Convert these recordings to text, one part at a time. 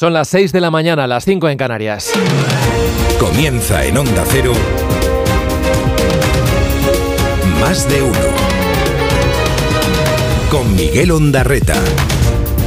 Son las 6 de la mañana, las 5 en Canarias. Comienza en Onda Cero. Más de uno. Con Miguel Ondarreta.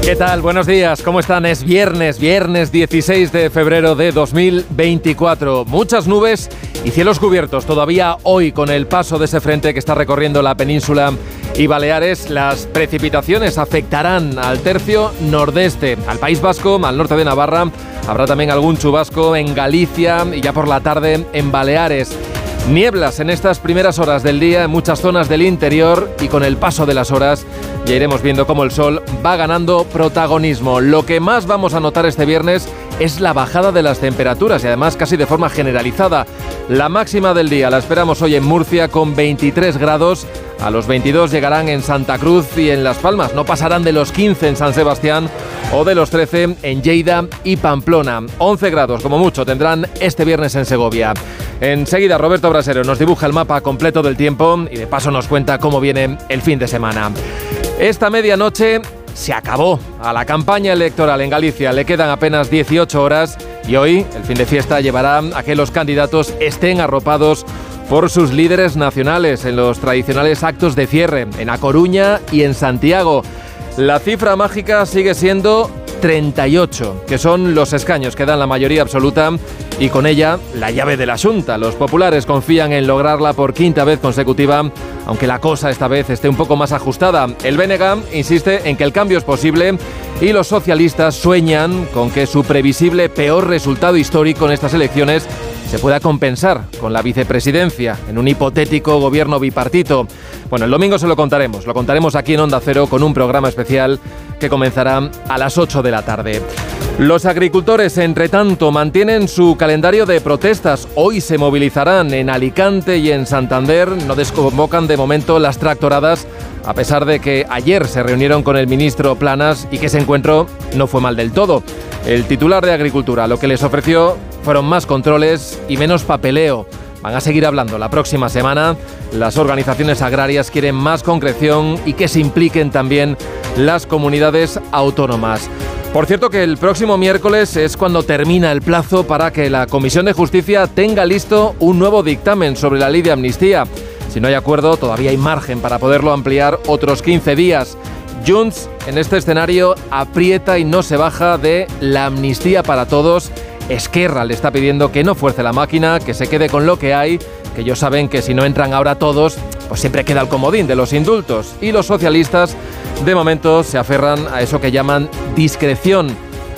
¿Qué tal? Buenos días, ¿cómo están? Es viernes, viernes 16 de febrero de 2024. Muchas nubes y cielos cubiertos todavía hoy con el paso de ese frente que está recorriendo la península y Baleares. Las precipitaciones afectarán al tercio nordeste, al País Vasco, al norte de Navarra. Habrá también algún chubasco en Galicia y ya por la tarde en Baleares. Nieblas en estas primeras horas del día en muchas zonas del interior y con el paso de las horas ya iremos viendo cómo el sol va ganando protagonismo. Lo que más vamos a notar este viernes es la bajada de las temperaturas y además casi de forma generalizada. La máxima del día la esperamos hoy en Murcia con 23 grados. A los 22 llegarán en Santa Cruz y en Las Palmas. No pasarán de los 15 en San Sebastián o de los 13 en Lleida y Pamplona. 11 grados como mucho tendrán este viernes en Segovia. Enseguida Roberto Brasero nos dibuja el mapa completo del tiempo y de paso nos cuenta cómo viene el fin de semana. Esta medianoche se acabó. A la campaña electoral en Galicia le quedan apenas 18 horas y hoy el fin de fiesta llevará a que los candidatos estén arropados por sus líderes nacionales en los tradicionales actos de cierre en A Coruña y en Santiago. La cifra mágica sigue siendo 38, que son los escaños que dan la mayoría absoluta y con ella la llave de la Junta. Los populares confían en lograrla por quinta vez consecutiva, aunque la cosa esta vez esté un poco más ajustada. El BNG insiste en que el cambio es posible y los socialistas sueñan con que su previsible peor resultado histórico en estas elecciones se pueda compensar con la vicepresidencia en un hipotético gobierno bipartito. Bueno, el domingo se lo contaremos, lo contaremos aquí en Onda Cero con un programa especial que comenzará a las 8 de la tarde. Los agricultores, entre tanto, mantienen su calendario de protestas. Hoy se movilizarán en Alicante y en Santander. No desconvocan de momento las tractoradas, a pesar de que ayer se reunieron con el ministro Planas y que ese encuentro no fue mal del todo. El titular de Agricultura lo que les ofreció fueron más controles y menos papeleo. Van a seguir hablando la próxima semana. Las organizaciones agrarias quieren más concreción y que se impliquen también las comunidades autónomas. Por cierto que el próximo miércoles es cuando termina el plazo para que la Comisión de Justicia tenga listo un nuevo dictamen sobre la ley de amnistía. Si no hay acuerdo, todavía hay margen para poderlo ampliar otros 15 días. Junts en este escenario aprieta y no se baja de la amnistía para todos Esquerra le está pidiendo que no fuerce la máquina, que se quede con lo que hay, que ellos saben que si no entran ahora todos, pues siempre queda el comodín de los indultos. Y los socialistas, de momento, se aferran a eso que llaman discreción.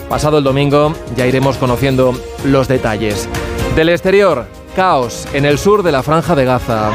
Pasado el domingo ya iremos conociendo los detalles. Del exterior, caos en el sur de la franja de Gaza.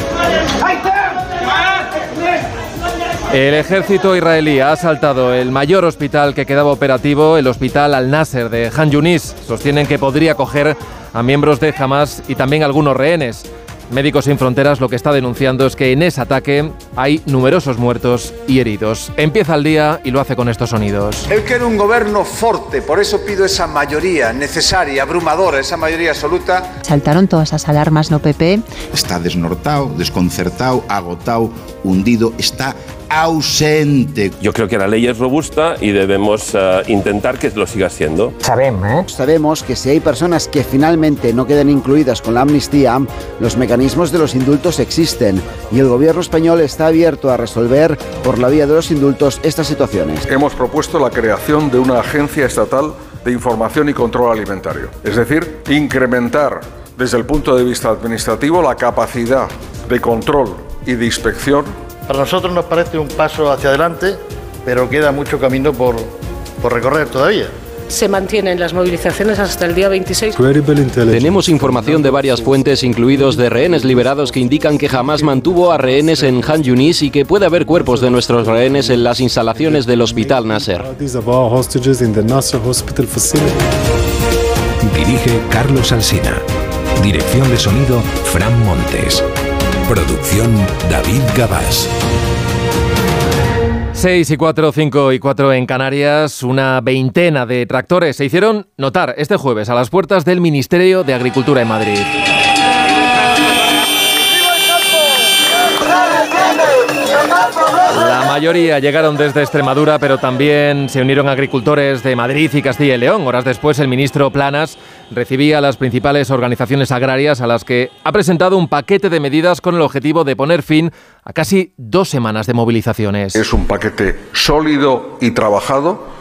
El ejército israelí ha asaltado el mayor hospital que quedaba operativo, el hospital Al-Nasser de Han Yunis. Sostienen que podría acoger a miembros de Hamas y también algunos rehenes. Médicos Sin Fronteras lo que está denunciando es que en ese ataque hay numerosos muertos y heridos. Empieza el día y lo hace con estos sonidos. El que era un gobierno fuerte, por eso pido esa mayoría necesaria, abrumadora, esa mayoría absoluta. Saltaron todas las alarmas, ¿no, Pepe? Está desnortado, desconcertado, agotado, hundido, está ausente. Yo creo que la ley es robusta y debemos uh, intentar que lo siga siendo. Sabemos, ¿eh? Sabemos que si hay personas que finalmente no quedan incluidas con la amnistía, los mecanismos de los indultos existen y el gobierno español está abierto a resolver por la vía de los indultos estas situaciones. Hemos propuesto la creación de una agencia estatal de información y control alimentario, es decir, incrementar desde el punto de vista administrativo la capacidad de control y de inspección para nosotros nos parece un paso hacia adelante, pero queda mucho camino por, por recorrer todavía se mantienen las movilizaciones hasta el día 26. Tenemos información de varias fuentes, incluidos de rehenes liberados, que indican que jamás mantuvo a rehenes en Han Yunis y que puede haber cuerpos de nuestros rehenes en las instalaciones del Hospital Nasser. Dirige Carlos Alsina. Dirección de sonido, Fran Montes. Producción David Gabás. 6 y 4, 5 y 4 en Canarias, una veintena de tractores se hicieron notar este jueves a las puertas del Ministerio de Agricultura en Madrid. La mayoría llegaron desde Extremadura, pero también se unieron agricultores de Madrid y Castilla y León. Horas después, el ministro Planas recibía a las principales organizaciones agrarias a las que ha presentado un paquete de medidas con el objetivo de poner fin a casi dos semanas de movilizaciones. Es un paquete sólido y trabajado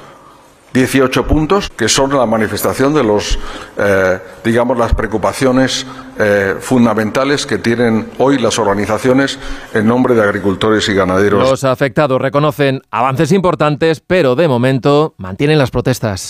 18 puntos que son la manifestación de los, eh, digamos, las preocupaciones eh, fundamentales que tienen hoy las organizaciones en nombre de agricultores y ganaderos. Los afectados reconocen avances importantes, pero de momento mantienen las protestas.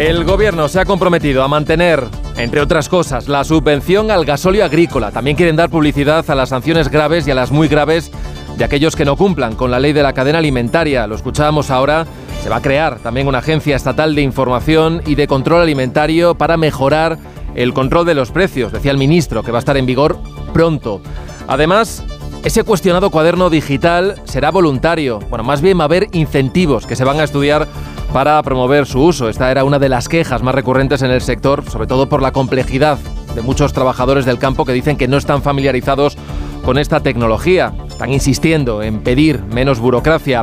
El gobierno se ha comprometido a mantener, entre otras cosas, la subvención al gasóleo agrícola. También quieren dar publicidad a las sanciones graves y a las muy graves de aquellos que no cumplan con la ley de la cadena alimentaria. Lo escuchábamos ahora. Se va a crear también una agencia estatal de información y de control alimentario para mejorar el control de los precios, decía el ministro, que va a estar en vigor pronto. Además, ese cuestionado cuaderno digital será voluntario. Bueno, más bien va a haber incentivos que se van a estudiar para promover su uso. Esta era una de las quejas más recurrentes en el sector, sobre todo por la complejidad de muchos trabajadores del campo que dicen que no están familiarizados con esta tecnología. Están insistiendo en pedir menos burocracia.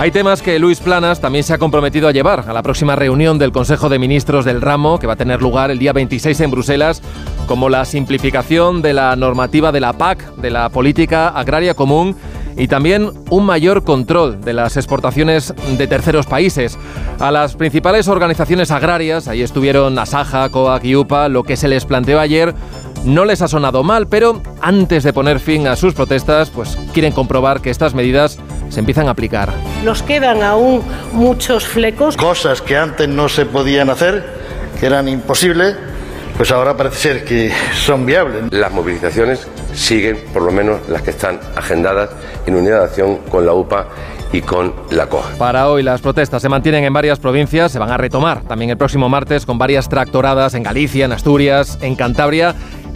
Hay temas que Luis Planas también se ha comprometido a llevar a la próxima reunión del Consejo de Ministros del Ramo, que va a tener lugar el día 26 en Bruselas, como la simplificación de la normativa de la PAC, de la Política Agraria Común, y también un mayor control de las exportaciones de terceros países. A las principales organizaciones agrarias, ahí estuvieron Asaja, COAC y UPA, lo que se les planteó ayer no les ha sonado mal, pero antes de poner fin a sus protestas, pues quieren comprobar que estas medidas se empiezan a aplicar. Nos quedan aún muchos flecos. Cosas que antes no se podían hacer, que eran imposibles, pues ahora parece ser que son viables. Las movilizaciones siguen, por lo menos las que están agendadas, en unidad de acción con la UPA y con la COA. Para hoy las protestas se mantienen en varias provincias, se van a retomar también el próximo martes con varias tractoradas en Galicia, en Asturias, en Cantabria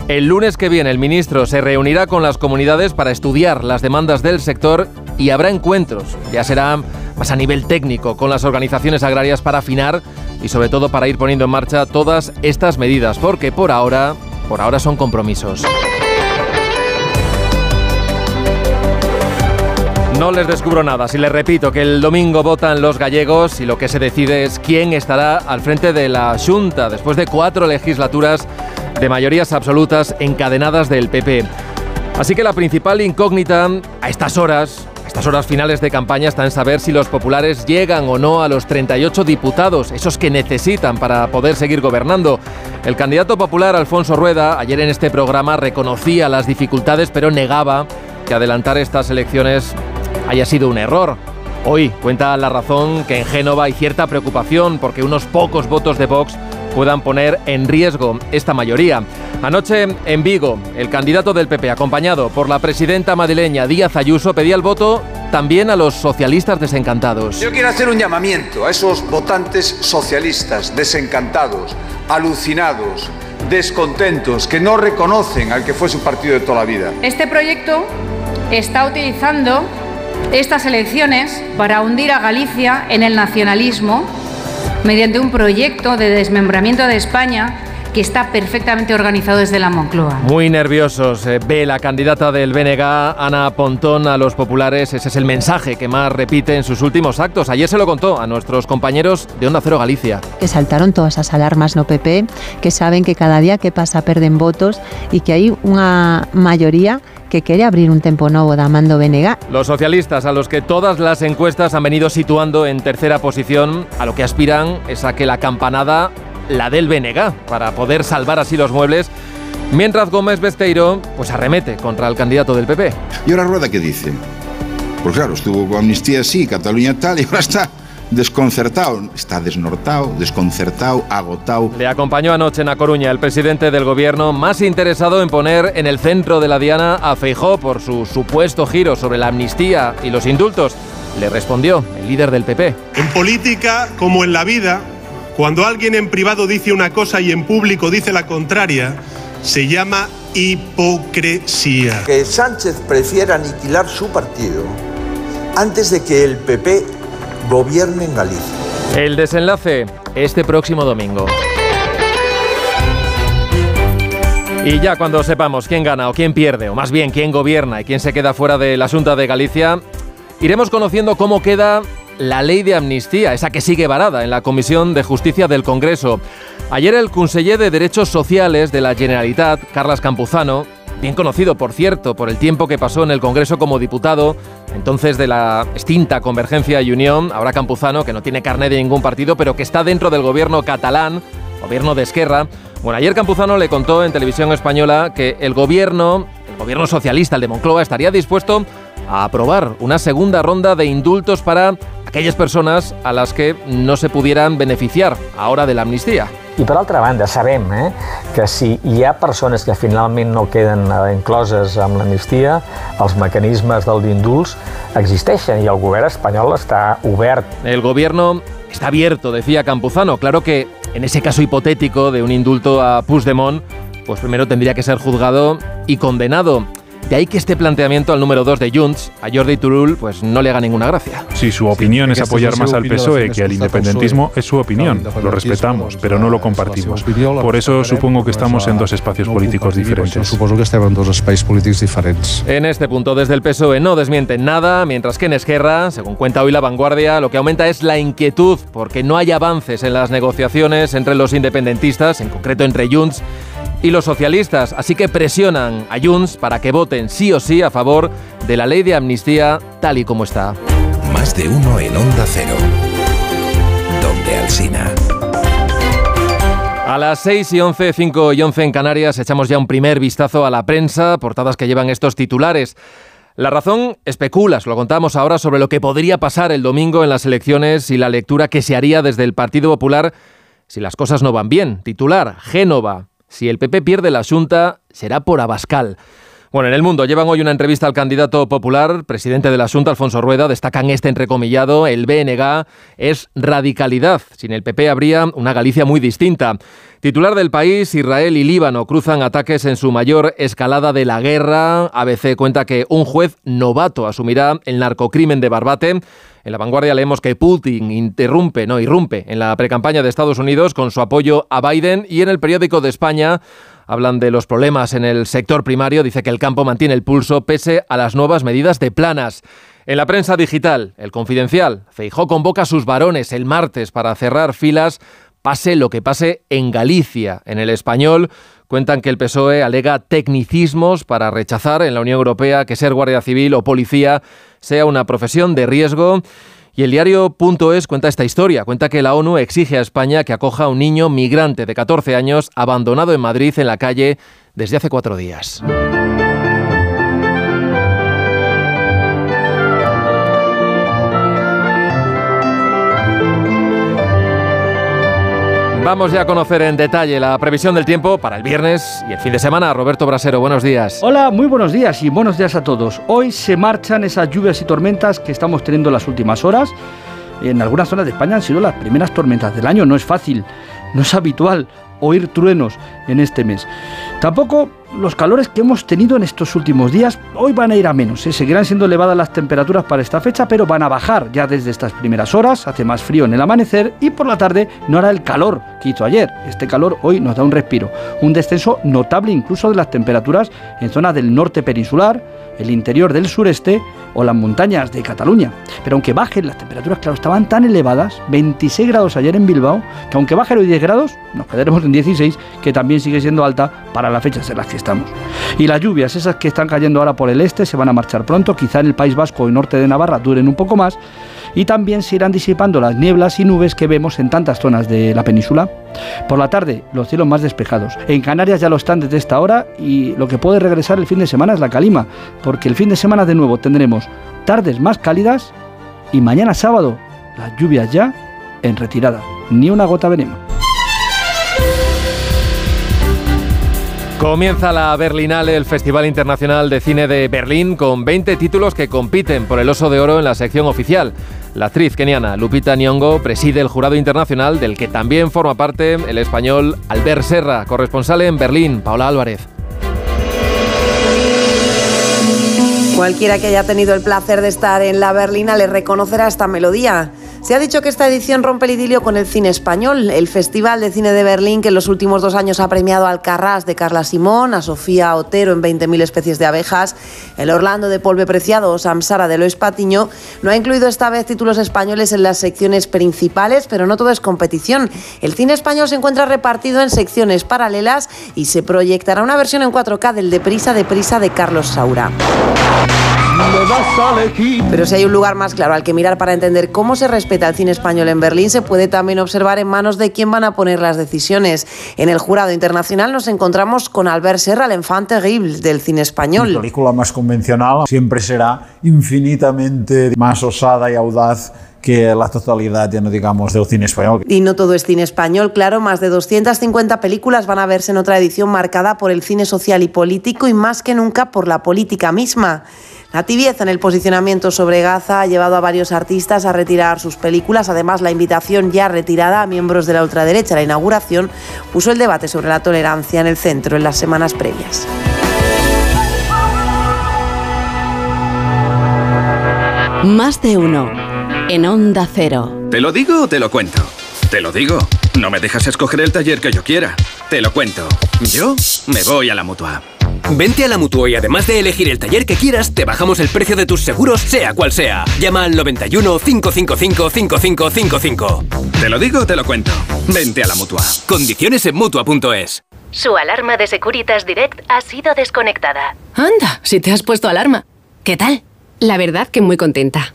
el lunes que viene el ministro se reunirá con las comunidades para estudiar las demandas del sector y habrá encuentros, ya será más a nivel técnico, con las organizaciones agrarias para afinar y sobre todo para ir poniendo en marcha todas estas medidas, porque por ahora, por ahora son compromisos. No les descubro nada si les repito que el domingo votan los gallegos y lo que se decide es quién estará al frente de la Junta después de cuatro legislaturas de mayorías absolutas encadenadas del PP. Así que la principal incógnita a estas horas, a estas horas finales de campaña, está en saber si los populares llegan o no a los 38 diputados, esos que necesitan para poder seguir gobernando. El candidato popular Alfonso Rueda, ayer en este programa, reconocía las dificultades, pero negaba que adelantar estas elecciones haya sido un error. Hoy cuenta la razón que en Génova hay cierta preocupación porque unos pocos votos de Vox puedan poner en riesgo esta mayoría. Anoche en Vigo, el candidato del PP, acompañado por la presidenta madrileña Díaz Ayuso, pedía el voto también a los socialistas desencantados. Yo quiero hacer un llamamiento a esos votantes socialistas desencantados, alucinados, descontentos, que no reconocen al que fue su partido de toda la vida. Este proyecto está utilizando estas elecciones para hundir a Galicia en el nacionalismo mediante un proyecto de desmembramiento de España que está perfectamente organizado desde la Moncloa. Muy nerviosos. Eh, ve la candidata del BNG, Ana Pontón, a los populares. Ese es el mensaje que más repite en sus últimos actos. Ayer se lo contó a nuestros compañeros de Onda Cero Galicia. Que saltaron todas esas alarmas no PP, que saben que cada día que pasa perden votos y que hay una mayoría que quiere abrir un tempo nuevo de Amando Venega. Los socialistas, a los que todas las encuestas han venido situando en tercera posición, a lo que aspiran es a que la campanada la del Venega, para poder salvar así los muebles. Mientras Gómez Besteiro pues arremete contra el candidato del PP. ¿Y ahora Rueda qué dice? Pues claro, estuvo con amnistía sí, Cataluña tal, y ahora está desconcertado, está desnortado, desconcertado, agotado. Le acompañó anoche en A Coruña el presidente del gobierno más interesado en poner en el centro de la diana a Feijó por su supuesto giro sobre la amnistía y los indultos. Le respondió el líder del PP. En política, como en la vida, cuando alguien en privado dice una cosa y en público dice la contraria, se llama hipocresía. Que Sánchez prefiera aniquilar su partido antes de que el PP gobierne en Galicia. El desenlace este próximo domingo. Y ya cuando sepamos quién gana o quién pierde, o más bien quién gobierna y quién se queda fuera del asunto de Galicia, iremos conociendo cómo queda la ley de amnistía, esa que sigue varada en la Comisión de Justicia del Congreso. Ayer el conseller de Derechos Sociales de la Generalitat, Carlas Campuzano, bien conocido por cierto por el tiempo que pasó en el Congreso como diputado, entonces de la extinta Convergencia y Unión, ahora Campuzano, que no tiene carnet de ningún partido, pero que está dentro del gobierno catalán, gobierno de Esquerra. Bueno, ayer Campuzano le contó en televisión española que el gobierno, el gobierno socialista, el de Moncloa, estaría dispuesto a aprobar una segunda ronda de indultos para aquellas personas a las que no se pudieran beneficiar ahora de la amnistía. I per altra banda, sabem eh, que si hi ha persones que finalment no queden eh, incloses amb l'amnistia, els mecanismes del d'indults existeixen i el govern espanyol està obert. El gobierno está abierto, decía Campuzano. Claro que en ese caso hipotético de un indulto a Puigdemont, pues primero tendría que ser juzgado y condenado. De ahí que este planteamiento al número 2 de Junts, a Jordi Turul, pues no le haga ninguna gracia. Si su opinión es apoyar más al PSOE que al independentismo, es su opinión. Lo respetamos, pero no lo compartimos. Por eso supongo que estamos en dos espacios políticos diferentes. Supongo que estamos en dos espacios políticos diferentes. En este punto, desde el PSOE no desmienten nada, mientras que en Esquerra, según cuenta hoy La Vanguardia, lo que aumenta es la inquietud porque no hay avances en las negociaciones entre los independentistas, en concreto entre Junts y los socialistas, así que presionan a Junts para que voten sí o sí a favor de la ley de amnistía tal y como está. Más de uno en Onda Cero. Donde Alsina. A las 6 y 11, 5 y 11 en Canarias echamos ya un primer vistazo a la prensa, portadas que llevan estos titulares. La razón especula, lo contamos ahora, sobre lo que podría pasar el domingo en las elecciones y la lectura que se haría desde el Partido Popular si las cosas no van bien. Titular, Génova. Si el PP pierde la Junta, será por Abascal. Bueno, en el mundo llevan hoy una entrevista al candidato popular, presidente de la Junta, Alfonso Rueda, destacan este entrecomillado, el BNG es radicalidad. Sin el PP habría una Galicia muy distinta. Titular del país, Israel y Líbano cruzan ataques en su mayor escalada de la guerra. ABC cuenta que un juez novato asumirá el narcocrimen de Barbate. En la vanguardia leemos que Putin interrumpe, no, irrumpe en la precampaña de Estados Unidos con su apoyo a Biden y en el periódico de España hablan de los problemas en el sector primario, dice que el campo mantiene el pulso pese a las nuevas medidas de planas. En la prensa digital, el confidencial, Feijó convoca a sus varones el martes para cerrar filas, pase lo que pase en Galicia. En el español cuentan que el PSOE alega tecnicismos para rechazar en la Unión Europea que ser guardia civil o policía sea una profesión de riesgo. Y el diario es cuenta esta historia. Cuenta que la ONU exige a España que acoja a un niño migrante de 14 años abandonado en Madrid en la calle desde hace cuatro días. Vamos ya a conocer en detalle la previsión del tiempo para el viernes y el fin de semana. Roberto Brasero, buenos días. Hola, muy buenos días y buenos días a todos. Hoy se marchan esas lluvias y tormentas que estamos teniendo las últimas horas. En algunas zonas de España han sido las primeras tormentas del año. No es fácil, no es habitual oír truenos en este mes. Tampoco los calores que hemos tenido en estos últimos días hoy van a ir a menos. ¿eh? Seguirán siendo elevadas las temperaturas para esta fecha, pero van a bajar ya desde estas primeras horas. Hace más frío en el amanecer y por la tarde no hará el calor que hizo ayer. Este calor hoy nos da un respiro. Un descenso notable incluso de las temperaturas en zonas del norte peninsular, el interior del sureste o las montañas de Cataluña. Pero aunque bajen las temperaturas, claro, estaban tan elevadas, 26 grados ayer en Bilbao, que aunque bajen hoy 10 grados, nos quedaremos en 16, que también sigue siendo alta para las fechas en las que estamos. Y las lluvias, esas que están cayendo ahora por el este, se van a marchar pronto, quizá en el País Vasco y norte de Navarra duren un poco más, y también se irán disipando las nieblas y nubes que vemos en tantas zonas de la península. Por la tarde, los cielos más despejados. En Canarias ya lo están desde esta hora y lo que puede regresar el fin de semana es la calima, porque el fin de semana de nuevo tendremos tardes más cálidas y mañana sábado las lluvias ya en retirada. Ni una gota venimos. Comienza la Berlinale, el Festival Internacional de Cine de Berlín, con 20 títulos que compiten por el Oso de Oro en la sección oficial. La actriz keniana Lupita Nyong'o preside el jurado internacional del que también forma parte el español Albert Serra, corresponsal en Berlín, Paula Álvarez. Cualquiera que haya tenido el placer de estar en la Berlina le reconocerá esta melodía. Se ha dicho que esta edición rompe el idilio con el cine español. El Festival de Cine de Berlín, que en los últimos dos años ha premiado al Carras de Carla Simón, a Sofía Otero en 20.000 especies de abejas, el Orlando de Polve Preciado o Samsara de Lois Patiño, no ha incluido esta vez títulos españoles en las secciones principales, pero no todo es competición. El cine español se encuentra repartido en secciones paralelas y se proyectará una versión en 4K del Deprisa, Deprisa de Carlos Saura. Pero si hay un lugar más claro al que mirar para entender cómo se respeta el cine español en Berlín, se puede también observar en manos de quién van a poner las decisiones. En el jurado internacional nos encontramos con Albert Serra, el enfant terrible del cine español. La película más convencional siempre será infinitamente más osada y audaz que la totalidad, ya no digamos, del cine español. Y no todo es cine español, claro, más de 250 películas van a verse en otra edición marcada por el cine social y político y más que nunca por la política misma. La tibieza en el posicionamiento sobre Gaza ha llevado a varios artistas a retirar sus películas. Además, la invitación ya retirada a miembros de la ultraderecha a la inauguración puso el debate sobre la tolerancia en el centro en las semanas previas. Más de uno. En Onda Cero. ¿Te lo digo o te lo cuento? Te lo digo. No me dejas escoger el taller que yo quiera. Te lo cuento. Yo me voy a la mutua. Vente a la Mutua y además de elegir el taller que quieras, te bajamos el precio de tus seguros, sea cual sea. Llama al 91 555 5555. Te lo digo o te lo cuento. Vente a la Mutua. Condiciones en Mutua.es. Su alarma de Securitas Direct ha sido desconectada. Anda, si te has puesto alarma. ¿Qué tal? La verdad que muy contenta.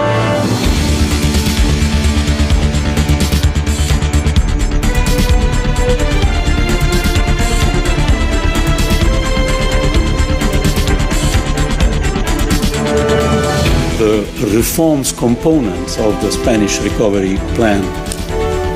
Reforms components of the Spanish recovery plan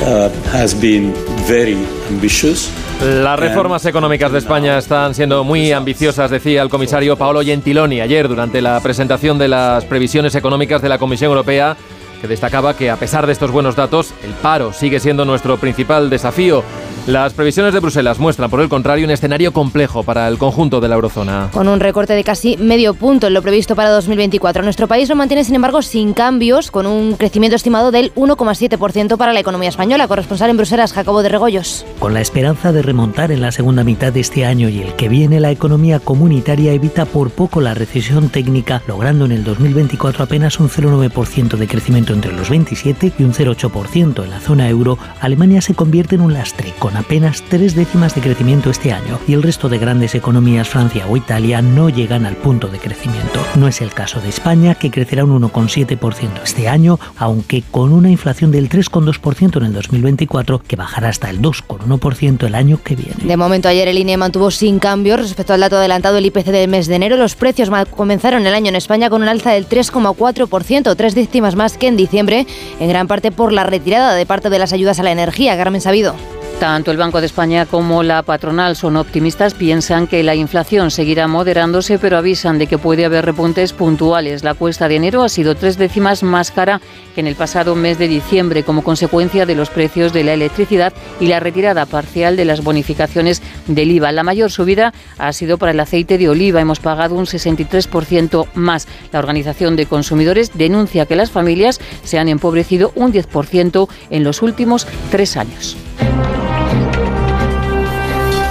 uh, has been very ambitious. Las reformas económicas de España están siendo muy ambiciosas, decía el comisario Paolo Gentiloni ayer durante la presentación de las previsiones económicas de la Comisión Europea, que destacaba que a pesar de estos buenos datos, el paro sigue siendo nuestro principal desafío. Las previsiones de Bruselas muestran, por el contrario, un escenario complejo para el conjunto de la eurozona. Con un recorte de casi medio punto en lo previsto para 2024. Nuestro país lo mantiene, sin embargo, sin cambios, con un crecimiento estimado del 1,7% para la economía española. Corresponsal en Bruselas, Jacobo de Regoyos. Con la esperanza de remontar en la segunda mitad de este año y el que viene, la economía comunitaria evita por poco la recesión técnica, logrando en el 2024 apenas un 0,9% de crecimiento entre los 27 y un 0,8% en la zona euro. Alemania se convierte en un lastre, con apenas tres décimas de crecimiento este año y el resto de grandes economías, Francia o Italia, no llegan al punto de crecimiento. No es el caso de España, que crecerá un 1,7% este año, aunque con una inflación del 3,2% en el 2024, que bajará hasta el 2,1% el año que viene. De momento, ayer el INE mantuvo sin cambios respecto al dato adelantado del IPC del mes de enero. Los precios comenzaron el año en España con un alza del 3,4%, tres décimas más que en diciembre, en gran parte por la retirada de parte de las ayudas a la energía. Carmen Sabido. Tanto el Banco de España como la patronal son optimistas, piensan que la inflación seguirá moderándose, pero avisan de que puede haber repuntes puntuales. La cuesta de enero ha sido tres décimas más cara que en el pasado mes de diciembre, como consecuencia de los precios de la electricidad y la retirada parcial de las bonificaciones del IVA. La mayor subida ha sido para el aceite de oliva. Hemos pagado un 63% más. La Organización de Consumidores denuncia que las familias se han empobrecido un 10% en los últimos tres años.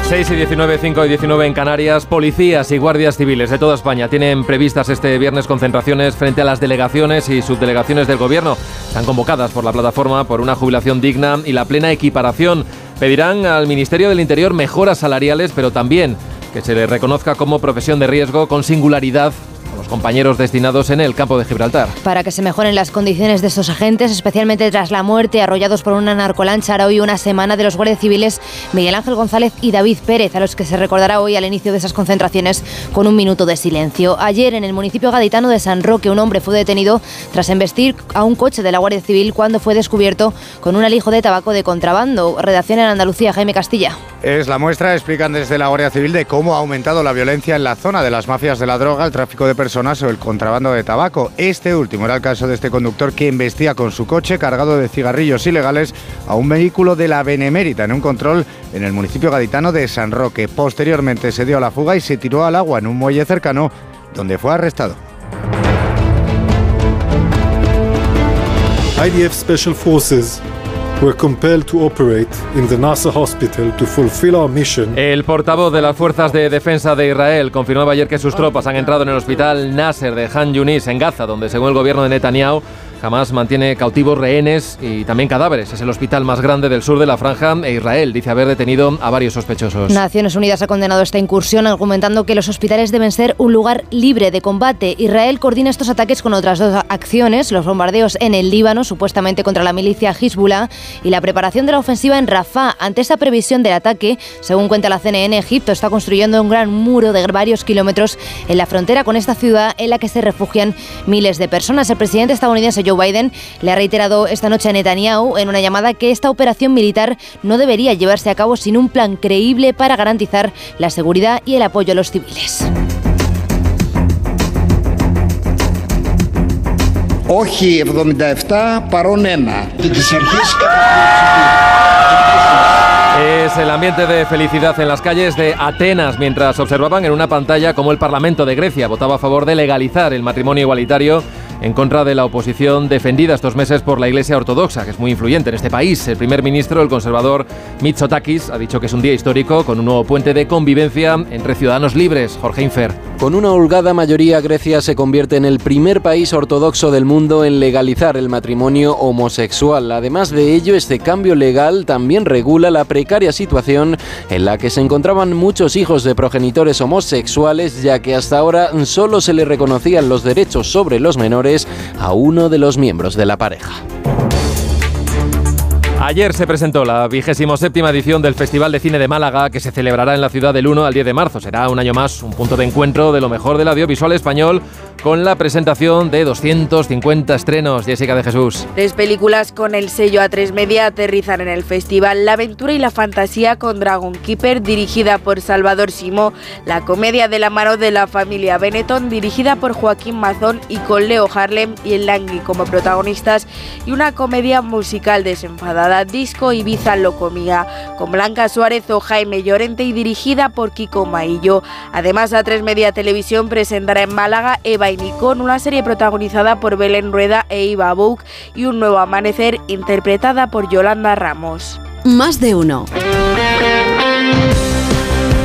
6 y 19, 5 y 19 en Canarias, policías y guardias civiles de toda España tienen previstas este viernes concentraciones frente a las delegaciones y subdelegaciones del gobierno. Están convocadas por la plataforma por una jubilación digna y la plena equiparación. Pedirán al Ministerio del Interior mejoras salariales, pero también que se le reconozca como profesión de riesgo con singularidad los compañeros destinados en el campo de Gibraltar. Para que se mejoren las condiciones de estos agentes, especialmente tras la muerte arrollados por una narcolancha, hará hoy una semana de los guardias civiles Miguel Ángel González y David Pérez, a los que se recordará hoy al inicio de esas concentraciones con un minuto de silencio. Ayer en el municipio gaditano de San Roque, un hombre fue detenido tras embestir a un coche de la Guardia Civil cuando fue descubierto con un alijo de tabaco de contrabando. Redacción en Andalucía, Jaime Castilla. Es la muestra, explican desde la Guardia Civil, de cómo ha aumentado la violencia en la zona de las mafias de la droga, el tráfico de personas el contrabando de tabaco. Este último era el caso de este conductor que embestía con su coche cargado de cigarrillos ilegales a un vehículo de la Benemérita en un control en el municipio gaditano de San Roque. Posteriormente se dio a la fuga y se tiró al agua en un muelle cercano donde fue arrestado. IDF Special Forces El portavoz de las Fuerzas de Defensa de Israel confirmaba ayer que sus tropas han entrado en el hospital Nasser de Han Yunis en Gaza, donde según el gobierno de Netanyahu Hamas mantiene cautivos rehenes y también cadáveres. Es el hospital más grande del sur de la franja e Israel dice haber detenido a varios sospechosos. Naciones Unidas ha condenado esta incursión argumentando que los hospitales deben ser un lugar libre de combate. Israel coordina estos ataques con otras dos acciones, los bombardeos en el Líbano, supuestamente contra la milicia Hezbollah, y la preparación de la ofensiva en Rafah. Ante esa previsión del ataque, según cuenta la CNN, Egipto está construyendo un gran muro de varios kilómetros en la frontera con esta ciudad en la que se refugian miles de personas. El presidente estadounidense Joe Biden le ha reiterado esta noche a Netanyahu en una llamada que esta operación militar no debería llevarse a cabo sin un plan creíble para garantizar la seguridad y el apoyo a los civiles. Όχι 77 παρόν 1. Es el ambiente de felicidad en las calles de Atenas mientras observaban en una pantalla cómo el Parlamento de Grecia votaba a favor de legalizar el matrimonio igualitario en contra de la oposición defendida estos meses por la Iglesia Ortodoxa, que es muy influyente en este país. El primer ministro, el conservador Mitsotakis, ha dicho que es un día histórico con un nuevo puente de convivencia entre ciudadanos libres. Jorge Infer. Con una holgada mayoría, Grecia se convierte en el primer país ortodoxo del mundo en legalizar el matrimonio homosexual. Además de ello, este cambio legal también regula la precaria situación en la que se encontraban muchos hijos de progenitores homosexuales, ya que hasta ahora solo se le reconocían los derechos sobre los menores a uno de los miembros de la pareja. Ayer se presentó la vigésimo séptima edición del Festival de Cine de Málaga, que se celebrará en la ciudad del 1 al 10 de marzo. Será un año más un punto de encuentro de lo mejor del audiovisual español, con la presentación de 250 estrenos. Jessica de Jesús. Tres películas con el sello A3 Media aterrizan en el festival. La aventura y la fantasía con Dragon Keeper, dirigida por Salvador Simó. La comedia de la mano de la familia Benetton, dirigida por Joaquín Mazón y con Leo Harlem y el Langui como protagonistas. Y una comedia musical desenfadada, Disco Ibiza Locomía, con Blanca Suárez o Jaime Llorente y dirigida por Kiko Maillo. Además, A3 Media Televisión presentará en Málaga Eva Nicón, una serie protagonizada por Belén Rueda e Iva Bouk y Un Nuevo Amanecer interpretada por Yolanda Ramos. Más de uno.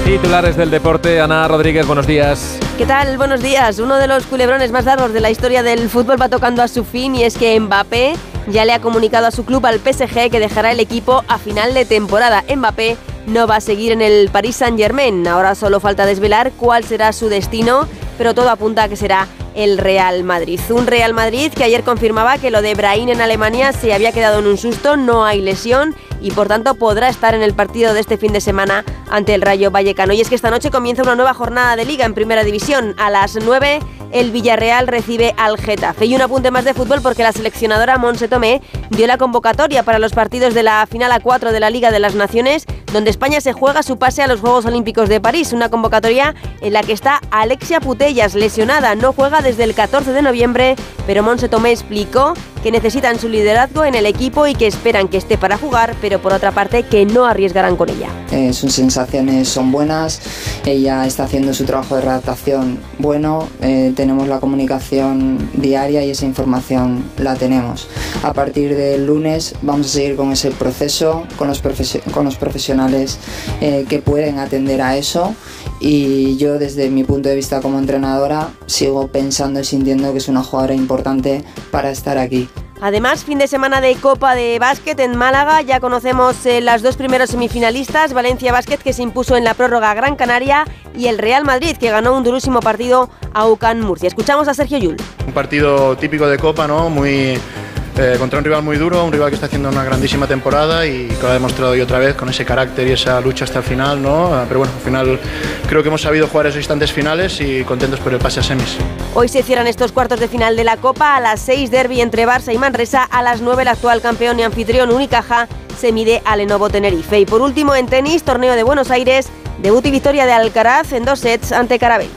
Titulares del deporte, Ana Rodríguez, buenos días. ¿Qué tal? Buenos días. Uno de los culebrones más largos de la historia del fútbol va tocando a su fin y es que Mbappé ya le ha comunicado a su club, al PSG, que dejará el equipo a final de temporada. Mbappé no va a seguir en el Paris Saint-Germain. Ahora solo falta desvelar cuál será su destino, pero todo apunta a que será el Real Madrid. Un Real Madrid que ayer confirmaba que lo de Brahim en Alemania se había quedado en un susto, no hay lesión y por tanto podrá estar en el partido de este fin de semana ante el Rayo Vallecano. Y es que esta noche comienza una nueva jornada de liga en Primera División. A las 9 el Villarreal recibe al Getafe. Y un apunte más de fútbol porque la seleccionadora Monse Tomé dio la convocatoria para los partidos de la final a 4 de la Liga de las Naciones, donde España se juega su pase a los Juegos Olímpicos de París. Una convocatoria en la que está Alexia Putellas, lesionada, no juega desde el 14 de noviembre, pero Monse Tomé explicó que necesitan su liderazgo en el equipo y que esperan que esté para jugar, pero por otra parte que no arriesgarán con ella. Eh, sus sensaciones son buenas, ella está haciendo su trabajo de redactación bueno, eh, tenemos la comunicación diaria y esa información la tenemos. A partir del lunes vamos a seguir con ese proceso, con los, con los profesionales eh, que pueden atender a eso y yo desde mi punto de vista como entrenadora sigo pensando y sintiendo que es una jugadora importante para estar aquí. Además, fin de semana de Copa de Básquet en Málaga. Ya conocemos eh, las dos primeros semifinalistas, Valencia Básquet que se impuso en la prórroga a Gran Canaria y el Real Madrid que ganó un durísimo partido a UCAN Murcia. Escuchamos a Sergio Yul. Un partido típico de Copa, ¿no? Muy eh, contra un rival muy duro, un rival que está haciendo una grandísima temporada y que lo ha demostrado hoy otra vez con ese carácter y esa lucha hasta el final, ¿no? Ah, Pero bueno, al final creo que hemos sabido jugar esos instantes finales y contentos por el pase a semis. Hoy se cierran estos cuartos de final de la Copa. A las 6 derby entre Barça y Manresa. A las 9 el actual campeón y anfitrión Unicaja se mide a Lenovo Tenerife. Y por último en tenis, torneo de Buenos Aires, debut y victoria de Alcaraz en dos sets ante Carabel.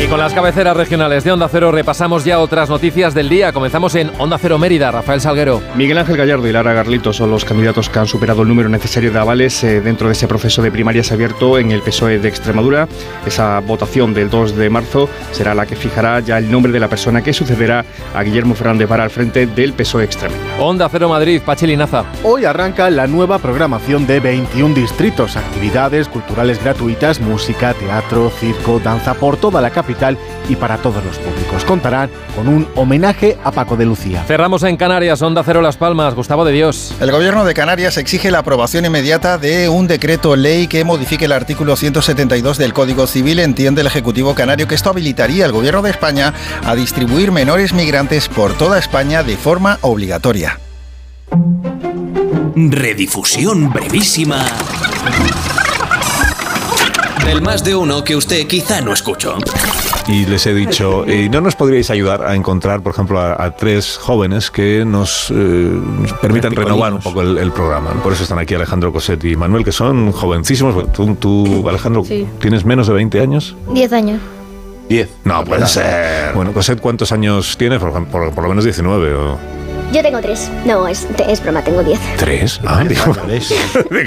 Y con las cabeceras regionales de Onda Cero repasamos ya otras noticias del día. Comenzamos en Onda Cero Mérida. Rafael Salguero. Miguel Ángel Gallardo y Lara Garlito son los candidatos que han superado el número necesario de avales eh, dentro de ese proceso de primarias abierto en el PSOE de Extremadura. Esa votación del 2 de marzo será la que fijará ya el nombre de la persona que sucederá a Guillermo Fernández para al frente del PSOE Extremadura. Onda Cero Madrid, Pachilinaza. Hoy arranca la nueva programación de 21 distritos, actividades culturales gratuitas, música, teatro, circo, danza por toda la capital y para todos los públicos. Contarán con un homenaje a Paco de Lucía. Cerramos en Canarias, Onda Cero Las Palmas, Gustavo de Dios. El gobierno de Canarias exige la aprobación inmediata de un decreto ley que modifique el artículo 172 del Código Civil. Entiende el Ejecutivo Canario que esto habilitaría al gobierno de España a distribuir menores migrantes por toda España de forma obligatoria. Redifusión brevísima del más de uno que usted quizá no escuchó. y les he dicho, ¿y no nos podríais ayudar a encontrar, por ejemplo, a, a tres jóvenes que nos eh, permitan renovar un poco el, el programa? Por eso están aquí Alejandro Coset y Manuel, que son jovencísimos. Tú, tú, Alejandro, Sí. ¿tienes menos de 20 años? 10 años. 10. No puede ser. Bueno, Coset, ¿cuántos años tienes? Por, por, por lo menos 19 o... Yo tengo 3. No, es, es broma, tengo 10. ¿Tres? Ah, digo, ¿De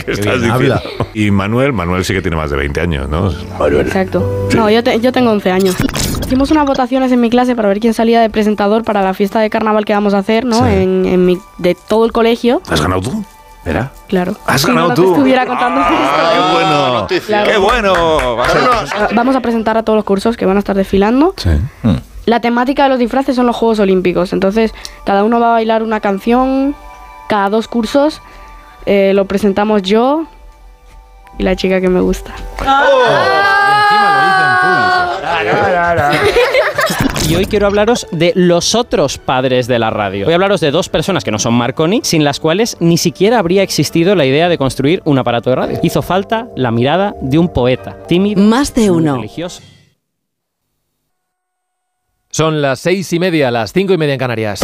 qué estás diciendo? habla. Y Manuel, Manuel sí que tiene más de 20 años, ¿no? Exacto. No, yo, te- yo tengo 11 años. Hicimos unas votaciones en mi clase para ver quién salía de presentador para la fiesta de carnaval que vamos a hacer, ¿no? Sí. En, en mi, de todo el colegio. ¿Has ganado tú? ¿Era? Claro. ¿Has Si ganado no, tú? estuviera contando ¡Ah, qué bueno! Claro. ¡Qué bueno! Va a Vamos a presentar a todos los cursos que van a estar desfilando. Sí. La temática de los disfraces son los Juegos Olímpicos. Entonces, cada uno va a bailar una canción cada dos cursos. Eh, lo presentamos yo y la chica que me gusta. Y hoy quiero hablaros de los otros padres de la radio. Voy a hablaros de dos personas que no son Marconi, sin las cuales ni siquiera habría existido la idea de construir un aparato de radio. Hizo falta la mirada de un poeta, tímido, Más de uno. religioso. Son las seis y media, las cinco y media en Canarias.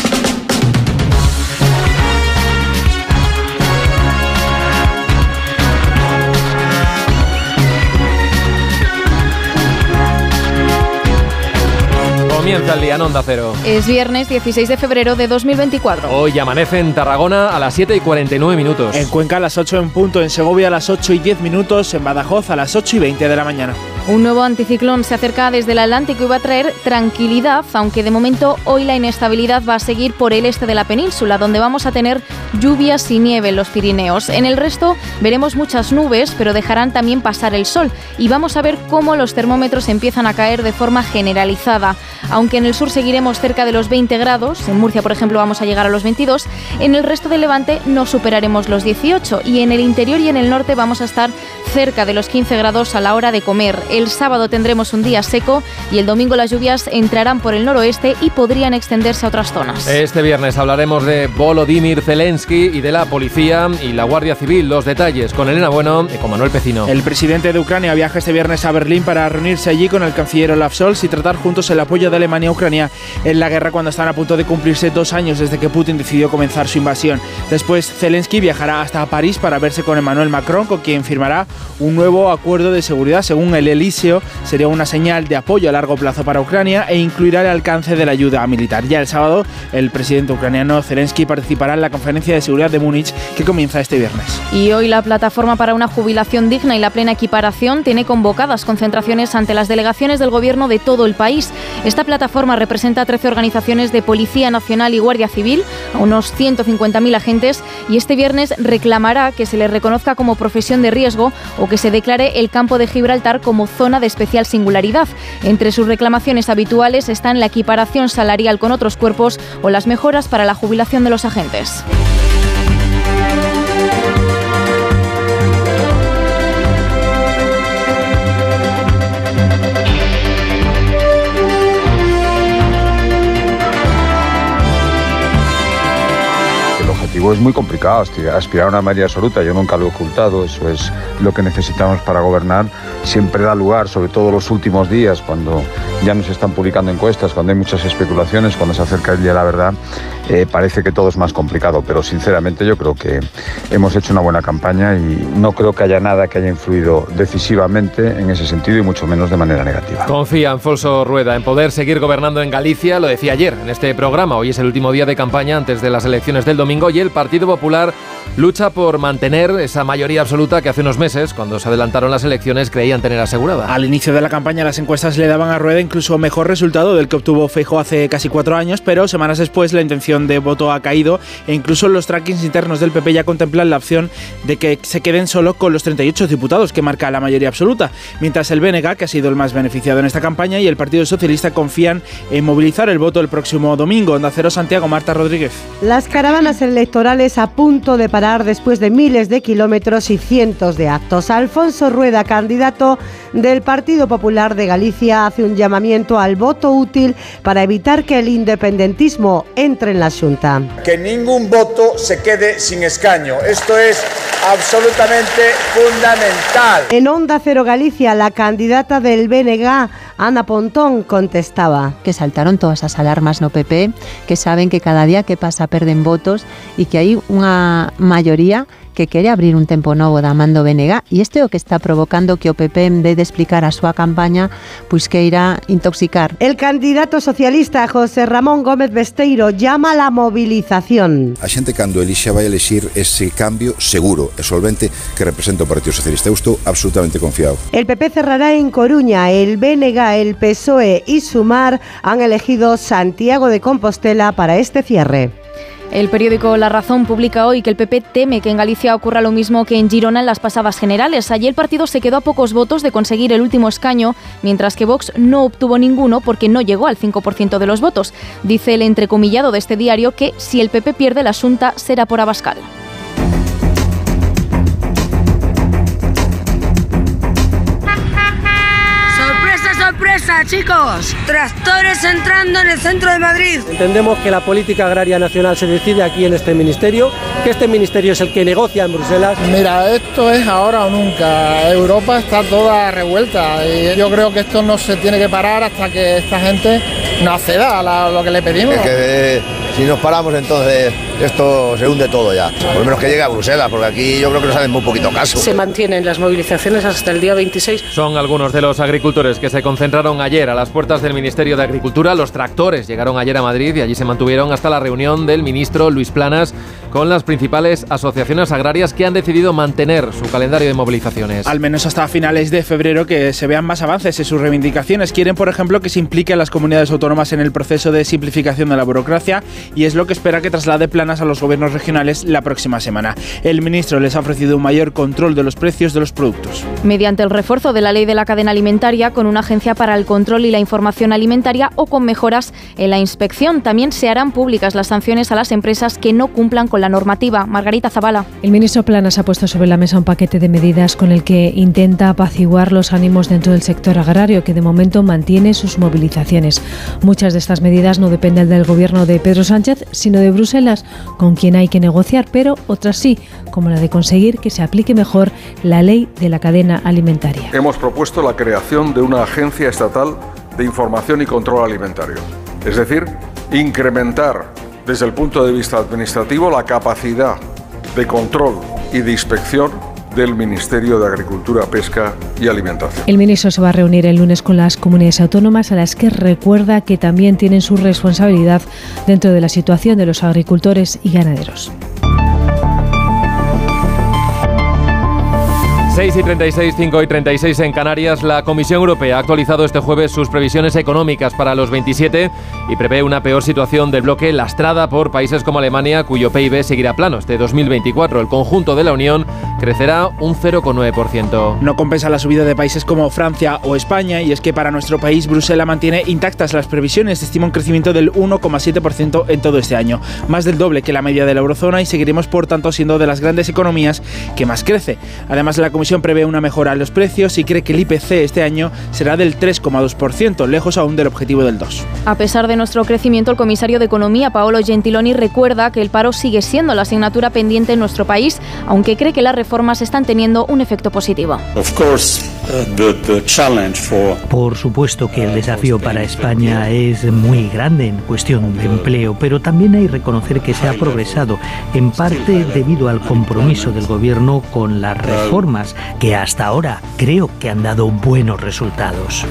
Comienza el día en Onda Cero. Es viernes 16 de febrero de 2024. Hoy amanece en Tarragona a las 7 y 49 minutos. En Cuenca a las 8 en punto, en Segovia a las 8 y 10 minutos, en Badajoz a las 8 y 20 de la mañana. Un nuevo anticiclón se acerca desde el Atlántico y va a traer tranquilidad, aunque de momento hoy la inestabilidad va a seguir por el este de la península, donde vamos a tener lluvias y nieve en los Pirineos. En el resto veremos muchas nubes, pero dejarán también pasar el sol y vamos a ver cómo los termómetros empiezan a caer de forma generalizada. Aunque en el sur seguiremos cerca de los 20 grados, en Murcia por ejemplo vamos a llegar a los 22, en el resto del Levante no superaremos los 18 y en el interior y en el norte vamos a estar cerca de los 15 grados a la hora de comer. El sábado tendremos un día seco y el domingo las lluvias entrarán por el noroeste y podrían extenderse a otras zonas. Este viernes hablaremos de Volodymyr Zelensky y de la policía y la Guardia Civil. Los detalles con Elena Bueno y con Manuel Pecino. El presidente de Ucrania viaja este viernes a Berlín para reunirse allí con el canciller Olaf Scholz y tratar juntos el apoyo de Alemania a Ucrania en la guerra cuando están a punto de cumplirse dos años desde que Putin decidió comenzar su invasión. Después, Zelensky viajará hasta París para verse con Emmanuel Macron, con quien firmará un nuevo acuerdo de seguridad. Según el Sería una señal de apoyo a largo plazo para Ucrania e incluirá el alcance de la ayuda militar. Ya el sábado, el presidente ucraniano Zelensky participará en la conferencia de seguridad de Múnich que comienza este viernes. Y hoy la plataforma para una jubilación digna y la plena equiparación tiene convocadas concentraciones ante las delegaciones del gobierno de todo el país. Esta plataforma representa a 13 organizaciones de Policía Nacional y Guardia Civil, a unos 150.000 agentes, y este viernes reclamará que se les reconozca como profesión de riesgo o que se declare el campo de Gibraltar como zona de especial singularidad. Entre sus reclamaciones habituales están la equiparación salarial con otros cuerpos o las mejoras para la jubilación de los agentes. Es muy complicado, aspirar a una mayoría absoluta, yo nunca lo he ocultado, eso es lo que necesitamos para gobernar, siempre da lugar, sobre todo los últimos días, cuando ya nos están publicando encuestas, cuando hay muchas especulaciones, cuando se acerca el día de la verdad, eh, parece que todo es más complicado, pero sinceramente yo creo que hemos hecho una buena campaña y no creo que haya nada que haya influido decisivamente en ese sentido y mucho menos de manera negativa. Confía Alfonso Rueda en poder seguir gobernando en Galicia, lo decía ayer en este programa, hoy es el último día de campaña antes de las elecciones del domingo y el Partido Popular lucha por mantener esa mayoría absoluta que hace unos meses, cuando se adelantaron las elecciones, creían tener asegurada. Al inicio de la campaña las encuestas le daban a Rueda incluso mejor resultado del que obtuvo Feijo hace casi cuatro años, pero semanas después la intención de voto ha caído e incluso los trackings internos del PP ya contemplan la opción de que se queden solo con los 38 diputados que marca la mayoría absoluta, mientras el BNG, que ha sido el más beneficiado en esta campaña, y el Partido Socialista confían en movilizar el voto el próximo domingo. Onda Cero Santiago, Marta Rodríguez. Las caravanas electorales a punto de parar después de miles de kilómetros y cientos de actos. Alfonso Rueda, candidato del Partido Popular de Galicia, hace un llamamiento al voto útil para evitar que el independentismo entre en la Junta. Que ningún voto se quede sin escaño. Esto es absolutamente fundamental. En Onda Cero Galicia, la candidata del BNG, Ana Pontón, contestaba. Que saltaron todas esas alarmas no PP, que saben que cada día que pasa perden votos y que hay una mayoría que quere abrir un tempo novo da mando BNG e este é o que está provocando que o PP en vez de explicar a súa campaña pois que irá intoxicar. El candidato socialista José Ramón Gómez Besteiro llama a la movilización. A xente cando elixa vai elixir ese cambio seguro e solvente que representa o Partido Socialista. Eu estou absolutamente confiado. El PP cerrará en Coruña, el BNG, el PSOE y Sumar han elegido Santiago de Compostela para este cierre. El periódico La Razón publica hoy que el PP teme que en Galicia ocurra lo mismo que en Girona en las pasadas generales. Allí el partido se quedó a pocos votos de conseguir el último escaño, mientras que Vox no obtuvo ninguno porque no llegó al 5% de los votos. Dice el entrecomillado de este diario que si el PP pierde la asunta será por Abascal. Sorpresa, chicos! Tractores entrando en el centro de Madrid. Entendemos que la política agraria nacional se decide aquí en este ministerio, que este ministerio es el que negocia en Bruselas. Mira, esto es ahora o nunca. Europa está toda revuelta y yo creo que esto no se tiene que parar hasta que esta gente no acceda a lo que le pedimos. Es que si nos paramos entonces esto se hunde todo ya. Por lo menos que llegue a Bruselas, porque aquí yo creo que nos hacen muy poquito caso. Se mantienen las movilizaciones hasta el día 26. Son algunos de los agricultores que se concentraron ayer a las puertas del Ministerio de Agricultura. Los tractores llegaron ayer a Madrid y allí se mantuvieron hasta la reunión del ministro Luis Planas con las principales asociaciones agrarias que han decidido mantener su calendario de movilizaciones. Al menos hasta finales de febrero que se vean más avances en sus reivindicaciones. Quieren, por ejemplo, que se implique a las comunidades autónomas en el proceso de simplificación de la burocracia y es lo que espera que traslade planas a los gobiernos regionales la próxima semana. El ministro les ha ofrecido un mayor control de los precios de los productos. Mediante el refuerzo de la ley de la cadena alimentaria con una agencia para el control y la información alimentaria o con mejoras en la inspección. También se harán públicas las sanciones a las empresas que no cumplan con la normativa. Margarita Zavala. El ministro Planas ha puesto sobre la mesa un paquete de medidas con el que intenta apaciguar los ánimos dentro del sector agrario, que de momento mantiene sus movilizaciones. Muchas de estas medidas no dependen del gobierno de Pedro Sánchez, sino de Bruselas, con quien hay que negociar, pero otras sí, como la de conseguir que se aplique mejor la ley de la cadena alimentaria. Hemos propuesto la creación de una agencia estatal de información y control alimentario, es decir, incrementar desde el punto de vista administrativo la capacidad de control y de inspección del Ministerio de Agricultura, Pesca y Alimentación. El ministro se va a reunir el lunes con las comunidades autónomas a las que recuerda que también tienen su responsabilidad dentro de la situación de los agricultores y ganaderos. 6 y 36, 5 y 36 en Canarias, la Comisión Europea ha actualizado este jueves sus previsiones económicas para los 27 y prevé una peor situación del bloque lastrada por países como Alemania, cuyo PIB seguirá plano este 2024. El conjunto de la Unión crecerá un 0,9%. No compensa la subida de países como Francia o España y es que para nuestro país Bruselas mantiene intactas las previsiones, estima un crecimiento del 1,7% en todo este año, más del doble que la media de la eurozona y seguiremos por tanto siendo de las grandes economías que más crece. Además la Comisión prevé una mejora en los precios y cree que el IPC este año será del 3,2%, lejos aún del objetivo del 2%. A pesar de nuestro crecimiento, el comisario de Economía, Paolo Gentiloni, recuerda que el paro sigue siendo la asignatura pendiente en nuestro país, aunque cree que las reformas están teniendo un efecto positivo. Por supuesto que el desafío para España es muy grande en cuestión de empleo, pero también hay que reconocer que se ha progresado, en parte debido al compromiso del gobierno con las reformas que hasta ahora creo que han dado buenos resultados.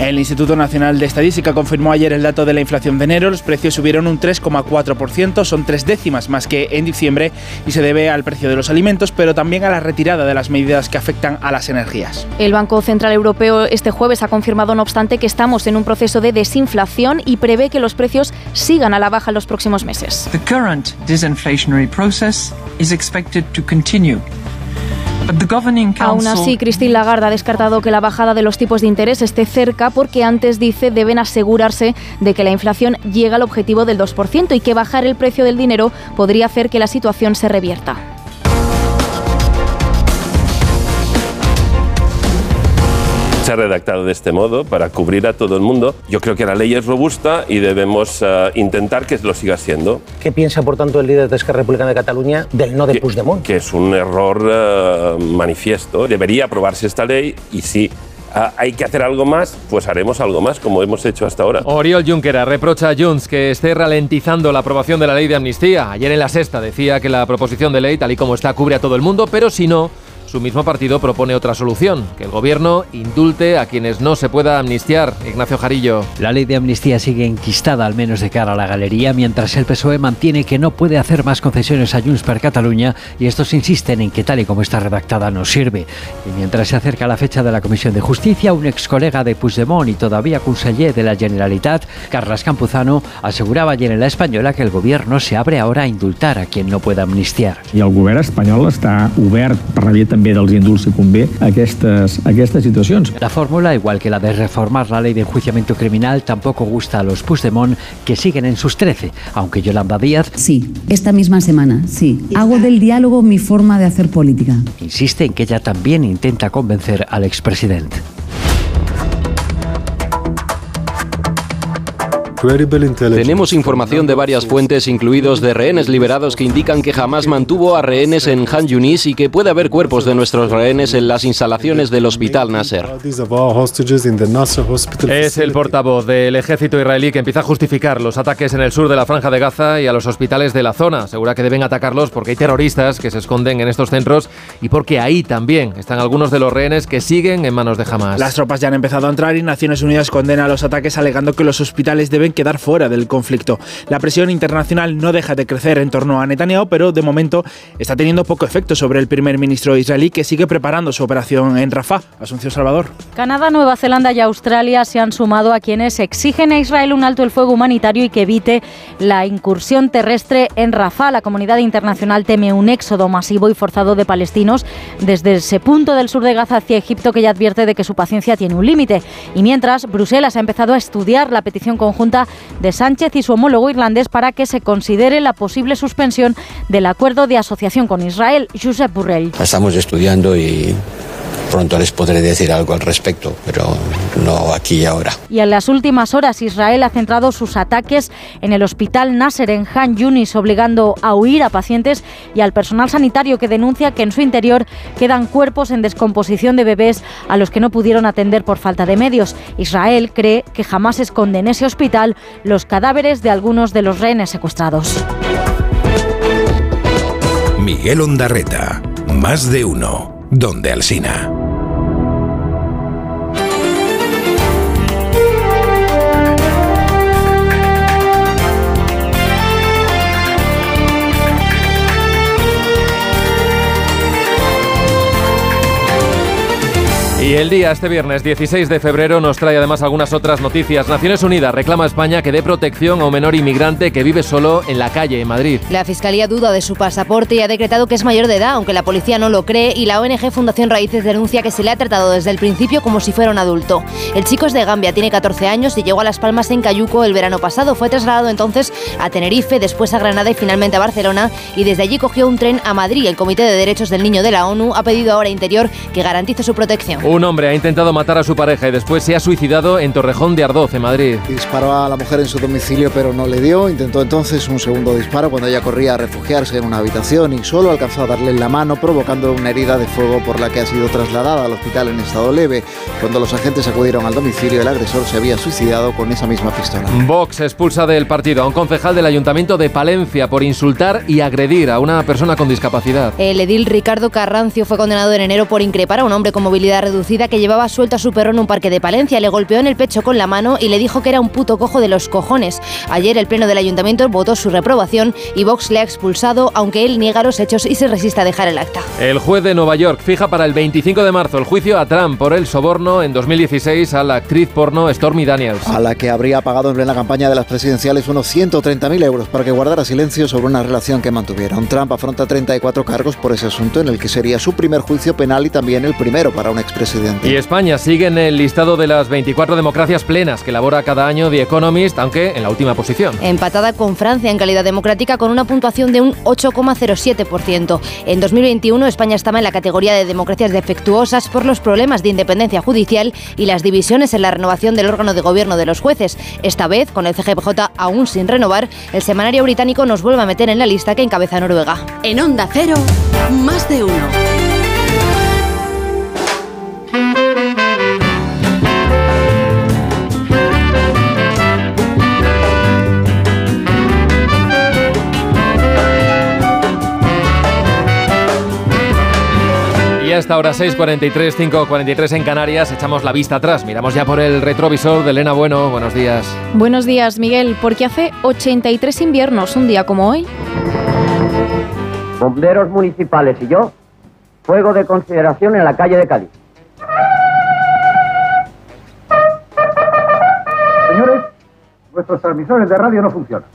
El Instituto Nacional de Estadística confirmó ayer el dato de la inflación de enero. Los precios subieron un 3,4%, son tres décimas más que en diciembre y se debe al precio de los alimentos, pero también a la retirada de las medidas que afectan a las energías. El Banco Central Europeo este jueves ha confirmado, no obstante, que estamos en un proceso de desinflación y prevé que los precios sigan a la baja en los próximos meses. The current disinflationary process is expected to continue. Aún así, Christine Lagarde ha descartado que la bajada de los tipos de interés esté cerca porque antes dice deben asegurarse de que la inflación llegue al objetivo del 2% y que bajar el precio del dinero podría hacer que la situación se revierta. Se ha redactado de este modo para cubrir a todo el mundo. Yo creo que la ley es robusta y debemos uh, intentar que lo siga siendo. ¿Qué piensa, por tanto, el líder de Esquerra Republicana de Cataluña del no de que, Puigdemont? Que es un error uh, manifiesto. Debería aprobarse esta ley y si Uh, hay que hacer algo más, pues haremos algo más, como hemos hecho hasta ahora. Oriol Junquera reprocha a Junts que esté ralentizando la aprobación de la ley de amnistía. Ayer en la sexta decía que la proposición de ley, tal y como está, cubre a todo el mundo, pero si no, su mismo partido propone otra solución, que el gobierno indulte a quienes no se pueda amnistiar. Ignacio Jarillo. La ley de amnistía sigue enquistada, al menos de cara a la galería, mientras el PSOE mantiene que no puede hacer más concesiones a Junts per Cataluña y estos insisten en que tal y como está redactada no sirve. Y mientras se acerca la fecha de la Comisión de Justicia, un ex colega de Puigdemont y todavía conseller de la Generalitat, Carles Campuzano, aseguraba ayer en La Española que el gobierno se abre ahora a indultar a quien no pueda amnistiar. I el govern espanyol està obert per la també dels indults si convé a aquestes, a aquestes situacions. La fórmula, igual que la de reformar la ley de enjuiciamiento criminal, tampoco gusta a los Puigdemont, que siguen en sus 13, aunque Yolanda Díaz... Sí, esta misma semana, sí. Hago del diálogo mi forma de hacer política. Insiste en que ella también intenta convencer al expresidente. Tenemos información de varias fuentes, incluidos de rehenes liberados, que indican que jamás mantuvo a rehenes en Han Yunis y que puede haber cuerpos de nuestros rehenes en las instalaciones del Hospital Nasser. Es el portavoz del ejército israelí que empieza a justificar los ataques en el sur de la Franja de Gaza y a los hospitales de la zona. Asegura que deben atacarlos porque hay terroristas que se esconden en estos centros y porque ahí también están algunos de los rehenes que siguen en manos de Hamas. Las tropas ya han empezado a entrar y Naciones Unidas condena los ataques alegando que los hospitales deben quedar fuera del conflicto. La presión internacional no deja de crecer en torno a Netanyahu, pero de momento está teniendo poco efecto sobre el primer ministro israelí que sigue preparando su operación en Rafah. Asunción Salvador. Canadá, Nueva Zelanda y Australia se han sumado a quienes exigen a Israel un alto el fuego humanitario y que evite la incursión terrestre en Rafah. La comunidad internacional teme un éxodo masivo y forzado de palestinos desde ese punto del sur de Gaza hacia Egipto que ya advierte de que su paciencia tiene un límite. Y mientras, Bruselas ha empezado a estudiar la petición conjunta de Sánchez y su homólogo irlandés para que se considere la posible suspensión del acuerdo de asociación con Israel. Josep Burrell. Estamos estudiando y pronto les podré decir algo al respecto, pero no aquí y ahora. Y en las últimas horas Israel ha centrado sus ataques en el hospital Nasser en Han Yunis, obligando a huir a pacientes y al personal sanitario que denuncia que en su interior quedan cuerpos en descomposición de bebés a los que no pudieron atender por falta de medios. Israel cree que jamás esconde en ese hospital los cadáveres de algunos de los rehenes secuestrados. Miguel Ondarreta, más de uno, donde Alsina. Y el día, este viernes 16 de febrero, nos trae además algunas otras noticias. Naciones Unidas reclama a España que dé protección a un menor inmigrante que vive solo en la calle en Madrid. La Fiscalía duda de su pasaporte y ha decretado que es mayor de edad, aunque la policía no lo cree, y la ONG Fundación Raíces denuncia que se le ha tratado desde el principio como si fuera un adulto. El chico es de Gambia, tiene 14 años y llegó a Las Palmas en Cayuco el verano pasado. Fue trasladado entonces a Tenerife, después a Granada y finalmente a Barcelona, y desde allí cogió un tren a Madrid. El Comité de Derechos del Niño de la ONU ha pedido ahora Interior que garantice su protección. Un hombre ha intentado matar a su pareja y después se ha suicidado en Torrejón de Ardoz, en Madrid. Disparó a la mujer en su domicilio pero no le dio. Intentó entonces un segundo disparo cuando ella corría a refugiarse en una habitación y solo alcanzó a darle en la mano provocando una herida de fuego por la que ha sido trasladada al hospital en estado leve. Cuando los agentes acudieron al domicilio el agresor se había suicidado con esa misma pistola. Vox expulsa del partido a un concejal del ayuntamiento de Palencia por insultar y agredir a una persona con discapacidad. El edil Ricardo Carrancio fue condenado en enero por increpar a un hombre con movilidad reducida que llevaba suelto a su perro en un parque de Palencia. Le golpeó en el pecho con la mano y le dijo que era un puto cojo de los cojones. Ayer el pleno del ayuntamiento votó su reprobación y Vox le ha expulsado, aunque él niega los hechos y se resiste a dejar el acta. El juez de Nueva York fija para el 25 de marzo el juicio a Trump por el soborno en 2016 a la actriz porno Stormy Daniels. A la que habría pagado en plena campaña de las presidenciales unos 130.000 euros para que guardara silencio sobre una relación que mantuvieron. Trump afronta 34 cargos por ese asunto en el que sería su primer juicio penal y también el primero para un expresidente. Y España sigue en el listado de las 24 democracias plenas que elabora cada año The Economist, aunque en la última posición. Empatada con Francia en calidad democrática con una puntuación de un 8,07%. En 2021 España estaba en la categoría de democracias defectuosas por los problemas de independencia judicial y las divisiones en la renovación del órgano de gobierno de los jueces. Esta vez, con el CGPJ aún sin renovar, el semanario británico nos vuelve a meter en la lista que encabeza Noruega. En Onda Cero, más de uno. Y hasta ahora 6.43, 5.43 en Canarias, echamos la vista atrás, miramos ya por el retrovisor de Elena Bueno, buenos días. Buenos días, Miguel, porque hace 83 inviernos, un día como hoy. Bomberos municipales y yo, fuego de consideración en la calle de Cádiz. Señores, nuestros transmisores de radio no funcionan.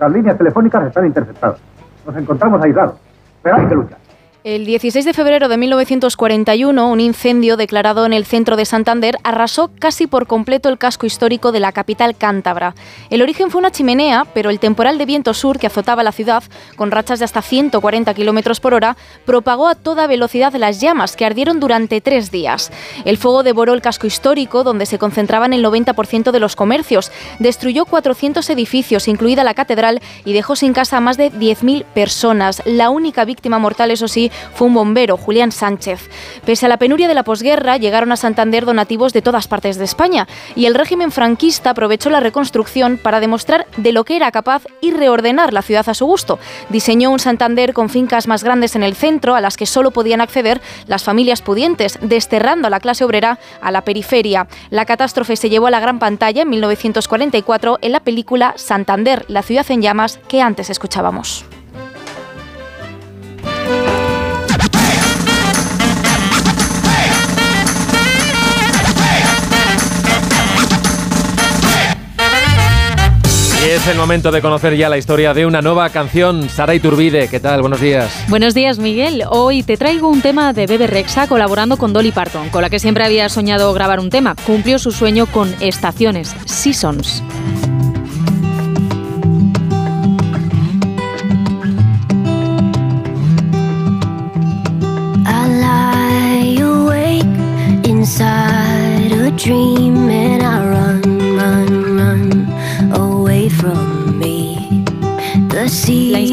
Las líneas telefónicas están interceptadas. Nos encontramos aislados, pero hay que luchar. El 16 de febrero de 1941, un incendio declarado en el centro de Santander arrasó casi por completo el casco histórico de la capital cántabra. El origen fue una chimenea, pero el temporal de viento sur que azotaba la ciudad, con rachas de hasta 140 kilómetros por hora, propagó a toda velocidad las llamas que ardieron durante tres días. El fuego devoró el casco histórico, donde se concentraban el 90% de los comercios, destruyó 400 edificios, incluida la catedral, y dejó sin casa a más de 10.000 personas. La única víctima mortal, eso sí, fue un bombero, Julián Sánchez. Pese a la penuria de la posguerra, llegaron a Santander donativos de todas partes de España y el régimen franquista aprovechó la reconstrucción para demostrar de lo que era capaz y reordenar la ciudad a su gusto. Diseñó un Santander con fincas más grandes en el centro, a las que solo podían acceder las familias pudientes, desterrando a la clase obrera a la periferia. La catástrofe se llevó a la gran pantalla en 1944 en la película Santander, la ciudad en llamas que antes escuchábamos. Es el momento de conocer ya la historia de una nueva canción. Sara Iturbide, ¿qué tal? Buenos días. Buenos días, Miguel. Hoy te traigo un tema de Bebe Rexa colaborando con Dolly Parton, con la que siempre había soñado grabar un tema. Cumplió su sueño con Estaciones, Seasons. I lie awake inside a dream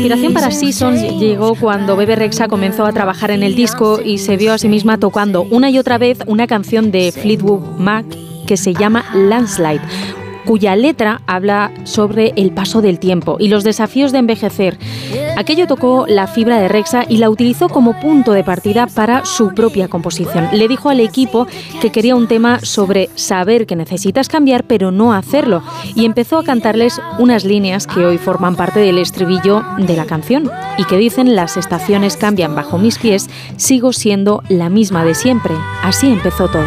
inspiración para Seasons llegó cuando Bebe Rexa comenzó a trabajar en el disco y se vio a sí misma tocando una y otra vez una canción de Fleetwood Mac que se llama Landslide. Cuya letra habla sobre el paso del tiempo y los desafíos de envejecer. Aquello tocó la fibra de Rexa y la utilizó como punto de partida para su propia composición. Le dijo al equipo que quería un tema sobre saber que necesitas cambiar pero no hacerlo y empezó a cantarles unas líneas que hoy forman parte del estribillo de la canción y que dicen las estaciones cambian bajo mis pies, sigo siendo la misma de siempre. Así empezó todo.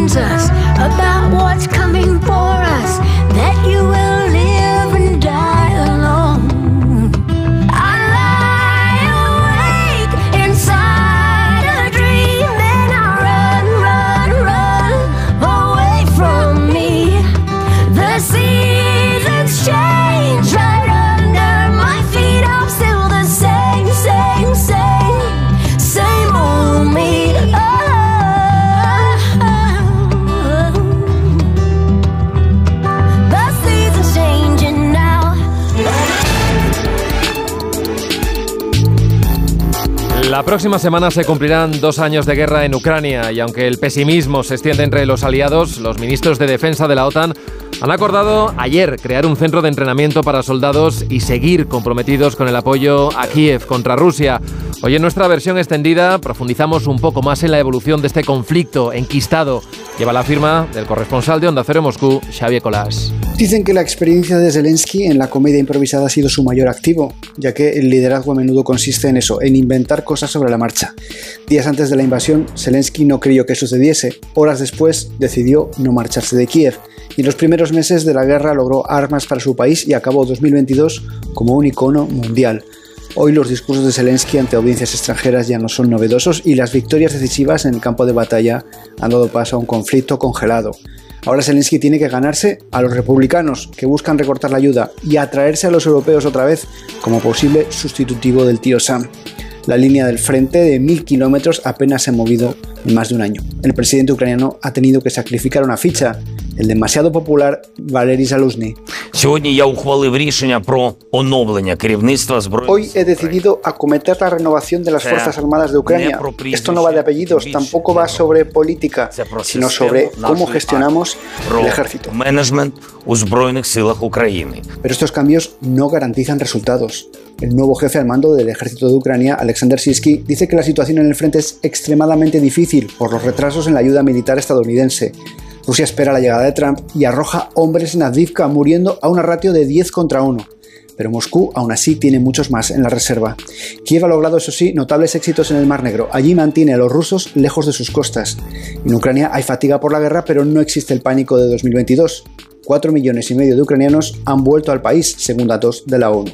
mountains. Próxima semana se cumplirán dos años de guerra en Ucrania y aunque el pesimismo se extiende entre los aliados, los ministros de defensa de la OTAN han acordado ayer crear un centro de entrenamiento para soldados y seguir comprometidos con el apoyo a Kiev contra Rusia. Hoy en nuestra versión extendida profundizamos un poco más en la evolución de este conflicto enquistado. Lleva la firma del corresponsal de Onda Cero Moscú, Xavier Colás. Dicen que la experiencia de Zelensky en la comedia improvisada ha sido su mayor activo, ya que el liderazgo a menudo consiste en eso, en inventar cosas sobre la marcha. Días antes de la invasión, Zelensky no creyó que sucediese. Horas después, decidió no marcharse de Kiev. Y los primeros meses de la guerra logró armas para su país y acabó 2022 como un icono mundial. Hoy los discursos de Zelensky ante audiencias extranjeras ya no son novedosos y las victorias decisivas en el campo de batalla han dado paso a un conflicto congelado. Ahora Zelensky tiene que ganarse a los republicanos que buscan recortar la ayuda y atraerse a los europeos otra vez como posible sustitutivo del tío Sam. La línea del frente de mil kilómetros apenas se ha movido en más de un año. El presidente ucraniano ha tenido que sacrificar una ficha, el demasiado popular Valery Zaluzny. Hoy he decidido acometer la renovación de las Fuerzas Armadas de Ucrania. Esto no va de apellidos, tampoco va sobre política, sino sobre cómo gestionamos el ejército. Pero estos cambios no garantizan resultados. El nuevo jefe al mando del ejército de Ucrania, Alexander Sisky, dice que la situación en el frente es extremadamente difícil por los retrasos en la ayuda militar estadounidense. Rusia espera la llegada de Trump y arroja hombres en Avdiivka muriendo a una ratio de 10 contra 1. Pero Moscú aún así tiene muchos más en la reserva. Kiev ha logrado, eso sí, notables éxitos en el Mar Negro. Allí mantiene a los rusos lejos de sus costas. En Ucrania hay fatiga por la guerra, pero no existe el pánico de 2022. 4 millones y medio de ucranianos han vuelto al país, según datos de la ONU.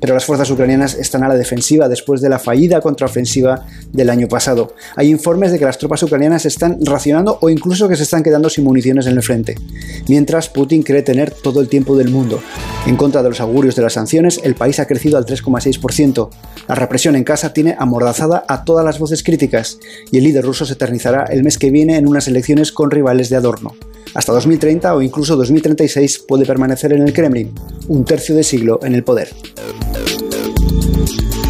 Pero las fuerzas ucranianas están a la defensiva después de la fallida contraofensiva del año pasado. Hay informes de que las tropas ucranianas están racionando o incluso que se están quedando sin municiones en el frente. Mientras Putin cree tener todo el tiempo del mundo. En contra de los augurios de las sanciones, el país ha crecido al 3,6%. La represión en casa tiene amordazada a todas las voces críticas y el líder ruso se eternizará el mes que viene en unas elecciones con rivales de adorno. Hasta 2030 o incluso 2036 puede permanecer en el Kremlin, un tercio de siglo en el poder.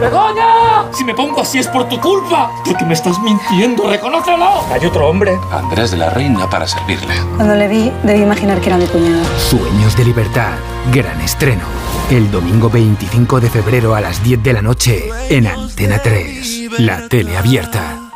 ¡Begoña! Si me pongo así es por tu culpa. Porque me estás mintiendo, reconócelo. Hay otro hombre. Andrés de la Reina para servirle. Cuando le vi, debí imaginar que era mi cuñado. Sueños de libertad. Gran estreno. El domingo 25 de febrero a las 10 de la noche en Antena 3. La tele abierta.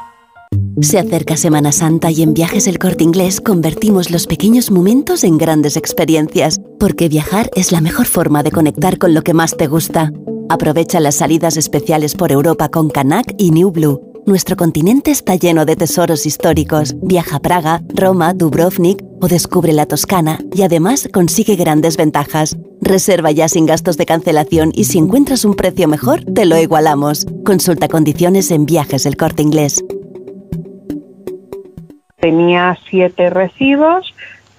Se acerca Semana Santa y en Viajes El Corte Inglés convertimos los pequeños momentos en grandes experiencias, porque viajar es la mejor forma de conectar con lo que más te gusta. Aprovecha las salidas especiales por Europa con Canac y New Blue. Nuestro continente está lleno de tesoros históricos. Viaja a Praga, Roma, Dubrovnik o descubre la Toscana y además consigue grandes ventajas. Reserva ya sin gastos de cancelación y si encuentras un precio mejor, te lo igualamos. Consulta condiciones en Viajes El Corte Inglés. Tenía siete recibos,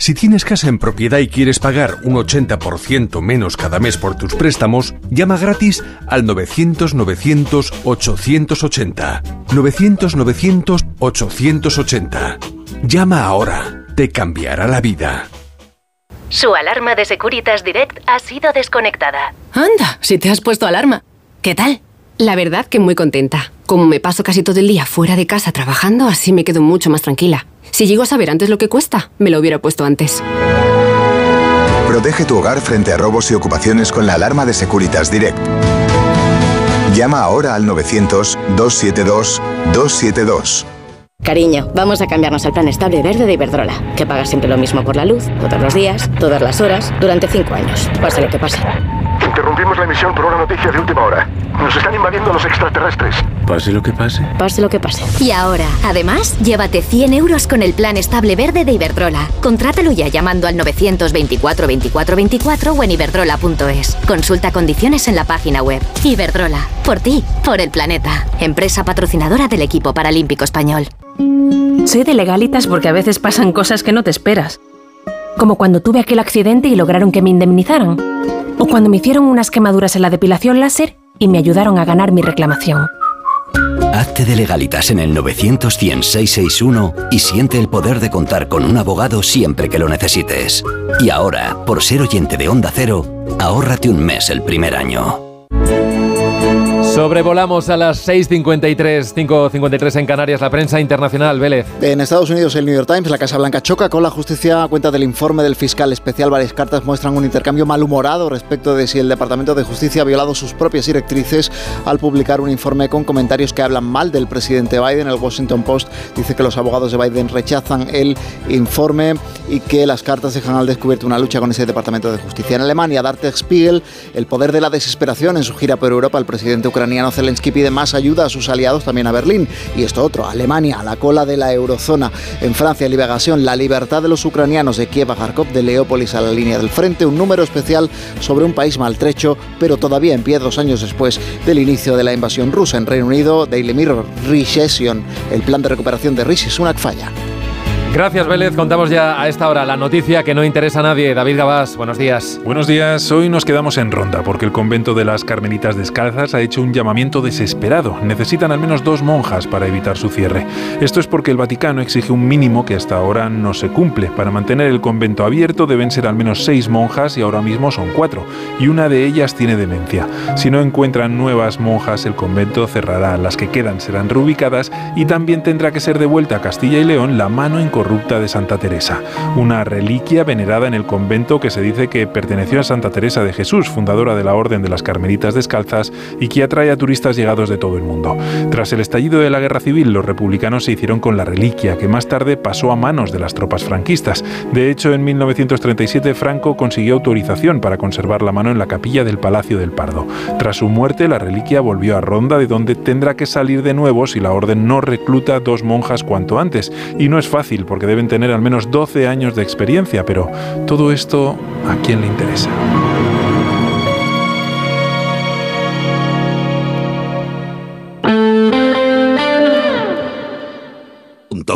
Si tienes casa en propiedad y quieres pagar un 80% menos cada mes por tus préstamos, llama gratis al 900-900-880. 900-900-880. Llama ahora. Te cambiará la vida. Su alarma de Securitas Direct ha sido desconectada. Anda, si te has puesto alarma. ¿Qué tal? La verdad que muy contenta. Como me paso casi todo el día fuera de casa trabajando, así me quedo mucho más tranquila. Si llego a saber antes lo que cuesta, me lo hubiera puesto antes. Protege tu hogar frente a robos y ocupaciones con la alarma de Securitas Direct. Llama ahora al 900-272-272. Cariño, vamos a cambiarnos al plan estable verde de Iberdrola, que paga siempre lo mismo por la luz, todos los días, todas las horas, durante cinco años, pase lo que pase. Interrumpimos la emisión por una noticia de última hora. Nos están invadiendo los extraterrestres. Pase lo que pase. Pase lo que pase. Y ahora, además, llévate 100 euros con el plan estable verde de Iberdrola. Contrátalo ya llamando al 924 24 24 o en iberdrola.es. Consulta condiciones en la página web. Iberdrola, por ti, por el planeta. Empresa patrocinadora del equipo paralímpico español. Soy de legalitas porque a veces pasan cosas que no te esperas. Como cuando tuve aquel accidente y lograron que me indemnizaran. O cuando me hicieron unas quemaduras en la depilación láser y me ayudaron a ganar mi reclamación. Hazte de legalitas en el 900 661 y siente el poder de contar con un abogado siempre que lo necesites. Y ahora, por ser oyente de Onda Cero, ahórrate un mes el primer año. Sobrevolamos a las 6.53, 5.53 en Canarias, la prensa internacional, Vélez. En Estados Unidos, el New York Times, la Casa Blanca choca con la justicia a cuenta del informe del fiscal especial. Varias cartas muestran un intercambio malhumorado respecto de si el Departamento de Justicia ha violado sus propias directrices al publicar un informe con comentarios que hablan mal del presidente Biden. El Washington Post dice que los abogados de Biden rechazan el informe y que las cartas dejan al descubierto una lucha con ese Departamento de Justicia. En Alemania, Darte Spiegel, el poder de la desesperación en su gira por Europa, el presidente ucraniano Zelensky pide más ayuda a sus aliados también a Berlín. Y esto otro, Alemania, a la cola de la eurozona. En Francia, liberación, la libertad de los ucranianos de Kiev a Kharkov, de Leópolis a la línea del frente, un número especial sobre un país maltrecho, pero todavía en pie dos años después del inicio de la invasión rusa en Reino Unido. Daily Mirror, Recession, el plan de recuperación de Rishi Sunak falla. Gracias, Vélez. Contamos ya a esta hora la noticia que no interesa a nadie. David Gabás, buenos días. Buenos días. Hoy nos quedamos en Ronda porque el convento de las Carmelitas Descalzas ha hecho un llamamiento desesperado. Necesitan al menos dos monjas para evitar su cierre. Esto es porque el Vaticano exige un mínimo que hasta ahora no se cumple. Para mantener el convento abierto deben ser al menos seis monjas y ahora mismo son cuatro. Y una de ellas tiene demencia. Si no encuentran nuevas monjas, el convento cerrará. Las que quedan serán reubicadas y también tendrá que ser devuelta a Castilla y León la mano en corrupta de Santa Teresa, una reliquia venerada en el convento que se dice que perteneció a Santa Teresa de Jesús, fundadora de la Orden de las Carmelitas Descalzas y que atrae a turistas llegados de todo el mundo. Tras el estallido de la Guerra Civil, los republicanos se hicieron con la reliquia, que más tarde pasó a manos de las tropas franquistas. De hecho, en 1937 Franco consiguió autorización para conservar la mano en la capilla del Palacio del Pardo. Tras su muerte, la reliquia volvió a Ronda, de donde tendrá que salir de nuevo si la orden no recluta dos monjas cuanto antes. Y no es fácil, porque deben tener al menos 12 años de experiencia, pero todo esto, ¿a quién le interesa?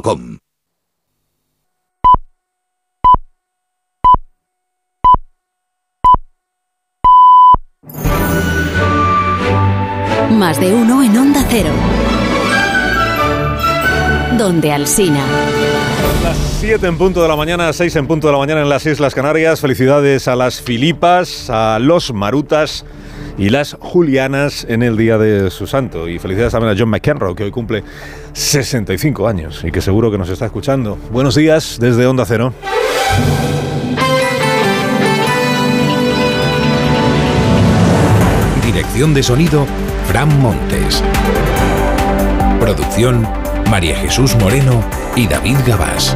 .com. Más de uno en Onda Cero. Donde Alsina. Las 7 en punto de la mañana, 6 en punto de la mañana en las Islas Canarias. Felicidades a las Filipas, a los Marutas y las Julianas en el día de su santo. Y felicidades también a John McEnroe, que hoy cumple 65 años y que seguro que nos está escuchando. Buenos días desde Onda Cero. Dirección de sonido, Fran Montes. Producción, María Jesús Moreno y David Gabás.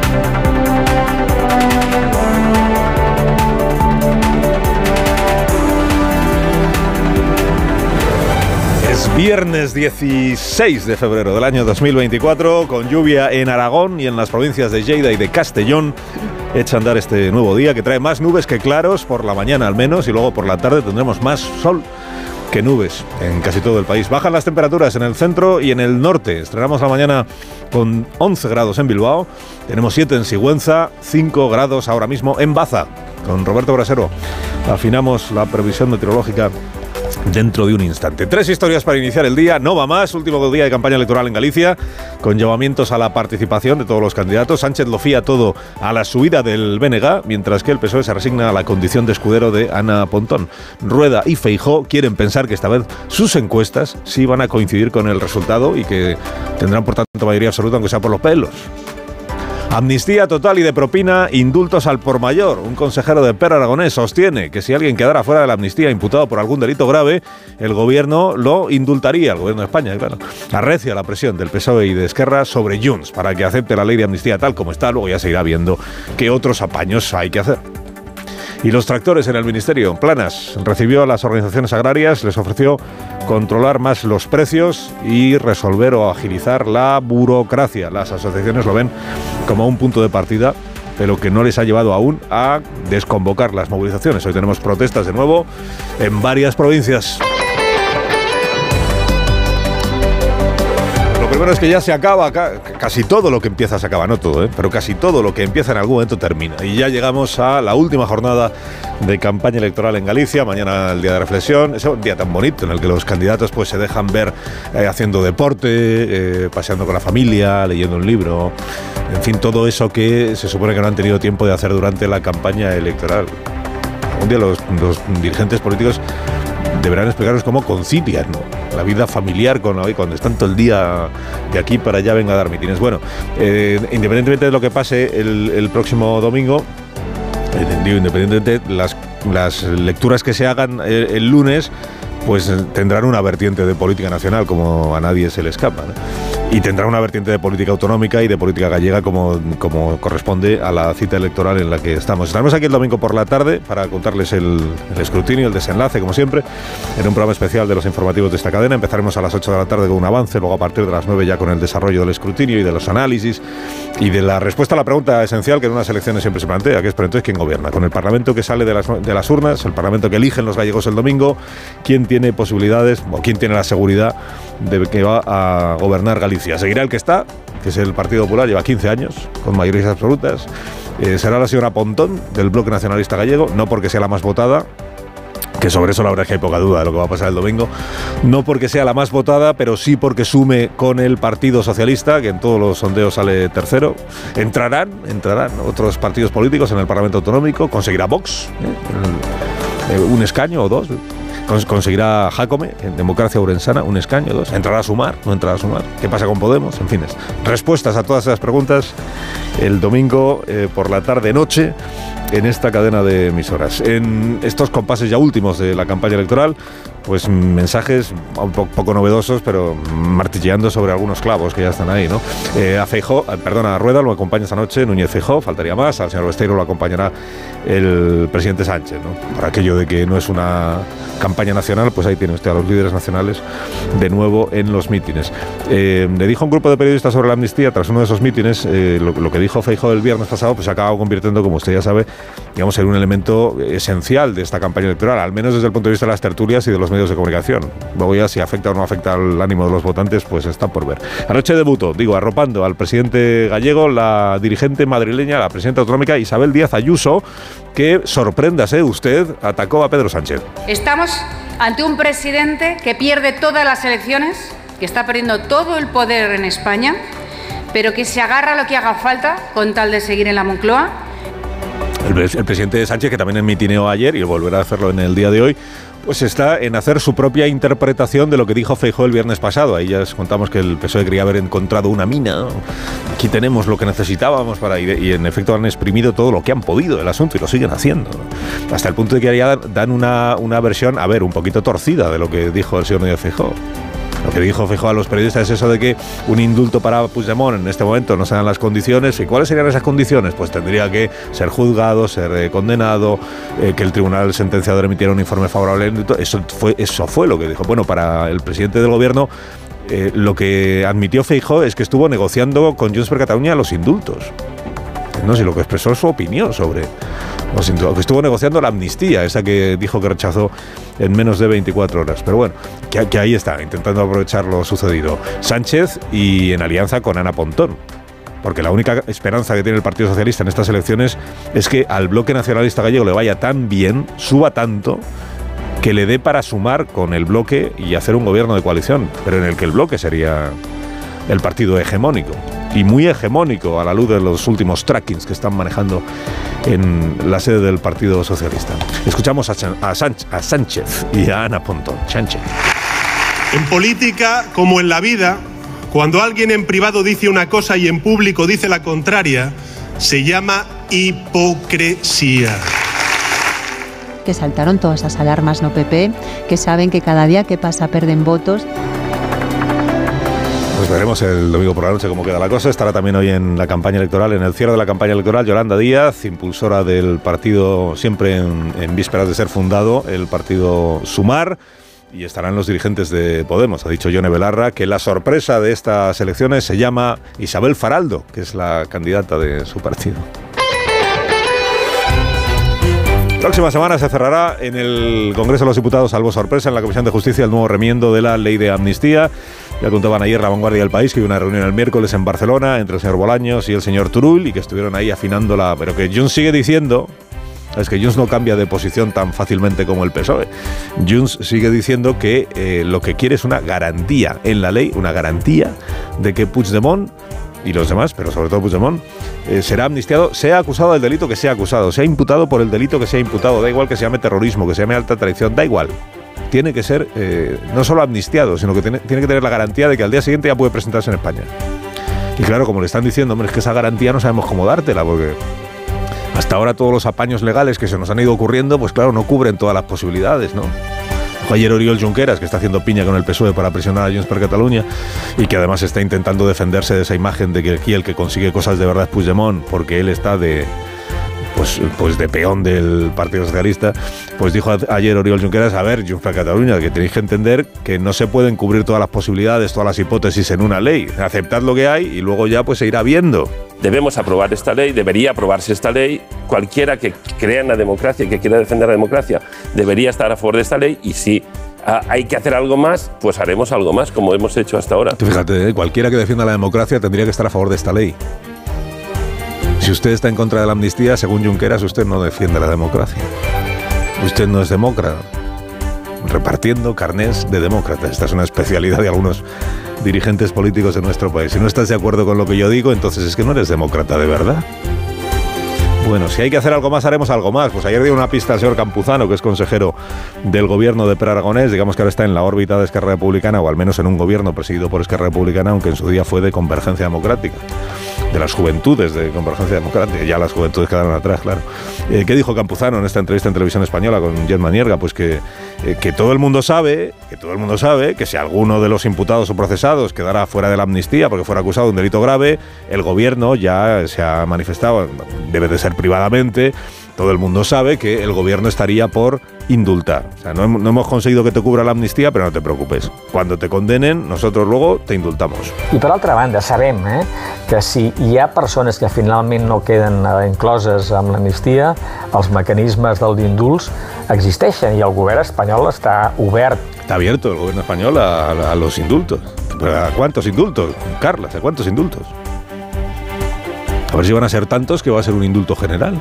Es viernes 16 de febrero del año 2024, con lluvia en Aragón y en las provincias de Lleida y de Castellón. Echa a andar este nuevo día que trae más nubes que claros, por la mañana al menos, y luego por la tarde tendremos más sol que nubes en casi todo el país. Bajan las temperaturas en el centro y en el norte. Estrenamos la mañana con 11 grados en Bilbao, tenemos 7 en Sigüenza, 5 grados ahora mismo en Baza. Con Roberto Brasero afinamos la previsión meteorológica dentro de un instante. Tres historias para iniciar el día, no va más, último día de campaña electoral en Galicia, con llamamientos a la participación de todos los candidatos. Sánchez lo fía todo a la subida del BNG, mientras que el PSOE se resigna a la condición de escudero de Ana Pontón. Rueda y Feijó quieren pensar que esta vez sus encuestas sí van a coincidir con el resultado y que tendrán por tanto mayoría absoluta, aunque sea por los pelos. Amnistía total y de propina, indultos al por mayor. Un consejero de Per Aragonés sostiene que si alguien quedara fuera de la amnistía imputado por algún delito grave, el gobierno lo indultaría, el gobierno de España, claro. Arrecia la presión del PSOE y de Esquerra sobre Junts para que acepte la ley de amnistía tal como está, luego ya se irá viendo qué otros apaños hay que hacer. Y los tractores en el Ministerio, Planas, recibió a las organizaciones agrarias, les ofreció controlar más los precios y resolver o agilizar la burocracia. Las asociaciones lo ven como un punto de partida pero que no les ha llevado aún a desconvocar las movilizaciones. Hoy tenemos protestas de nuevo en varias provincias. Primero es que ya se acaba, casi todo lo que empieza se acaba, no todo, ¿eh? pero casi todo lo que empieza en algún momento termina. Y ya llegamos a la última jornada de campaña electoral en Galicia, mañana el día de reflexión, es un día tan bonito en el que los candidatos pues se dejan ver eh, haciendo deporte, eh, paseando con la familia, leyendo un libro, en fin, todo eso que se supone que no han tenido tiempo de hacer durante la campaña electoral. Un día los, los dirigentes políticos deberán explicarnos cómo concilian la vida familiar con cuando están todo el día de aquí para allá venga a dar mitines. Bueno, eh, independientemente de lo que pase el, próximo domingo, eh, independientemente las, lecturas que se hagan el, el lunes, pues tendrán una vertiente de política nacional como a nadie se le escapa. Y tendrá una vertiente de política autonómica y de política gallega como, como corresponde a la cita electoral en la que estamos. Estaremos aquí el domingo por la tarde para contarles el, escrutinio, el desenlace, como siempre, en un programa especial de los informativos de esta cadena. Empezaremos a las 8 de la tarde con un avance, luego a partir de las 9 ya con el desarrollo del escrutinio y de los análisis y de la respuesta a la pregunta esencial que en unas elecciones siempre se plantea, que es, pero entonces, ¿quién gobierna? Con el Parlamento que sale de las, de las urnas, el Parlamento que eligen los gallegos el domingo, ¿quién tiene posibilidades o quién tiene la seguridad de que va a gobernar Galicia? Seguirá el que está, que es el Partido Popular, lleva 15 años, con mayorías absolutas. Eh, será la señora Pontón, del Bloque Nacionalista Gallego, no porque sea la más votada, que sobre eso la verdad es que hay poca duda de lo que va a pasar el domingo, no porque sea la más votada, pero sí porque sume con el Partido Socialista, que en todos los sondeos sale tercero. Entrarán, entrarán otros partidos políticos en el Parlamento Autonómico, conseguirá Vox ¿eh? Eh, un escaño o dos conseguirá Jacome, en Democracia Urensana, un escaño, dos. ¿Entrará a sumar? ¿No entrará a sumar? ¿Qué pasa con Podemos? En fin, respuestas a todas esas preguntas el domingo eh, por la tarde-noche en esta cadena de emisoras. En estos compases ya últimos de la campaña electoral, pues mensajes un poco novedosos, pero martilleando sobre algunos clavos que ya están ahí, ¿no? Eh, a Feijó, eh, perdona, a Rueda lo acompaña esta noche Núñez Feijó, faltaría más, al señor Besteiro lo acompañará el presidente Sánchez, ¿no? Por aquello de que no es una campaña nacional, pues ahí tiene usted a los líderes nacionales de nuevo en los mítines. Eh, le dijo un grupo de periodistas sobre la amnistía, tras uno de esos mítines, lo, que dijo Feijó el viernes pasado, pues se ha acabado convirtiendo, como usted ya sabe, digamos, ser un elemento esencial de esta campaña electoral, al menos desde el punto de vista de las tertulias y de los medios de comunicación. Luego ya si afecta o no afecta al ánimo de los votantes, pues está por ver. Anoche debutó, digo, arropando al presidente gallego, la dirigente madrileña, la presidenta autonómica Isabel Díaz Ayuso, que, sorpréndase usted, atacó a Pedro Sánchez. Estamos ante un presidente que pierde todas las elecciones, que está perdiendo todo el poder en España, pero que se agarra a lo que haga falta con tal de seguir en la Moncloa. El, el presidente Sánchez, que también en mitineo ayer y volverá a hacerlo en el día de hoy, pues está en hacer su propia interpretación de lo que dijo Feijóo el viernes pasado. Ahí ya contamos que el PSOE quería haber encontrado una mina. Aquí tenemos lo que necesitábamos para ir. Y en efecto han exprimido todo lo que han podido del asunto y lo siguen haciendo. Hasta el punto de que ya dan una, una versión, a ver, un poquito torcida de lo que dijo el señor Núñez Feijóo. Lo que dijo Feijóo a los periodistas es eso de que un indulto para Puigdemont en este momento no se dan las condiciones. ¿Y cuáles serían esas condiciones? Pues tendría que ser juzgado, ser eh, condenado, eh, que el tribunal sentenciador emitiera un informe favorable. Eso fue, eso fue lo que dijo. Bueno, para el presidente del gobierno eh, lo que admitió Feijóo es que estuvo negociando con Junts per Catalunya los indultos. No sé, lo que expresó su opinión sobre indultos, que estuvo negociando la amnistía, esa que dijo que rechazó en menos de 24 horas. Pero bueno, que, que ahí está, intentando aprovechar lo sucedido. Sánchez y en alianza con Ana Pontón porque la única esperanza que tiene el Partido Socialista en estas elecciones es que al bloque nacionalista gallego le vaya tan bien, suba tanto, que le dé para sumar con el bloque y hacer un gobierno de coalición, pero en el que el bloque sería el partido hegemónico y muy hegemónico a la luz de los últimos trackings que están manejando en la sede del Partido Socialista. Escuchamos a, a, Sánchez, a Sánchez y a Ana Pontón. Sánchez. En política, como en la vida, cuando alguien en privado dice una cosa y en público dice la contraria, se llama hipocresía que saltaron todas esas alarmas no PP, que saben que cada día que pasa perden votos. Veremos el domingo por la noche cómo queda la cosa. Estará también hoy en la campaña electoral, en el cierre de la campaña electoral, Yolanda Díaz, impulsora del partido, siempre en, en vísperas de ser fundado, el partido Sumar. Y estarán los dirigentes de Podemos. Ha dicho Yone Belarra que la sorpresa de estas elecciones se llama Isabel Faraldo, que es la candidata de su partido. Próxima semana se cerrará en el Congreso de los Diputados, salvo sorpresa, en la Comisión de Justicia el nuevo remiendo de la ley de amnistía. Ya contaban ayer la vanguardia del país que hubo una reunión el miércoles en Barcelona entre el señor Bolaños y el señor Turull y que estuvieron ahí afinándola, pero que Junts sigue diciendo es que Junts no cambia de posición tan fácilmente como el PSOE. Junts sigue diciendo que eh, lo que quiere es una garantía en la ley, una garantía de que Puigdemont y los demás, pero sobre todo Puigdemont, eh, será amnistiado, sea acusado del delito que sea acusado, sea imputado por el delito que sea imputado, da igual que se llame terrorismo, que se llame alta traición, da igual. Tiene que ser eh, no solo amnistiado, sino que tiene, que tener la garantía de que al día siguiente ya puede presentarse en España. Y claro, como le están diciendo, hombre, es que esa garantía no sabemos cómo dártela, porque hasta ahora todos los apaños legales que se nos han ido ocurriendo, pues claro, no cubren todas las posibilidades, ¿no? Ayer Oriol Junqueras, que está haciendo piña con el PSOE para presionar a Junts per Cataluña y que además está intentando defenderse de esa imagen de que aquí el que consigue cosas de verdad es Puigdemont, porque él está de, pues, pues de peón del Partido Socialista, pues dijo ayer Oriol Junqueras, a ver, Junts per Cataluña, que tenéis que entender que no se pueden cubrir todas las posibilidades, todas las hipótesis en una ley. Aceptad lo que hay y luego ya pues se irá viendo. Debemos aprobar esta ley, debería aprobarse esta ley. Cualquiera que crea en la democracia y que quiera defender la democracia debería estar a favor de esta ley y si ah, hay que hacer algo más, pues haremos algo más, como hemos hecho hasta ahora. Fíjate, ¿eh? cualquiera que defienda la democracia tendría que estar a favor de esta ley. Si usted está en contra de la amnistía, según Junqueras, usted no defiende la democracia. Usted no es demócrata. Repartiendo carnés de demócrata. Esta es una especialidad de algunos dirigentes políticos de nuestro país. Si no estás de acuerdo con lo que yo digo, entonces es que no eres demócrata de verdad. Bueno, si hay que hacer algo más, haremos algo más. Pues ayer dio una pista al señor Campuzano, que es consejero del gobierno de Per Aragonés, digamos que ahora está en la órbita de Esquerra Republicana, o al menos en un gobierno presidido por Esquerra Republicana, aunque en su día fue de Convergencia Democrática de las juventudes de Convergencia Democrática. Ya las juventudes quedaron atrás, claro. Eh, ¿Qué dijo Campuzano en esta entrevista en televisión española con Germán Nierga? Pues que, eh, que todo el mundo sabe, que todo el mundo sabe que si alguno de los imputados o procesados quedara fuera de la amnistía porque fuera acusado de un delito grave, el gobierno ya se ha manifestado, debe de ser privadamente, todo el mundo sabe que el gobierno estaría por indultar. O sea, no, hem- no hemos conseguido que te cubra la amnistía, pero no te preocupes. Cuando te condenen, nosotros luego te indultamos. I per altra banda, sabem eh, que si hi ha persones que finalment no queden eh, incloses amb l'amnistia, els mecanismes del d'indults existeixen i el govern espanyol està obert. Está abierto el gobierno español a, a- a los indultos. ¿Pero ¿A cuántos indultos? Carlas, ¿a cuántos indultos? A ver si van a ser tantos que va a ser un indulto general.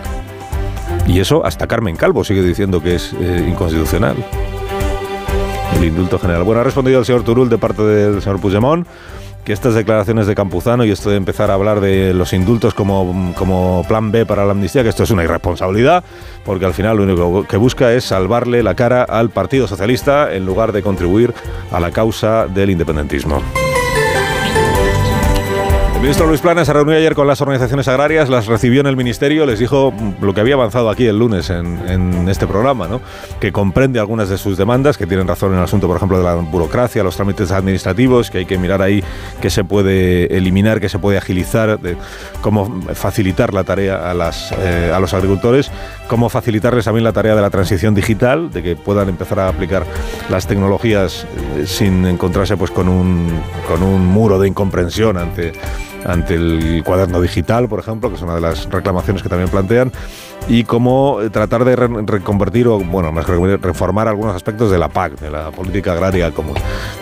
Y eso hasta Carmen Calvo sigue diciendo que es eh, inconstitucional. El indulto general. Bueno, ha respondido el señor Turul de parte del señor Puigdemont que estas declaraciones de Campuzano y esto de empezar a hablar de los indultos como, como plan B para la amnistía, que esto es una irresponsabilidad, porque al final lo único que busca es salvarle la cara al Partido Socialista en lugar de contribuir a la causa del independentismo. El ministro Luis Planas se reunió ayer con las organizaciones agrarias, las recibió en el ministerio, les dijo lo que había avanzado aquí el lunes en, este programa, ¿no? que comprende algunas de sus demandas, que tienen razón en el asunto, por ejemplo, de la burocracia, los trámites administrativos, que hay que mirar ahí qué se puede eliminar, qué se puede agilizar, cómo facilitar la tarea eh, a los agricultores, cómo facilitarles también la tarea de la transición digital, de que puedan empezar a aplicar las tecnologías eh, sin encontrarse pues con un, con un muro de incomprensión ante ante el cuaderno digital, por ejemplo, que es una de las reclamaciones que también plantean, y cómo eh, tratar de re- reconvertir o, bueno, más reformar algunos aspectos de la PAC, de la política agraria común.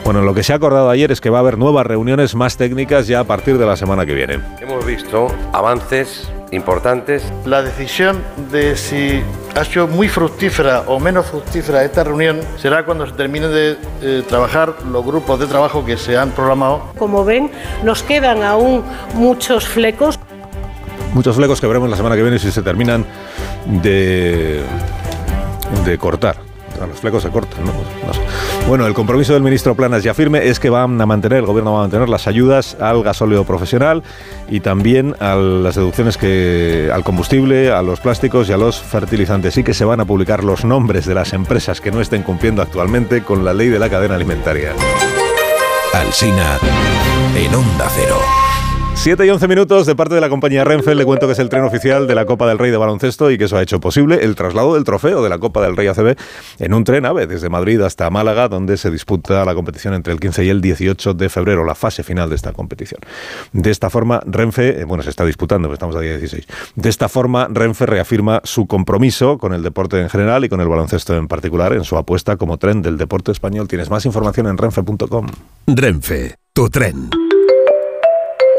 Bueno, lo que se ha acordado ayer es que va a haber nuevas reuniones más técnicas ya a partir de la semana que viene. Hemos visto avances importantes. La decisión de si ha sido muy fructífera o menos fructífera esta reunión será cuando se terminen de eh, trabajar los grupos de trabajo que se han programado. Como ven, nos quedan aún muchos flecos. Muchos flecos que veremos la semana que viene si se terminan de, de cortar. Ah, Los flecos se cortan, ¿no? Sé. Bueno, el compromiso del ministro Planas ya firme es que van a mantener, el gobierno va a mantener las ayudas al gasóleo profesional y también a las deducciones que al combustible, a los plásticos y a los fertilizantes. Sí que se van a publicar los nombres de las empresas que no estén cumpliendo actualmente con la ley de la cadena alimentaria. Alsina en Onda Cero. 7 y 11 minutos de parte de la compañía Renfe. Le cuento que es el tren oficial de la Copa del Rey de baloncesto y que eso ha hecho posible el traslado del trofeo de la Copa del Rey ACB en un tren AVE desde Madrid hasta Málaga, donde se disputa la competición entre el 15 y el 18 de febrero, la fase final de esta competición. De esta forma, Renfe, eh, bueno, se está disputando, pero estamos a día 16. De esta forma, Renfe reafirma su compromiso con el deporte en general y con el baloncesto en particular en su apuesta como tren del deporte español. Tienes más información en renfe.com. Renfe, tu tren.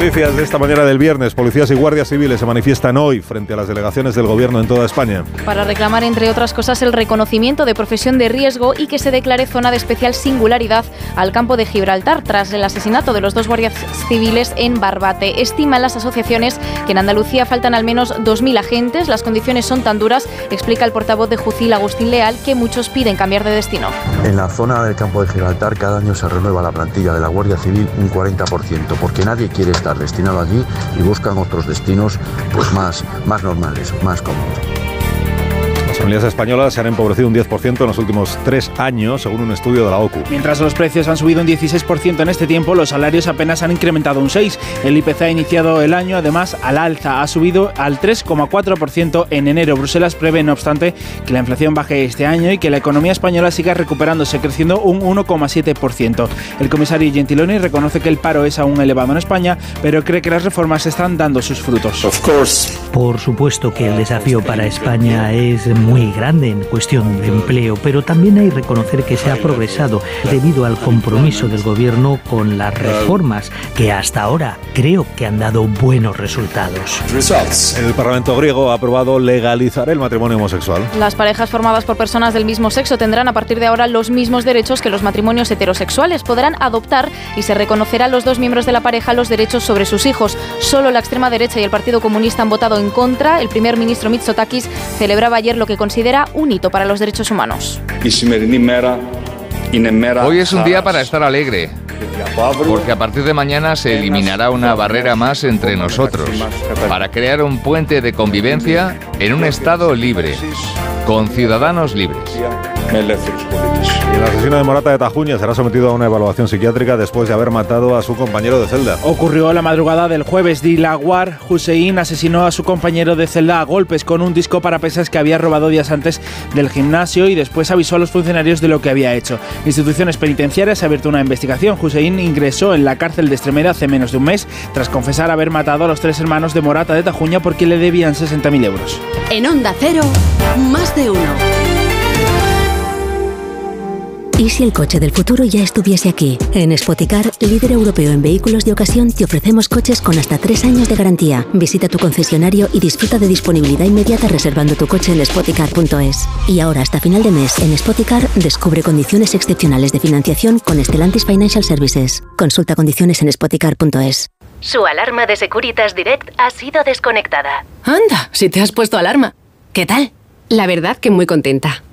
Noticias de esta mañana del viernes. Policías y guardias civiles se manifiestan hoy frente a las delegaciones del gobierno en toda España. para reclamar, entre otras cosas, el reconocimiento de profesión de riesgo y que se declare zona de especial singularidad al campo de Gibraltar tras el asesinato de los dos guardias civiles en Barbate. Estiman las asociaciones que en Andalucía faltan al menos 2.000 agentes. Las condiciones son tan duras, explica el portavoz de Jucil, Agustín Leal, que muchos piden cambiar de destino. En la zona del campo de Gibraltar cada año se renueva la plantilla de la Guardia Civil un 40%, porque nadie quiere estar destinado allí y buscan otros destinos pues más, más normales, más cómodos. Las familias españolas se han empobrecido un 10% en los últimos tres años, según un estudio de la OCU. Mientras los precios han subido un 16% en este tiempo, los salarios apenas han incrementado un 6%. El IPC ha iniciado el año además al alza, ha subido al 3,4% en enero. Bruselas prevé, no obstante, que la inflación baje este año y que la economía española siga recuperándose, creciendo un 1,7%. El comisario Gentiloni reconoce que el paro es aún elevado en España, pero cree que las reformas están dando sus frutos. Por supuesto que el desafío para España es muy grande en cuestión de empleo, pero también hay que reconocer que se ha progresado debido al compromiso del gobierno con las reformas que hasta ahora creo que han dado buenos resultados. El Parlamento griego ha aprobado legalizar el matrimonio homosexual. Las parejas formadas por personas del mismo sexo tendrán a partir de ahora los mismos derechos que los matrimonios heterosexuales. Podrán adoptar y se reconocerá a los dos miembros de la pareja los derechos sobre sus hijos. Solo la extrema derecha y el Partido Comunista han votado en contra. El primer ministro Mitsotakis celebraba ayer lo que considera un hito para los derechos humanos. Hoy es un día para estar alegre. Porque a partir de mañana se eliminará una barrera más entre nosotros para crear un puente de convivencia en un Estado libre, con ciudadanos libres. Y el asesino de Morata de Tajuña será sometido a una evaluación psiquiátrica después de haber matado a su compañero de celda. Ocurrió la madrugada del jueves. Dilawar Hussein asesinó a su compañero de celda a golpes con un disco para pesas que había robado días antes del gimnasio y después avisó a los funcionarios de lo que había hecho. Instituciones penitenciarias ha abierto una investigación. Ingresó en la cárcel de Extremera hace menos de un mes tras confesar haber matado a los tres hermanos de Morata de Tajuña porque le debían 60.000 euros. En Onda Cero, más de uno. ¿Y si el coche del futuro ya estuviese aquí? En Spoticar, líder europeo en vehículos de ocasión, te ofrecemos coches con hasta tres años de garantía. Visita tu concesionario y disfruta de disponibilidad inmediata reservando tu coche en spoticar.es. Y ahora, hasta final de mes, en Spoticar, descubre condiciones excepcionales de financiación con Stellantis Financial Services. Consulta condiciones en spoticar.es. Su alarma de Securitas Direct ha sido desconectada. Anda, si te has puesto alarma. ¿Qué tal? La verdad que muy contenta.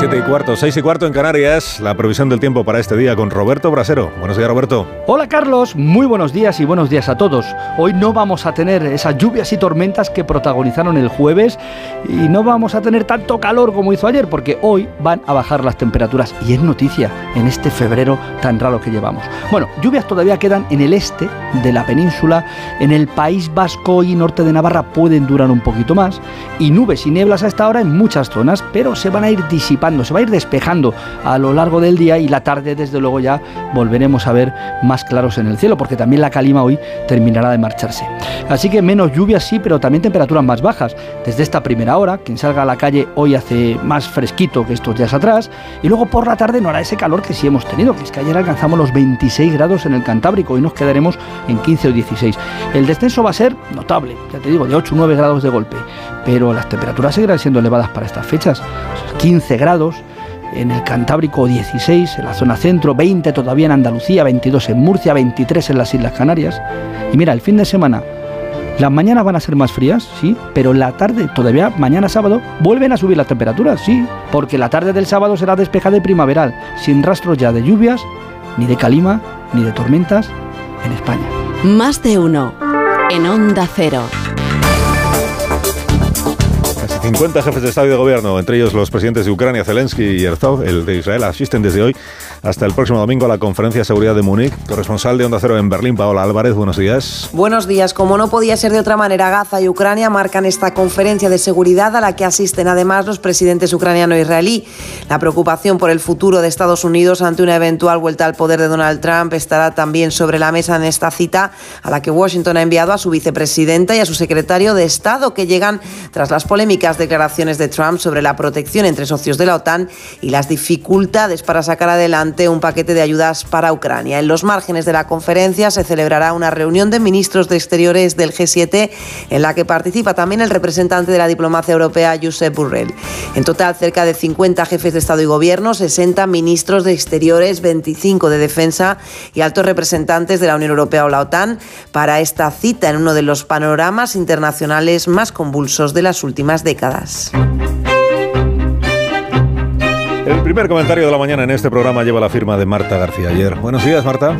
7 y cuarto, 6 y cuarto en Canarias, la previsión del tiempo para este día con Roberto Brasero. Buenos días, Roberto. Hola Carlos, muy buenos días y buenos días a todos. Hoy no vamos a tener esas lluvias y tormentas que protagonizaron el jueves y no vamos a tener tanto calor como hizo ayer porque hoy van a bajar las temperaturas y es noticia en este febrero tan raro que llevamos. Bueno, lluvias todavía quedan en el este de la península, en el País Vasco y norte de Navarra pueden durar un poquito más y nubes y nieblas a esta hora en muchas zonas, pero se van a ir disipando, se va a ir despejando a lo largo del día y la tarde desde luego ya volveremos a ver más claros en el cielo porque también la calima hoy terminará de marcharse. Así que menos lluvias sí, pero también temperaturas más bajas. Desde esta primera hora, quien salga a la calle hoy hace más fresquito que estos días atrás y luego por la tarde no hará ese calor que sí hemos tenido, que es que ayer alcanzamos los 26 grados en el Cantábrico y nos quedaremos en 15 o 16. El descenso va a ser notable, ya te digo, de 8 o 9 grados de golpe, pero las temperaturas seguirán siendo elevadas para estas fechas. 15 grados en el Cantábrico 16, en la zona centro, 20 todavía en Andalucía, 22 en Murcia, 23 en las Islas Canarias. Y mira, el fin de semana, las mañanas van a ser más frías, sí, pero la tarde, todavía mañana sábado, vuelven a subir las temperaturas, sí, porque la tarde del sábado será despejada y primaveral, sin rastros ya de lluvias, ni de calima, ni de tormentas en España. Más de uno. En Onda Cero. Casi 50 jefes de Estado y de Gobierno, entre ellos los presidentes de Ucrania, Zelensky y Herzog, el de Israel, asisten desde hoy hasta el próximo domingo a la Conferencia de Seguridad de Múnich. Corresponsal de Onda Cero en Berlín, Paola Álvarez, buenos días. Buenos días. Como no podía ser de otra manera, Gaza y Ucrania marcan esta conferencia de seguridad a la que asisten además los presidentes ucraniano e israelí. La preocupación por el futuro de Estados Unidos ante una eventual vuelta al poder de Donald Trump estará también sobre la mesa en esta cita a la que Washington ha enviado a su vicepresidenta y a su secretario de Estado, que llegan tras las polémicas declaraciones de Trump sobre la protección entre socios de la OTAN y las dificultades para sacar adelante un paquete de ayudas para Ucrania. En los márgenes de la conferencia se celebrará una reunión de ministros de Exteriores del G7 en la que participa también el representante de la diplomacia europea, Josep Burrell. En total, cerca de 50 jefes de Estado y Gobierno, 60 ministros de Exteriores, 25 de Defensa y altos representantes de la Unión Europea o la OTAN para esta cita en uno de los panoramas internacionales más convulsos de las últimas décadas. El primer comentario de la mañana en este programa lleva la firma de Marta García ayer. Buenos días, Marta.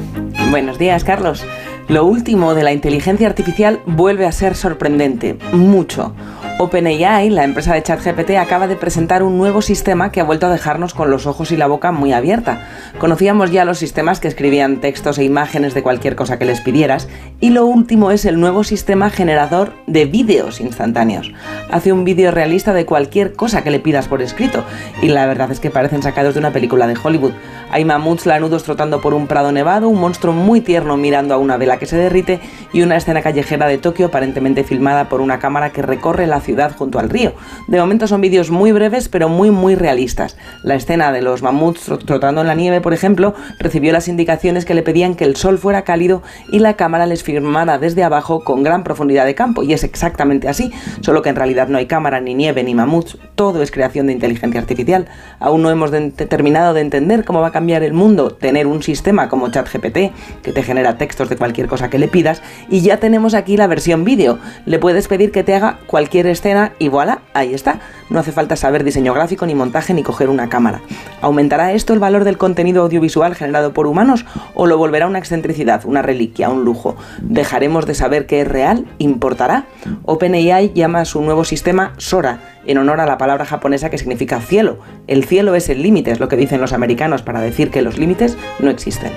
Buenos días, Carlos. Lo último de la inteligencia artificial vuelve a ser sorprendente, mucho. OpenAI, la empresa de ChatGPT, acaba de presentar un nuevo sistema que ha vuelto a dejarnos con los ojos y la boca muy abierta. Conocíamos ya los sistemas que escribían textos e imágenes de cualquier cosa que les pidieras, y lo último es el nuevo sistema generador de vídeos instantáneos. Hace un vídeo realista de cualquier cosa que le pidas por escrito, y la verdad es que parecen sacados de una película de Hollywood. Hay mamuts lanudos trotando por un prado nevado, un monstruo muy tierno mirando a una vela que se derrite y una escena callejera de Tokio aparentemente filmada por una cámara que recorre la ciudad ciudad junto al río. De momento son vídeos muy breves pero muy muy realistas. La escena de los mamuts trotando en la nieve, por ejemplo, recibió las indicaciones que le pedían que el sol fuera cálido y la cámara les filmara desde abajo con gran profundidad de campo. Y es exactamente así, solo que en realidad no hay cámara, ni nieve, ni mamuts. Todo es creación de inteligencia artificial. Aún no hemos terminado de entender cómo va a cambiar el mundo tener un sistema como ChatGPT que te genera textos de cualquier cosa que le pidas y ya tenemos aquí la versión vídeo. Le puedes pedir que te haga cualquier escena y voilà, ahí está. No hace falta saber diseño gráfico, ni montaje, ni coger una cámara. ¿Aumentará esto el valor del contenido audiovisual generado por humanos o lo volverá una excentricidad, una reliquia, un lujo? ¿Dejaremos de saber qué es real? ¿Importará? OpenAI llama a su nuevo sistema Sora, en honor a la palabra japonesa que significa cielo. El cielo es el límite, es lo que dicen los americanos para decir que los límites no existen.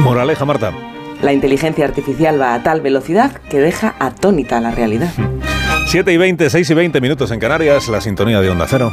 Moraleja, Marta. La inteligencia artificial va a tal velocidad que deja atónita la realidad. 7 y 20, 6 y 20 minutos en Canarias, la sintonía de Onda Cero.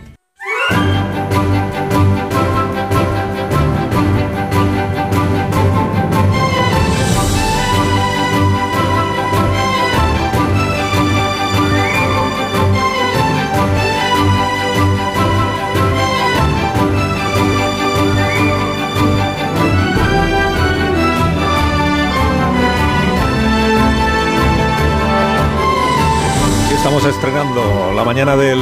Estamos estrenando la mañana del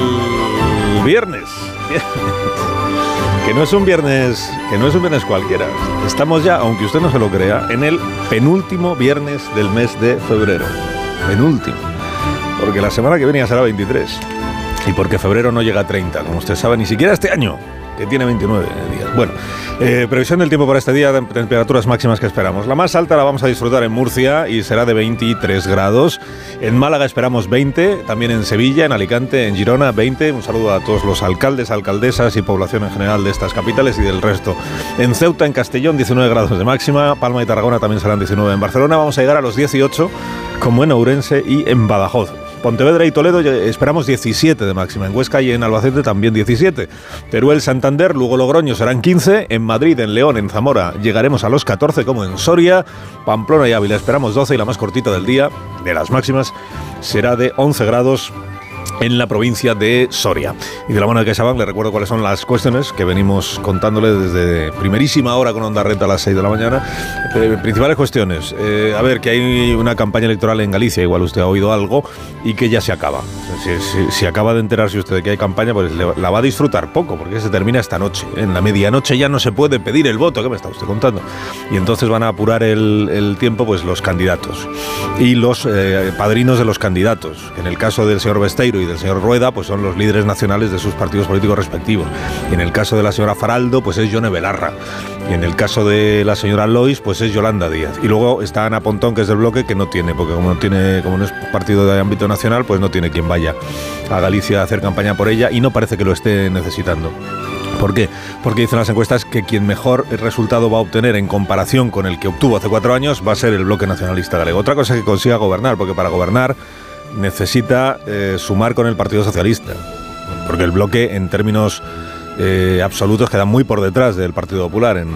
viernes. Que no es un viernes, que no es un viernes cualquiera. Estamos ya, aunque usted no se lo crea, en el penúltimo viernes del mes de febrero. Penúltimo. Porque la semana que viene ya será 23. Y porque febrero no llega a 30, como usted sabe, ni siquiera este año que tiene 29 días. Bueno, eh, previsión del tiempo para este día, temperaturas máximas que esperamos. La más alta la vamos a disfrutar en Murcia y será de 23 grados. En Málaga esperamos 20, también en Sevilla, en Alicante, en Girona 20. Un saludo a todos los alcaldes, alcaldesas y población en general de estas capitales y del resto. En Ceuta, en Castellón, 19 grados de máxima. Palma y Tarragona también serán 19. En Barcelona vamos a llegar a los 18, como en Ourense y en Badajoz. Pontevedra y Toledo esperamos 17 de máxima. En Huesca y en Albacete también 17. Teruel, Santander, luego Logroño serán 15. En Madrid, en León, en Zamora llegaremos a los 14 como en Soria. Pamplona y Ávila esperamos 12 y la más cortita del día, de las máximas, será de 11 grados en la provincia de Soria. Y de la mano de CaixaBank le recuerdo cuáles son las cuestiones que venimos contándole desde primerísima hora con Onda Renta a las 6 de la mañana. Eh, principales cuestiones. Eh, a ver, que hay una campaña electoral en Galicia, igual usted ha oído algo, y que ya se acaba. Si, acaba de enterarse usted de que hay campaña, pues la va a disfrutar poco, porque se termina esta noche. En la medianoche ya no se puede pedir el voto, ¿qué me está usted contando? Y entonces van a apurar el, tiempo pues los candidatos y los eh, padrinos de los candidatos. En el caso del señor Besteiro y del señor Rueda, pues son los líderes nacionales de sus partidos políticos respectivos. Y en el caso de la señora Faraldo, pues es Yone Belarra. Y en el caso de la señora Lois, pues es Yolanda Díaz. Y luego está Ana Pontón, que es del bloque, que no tiene, porque como no tiene, como no es partido de ámbito nacional, pues no tiene quien vaya a Galicia a hacer campaña por ella y no parece que lo esté necesitando. ¿Por qué? Porque dicen las encuestas que quien mejor resultado va a obtener en comparación con el que obtuvo hace cuatro años va a ser el bloque nacionalista galego. Otra cosa es que consiga gobernar, porque para gobernar necesita eh, sumar con el Partido Socialista, porque el bloque en términos eh, absolutos queda muy por detrás del Partido Popular en,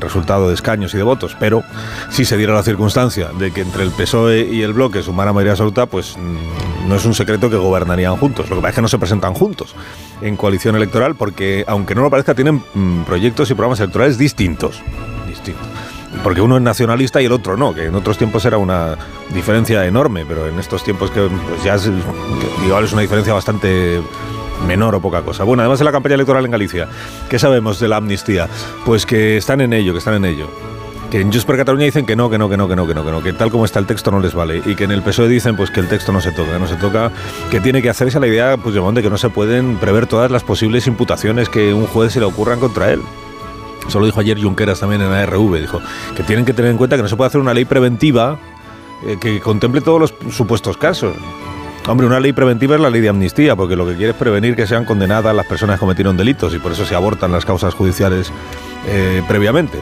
resultado de escaños y de votos, pero si se diera la circunstancia de que entre el PSOE y el bloque sumara mayoría absoluta, pues mm, no es un secreto que gobernarían juntos. Lo que pasa es que no se presentan juntos en coalición electoral porque, aunque no lo parezca, tienen mm, proyectos y programas electorales distintos. Distintos porque uno es nacionalista y el otro no, que en otros tiempos era una diferencia enorme, pero en estos tiempos que pues ya es, igual es una diferencia bastante menor o poca cosa. Bueno, además de la campaña electoral en Galicia, ¿qué sabemos de la amnistía? Pues que están en ello, que están en ello. Que en Just por Cataluña dicen que no, que no, que no, que no, que no, que no, que tal como está el texto no les vale. Y que en el PSOE dicen pues que el texto no se toca, no se toca, que tiene que hacerse la idea pues, de que no se pueden prever todas las posibles imputaciones que un juez se le ocurran contra él Eso lo dijo ayer Junqueras también en ARV. Dijo que tienen que tener en cuenta que no se puede hacer una ley preventiva eh, que contemple todos los supuestos casos. Hombre, una ley preventiva es la ley de amnistía, porque lo que quiere es prevenir que sean condenadas las personas que cometieron delitos y por eso se abortan las causas judiciales eh, previamente.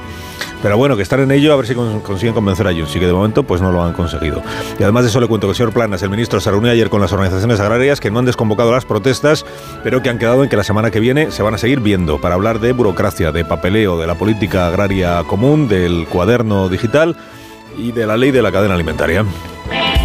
Pero bueno, que están en ello a ver si con- consiguen convencer a Junts, y que de momento pues no lo han conseguido. Y además de eso le cuento que el señor Planas, el ministro, se reunió ayer con las organizaciones agrarias que no han desconvocado las protestas, pero que han quedado en que la semana que viene se van a seguir viendo para hablar de burocracia, de papeleo, de la política agraria común, del cuaderno digital y de la ley de la cadena alimentaria.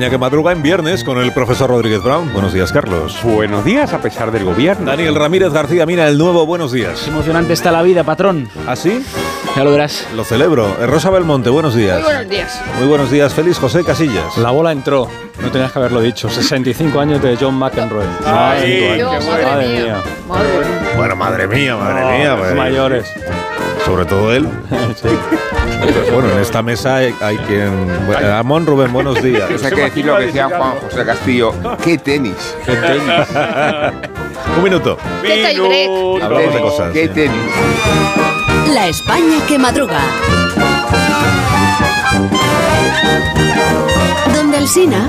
España que madruga en viernes con el profesor Rodríguez Brown. Buenos días, Carlos. Buenos días, a pesar del gobierno. Daniel Ramírez García Mina, el nuevo Buenos días. Emocionante está la vida, patrón. ¿Ah, sí? Ya lo verás. Lo celebro. Eh, Rosa Belmonte, buenos días. Muy buenos días. Muy buenos días, Félix José Casillas. La bola entró. No tenías que haberlo dicho. 65 años de John McEnroe. Ay, 65 años. qué Madre bueno. mía. Bueno, madre mía, madre No, mía. los pues, mayores. Sobre todo él. Bueno, en esta mesa hay, hay quien... bueno, Amón Rubén, buenos días. Eso hay que decir lo que decía Juan José Castillo. ¿Qué tenis? ¿Qué tenis? Un minuto. ¿Qué? Hablamos de cosas. ¿Qué tenis? La España que madruga. Donde Alsina.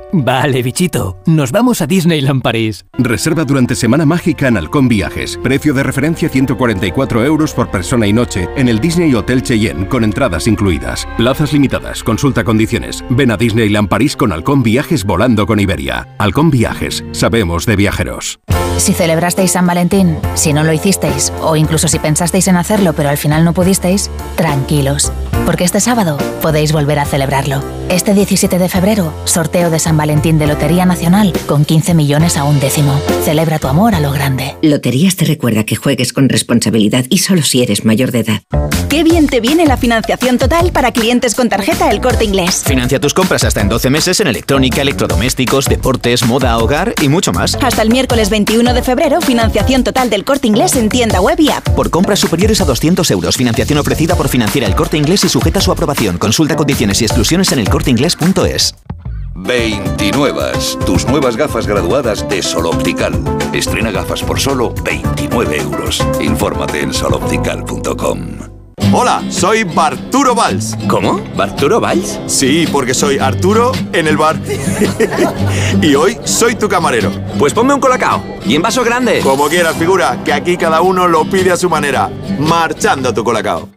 Vale, bichito, nos vamos a Disneyland París. Reserva durante Semana Mágica en Halcón Viajes. Precio de referencia 144 euros por persona y noche en el Disney Hotel Cheyenne con entradas incluidas. Plazas limitadas. Consulta condiciones. Ven a Disneyland París con Halcón Viajes volando con Iberia. Halcón Viajes. Sabemos de viajeros. Si celebrasteis San Valentín, si no lo hicisteis, o incluso si pensasteis en hacerlo pero al final no pudisteis, tranquilos, porque este sábado podéis volver a celebrarlo. Este 17 de febrero, sorteo de San Valentín de Lotería Nacional con 15 millones a un décimo. Celebra tu amor a lo grande. Loterías te recuerda que juegues con responsabilidad y solo si eres mayor de edad. Qué bien te viene la financiación total para clientes con tarjeta El Corte Inglés. Financia tus compras hasta en 12 meses en electrónica, electrodomésticos, deportes, moda, hogar y mucho más. Hasta el miércoles 21 de febrero, financiación total del Corte Inglés en tienda web y app. Por compras superiores a 200 euros, financiación ofrecida por Financiera El Corte Inglés y sujeta a su aprobación. Consulta condiciones y exclusiones en elcorteinglés.es. 29. Tus nuevas gafas graduadas de Sol Optical. Estrena gafas por solo 29 euros. Infórmate en soloptical.com. Hola, soy Barturo Valls. ¿Cómo? ¿Barturo Valls? Sí, porque soy Arturo en el bar. y hoy soy tu camarero. Pues ponme un colacao. Y en vaso grande. Como quieras, figura, que aquí cada uno lo pide a su manera. Marchando a tu colacao.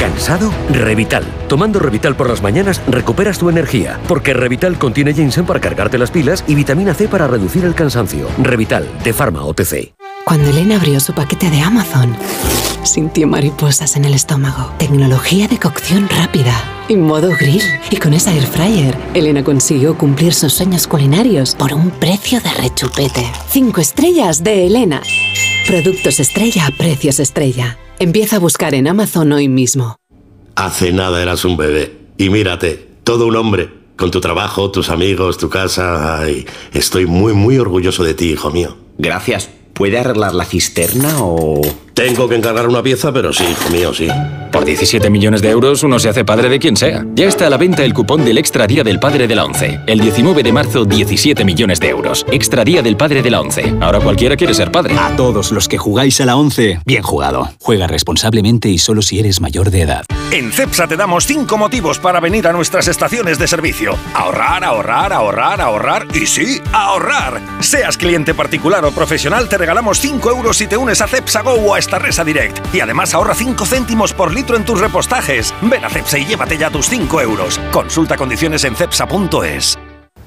¿Cansado? Revital. Tomando Revital por las mañanas recuperas tu energía, porque Revital contiene ginseng para cargarte las pilas y vitamina C para reducir el cansancio. Revital, de Pharma OTC. Cuando Elena abrió su paquete de Amazon, Sintió mariposas en el estómago. Tecnología de cocción rápida. Y modo grill. Y con esa air fryer, Elena consiguió cumplir sus sueños culinarios por un precio de rechupete. Cinco estrellas de Elena. Productos estrella a precios estrella. Empieza a buscar en Amazon hoy mismo. Hace nada eras un bebé. Y mírate, todo un hombre. Con tu trabajo, tus amigos, tu casa. Ay, estoy muy, muy orgulloso de ti, hijo mío. Gracias. ¿Puede arreglar la cisterna o...? Tengo que encargar una pieza, pero sí, hijo mío, sí. Por 17 millones de euros uno se hace padre de quien sea. Ya está a la venta el cupón del Extra Día del Padre de la ONCE. El 19 de marzo, 17 millones de euros. Extra Día del Padre de la ONCE. Ahora cualquiera quiere ser padre. A todos los que jugáis a la ONCE, bien jugado. Juega responsablemente y solo si eres mayor de edad. En CEPSA te damos 5 motivos para venir a nuestras estaciones de servicio. Ahorrar, ahorrar, ahorrar, ahorrar y sí, ahorrar. Seas cliente particular o profesional, te regalamos 5 euros si te unes a CEPSA Go o a Starresa Direct. Y además ahorra 5 céntimos por litro en tus repostajes. Ven a CEPSA y llévate ya tus 5 euros. Consulta condiciones en cepsa.es.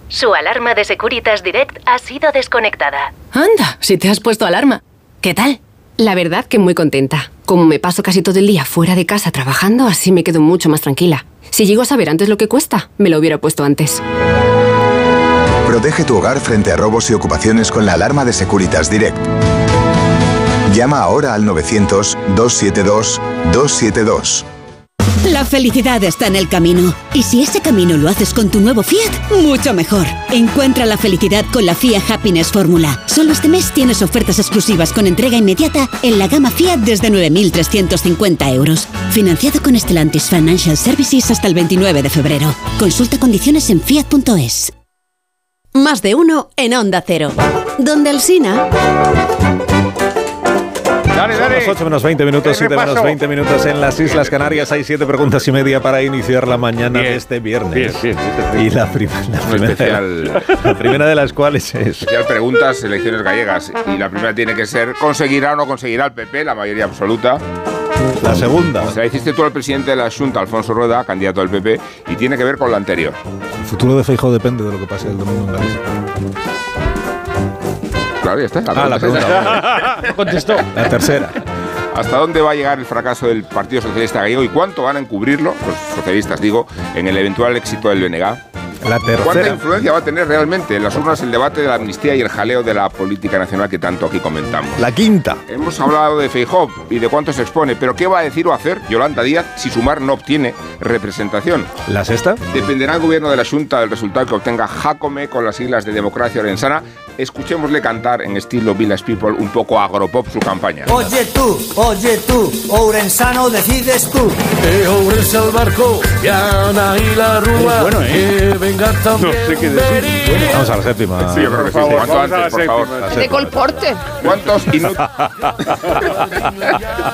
Su alarma de Securitas Direct ha sido desconectada. Anda, si te has puesto alarma. ¿Qué tal? La verdad que muy contenta. Como me paso casi todo el día fuera de casa trabajando, así me quedo mucho más tranquila. Si llego a saber antes lo que cuesta, me lo hubiera puesto antes. Protege tu hogar frente a robos y ocupaciones con la alarma de Securitas Direct. Llama ahora al 900-272-272. La felicidad está en el camino. Y si ese camino lo haces con tu nuevo Fiat, mucho mejor. Encuentra la felicidad con la Fiat Happiness Fórmula. Solo este mes tienes ofertas exclusivas con entrega inmediata en la gama Fiat desde 9.350 euros. Financiado con Stellantis Financial Services hasta el 29 de febrero. Consulta condiciones en fiat.es. Más de uno en Onda Cero. Donde el Sina... Dale, dale. Las 8 menos 20 minutos, 7 menos 20 minutos en las Islas Canarias. Hay 7 preguntas y media para iniciar la mañana de este viernes. Bien, bien, Y la, prim- la primera, especial- la primera de las cuales es... Especial preguntas, elecciones gallegas. Y la primera tiene que ser, ¿conseguirá o no conseguirá el PP la mayoría absoluta? La segunda. Se la hiciste tú al presidente de la Junta, Alfonso Rueda, candidato del PP, y tiene que ver con la anterior. El futuro de Feijóo depende de lo que pase el domingo en Galicia. Claro, ya está. Ah, la pregunta. contestó. La tercera. ¿Hasta dónde va a llegar el fracaso del Partido Socialista Gallego y cuánto van a encubrirlo, los socialistas digo, en el eventual éxito del BNG? La ¿Cuánta influencia va a tener realmente en las urnas el debate de la amnistía y el jaleo de la política nacional que tanto aquí comentamos? La quinta. Hemos hablado de Feijóo y de cuánto se expone, pero ¿qué va a decir o hacer Yolanda Díaz si Sumar no obtiene representación? ¿La sexta? Dependerá el gobierno de la Junta del resultado que obtenga Jacome con las siglas de Democracia Orensana. Escuchémosle cantar en estilo Village People un poco agropop su campaña. Oye tú, oye tú, Ourensano decides tú. Que Ourense al barco, Viana y la Rúa. bueno, ¿eh? Que venga también. No sé qué decir. Vamos a la séptima. Sí, yo creo que sí. Por favor, antes, por favor. La De colporte. ¿Cuántos inútiles?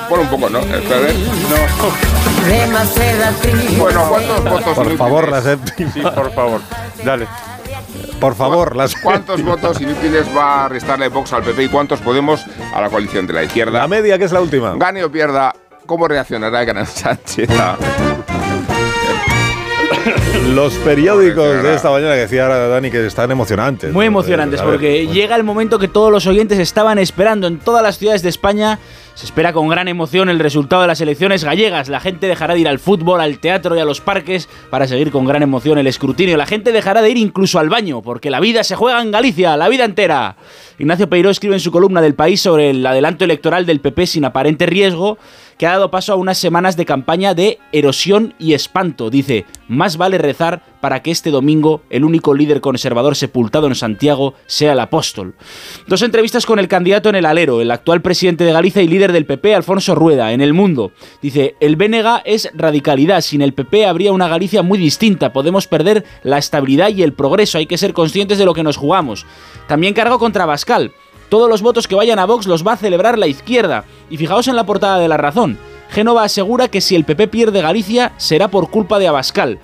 Bueno, un poco, ¿no? Espera, a ver. Bueno, ¿cuántos votos Por favor, la séptima. Sí, por favor. Dale. Por favor, las ¿Cuántos votos inútiles va a restarle Vox al PP y cuántos Podemos a la coalición de la izquierda? La media, que es la última. Gane o pierda, ¿cómo reaccionará el gran Sánchez? Los periódicos de esta mañana que decía Dani que están emocionantes. Muy emocionantes porque llega el momento que todos los oyentes estaban esperando en todas las ciudades de España. Se espera con gran emoción el resultado de las elecciones gallegas. La gente dejará de ir al fútbol, al teatro y a los parques para seguir con gran emoción el escrutinio. La gente dejará de ir incluso al baño porque la vida se juega en Galicia, la vida entera. Ignacio Peiró escribe en su columna del país sobre el adelanto electoral del PP sin aparente riesgo que ha dado paso a unas semanas de campaña de erosión y espanto. Dice, más vale rezar para que este domingo el único líder conservador sepultado en Santiago sea el apóstol. Dos entrevistas con el candidato en el alero, el actual presidente de Galicia y líder del PP, Alfonso Rueda, en El Mundo. Dice, el BNG es radicalidad, sin el PP habría una Galicia muy distinta, podemos perder la estabilidad y el progreso, hay que ser conscientes de lo que nos jugamos. También cargo contra Bascal. Todos los votos que vayan a Vox los va a celebrar la izquierda. Y fijaos en la portada de La Razón. Génova asegura que si el PP pierde Galicia será por culpa de Abascal.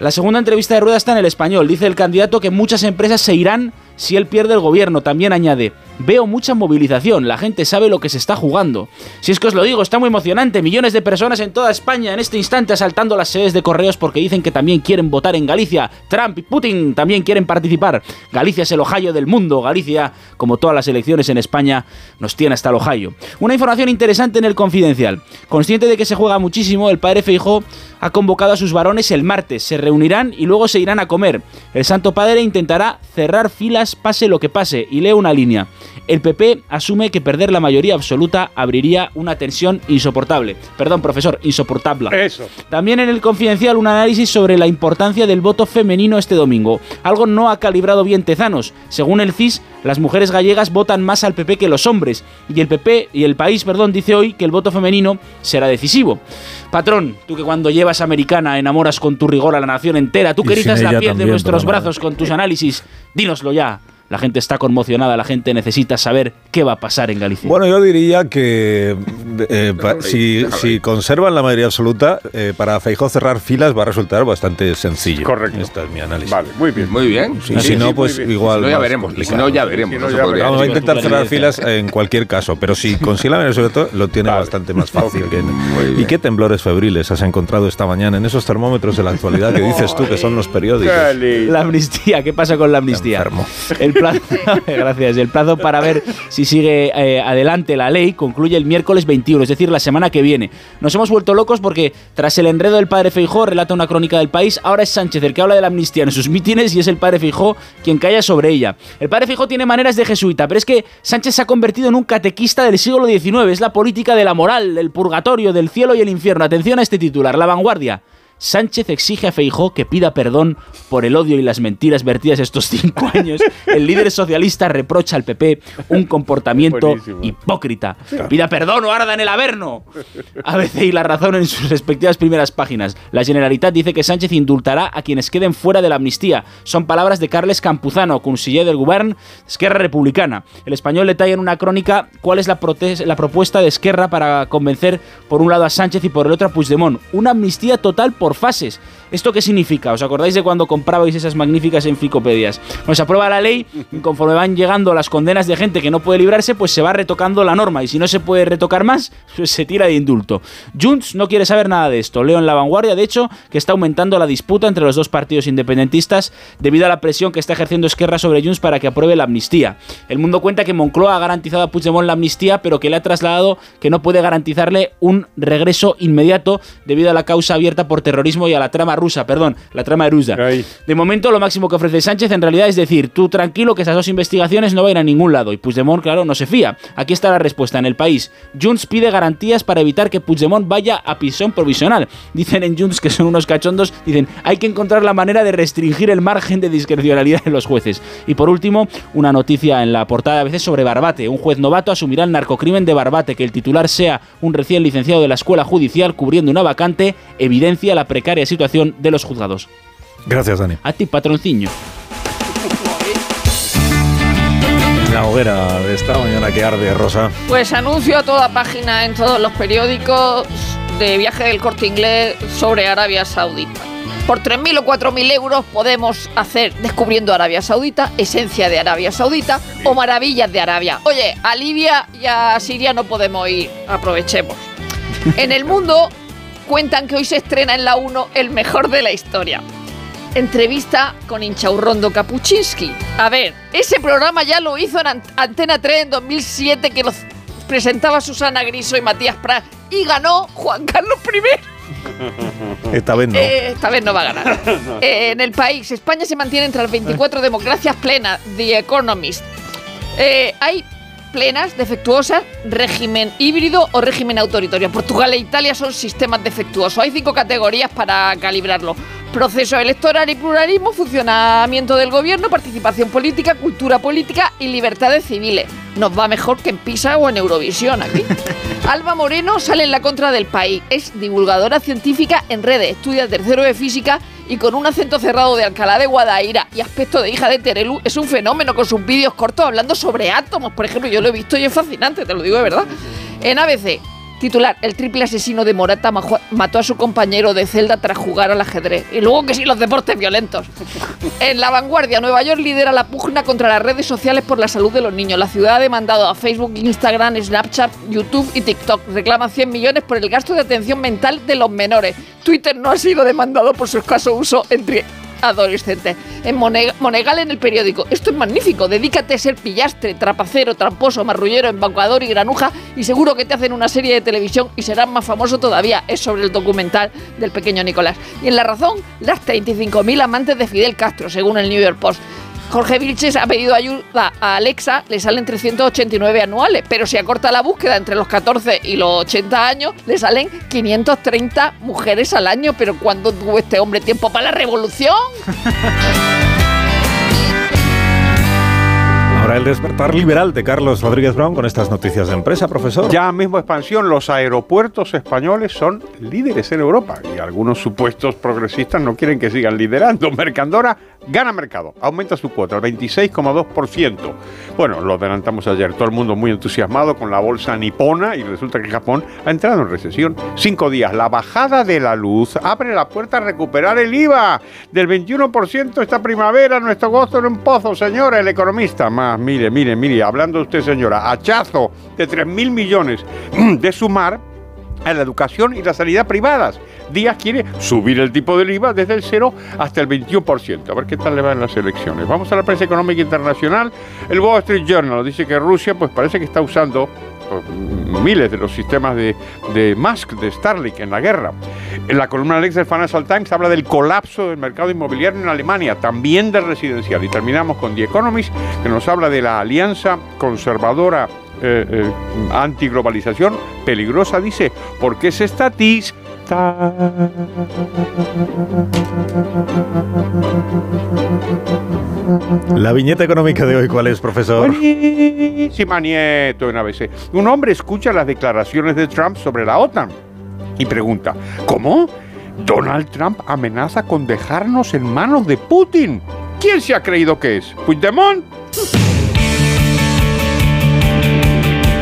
La segunda entrevista de Rueda está en el español. Dice el candidato que muchas empresas se irán si él pierde el gobierno. También añade, veo mucha movilización, la gente sabe lo que se está jugando. Si es que os lo digo, está muy emocionante, millones de personas en toda España en este instante asaltando las sedes de correos porque dicen que también quieren votar en Galicia. Trump y Putin también quieren participar. Galicia es el Ohio del mundo. Galicia, como todas las elecciones en España, nos tiene hasta el Ohio. Una información interesante en el confidencial. Consciente de que se juega muchísimo, el padre Feijó ha convocado a sus varones el martes. Se reunirán y luego se irán a comer. El Santo Padre intentará cerrar filas pase lo que pase y lee una línea. El PP asume que perder la mayoría absoluta abriría una tensión insoportable. Perdón, profesor, insoportable. Eso. También en el confidencial un análisis sobre la importancia del voto femenino este domingo. Algo no ha calibrado bien Tezanos. Según el CIS, las mujeres gallegas votan más al PP que los hombres. Y el PP y el país, perdón, dice hoy que el voto femenino será decisivo. Patrón, tú que cuando llevas americana enamoras con tu rigor a la nación entera, tú que erizas la piel de nuestros brazos con tus análisis, dínoslo ya. La gente está conmocionada, la gente necesita saber qué va a pasar en Galicia. Bueno, yo diría que eh, pa- si, si conservan la mayoría absoluta, eh, para Feijó cerrar filas va a resultar bastante sencillo. Correcto. Este es mi análisis. Vale, muy bien. Muy bien. Y si no, pues igual. Si no, ya veremos. Si no, ya veremos. no Vamos a intentar cerrar filas en cualquier caso, pero si consigue la mayoría absoluta, lo tiene bastante más fácil. que- ¿Y qué temblores febriles has encontrado esta mañana en esos termómetros de la actualidad que dices tú que son los periódicos? La amnistía, ¿qué pasa con la amnistía? El plazo, gracias. El plazo para ver si sigue eh, adelante la ley concluye el miércoles 21, es decir, la semana que viene. Nos hemos vuelto locos porque tras el enredo del padre Feijó, relata una crónica del país, ahora es Sánchez el que habla de la amnistía en sus mítines y es el padre Feijó quien calla sobre ella. El padre Feijó tiene maneras de jesuita, pero es que Sánchez se ha convertido en un catequista del siglo XIX, es la política de la moral, del purgatorio, del cielo y el infierno. Atención a este titular, La Vanguardia. Sánchez exige a Feijó que pida perdón por el odio y las mentiras vertidas estos cinco años. El líder socialista reprocha al PP un comportamiento Buenísimo. hipócrita. Pida perdón o arda en el averno. ABC y La Razón en sus respectivas primeras páginas. La Generalitat dice que Sánchez indultará a quienes queden fuera de la amnistía. Son palabras de Carles Campuzano, conseller del Govern Esquerra Republicana. El español detalla en una crónica cuál es la, la propuesta de Esquerra para convencer por un lado a Sánchez y por el otro a Puigdemont. Una amnistía total por fases. ¿Esto qué significa? ¿Os acordáis de cuando comprabais esas magníficas enciclopedias? Nos aprueba la ley y conforme van llegando las condenas de gente que no puede librarse, pues se va retocando la norma y si no se puede retocar más, pues se tira de indulto. Junts no quiere saber nada de esto. Leo en la vanguardia, de hecho, que está aumentando la disputa entre los dos partidos independentistas debido a la presión que está ejerciendo Esquerra sobre Junts para que apruebe la amnistía. El mundo cuenta que Moncloa ha garantizado a Puigdemont la amnistía, pero que le ha trasladado que no puede garantizarle un regreso inmediato debido a la causa abierta por terrorismo y a la trama rusa, perdón, la trama rusa. De momento, lo máximo que ofrece Sánchez en realidad es decir, tú tranquilo que esas dos investigaciones no van a ir a ningún lado. Y Puigdemont, claro, no se fía. Aquí está la respuesta en el país. Junts pide garantías para evitar que Puigdemont vaya a prisión provisional. Dicen en Junts que son unos cachondos, dicen, hay que encontrar la manera de restringir el margen de discrecionalidad de los jueces. Y por último, una noticia en la portada a veces sobre Barbate. Un juez novato asumirá el narcocrimen de Barbate. Que el titular sea un recién licenciado de la escuela judicial cubriendo una vacante evidencia la precaria situación de los juzgados. Gracias, Dani. A ti, patronciño. La hoguera de esta mañana que arde, Rosa. Pues anuncio a toda página en todos los periódicos de viaje del corte inglés sobre Arabia Saudita. Por 3.000 o 4.000 euros podemos hacer Descubriendo Arabia Saudita, Esencia de Arabia Saudita o Maravillas de Arabia. Oye, a Libia y a Siria no podemos ir, aprovechemos. En el mundo cuentan que hoy se estrena en la 1 el mejor de la historia. Entrevista con Inchaurrondo Kapuczynski. A ver, ese programa ya lo hizo en Ant- Antena 3 en 2007 que lo presentaba Susana Griso y Matías Prat y ganó Juan Carlos I. Esta vez no. Eh, esta vez no va a ganar. Eh, en el país, España se mantiene entre las 24 democracias plenas, The Economist. Eh, hay plenas, defectuosas, régimen híbrido o régimen autoritario. Portugal e Italia son sistemas defectuosos. Hay cinco categorías para calibrarlo. Proceso electoral y pluralismo, funcionamiento del gobierno, participación política, cultura política y libertades civiles. Nos va mejor que en PISA o en Eurovisión aquí. Alba Moreno sale en la contra del país. Es divulgadora científica en redes, estudia tercero de física y con un acento cerrado de Alcalá de Guadaira y aspecto de hija de Terelu es un fenómeno con sus vídeos cortos hablando sobre átomos, por ejemplo. Yo lo he visto y es fascinante, te lo digo de verdad. En ABC, Titular, el triple asesino de Morata mató a su compañero de celda tras jugar al ajedrez. Y luego que sí, los deportes violentos. En la vanguardia, Nueva York lidera la pugna contra las redes sociales por la salud de los niños. La ciudad ha demandado a Facebook, Instagram, Snapchat, YouTube y TikTok. Reclama 100 millones por el gasto de atención mental de los menores. Twitter no ha sido demandado por su escaso uso entre adolescentes. En Mone- Monegal en el periódico. Esto es magnífico. Dedícate a ser pillastre, trapacero, tramposo, marrullero, embaucador y granuja y seguro que te hacen una serie de televisión y serás más famoso todavía. Es sobre el documental del pequeño Nicolás. Y en La Razón, las 35.000 amantes de Fidel Castro, según el New York Post. Jorge Vilches ha pedido ayuda a Alexa, le salen 389 anuales, pero si acorta la búsqueda entre los 14 y los 80 años, le salen 530 mujeres al año. Pero ¿cuándo tuvo este hombre tiempo para la revolución? Ahora el despertar liberal de Carlos Rodríguez Brown con estas noticias de empresa, profesor. Ya mismo expansión, los aeropuertos españoles son líderes en Europa y algunos supuestos progresistas no quieren que sigan liderando. Mercandora gana mercado, aumenta su cuota al 26,2%. Bueno, lo adelantamos ayer, todo el mundo muy entusiasmado con la bolsa nipona y resulta que Japón ha entrado en recesión. Cinco días, la bajada de la luz abre la puerta a recuperar el IVA del 21% esta primavera. Nuestro gozo en un pozo, señora, el economista. Más, mire, mire, mire, hablando usted, señora, hachazo de 3 mil millones de sumar a la educación y la sanidad privadas. Díaz quiere subir el tipo del IVA desde el 0 hasta el 21%. A ver qué tal le va en las elecciones. Vamos a la prensa económica internacional. El Wall Street Journal dice que Rusia pues parece que está usando pues, miles de los sistemas de, de Musk, de Starlink en la guerra. En la columna Alex del Financial Times habla del colapso del mercado inmobiliario en Alemania, también del residencial. Y terminamos con The Economist, que nos habla de la alianza conservadora eh, eh, antiglobalización peligrosa, dice, porque es estatista. La viñeta económica de hoy, ¿cuál es, profesor? Buenísima nieto en ABC. Un hombre escucha las declaraciones de Trump sobre la OTAN y pregunta, ¿cómo? Donald Trump amenaza con dejarnos en manos de Putin. ¿Quién se ha creído que es? ¿Puigdemont?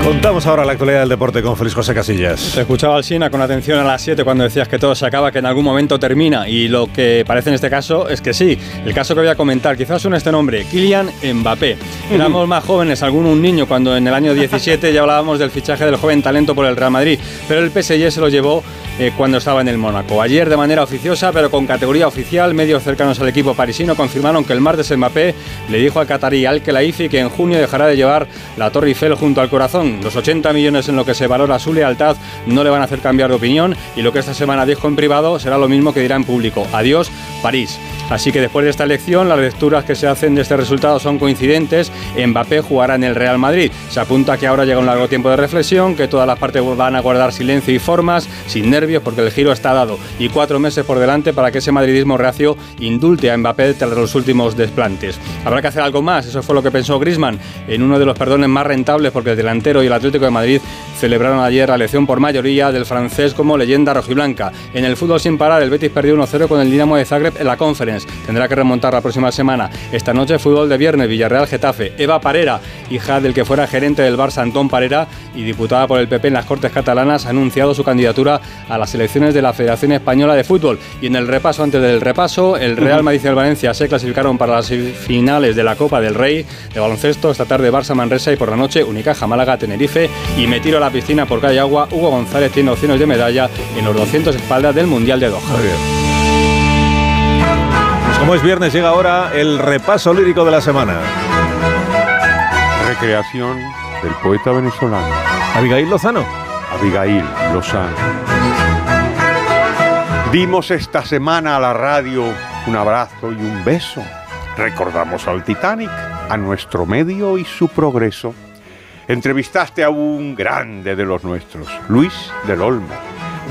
Contamos ahora la actualidad del deporte con Félix José Casillas. Te escuchaba al Sina con atención a las 7 cuando decías que todo se acaba, que en algún momento termina. Y lo que parece en este caso es que sí. El caso que voy a comentar, quizás suene este nombre, Kylian Mbappé. Éramos más jóvenes, algún un niño, cuando en el año 17 ya hablábamos del fichaje del joven talento por el Real Madrid. Pero el PSG se lo llevó eh, cuando estaba en el Mónaco. Ayer, de manera oficiosa, pero con categoría oficial, medios cercanos al equipo parisino confirmaron que el martes Mbappé le dijo al catarí Al Khelaifi que en junio dejará de llevar la Torre Eiffel junto al corazón. Los 80 millones en lo que se valora su lealtad no le van a hacer cambiar de opinión y lo que esta semana dijo en privado será lo mismo que dirá en público. Adiós, París. Así que después de esta elección, las lecturas que se hacen de este resultado son coincidentes. Mbappé jugará en el Real Madrid. Se apunta que ahora llega un largo tiempo de reflexión, que todas las partes van a guardar silencio y formas, sin nervios, porque el giro está dado. Y cuatro meses por delante para que ese madridismo reacio indulte a Mbappé tras los últimos desplantes. Habrá que hacer algo más, eso fue lo que pensó Griezmann en uno de los perdones más rentables, porque el delantero y el Atlético de Madrid celebraron ayer la elección por mayoría del francés como leyenda rojiblanca. En el fútbol sin parar, el Betis perdió 1-0 con el Dinamo de Zagreb en la Conference. Tendrá que remontar la próxima semana. Esta noche, fútbol de viernes, Villarreal Getafe. Eva Parera, hija del que fuera gerente del Barça Antón Parera y diputada por el PP en las Cortes Catalanas, ha anunciado su candidatura a las elecciones de la Federación Española de Fútbol. Y en el repaso, antes del repaso, el Real Madrid y el Valencia se clasificaron para las finales de la Copa del Rey de baloncesto. Esta tarde Barça Manresa y por la noche Unicaja Málaga Tenerife. Y me tiro a la piscina porque hay agua. Hugo González tiene opciones de medalla en los 200 espaldas del Mundial de Doha. Pues como es viernes, llega ahora el repaso lírico de la semana. Recreación del poeta venezolano. Abigail Lozano. Abigail Lozano. Dimos esta semana a la radio un abrazo y un beso. Recordamos al Titanic, a nuestro medio y su progreso. Entrevistaste a un grande de los nuestros, Luis del Olmo.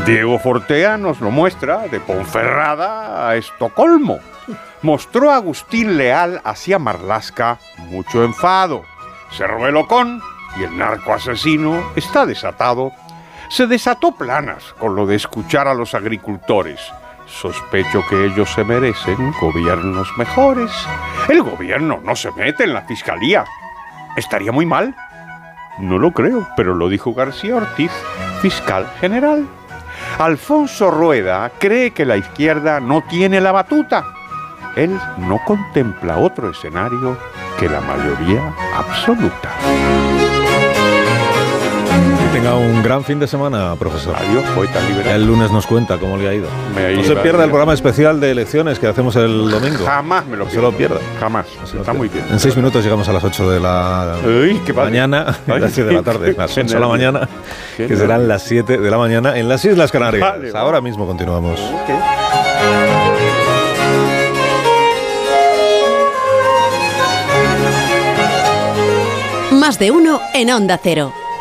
Diego Fortea nos lo muestra de Ponferrada a Estocolmo. Mostró a Agustín Leal hacia Marlasca mucho enfado. Cerruelo con y el narco asesino está desatado. Se desató planas con lo de escuchar a los agricultores. Sospecho que ellos se merecen gobiernos mejores. El gobierno no se mete en la fiscalía. Estaría muy mal. No lo creo, pero lo dijo García Ortiz, fiscal general. Alfonso Rueda cree que la izquierda no tiene la batuta. Él no contempla otro escenario que la mayoría absoluta. Tenga un gran fin de semana, profesor. Adiós, poeta liberal. El lunes nos cuenta cómo le ha ido. Me no se iba- pierda el programa especial de elecciones que hacemos el domingo. Jamás me lo No se lo pierda. Jamás. Está muy bien. En seis minutos llegamos a las 8 de la Uy, qué padre. mañana, Ay, las 7 de la tarde, las 8 de la mañana, Qué que serán las 7 de la mañana en las Islas Canarias. Vale, vale. Ahora mismo continuamos. Más de uno en Onda Cero.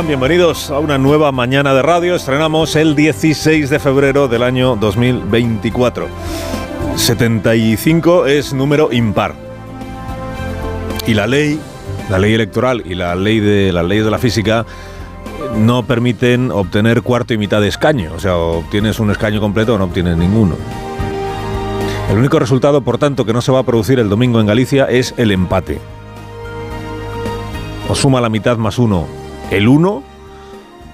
Bienvenidos a una nueva mañana de radio. Estrenamos el 16 de febrero del año 2024. 75 es número impar. Y la ley, la ley electoral y la ley de la ley de la física no permiten obtener cuarto y mitad de escaño. O sea, obtienes un escaño completo o no obtienes ninguno. El único resultado, por tanto, que no se va a producir el domingo en Galicia es el empate. O suma la mitad más uno el uno,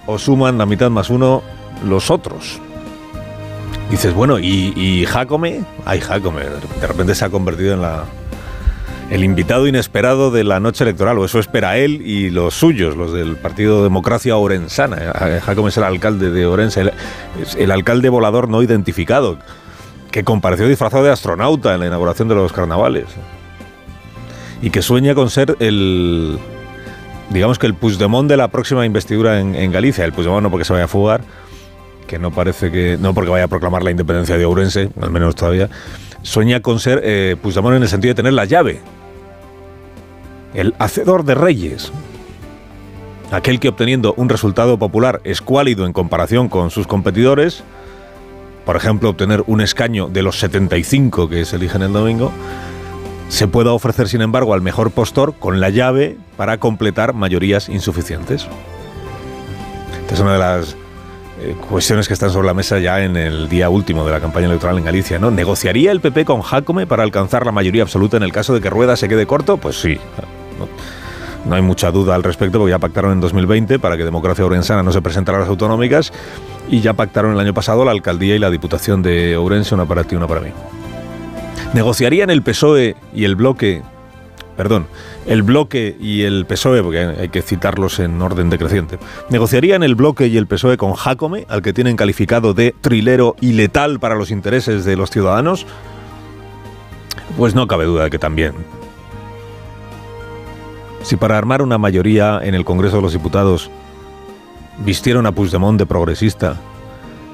o suman la mitad más uno los otros. Dices, bueno, ¿y, Jacome? Ay, Jacome, de repente se ha convertido en la, el invitado inesperado de la noche electoral, o eso espera él y los suyos, los del Partido Democracia Orensana. Eh, Jacome es el alcalde de Orense, el, alcalde volador no identificado, que compareció disfrazado de astronauta en la inauguración de los carnavales. Y que sueña con ser el, digamos que el Puigdemont de la próxima investidura en, Galicia. El Puigdemont no porque se vaya a fugar, que no parece que. no porque vaya a proclamar la independencia de Ourense, al menos todavía. Sueña con ser eh, Puigdemont en el sentido de tener la llave. El hacedor de reyes. Aquel que obteniendo un resultado popular escuálido en comparación con sus competidores, por ejemplo, obtener un escaño de los 75 que se eligen el domingo, se pueda ofrecer, sin embargo, al mejor postor con la llave para completar mayorías insuficientes. Esta es una de las eh, cuestiones que están sobre la mesa ya en el día último de la campaña electoral en Galicia. ¿Negociaría el PP con Jacome para alcanzar la mayoría absoluta en el caso de que Rueda se quede corto? Pues sí. No, hay mucha duda al respecto, porque ya pactaron en 2020 para que Democracia Orensana no se presentara a las autonómicas y ya pactaron el año pasado la alcaldía y la diputación de Ourense, una para ti, una para mí. ¿Negociarían el PSOE y el bloque, perdón, el bloque y el PSOE, porque hay que citarlos en orden decreciente, ¿negociarían el bloque y el PSOE con Jacome, al que tienen calificado de trilero y letal para los intereses de los ciudadanos? Pues no cabe duda de que también. Si para armar una mayoría en el Congreso de los Diputados vistieron a Puigdemont de progresista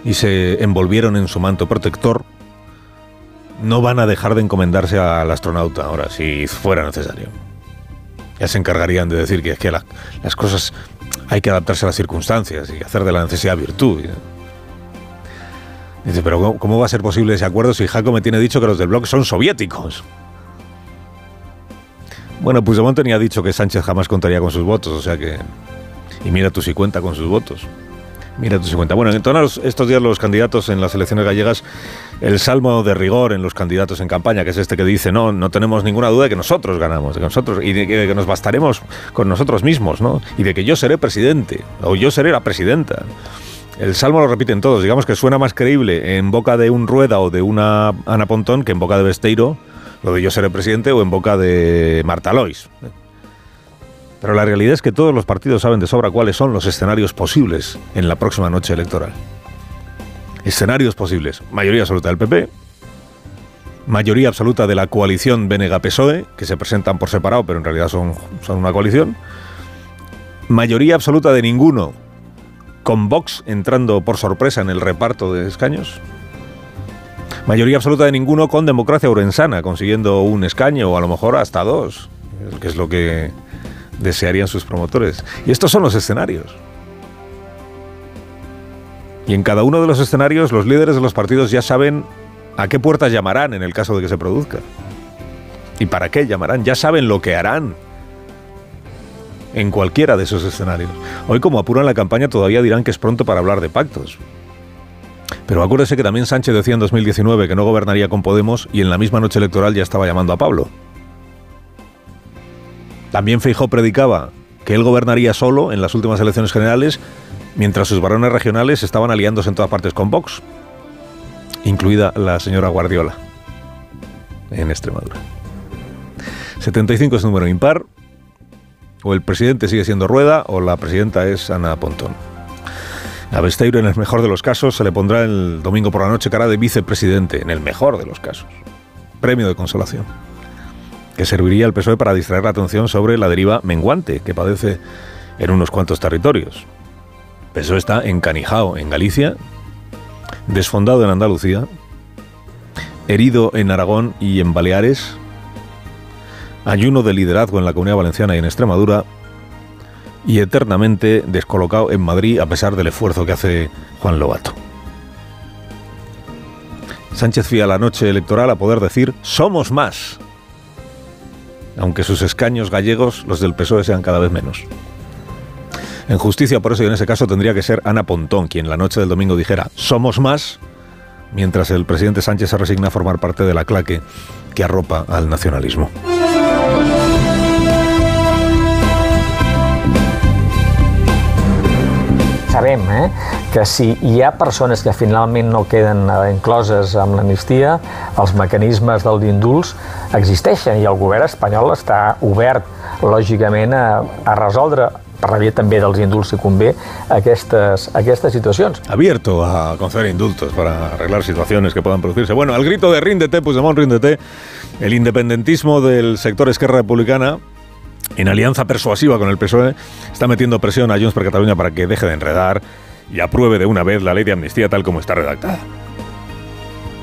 y se envolvieron en su manto protector, no van a dejar de encomendarse al astronauta ahora, si fuera necesario. Ya se encargarían de decir que es que la- las cosas hay que adaptarse a las circunstancias y hacer de la necesidad virtud. Dice, pero ¿cómo, va a ser posible ese acuerdo si Jaco me tiene dicho que los del bloque son soviéticos? Bueno, Puigdemont tenía dicho que Sánchez jamás contaría con sus votos, o sea que... Y mira tú si cuenta con sus votos. Mira tú si cuenta. Bueno, en todos estos días los candidatos en las elecciones gallegas, el salmo de rigor en los candidatos en campaña, que es este que dice, no, no tenemos ninguna duda de que nosotros ganamos, de que nosotros, y de que, nos bastaremos con nosotros mismos, ¿no? Y de que yo seré presidente, o yo seré la presidenta. El salmo lo repiten todos, digamos que suena más creíble en boca de un Rueda o de una Ana Pontón que en boca de Besteiro, lo de yo seré presidente, o en boca de Marta Lois. Pero la realidad es que todos los partidos saben de sobra cuáles son los escenarios posibles en la próxima noche electoral. Escenarios posibles. Mayoría absoluta del PP, mayoría absoluta de la coalición Benega-PSOE, E, que se presentan por separado, pero en realidad son, son una coalición. Mayoría absoluta de ninguno con Vox entrando por sorpresa en el reparto de escaños. Mayoría absoluta de ninguno con democracia urensana, consiguiendo un escaño o a lo mejor hasta dos, que es lo que desearían sus promotores. Y estos son los escenarios. Y en cada uno de los escenarios los líderes de los partidos ya saben a qué puertas llamarán en el caso de que se produzca. ¿Y para qué llamarán? Ya saben lo que harán en cualquiera de esos escenarios. Hoy como apuran la campaña todavía dirán que es pronto para hablar de pactos. Pero acuérdese que también Sánchez decía en 2019 que no gobernaría con Podemos y en la misma noche electoral ya estaba llamando a Pablo. También Feijó predicaba que él gobernaría solo en las últimas elecciones generales mientras sus varones regionales estaban aliándose en todas partes con Vox, incluida la señora Guardiola en Extremadura. 75 es número impar, o el presidente sigue siendo Rueda o la presidenta es Ana Pontón. A Besteiro, en el mejor de los casos, se le pondrá el domingo por la noche cara de vicepresidente, en el mejor de los casos. Premio de consolación. Que serviría al PSOE para distraer la atención sobre la deriva menguante que padece en unos cuantos territorios. PSOE está encanijado en Galicia, desfondado en Andalucía, herido en Aragón y en Baleares, ayuno de liderazgo en la Comunidad Valenciana y en Extremadura, y eternamente descolocado en Madrid a pesar del esfuerzo que hace Juan Lobato. Sánchez fía la noche electoral a poder decir somos más, aunque sus escaños gallegos, los del PSOE, sean cada vez menos. En justicia, por eso, y en ese caso tendría que ser Ana Pontón quien la noche del domingo dijera somos más, mientras el presidente Sánchez se resigna a formar parte de la claque que arropa al nacionalismo. sabem eh, que si hi ha persones que finalment no queden eh, incloses amb l'amnistia, els mecanismes dels indults existeixen i el govern espanyol està obert, lògicament, a, a resoldre per la via també dels indults si convé aquestes, aquestes situacions. Abierto a conceder indultos para arreglar situaciones que puedan producirse. Bueno, al grito de ríndete, Puigdemont, ríndete, el independentismo del sector Esquerra Republicana en alianza persuasiva con el PSOE, está metiendo presión a Junts per Catalunya para que deje de enredar y apruebe de una vez la ley de amnistía tal como está redactada.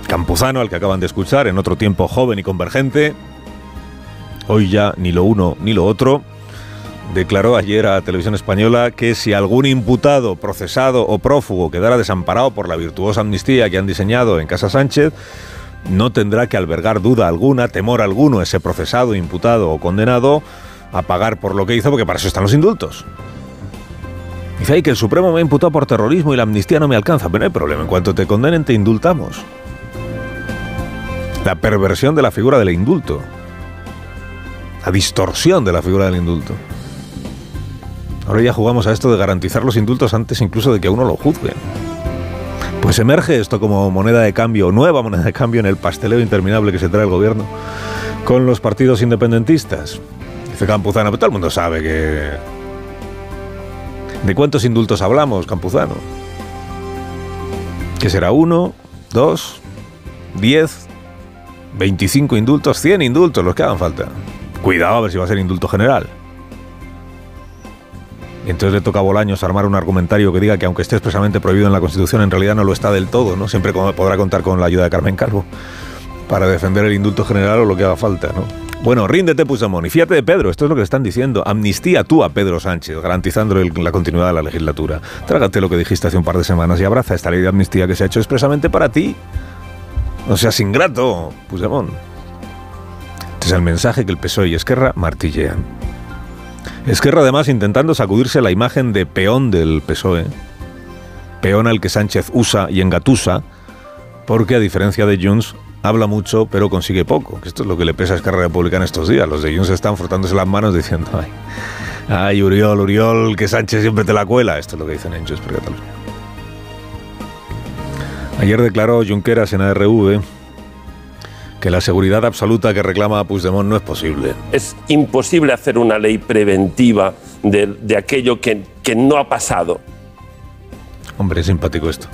Campuzano, al que acaban de escuchar, en otro tiempo joven y convergente, hoy ya ni lo uno ni lo otro, declaró ayer a Televisión Española que si algún imputado, procesado o prófugo quedara desamparado por la virtuosa amnistía que han diseñado en Casa Sánchez, no tendrá que albergar duda alguna, temor alguno ese procesado, imputado o condenado a pagar por lo que hizo, porque para eso están los indultos. Dice ahí que el Supremo me ha imputado por terrorismo y la amnistía no me alcanza. Pero no hay problema, en cuanto te condenen te indultamos. La perversión de la figura del indulto. La distorsión de la figura del indulto. Ahora ya jugamos a esto de garantizar los indultos antes incluso de que uno lo juzguen. Pues emerge esto como moneda de cambio, nueva moneda de cambio en el pasteleo interminable que se trae el gobierno con los partidos independentistas. Dice Campuzano, pero todo el mundo sabe que... ¿De cuántos indultos hablamos, Campuzano? ¿Que será uno, dos, diez, veinticinco indultos, cien indultos, los que hagan falta? Cuidado a ver si va a ser indulto general. Entonces le toca a Bolaños armar un argumentario que diga que aunque esté expresamente prohibido en la Constitución, en realidad no lo está del todo, ¿no? Siempre podrá contar con la ayuda de Carmen Calvo para defender el indulto general o lo que haga falta, ¿no? Bueno, ríndete, Puigdemont. Y fíjate de Pedro, esto es lo que le están diciendo. Amnistía tú a Pedro Sánchez, garantizándole la continuidad de la legislatura. Trágate lo que dijiste hace un par de semanas y abraza esta ley de amnistía que se ha hecho expresamente para ti. No seas ingrato, Puigdemont. Este es el mensaje que el PSOE y Esquerra martillean. Esquerra además intentando sacudirse la imagen de peón del PSOE. Peón al que Sánchez usa y engatusa, porque a diferencia de Junts, habla mucho pero consigue poco. Esto es lo que le pesa a Esquerra Republicana estos días. Los de Junts están frotándose las manos diciendo, ay, ay, Uriol, Uriol, que Sánchez siempre te la cuela. Esto es lo que dicen en Junts per Cataluña. Ayer declaró Junqueras en ARV que la seguridad absoluta que reclama Puigdemont no es posible. Es imposible hacer una ley preventiva de, de aquello que, que no ha pasado. Hombre, es simpático esto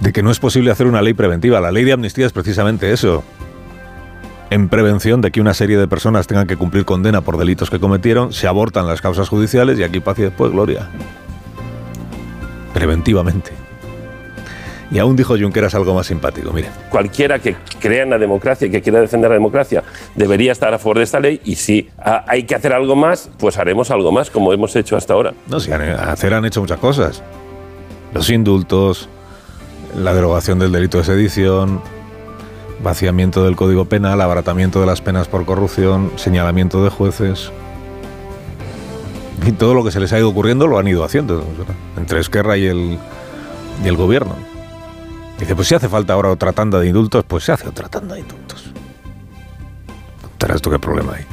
de que no es posible hacer una ley preventiva. La ley de amnistía es precisamente eso. En prevención de que una serie de personas tengan que cumplir condena por delitos que cometieron, se abortan las causas judiciales y aquí paz y después gloria. preventivamente. Y aún dijo Junqueras algo más simpático, mire. Cualquiera que crea en la democracia y que quiera defender la democracia debería estar a favor de esta ley y si ah, hay que hacer algo más, pues haremos algo más, como hemos hecho hasta ahora. No, si han, hacer han hecho muchas cosas. Los indultos, la derogación del delito de sedición, vaciamiento del Código Penal, abaratamiento de las penas por corrupción, señalamiento de jueces. Y todo lo que se les ha ido ocurriendo lo han ido haciendo, entre Esquerra y el, y el gobierno. Dice, pues si hace falta ahora otra tanda de indultos, pues se hace otra tanda de indultos. ¿Tú qué problema hay?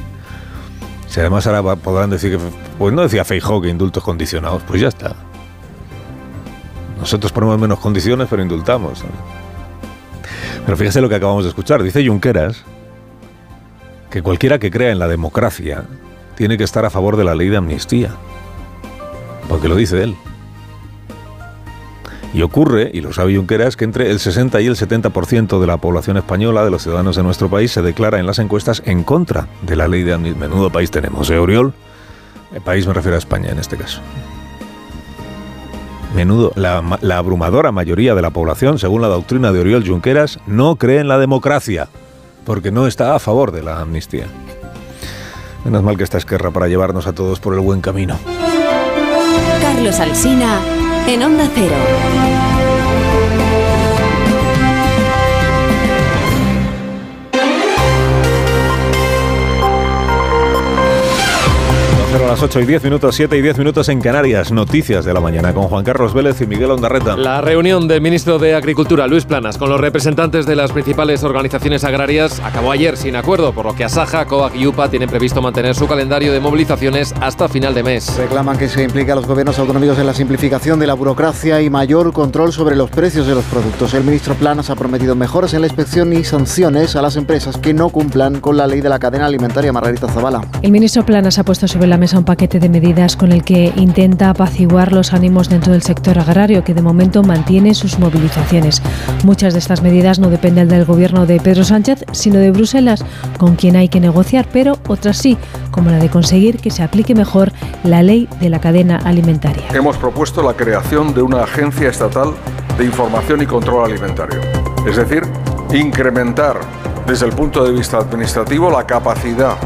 Si además ahora podrán decir que, pues no decía Feijóo que indultos condicionados, pues ya está. Nosotros ponemos menos condiciones, pero indultamos. Pero fíjese lo que acabamos de escuchar. Dice Junqueras que cualquiera que crea en la democracia tiene que estar a favor de la ley de amnistía. Porque lo dice él. Y ocurre, y lo sabe Junqueras, que entre el 60 y el 70% de la población española, de los ciudadanos de nuestro país, se declara en las encuestas en contra de la ley de amnistía. Menudo país tenemos, ¿eh, Oriol? El país me refiero a España en este caso. Menudo, la, la abrumadora mayoría de la población, según la doctrina de Oriol Junqueras, no cree en la democracia, porque no está a favor de la amnistía. Menos mal que esta esquerra para llevarnos a todos por el buen camino. Carlos Alsina en Onda Cero. A las 8 y 10 minutos, 7 y 10 minutos en Canarias. Noticias de la mañana con Juan Carlos Vélez y Miguel Ondarreta. La reunión del ministro de Agricultura, Luis Planas, con los representantes de las principales organizaciones agrarias acabó ayer sin acuerdo, por lo que Asaja, COAC y UPA tienen previsto mantener su calendario de movilizaciones hasta final de mes. Reclaman que se implique a los gobiernos autonómicos en la simplificación de la burocracia y mayor control sobre los precios de los productos. El ministro Planas ha prometido mejoras en la inspección y sanciones a las empresas que no cumplan con la ley de la cadena alimentaria Margarita Zavala. El ministro Planas ha puesto sobre la mesa un paquete de medidas con el que intenta apaciguar los ánimos dentro del sector agrario, que de momento mantiene sus movilizaciones. Muchas de estas medidas no dependen del gobierno de Pedro Sánchez, sino de Bruselas, con quien hay que negociar, pero otras sí, como la de conseguir que se aplique mejor la ley de la cadena alimentaria. Hemos propuesto la creación de una agencia estatal de información y control alimentario, es decir, incrementar desde el punto de vista administrativo la capacidad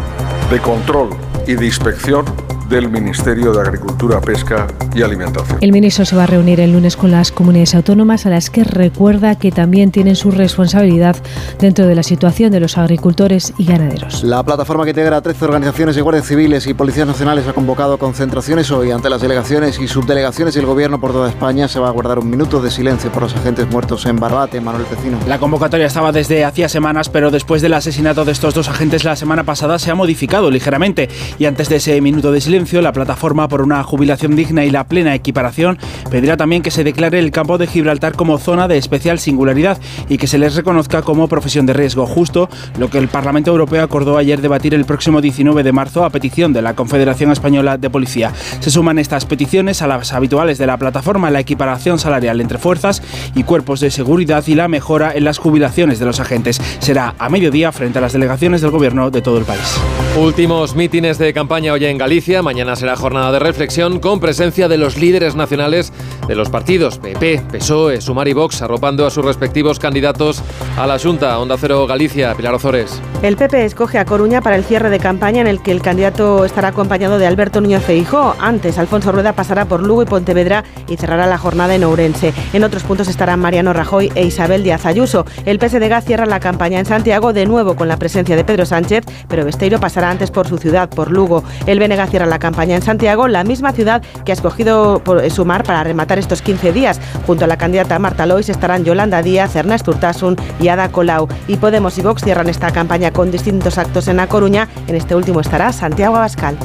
de control y de inspección del Ministerio de Agricultura, Pesca y Alimentación. El ministro se va a reunir el lunes con las comunidades autónomas a las que recuerda que también tienen su responsabilidad dentro de la situación de los agricultores y ganaderos. La plataforma que integra 13 organizaciones de guardias civiles y policías nacionales ha convocado concentraciones hoy ante las delegaciones y subdelegaciones del gobierno por toda España. Se va a guardar un minuto de silencio por los agentes muertos en Barbate, Manuel Pecino. La convocatoria estaba desde hacía semanas, pero después del asesinato de estos dos agentes la semana pasada se ha modificado ligeramente y antes de ese minuto de silencio la plataforma por una jubilación digna y la plena equiparación pedirá también que se declare el campo de Gibraltar como zona de especial singularidad y que se les reconozca como profesión de riesgo, justo lo que el Parlamento Europeo acordó ayer debatir el próximo 19 de marzo a petición de la Confederación Española de Policía. Se suman estas peticiones a las habituales de la plataforma, la equiparación salarial entre fuerzas y cuerpos de seguridad y la mejora en las jubilaciones de los agentes. Será a mediodía frente a las delegaciones del gobierno de todo el país. Últimos mítines de campaña hoy en Galicia. Mañana será jornada de reflexión con presencia de los líderes nacionales de los partidos PP, PSOE, Sumar y Vox, arropando a sus respectivos candidatos a la Junta. Onda Cero Galicia, Pilar Ozores. El PP escoge a Coruña para el cierre de campaña en el que el candidato estará acompañado de Alberto Núñez Feijó. Antes, Alfonso Rueda pasará por Lugo y Pontevedra y cerrará la jornada en Ourense. En otros puntos estarán Mariano Rajoy e Isabel Díaz Ayuso. El PSDG cierra la campaña en Santiago de nuevo con la presencia de Pedro Sánchez, pero Besteiro pasará antes por su ciudad, por Lugo. El BNG cierra la campaña en Santiago, la misma ciudad que ha escogido por sumar para rematar estos 15 días. Junto a la candidata Marta Lois estarán Yolanda Díaz, Ernesto Urtasun y Ada Colau. Y Podemos y Vox cierran esta campaña con distintos actos en La Coruña. En este último estará Santiago Abascal.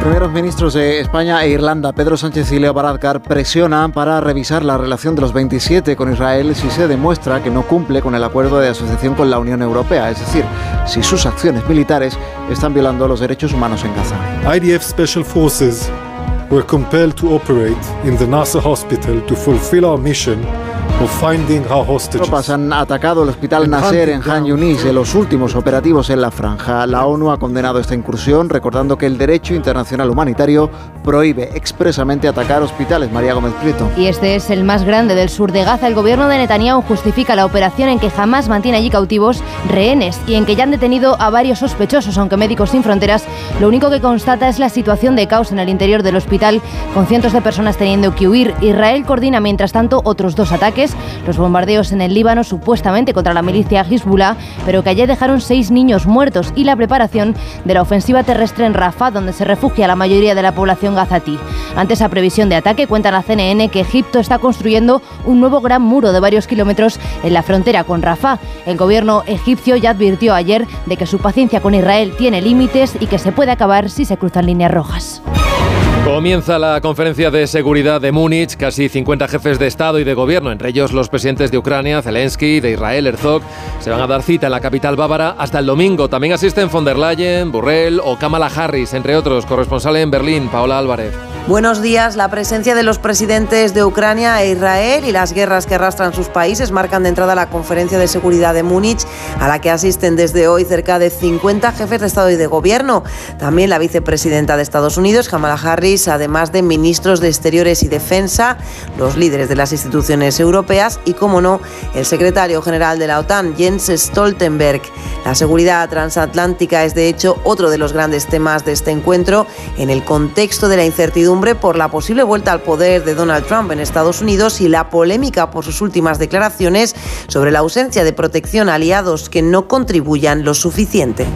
Primeros ministros de España e Irlanda, Pedro Sánchez y Leo Varadkar, presionan para revisar la relación de los 27 con Israel si se demuestra que no cumple con el acuerdo de asociación con la Unión Europea, es decir, si sus acciones militares están violando los derechos humanos en Gaza. IDF Special Forces were compelled to operate in the Nasser hospital to fulfill our mission Tropas han atacado el hospital Nasser en Han Yunis en los últimos operativos en la franja. La ONU ha condenado esta incursión, recordando que el derecho internacional humanitario prohíbe expresamente atacar hospitales. María Gómez Prieto. Y este es el más grande del sur de Gaza. El gobierno de Netanyahu justifica la operación en que jamás mantiene allí cautivos rehenes y en que ya han detenido a varios sospechosos, aunque Médicos Sin Fronteras lo único que constata es la situación de caos en el interior del hospital, con cientos de personas teniendo que huir. Israel coordina, mientras tanto, otros dos ataques, los bombardeos en el Líbano, supuestamente contra la milicia Hezbollah, pero que ayer dejaron seis niños muertos, y la preparación de la ofensiva terrestre en Rafah, donde se refugia la mayoría de la población gazatí. Ante esa previsión de ataque, cuenta la CNN que Egipto está construyendo un nuevo gran muro de varios kilómetros en la frontera con Rafah. El gobierno egipcio ya advirtió ayer de que su paciencia con Israel tiene límites y que se puede acabar si se cruzan líneas rojas. Comienza la conferencia de seguridad de Múnich. Casi 50 jefes de Estado y de Gobierno, entre ellos los presidentes de Ucrania, Zelensky, de Israel, Herzog, se van a dar cita en la capital bávara hasta el domingo. También asisten von der Leyen, Burrell o Kamala Harris, entre otros. Corresponsal en Berlín, Paola Álvarez. Buenos días. La presencia de los presidentes de Ucrania e Israel y las guerras que arrastran sus países marcan de entrada la conferencia de seguridad de Múnich, a la que asisten desde hoy cerca de 50 jefes de Estado y de Gobierno. También la vicepresidenta de Estados Unidos, Kamala Harris, además de ministros de Exteriores y Defensa, los líderes de las instituciones europeas y, como no, el secretario general de la OTAN, Jens Stoltenberg. La seguridad transatlántica es, de hecho, otro de los grandes temas de este encuentro en el contexto de la incertidumbre por la posible vuelta al poder de Donald Trump en Estados Unidos y la polémica por sus últimas declaraciones sobre la ausencia de protección a aliados que no contribuyan lo suficiente.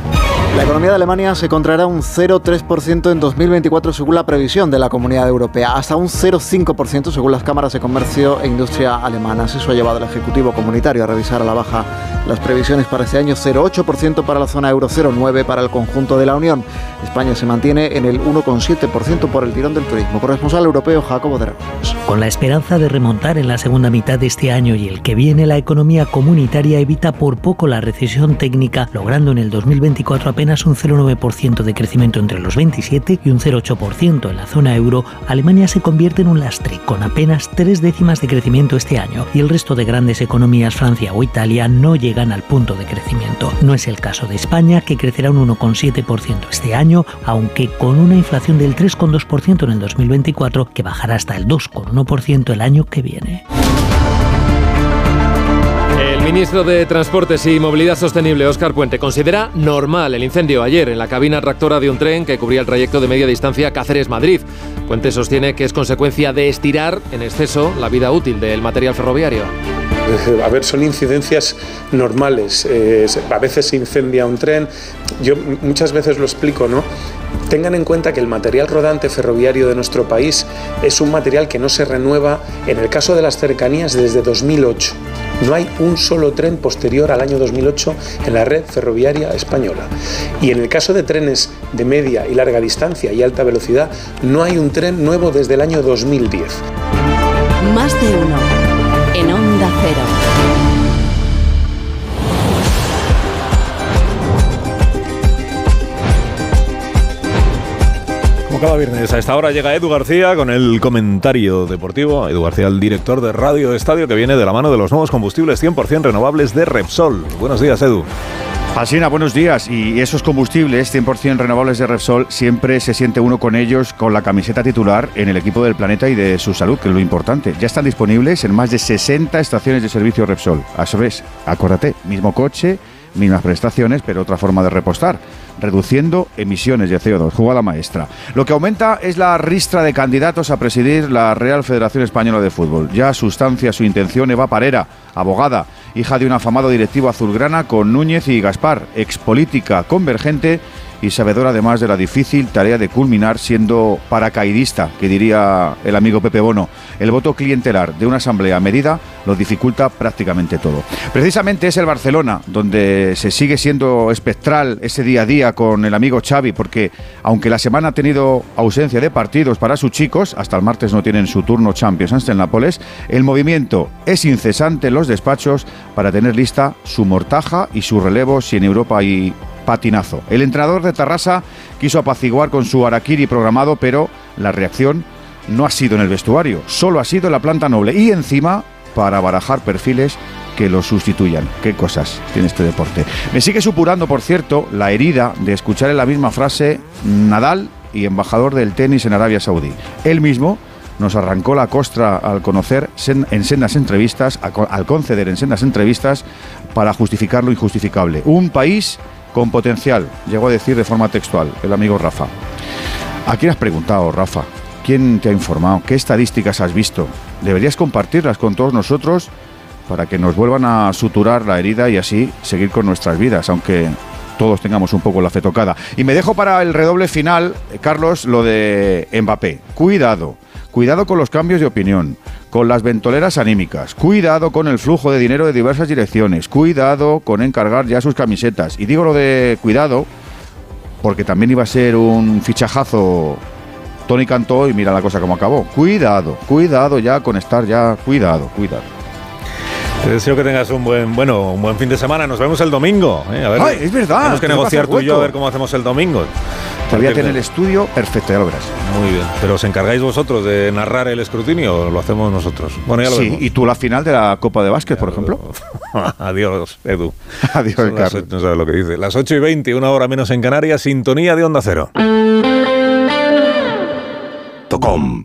La economía de Alemania se contraerá un 0,3% en 2024 según la previsión de la Comunidad Europea, hasta un 0,5% según las cámaras de comercio e industria alemanas. Eso ha llevado al Ejecutivo Comunitario a revisar a la baja las previsiones para este año, 0,8% para la zona euro, 0,9% para el conjunto de la Unión. España se mantiene en el 1,7% por el tirón del turismo. Corresponsal europeo Jacobo de Ramos. Con la esperanza de remontar en la segunda mitad de este año y el que viene, la economía comunitaria evita por poco la recesión técnica, logrando en el 2024 apenas un 0,9% de crecimiento entre los 27 y un 0,8% en la zona euro, Alemania se convierte en un lastre, con apenas tres décimas de crecimiento este año, y el resto de grandes economías, Francia o Italia, no llegan al punto de crecimiento. No es el caso de España, que crecerá un 1,7% este año, aunque con una inflación del 3,2% en el 2024, que bajará hasta el 2,1% el año que viene. Ministro de Transportes y Movilidad Sostenible, Óscar Puente, considera normal el incendio ayer en la cabina tractora de un tren que cubría el trayecto de media distancia Cáceres-Madrid. Puente sostiene que es consecuencia de estirar en exceso la vida útil del material ferroviario. A ver, son incidencias normales. Eh, a veces se incendia un tren. Yo muchas veces lo explico, ¿no? Tengan en cuenta que el material rodante ferroviario de nuestro país es un material que no se renueva, en el caso de las cercanías, desde 2008. No hay un solo tren posterior al año 2008 en la red ferroviaria española. Y en el caso de trenes de media y larga distancia y alta velocidad, no hay un tren nuevo desde el año 2010. Más de uno. En Onda Cero. Cada viernes a esta hora llega Edu García con el comentario deportivo. Edu García, el director de Radio Estadio, que viene de la mano de los nuevos combustibles 100% renovables de Repsol. Buenos días, Edu. Alsina, buenos días. Y esos combustibles 100% renovables de Repsol, siempre se siente uno con ellos con la camiseta titular en el equipo del planeta y de su salud, que es lo importante. Ya están disponibles en más de 60 estaciones de servicio Repsol. A su vez, acuérdate, mismo coche, mismas prestaciones, pero otra forma de repostar, reduciendo emisiones de CO2. Jugada maestra. Lo que aumenta es la ristra de candidatos a presidir la Real Federación Española de Fútbol. Ya sustancia su intención Eva Parera, abogada, hija de un afamado directivo azulgrana con Núñez y Gaspar, expolítica convergente y sabedora además de la difícil tarea de culminar siendo paracaidista, que diría el amigo Pepe Bono. El voto clientelar de una asamblea medida lo dificulta prácticamente todo. Precisamente es el Barcelona donde se sigue siendo espectral ese día a día con el amigo Xavi, porque aunque la semana ha tenido ausencia de partidos para sus chicos, hasta el martes no tienen su turno Champions ante el Nápoles, el movimiento es incesante en los despachos para tener lista su mortaja y su relevo si en Europa hay patinazo. El entrenador de Tarrasa quiso apaciguar con su Araquiri programado, pero la reacción no ha sido en el vestuario, solo ha sido en la planta noble. Y encima para barajar perfiles que lo sustituyan. Qué cosas tiene este deporte. Me sigue supurando, por cierto, la herida de escuchar en la misma frase Nadal y embajador del tenis en Arabia Saudí. Él mismo nos arrancó la costra al conocer en sendas entrevistas, al conceder en sendas entrevistas para justificar lo injustificable. Un país con potencial, llegó a decir de forma textual el amigo Rafa. ¿A quién has preguntado, Rafa? ¿Quién te ha informado? ¿Qué estadísticas has visto? Deberías compartirlas con todos nosotros para que nos vuelvan a suturar la herida y así seguir con nuestras vidas, aunque todos tengamos un poco la fe tocada. Y me dejo para el redoble final, Carlos, lo de Mbappé. Cuidado, cuidado con los cambios de opinión, con las ventoleras anímicas, cuidado con el flujo de dinero de diversas direcciones, cuidado con encargar ya sus camisetas. Y digo lo de cuidado porque también iba a ser un fichajazo Tony Cantó y mira la cosa como acabó. Cuidado, cuidado ya con estar ya, cuidado, cuidado. Te deseo que tengas un buen, bueno, un buen fin de semana. Nos vemos el domingo. ¿eh? A ver, Ay, es verdad. Tenemos que negociar tú y yo a ver cómo hacemos el domingo. Te voy a Porque- tener el estudio perfecto, ya lo verás. Muy bien. Pero os encargáis vosotros de narrar el escrutinio o lo hacemos nosotros. Bueno, ya lo Sí, vemos. y tú la final de la Copa de Básquet, por ejemplo. Adiós, Edu. Adiós, Son Carlos. ocho- No sabes lo que dice. Las 8 y 20, una hora menos en Canarias, sintonía de Onda Cero. Com.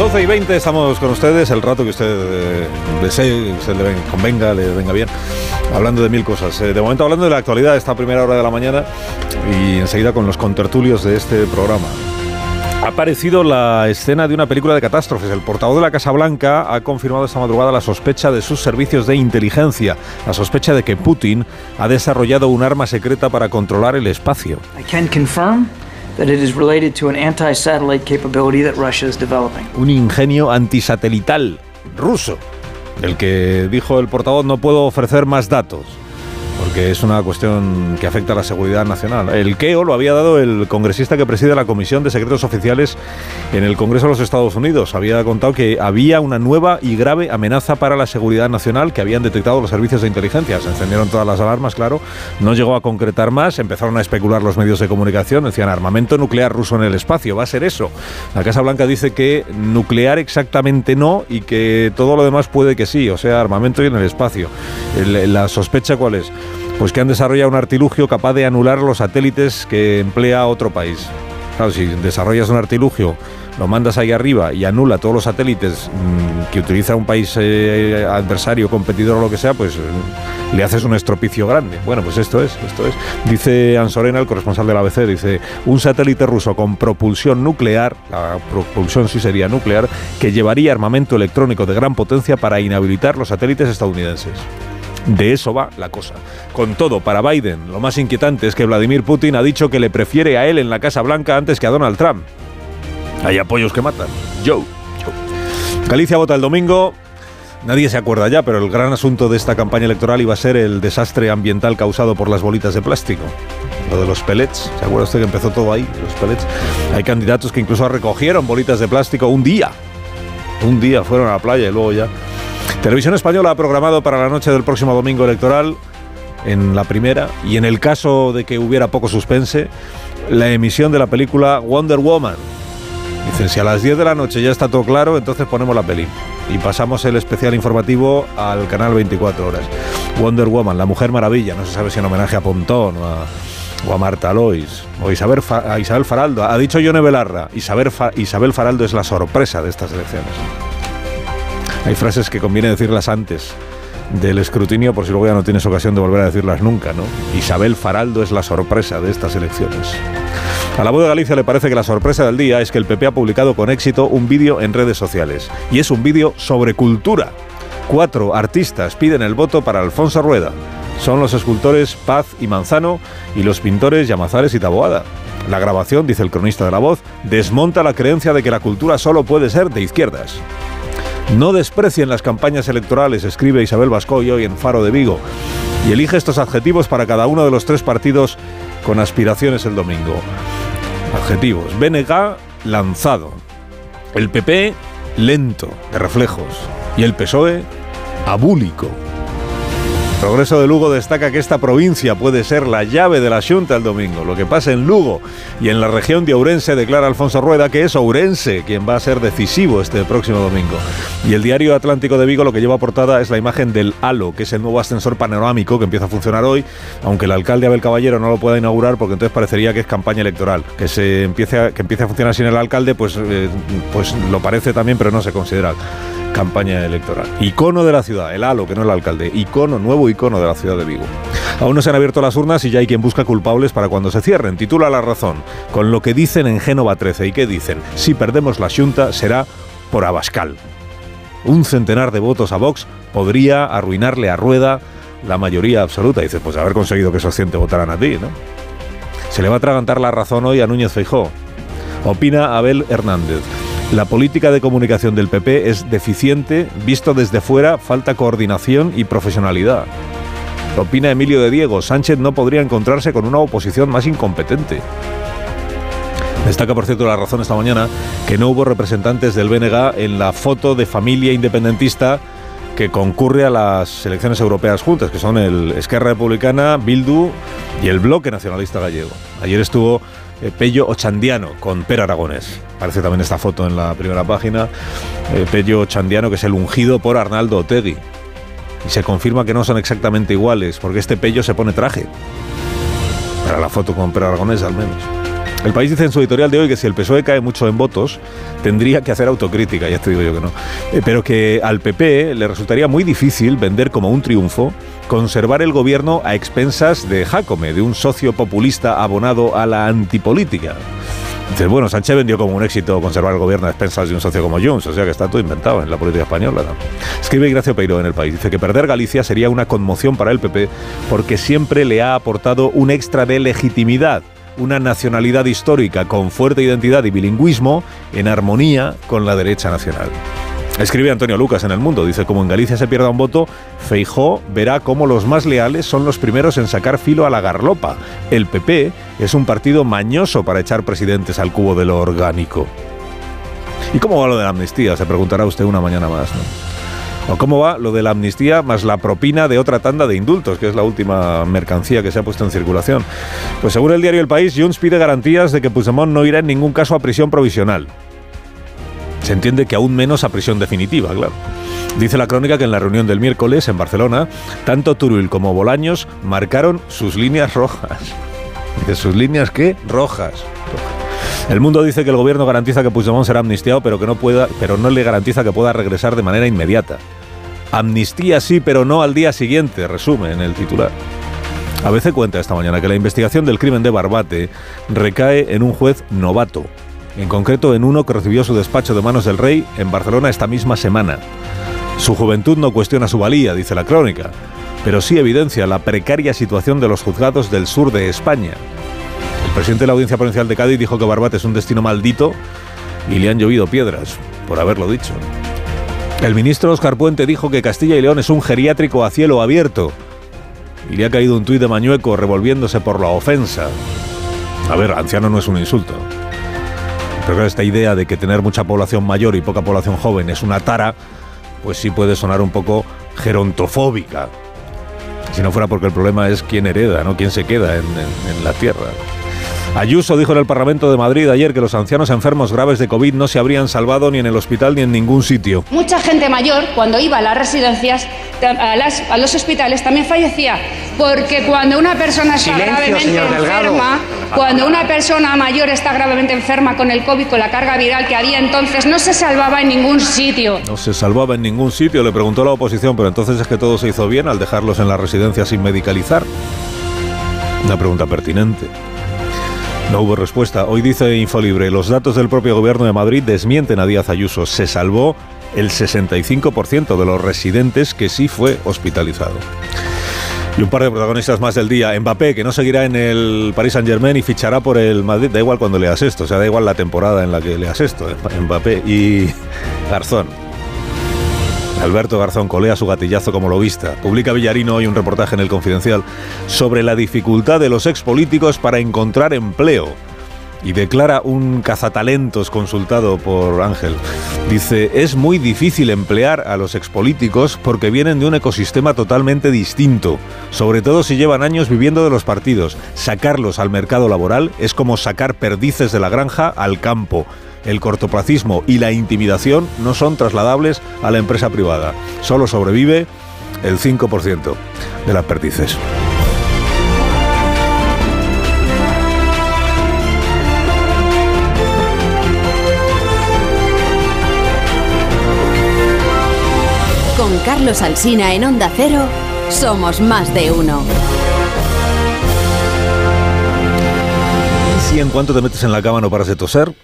12 y 20 estamos con ustedes, el rato que usted eh, desee, usted le ven- convenga, le venga bien, hablando de mil cosas. Eh, de momento hablando de la actualidad esta primera hora de la mañana y enseguida con los contertulios de este programa. Ha aparecido la escena de una película de catástrofes. El portavoz de la Casa Blanca ha confirmado esta madrugada la sospecha de sus servicios de inteligencia, la sospecha de que Putin ha desarrollado un arma secreta para controlar el espacio. I can confirm un ingenio antisatelital ruso, del que dijo el portavoz no puedo ofrecer más datos, porque es una cuestión que afecta a la seguridad nacional. El KEO lo había dado el congresista que preside la Comisión de Secretos Oficiales en el Congreso de los Estados Unidos. Había contado que había una nueva y grave amenaza para la seguridad nacional que habían detectado los servicios de inteligencia. Se encendieron todas las alarmas, claro. No llegó a concretar más. Empezaron a especular los medios de comunicación. Decían armamento nuclear ruso en el espacio. Va a ser eso. La Casa Blanca dice que nuclear exactamente no y que todo lo demás puede que sí. O sea, armamento y en el espacio. La sospecha cuál es? Pues que han desarrollado un artilugio capaz de anular los satélites que emplea otro país. Claro, si desarrollas un artilugio, lo mandas ahí arriba y anula todos los satélites mm, que utiliza un país eh, adversario, competidor o lo que sea, pues eh, le haces un estropicio grande. Bueno, pues esto es, esto es. Dice Ansorena, el corresponsal del ABC, dice, un satélite ruso con propulsión nuclear, la propulsión sí sería nuclear, que llevaría armamento electrónico de gran potencia para inhabilitar los satélites estadounidenses. De eso va la cosa. Con todo, para Biden, lo más inquietante es que Vladimir Putin ha dicho que le prefiere a él en la Casa Blanca antes que a Donald Trump. Hay apoyos que matan. Joe. Joe. Galicia vota el domingo. Nadie se acuerda ya, pero el gran asunto de esta campaña electoral iba a ser el desastre ambiental causado por las bolitas de plástico. Lo de los pellets. ¿Se acuerda usted que empezó todo ahí? Los pellets. Hay candidatos que incluso recogieron bolitas de plástico un día. Un día fueron a la playa y luego ya. Televisión Española ha programado para la noche del próximo domingo electoral, en la primera, y en el caso de que hubiera poco suspense, la emisión de la película Wonder Woman. Dicen, si a las 10 de la noche ya está todo claro, entonces ponemos la peli. Y pasamos el especial informativo al canal 24 horas. Wonder Woman, la Mujer Maravilla, no se sabe si en homenaje a Pontón o a, Marta Lois o a Isabel Faraldo. Ha dicho Yone Belarra, Isabel, Isabel Faraldo es la sorpresa de estas elecciones. Hay frases que conviene decirlas antes del escrutinio por si luego ya no tienes ocasión de volver a decirlas nunca, ¿no? Isabel Faraldo es la sorpresa de estas elecciones. A la voz de Galicia le parece que la sorpresa del día es que el PP ha publicado con éxito un vídeo en redes sociales. Y es un vídeo sobre cultura. Cuatro artistas piden el voto para Alfonso Rueda. son los escultores Paz y Manzano y los pintores Llamazares y Taboada. La grabación, dice el cronista de la voz, desmonta la creencia de que la cultura solo puede ser de izquierdas. No desprecien las campañas electorales, escribe Isabel Bascoy hoy en Faro de Vigo, y elige estos adjetivos para cada uno de los tres partidos con aspiraciones el domingo. Adjetivos. BNG, lanzado. El PP, lento, de reflejos. Y el PSOE, abúlico. Progreso de Lugo destaca que esta provincia puede ser la llave de la Junta el domingo. Lo que pasa en Lugo y en la región de Ourense declara Alfonso Rueda que es Ourense quien va a ser decisivo este próximo domingo. Y el diario Atlántico de Vigo lo que lleva portada es la imagen del Halo, que es el nuevo ascensor panorámico que empieza a funcionar hoy, aunque el alcalde Abel Caballero no lo pueda inaugurar porque entonces parecería que es campaña electoral. Que se empiece a, que empiece a funcionar sin el alcalde, pues, eh, pues lo parece también, pero no se considera campaña electoral. Icono de la ciudad, el halo, que no el alcalde, icono, nuevo icono de la ciudad de Vigo. Aún no se han abierto las urnas y ya hay quien busca culpables para cuando se cierren. Titula La Razón, con lo que dicen en Génova 13. ¿Y qué dicen? Si perdemos la Junta será por Abascal. Un centenar de votos a Vox podría arruinarle a Rueda la mayoría absoluta. Dice, pues haber conseguido que esos 100 votaran a ti, ¿no? Se le va a atragantar la razón hoy a Núñez Feijó. Opina Abel Hernández. La política de comunicación del PP es deficiente, visto desde fuera, falta coordinación y profesionalidad. Opina Emilio de Diego, Sánchez no podría encontrarse con una oposición más incompetente. Destaca, por cierto, la razón esta mañana que no hubo representantes del BNG en la foto de familia independentista que concurre a las elecciones europeas juntas, que son el Esquerra Republicana, Bildu y el Bloque Nacionalista Gallego. Ayer estuvo eh, Pello Ochandiano con Per Aragonés. Aparece también esta foto en la primera página. Eh, Pello Ochandiano, que es el ungido por Arnaldo Otegui. Y se confirma que no son exactamente iguales, porque este Pello se pone traje. Para la foto con Per Aragonés, al menos. El país dice en su editorial de hoy que si el PSOE cae mucho en votos, tendría que hacer autocrítica, ya te digo yo que no. Eh, pero que al PP le resultaría muy difícil vender como un triunfo conservar el gobierno a expensas de Jacome, de un socio populista abonado a la antipolítica. Dice, bueno, Sánchez vendió como un éxito conservar el gobierno a expensas de un socio como Junts, o sea que está todo inventado en la política española. Escribe Ignacio Peiro en El País, dice que perder Galicia sería una conmoción para el PP porque siempre le ha aportado un extra de legitimidad una nacionalidad histórica con fuerte identidad y bilingüismo en armonía con la derecha nacional. Escribe Antonio Lucas en El Mundo, dice, como en Galicia se pierda un voto, Feijó verá cómo los más leales son los primeros en sacar filo a la garlopa. El PP es un partido mañoso para echar presidentes al cubo de lo orgánico. ¿Y cómo va lo de la amnistía? Se preguntará usted una mañana más. ¿O cómo va lo de la amnistía más la propina de otra tanda de indultos, que es la última mercancía que se ha puesto en circulación? Pues según el diario El País, Junts pide garantías de que Puigdemont no irá en ningún caso a prisión provisional. Se entiende que aún menos a prisión definitiva, claro. Dice la crónica que en la reunión del miércoles en Barcelona, tanto Turull como Bolaños marcaron sus líneas rojas. ¿De sus líneas qué? Rojas. El mundo dice que el gobierno garantiza que Puigdemont será amnistiado, pero que no pueda, pero no le garantiza que pueda regresar de manera inmediata. Amnistía sí, pero no al día siguiente, resume en el titular. A veces cuenta esta mañana que la investigación del crimen de Barbate recae en un juez novato, en concreto en uno que recibió su despacho de manos del rey en Barcelona esta misma semana. Su juventud no cuestiona su valía, dice la crónica, pero sí evidencia la precaria situación de los juzgados del sur de España. El presidente de la Audiencia Provincial de Cádiz dijo que Barbate es un destino maldito y le han llovido piedras por haberlo dicho. El ministro Oscar Puente dijo que Castilla y León es un geriátrico a cielo abierto y le ha caído un tuit de Mañueco revolviéndose por la ofensa. A ver, anciano no es un insulto. Pero esta idea de que tener mucha población mayor y poca población joven es una tara, pues sí puede sonar un poco gerontofóbica. Si no fuera porque el problema es quién hereda, no quién se queda en, en la tierra. Ayuso dijo en el Parlamento de Madrid ayer que los ancianos enfermos graves de COVID no se habrían salvado ni en el hospital ni en ningún sitio. Mucha gente mayor, cuando iba a las residencias, a, las- a los hospitales, también fallecía. Porque cuando una persona está Silencio, gravemente enferma, cuando una persona mayor está gravemente enferma con el COVID, con la carga viral que había entonces, no se salvaba en ningún sitio. No se salvaba en ningún sitio, le preguntó la oposición, pero entonces es que todo se hizo bien al dejarlos en la residencia sin medicalizar. Una pregunta pertinente. No hubo respuesta. Hoy dice Infolibre, los datos del propio gobierno de Madrid desmienten a Díaz Ayuso. Se salvó el 65% de los residentes que sí fue hospitalizado. Y un par de protagonistas más del día. Mbappé, que no seguirá en el Paris Saint Germain y fichará por el Madrid. Da igual cuando leas esto, o sea, da igual la temporada en la que leas esto. Mbappé y Garzón. Alberto Garzón colea su gatillazo como lobista. Publica Villarino hoy un reportaje en El Confidencial sobre la dificultad de los expolíticos para encontrar empleo. Y declara un cazatalentos consultado por Ángel. Dice, es muy difícil emplear a los expolíticos porque vienen de un ecosistema totalmente distinto, sobre todo si llevan años viviendo de los partidos. Sacarlos al mercado laboral es como sacar perdices de la granja al campo. El cortoplacismo y la intimidación no son trasladables a la empresa privada. Solo sobrevive el 5% de las perdices. Con Carlos Alsina en Onda Cero, somos más de uno. Si en cuanto te metes en la cama no paras de toser,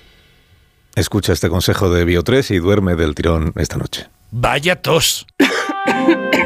escucha este consejo de Bio3 y duerme del tirón esta noche. Vaya tos.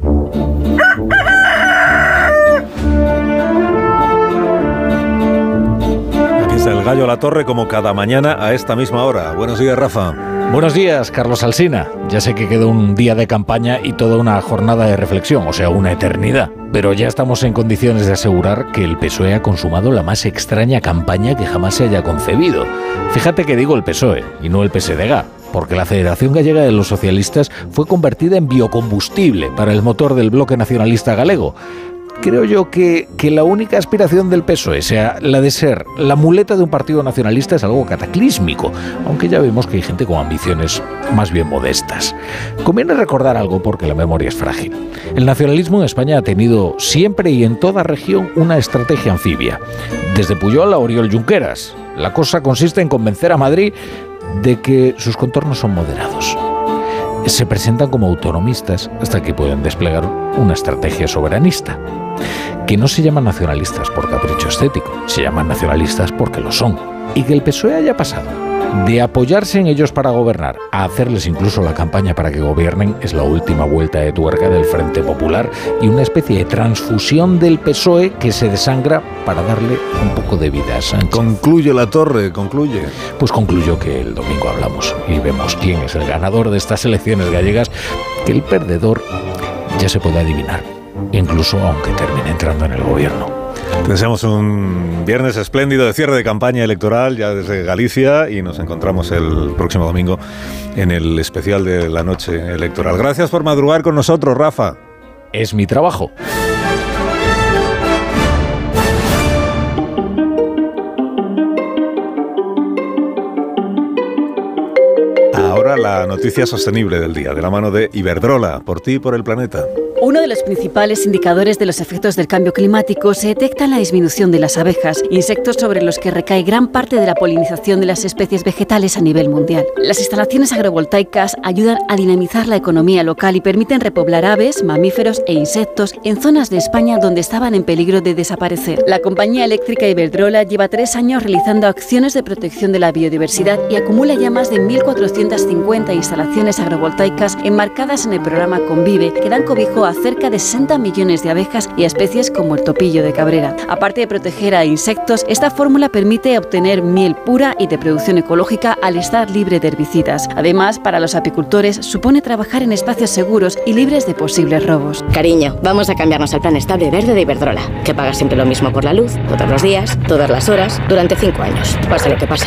Aquí está el gallo a la torre como cada mañana a esta misma hora. Buenos días, Rafa. Buenos días, Carlos Alsina. Ya sé que quedó un día de campaña y toda una jornada de reflexión, o sea, una eternidad. Pero ya estamos en condiciones de asegurar que el PSOE ha consumado la más extraña campaña que jamás se haya concebido. Fíjate que digo el PSOE y no el PSDG, porque la Federación Gallega de los Socialistas fue convertida en biocombustible para el motor del bloque nacionalista galego. Creo yo que, que la única aspiración del PSOE sea la de ser la muleta de un partido nacionalista es algo cataclísmico, aunque ya vemos que hay gente con ambiciones más bien modestas. Conviene recordar algo porque la memoria es frágil. El nacionalismo en España ha tenido siempre y en toda región una estrategia anfibia. Desde Puyol a Oriol Junqueras. La cosa consiste en convencer a Madrid de que sus contornos son moderados. Se presentan como autonomistas hasta que pueden desplegar una estrategia soberanista, que no se llaman nacionalistas por capricho estético, se llaman nacionalistas porque lo son, y que el PSOE haya pasado de apoyarse en ellos para gobernar a hacerles incluso la campaña para que gobiernen es la última vuelta de tuerca del Frente Popular y una especie de transfusión del PSOE que se desangra para darle un poco de vida a Sánchez. Concluye la torre, concluye. Pues concluyo que el domingo hablamos y vemos quién es el ganador de estas elecciones gallegas, que el perdedor ya se puede adivinar, incluso aunque termine entrando en el gobierno. Deseamos un viernes espléndido de cierre de campaña electoral ya desde Galicia y nos encontramos el próximo domingo en el especial de la noche electoral. Gracias por madrugar con nosotros, Rafa. Es mi trabajo. La noticia sostenible del día, de la mano de Iberdrola, por ti y por el planeta. Uno de los principales indicadores de los efectos del cambio climático se detecta en la disminución de las abejas, insectos sobre los que recae gran parte de la polinización de las especies vegetales a nivel mundial. Las instalaciones agrovoltaicas ayudan a dinamizar la economía local y permiten repoblar aves, mamíferos e insectos en zonas de España donde estaban en peligro de desaparecer. La compañía eléctrica Iberdrola lleva tres años realizando acciones de protección de la biodiversidad y acumula ya más de 1.450 instalaciones agrovoltaicas enmarcadas en el programa Convive, que dan cobijo a cerca de 60 millones de abejas y especies como el topillo de cabrera. Aparte de proteger a insectos, esta fórmula permite obtener miel pura y de producción ecológica al estar libre de herbicidas. Además, para los apicultores supone trabajar en espacios seguros y libres de posibles robos. Cariño, vamos a cambiarnos al plan estable verde de Iberdrola, que paga siempre lo mismo por la luz, todos los días, todas las horas, durante cinco años, pase lo que pase.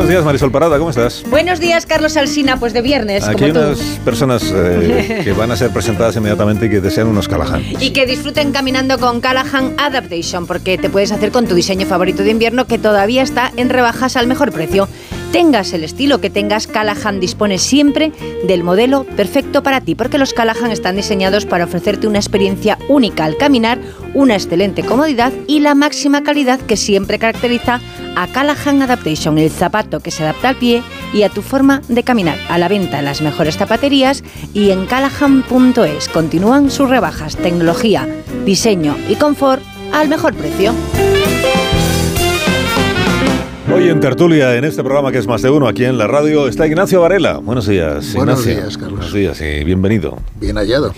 Días, Marisol Parada, ¿cómo estás? Buenos días, Carlos Alsina, pues de viernes, Aquí como hay tú. unas personas eh, que van a ser presentadas inmediatamente y que desean unos Callahan. Y que disfruten caminando con Callahan Adaptation, porque te puedes hacer con tu diseño favorito de invierno que todavía está en rebajas al mejor precio. Tengas el estilo que tengas, Callahan dispone siempre del modelo perfecto para ti, porque los Callahan están diseñados para ofrecerte una experiencia única al caminar, una excelente comodidad y la máxima calidad que siempre caracteriza a Callahan Adaptation, el zapato que se adapta al pie y a tu forma de caminar. A la venta en las mejores zapaterías y en callahan.es. Continúan sus rebajas, tecnología, diseño y confort al mejor precio. Hoy en Tertulia, en este programa que es más de uno, aquí en la radio, está Ignacio Varela. Buenos días. Buenos Ignacio. días, Carlos. Buenos días y bienvenido. Bien hallado.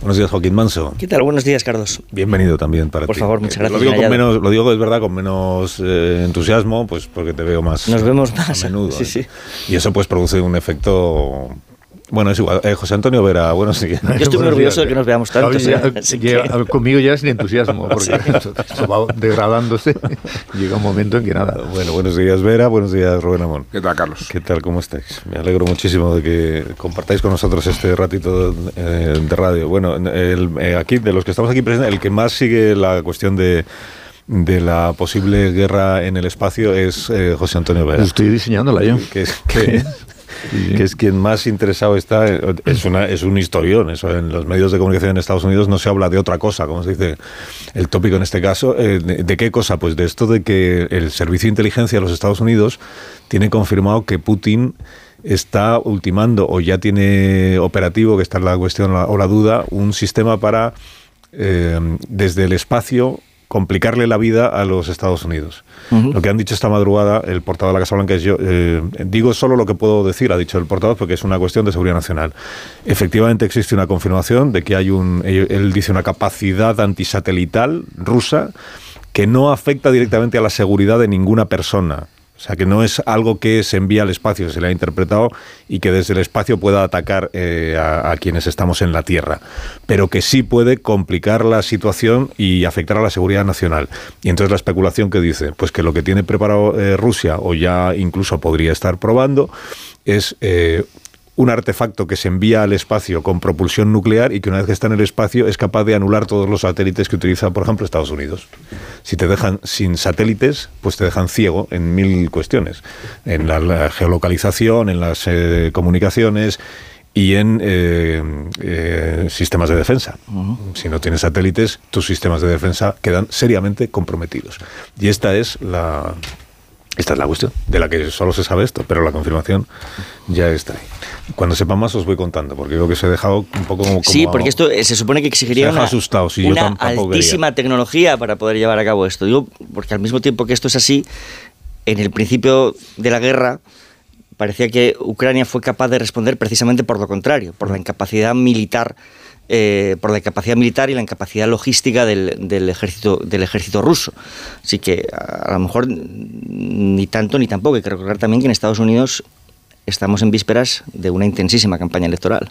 Buenos días, Joaquín Manso. ¿Qué tal? Buenos días, Carlos. Bienvenido también para Por ti. favor, muchas Eh, gracias, Lo digo, con menos, lo digo es verdad con menos eh, entusiasmo, pues porque te veo más. Nos vemos más a menudo. sí, sí. Y eso pues produce un efecto. Bueno, es igual. Eh, José Antonio Vera, buenos días. Yo estoy muy orgulloso de que nos veamos tanto. Que- conmigo ya sin entusiasmo, porque esto, esto va degradándose. Llega un momento en que nada. Bueno, buenos días Vera, buenos días Rubén Amón. ¿Qué tal, Carlos? ¿Qué tal? ¿Cómo estáis? Me alegro muchísimo de que compartáis con nosotros este ratito eh, de radio. Bueno, el- eh, aquí, de los que estamos aquí presentes, el que más sigue la cuestión de de la posible guerra en el espacio es eh, José Antonio Vera. Estoy diseñándola yo. Que es, que, es quien más interesado está. Es, una, es un historión. Eso en los medios de comunicación en Estados Unidos no se habla de otra cosa, como se dice el tópico en este caso. Eh, de, qué cosa? Pues de esto de que el Servicio de Inteligencia de los Estados Unidos tiene confirmado que Putin está ultimando o ya tiene operativo, que está la cuestión o la duda, un sistema para eh, desde el espacio complicarle la vida a los Estados Unidos. Lo que han dicho esta madrugada el portavoz de la Casa Blanca es yo, eh, digo solo lo que puedo decir, ha dicho el portavoz, porque es una cuestión de seguridad nacional. Efectivamente existe una confirmación de que hay un, él él dice una capacidad antisatelital rusa que no afecta directamente a la seguridad de ninguna persona. O sea, que no es algo que se envía al espacio, se le ha interpretado y que desde el espacio pueda atacar eh, a, a quienes estamos en la Tierra, pero que sí puede complicar la situación y afectar a la seguridad nacional. Y entonces la especulación que dice, pues que lo que tiene preparado eh, Rusia, o ya incluso podría estar probando, es eh, un artefacto que se envía al espacio con propulsión nuclear y que una vez que está en el espacio es capaz de anular todos los satélites que utiliza, por ejemplo, Estados Unidos. Si te dejan sin satélites, pues te dejan ciego en mil cuestiones, en la, la geolocalización, en las eh, comunicaciones y en eh, eh, sistemas de defensa. Si no tienes satélites, tus sistemas de defensa quedan seriamente comprometidos. Y esta es la, esta es la cuestión, de la que solo se sabe esto, pero la confirmación ya está ahí. Cuando sepa más os voy contando, porque creo que os he dejado un poco como... Sí, porque esto eh, se supone que Se exigiría una, asustado, yo una tampoco quería. altísima tecnología para poder llevar a cabo esto. Digo, porque al mismo tiempo que esto es así, en el principio de la guerra parecía que Ucrania fue capaz de responder precisamente por lo contrario, por la incapacidad militar. Eh, por la incapacidad militar y la incapacidad logística del, del ejército del ejército ruso. Así que a, lo mejor ni tanto ni tampoco. Hay que recordar también que en Estados Unidos estamos en vísperas de una intensísima campaña electoral.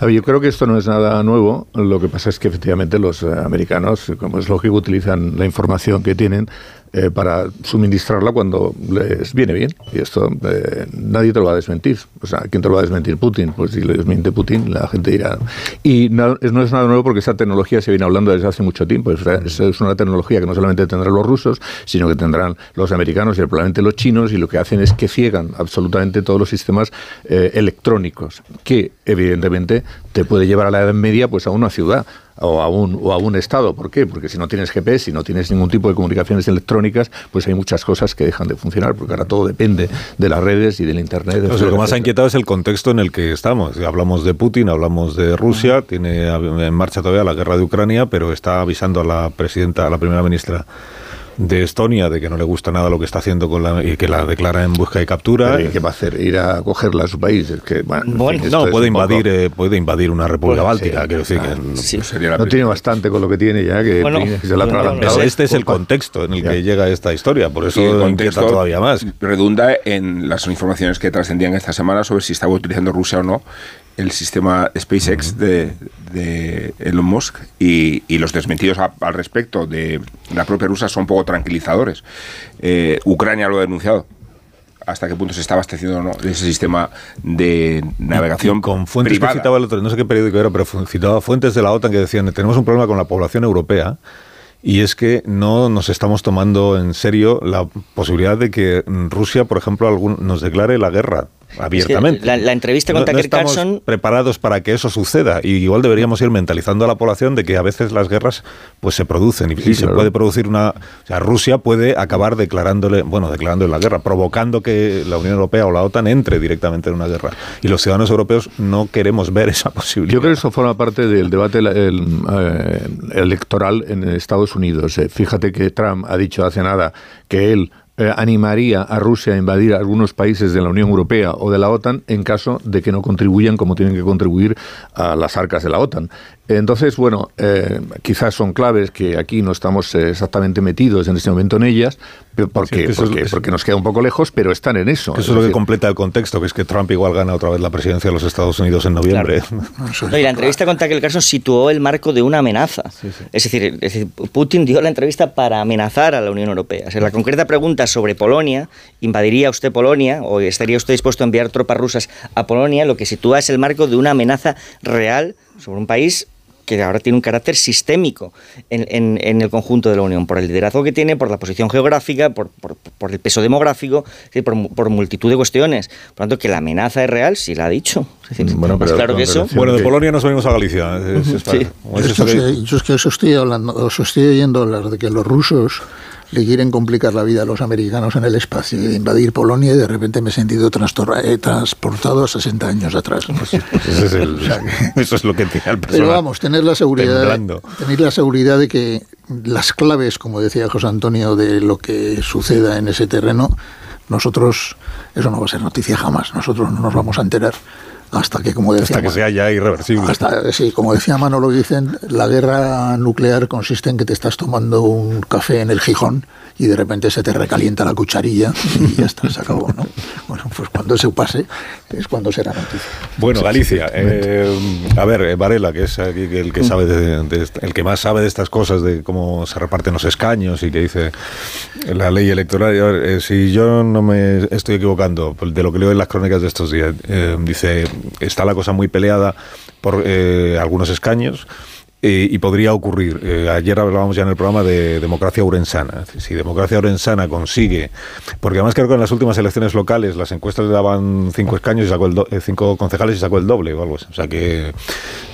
A ver, yo creo que esto no es nada nuevo. Lo que pasa es que efectivamente los americanos, como es lógico, utilizan la información que tienen eh, para suministrarla cuando les viene bien. Y esto eh, nadie te lo va a desmentir. O sea, ¿quién te lo va a desmentir? Putin. Pues si le desmiente Putin, la gente dirá. Y no, es- nada nuevo porque esa tecnología se viene hablando desde hace mucho tiempo. Es- es una tecnología que no solamente tendrán los rusos, sino que tendrán los americanos y probablemente los chinos. Y lo que hacen es que ciegan absolutamente todos los sistemas eh, electrónicos, que evidentemente te puede llevar a la Edad Media pues a una ciudad o a un, o a un estado. ¿Por qué? Porque si no tienes GPS, si no tienes ningún tipo de comunicaciones electrónicas, pues hay muchas cosas que dejan de funcionar, porque ahora todo depende de las redes y del Internet. Lo que más ha inquietado es el contexto en el que estamos. Hablamos de Putin, hablamos de Rusia, tiene en marcha todavía la guerra de Ucrania, pero está avisando a la presidenta, a la primera ministra de Estonia de que no le gusta nada lo que está haciendo con la, y que la declara en busca y captura. ¿y ¿Qué va a hacer? ¿Ir a cogerla a su país? Es que, bueno, en fin, esto no, es puede un poco- invadir, eh, puede invadir una república Pues, báltica, sí, quiero decir ah, que sí, sería la no tiene bastante con lo que tiene ya, que, Bueno, que se la ha no, no, atragantado. Ese- este es el contexto en el que llega esta historia, por eso el inquieta todavía más. redunda en las informaciones que trascendían esta semana sobre si estaba utilizando Rusia o no el sistema SpaceX de, de Elon Musk y, y los desmentidos a- al respecto de la propia Rusia son poco tranquilizadores. Eh, Ucrania lo ha denunciado hasta qué punto se está abasteciendo o no de ese sistema de navegación con fuentes privada. que citaba el otro, no sé qué periódico era, pero citaba fuentes de la OTAN que decían, tenemos un problema con la población europea y es que no nos estamos tomando en serio la posibilidad de que Rusia, por ejemplo, algún, nos declare la guerra abiertamente. la, la entrevista con no, no Tucker estamos Carlson preparados para que eso suceda y igual deberíamos ir mentalizando a la población de que a veces las guerras pues se producen y, y se puede producir una o sea Rusia puede acabar declarándole bueno declarándole la guerra provocando que la Unión Europea o la OTAN entre directamente en una guerra y los ciudadanos europeos no queremos ver esa posibilidad Yo creo que eso forma parte del debate el- el, eh, electoral en Estados Unidos. Eh, Fíjate que Trump ha dicho hace nada que él eh, animaría a Rusia a invadir algunos países de la Unión Europea o de la OTAN en caso de que no contribuyan como tienen que contribuir a las arcas de la OTAN. Entonces, bueno, eh, quizás son claves que aquí no estamos eh, exactamente metidos en este momento en ellas, porque, Sí, porque, es- porque nos queda un poco lejos, pero están en eso. Es eso es lo que completa el contexto, que es que Trump igual gana otra vez la presidencia de los Estados Unidos en noviembre. No, y la entrevista con Tucker Carlson situó el marco de una amenaza. Es, decir, es decir, Putin dio la entrevista para amenazar a la Unión Europea. O sea, la concreta pregunta sobre Polonia, ¿invadiría usted Polonia o estaría usted dispuesto a enviar tropas rusas a Polonia? Lo que sitúa es el marco de una amenaza real sobre un país que ahora tiene un carácter sistémico en, en- en el conjunto de la Unión, por el liderazgo que tiene, por la posición geográfica, por, por- por el peso demográfico, es decir, por, por multitud de cuestiones. Por lo tanto, que la amenaza es real, sí la ha dicho. Es decir, más claro que eso. Bueno, de Polonia nos venimos a Galicia. Es- es- Sí. ¿cómo es Yo eso es, que- que, yo es que os estoy hablando, os estoy oyendo hablar de que los rusos le quieren complicar la vida a los americanos en el espacio y de invadir Polonia y de repente me he sentido eh, transportado a 60 años atrás. ¿no? Ese es el- eso es lo que tiene al Pero vamos, tener la seguridad, temblando. tener la seguridad de que las claves, como decía José Antonio, de lo que suceda en ese terreno, nosotros, eso no va a ser noticia jamás, nosotros no nos vamos a enterar hasta que, como decía, hasta que sea ya irreversible. hasta, sí, como decía Manolo, dicen, la guerra nuclear consiste en que te estás tomando un café en el Gijón y de repente se te recalienta la cucharilla y ya está, se acabó, ¿no? Bueno, pues cuando eso pase es cuando será noticia. Bueno, Galicia. eh, a ver, eh, Varela, que es aquí el que sabe de, de el que más sabe de estas cosas, de cómo se reparten los escaños y que dice la ley electoral. A ver, eh, si yo no me estoy equivocando pues, de lo que leo en las crónicas de estos días, eh, dice está la cosa muy peleada por eh, algunos escaños. Y podría ocurrir. eh, ayer hablábamos ya en el programa de democracia urensana. Si democracia urensana consigue, porque además creo que en las últimas elecciones locales las encuestas le daban cinco escaños y sacó el eh, cinco concejales y sacó el doble o algo. O sea que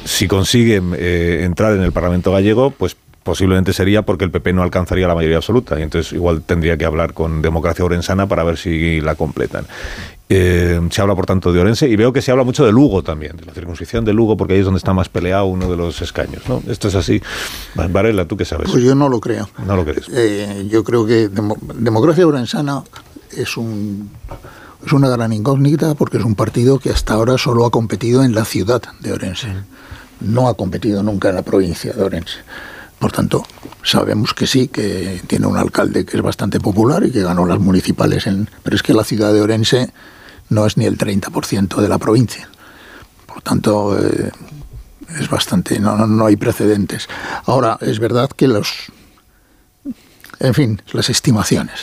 si consiguen eh, entrar en el Parlamento gallego, pues posiblemente sería porque el PP no alcanzaría la mayoría absoluta y entonces igual tendría que hablar con democracia orensana para ver si la completan. Eh, se habla por tanto de Orense y veo que se habla mucho de Lugo también, de la circunscripción de Lugo, porque ahí es donde está más peleado uno de los escaños. ¿no? Esto es así. Varela, ¿tú qué sabes? Pues yo no lo creo. No lo crees. Eh, yo creo que demo- democracia orensana es un es una gran incógnita porque es un partido que hasta ahora solo ha competido en la ciudad de Orense. No ha competido nunca en la provincia de Orense. Por tanto, sabemos que sí, que tiene un alcalde que es bastante popular y que ganó las municipales, en, pero es que la ciudad de Orense no es ni el 30% de la provincia. Por tanto, eh, es bastante, no, no, no hay precedentes. Ahora, es verdad que los, en fin, las estimaciones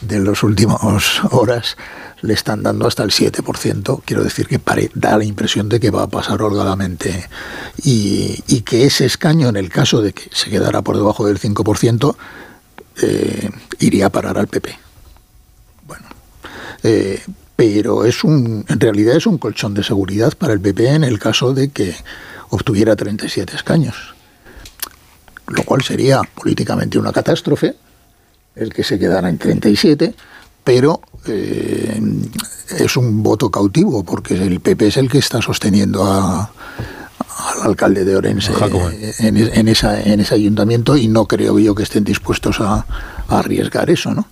de las últimas horas le están dando hasta el 7%. Quiero decir que da la impresión de que va a pasar holgadamente y, y que ese escaño, en el caso de que se quedara por debajo del 5%, eh, iría a parar al PP. Bueno, eh, pero es un, en realidad es un colchón de seguridad para el PP en el caso de que obtuviera 37 escaños, lo cual sería políticamente una catástrofe, el que se quedara en 37, pero eh, es un voto cautivo, porque el PP es el que está sosteniendo a, al alcalde de Orense en, en esa, en ese ayuntamiento y no creo yo que estén dispuestos a, a arriesgar eso, ¿no?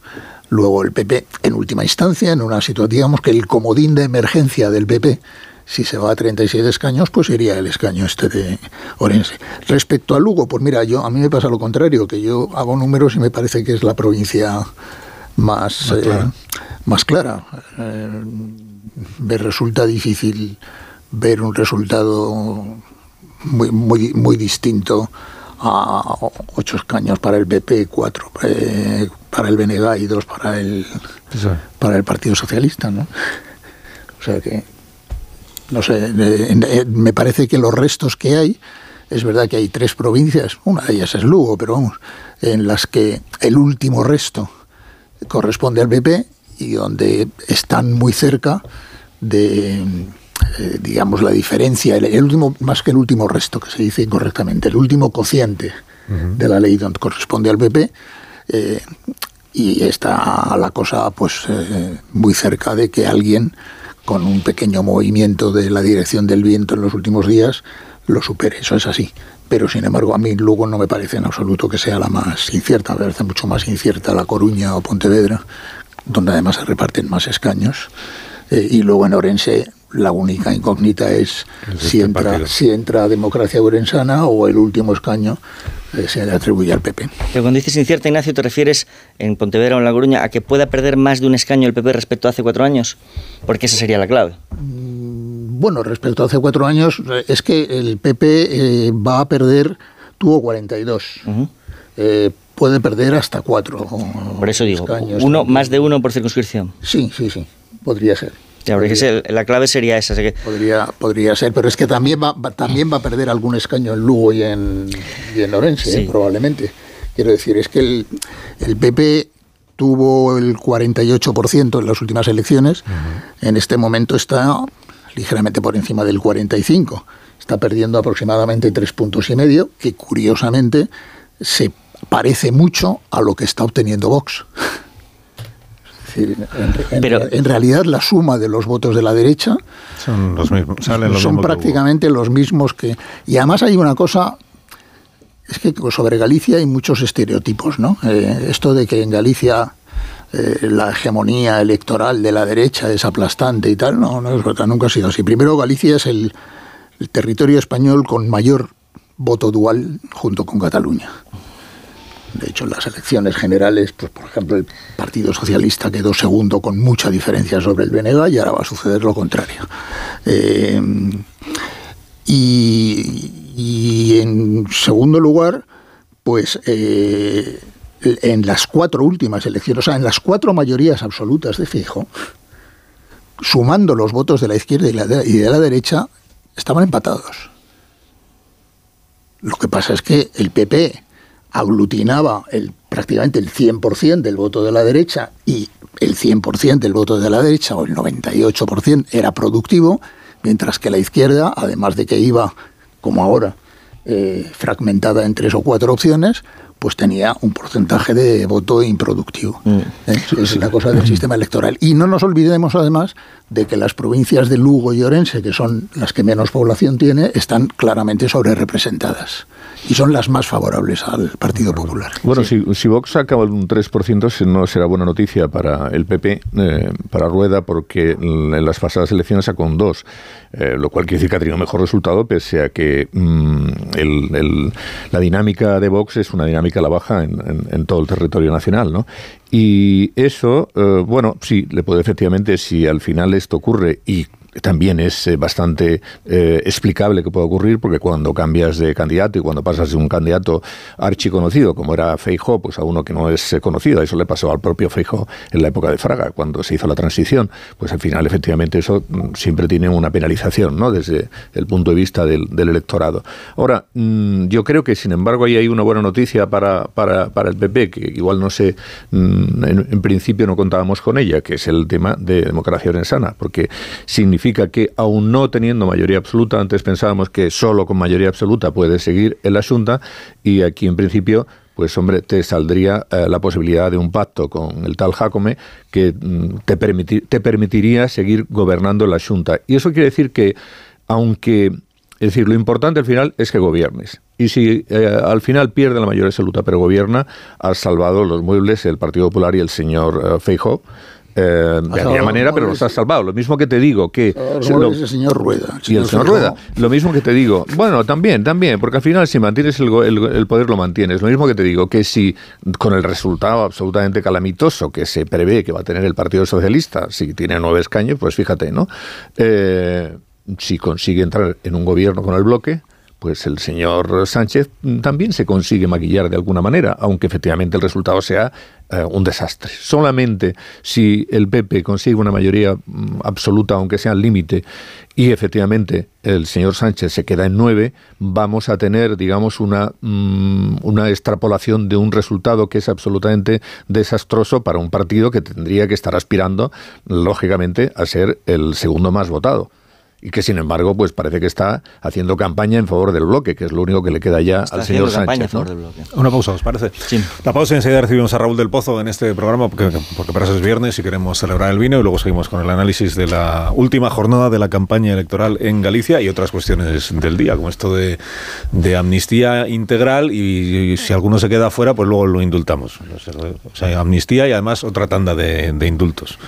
Luego el PP, en última instancia, en una situación, digamos que el comodín de emergencia del PP, si se va a 37 escaños, pues sería el escaño este de Orense. Respecto a Lugo, pues mira, yo a mí me pasa lo contrario, que yo hago números y me parece que es la provincia más, Más eh, más clara. Eh, me resulta difícil ver un resultado muy, muy, muy distinto a ocho escaños para el PP, cuatro, eh, para el BNG y dos para el, para el Partido Socialista, ¿no? O sea que, no sé, me parece que los restos que hay, es verdad que hay tres provincias, una de ellas es Lugo, pero vamos, en las que el último resto corresponde al PP y donde están muy cerca de, eh, digamos, la diferencia, el, último, más que el último resto, que se dice incorrectamente, el último cociente de la ley donde corresponde al PP, eh, y está la cosa pues eh, muy cerca de que alguien con un pequeño movimiento de la dirección del viento en los últimos días lo supere, eso es así. Pero sin embargo a mí Lugo no me parece en absoluto que sea la más incierta, me parece mucho más incierta La Coruña o Pontevedra, donde además se reparten más escaños. y luego en Orense la única incógnita es si entra, si entra democracia urensana o el último escaño eh, se le atribuye al PP. Pero cuando dices incierta, Ignacio, ¿te refieres en Pontevedra o en La Coruña a que pueda perder más de un escaño el PP respecto a hace cuatro años? Porque esa sería la clave. Mm, bueno, respecto a hace cuatro años, eh, es que el PP eh, va a perder, tuvo 42. puede perder hasta cuatro. Por eso digo, uno, más de uno por circunscripción. Sí, sí, sí, podría ser la clave sería esa. Podría, podría ser, pero es que también va, también va a perder algún escaño en Lugo y en, y en Orense, ¿eh? probablemente. Quiero decir, es que el, el PP tuvo el 48% en las últimas elecciones, en este momento está ligeramente por encima del 45%. Está perdiendo aproximadamente tres puntos y medio, que curiosamente se parece mucho a lo que está obteniendo Vox en, Pero, en realidad la suma de los votos de la derecha son los mismos, son prácticamente los mismos que... Y además hay una cosa, es que sobre Galicia hay muchos estereotipos, ¿no? Eh, esto de que en Galicia eh, la hegemonía electoral de la derecha es aplastante y tal, no, no es verdad, nunca ha sido así. Primero, Galicia es el territorio español con mayor voto dual junto con Cataluña. De hecho, en las elecciones generales, pues, por ejemplo, el Partido Socialista quedó segundo con mucha diferencia sobre el BNG y ahora va a suceder lo contrario. Eh, y, en segundo lugar, pues eh, en las cuatro últimas elecciones, o sea, en las cuatro mayorías absolutas de Fijo, sumando los votos de la izquierda y, y de la derecha, estaban empatados. Lo que pasa es que el PP aglutinaba el, prácticamente el 100% del voto de la derecha y el 100% del voto de la derecha o el 98% era productivo, mientras que la izquierda, además de que iba, como ahora, eh, fragmentada en tres o cuatro opciones, pues tenía un porcentaje de voto improductivo. Mm. ¿Eh? Es la cosa del sistema electoral. Y no nos olvidemos además de que las provincias de Lugo y Orense, que son las que menos población tiene, están claramente sobre representadas y son las más favorables al Partido Popular. Bueno, si, si, Vox acaba un 3%, no será buena noticia para el PP, eh, para Rueda, porque en las pasadas elecciones sacó un 2, eh, lo cual quiere decir que ha tenido mejor resultado, pese a que mm, la dinámica de Vox es una dinámica la baja en, todo el territorio nacional, ¿no? Y eso, eh, bueno, sí, le puede efectivamente, si al final esto ocurre y también es eh, bastante eh, explicable que pueda ocurrir, porque cuando cambias de candidato y cuando pasas de un candidato archiconocido, como era Feijó, pues a uno que no es eh, conocido, eso le pasó al propio Feijó en la época de Fraga, cuando se hizo la transición, pues al final efectivamente eso mm, siempre tiene una penalización, ¿no? Desde el punto de vista del, electorado. Ahora, mm, yo creo que sin embargo ahí hay una buena noticia para, para, para el PP, que igual no sé, mm, en, principio no contábamos con ella, que es el tema de democracia sana, porque significa que, aún no teniendo mayoría absoluta, antes pensábamos que solo con mayoría absoluta puede seguir el asunto, y aquí en principio pues hombre, te saldría eh, la posibilidad de un pacto con el tal Jacome que mm, te, te permitiría seguir gobernando la Junta. Y eso quiere decir que, aunque, es decir, lo importante al final es que gobiernes. Y si eh, al final pierde la mayoría absoluta, pero gobierna, has salvado los muebles el Partido Popular y el señor Feijóo eh, de alguna manera, pero los has salvado. Lo mismo que te digo que... Lo, el señor Rueda. y el señor Rueda. Lo mismo que te digo. Bueno, también, también, porque al final si mantienes el, el, poder lo mantienes. Lo mismo que te digo que si con el resultado absolutamente calamitoso que se prevé que va a tener el Partido Socialista, si tiene nueve escaños, pues fíjate, ¿no? Eh, si consigue entrar en un gobierno con el bloque, pues el señor Sánchez también se consigue maquillar de alguna manera, aunque efectivamente el resultado sea eh, un desastre. Solamente si el PP consigue una mayoría mm, absoluta, aunque sea al límite, y efectivamente el señor Sánchez se queda en nueve, vamos a tener, digamos, una, mm, una extrapolación de un resultado que es absolutamente desastroso para un partido que tendría que estar aspirando, lógicamente, a ser el segundo más votado y que sin embargo pues parece que está haciendo campaña en favor del bloque, que es lo único que le queda ya al señor Sánchez. Una pausa, ¿os parece? Sí. La pausa y enseguida recibimos a Raúl del Pozo en este programa porque, porque para eso es viernes y queremos celebrar el vino y luego seguimos con el análisis de la última jornada de la campaña electoral en Galicia y otras cuestiones del día, como esto de, de amnistía integral y, si alguno se queda fuera, pues luego lo indultamos. O sea, amnistía y además otra tanda de, indultos.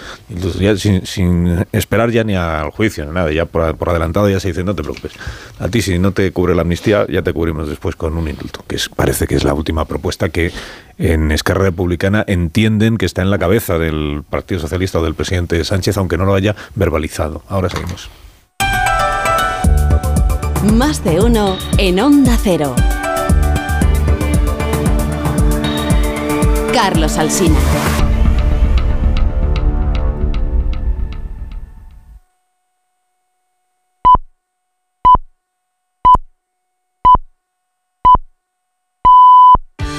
ya sin, sin, esperar ya ni al juicio, ni nada, ya por por, adelantado ya se dice, no te preocupes. A ti si no te cubre la amnistía, ya te cubrimos después con un indulto, que es, parece que es la última propuesta que en Esquerra Republicana entienden que está en la cabeza del Partido Socialista o del presidente Sánchez, aunque no lo haya verbalizado. Ahora seguimos. Más de uno en Onda Cero. Carlos Alsina.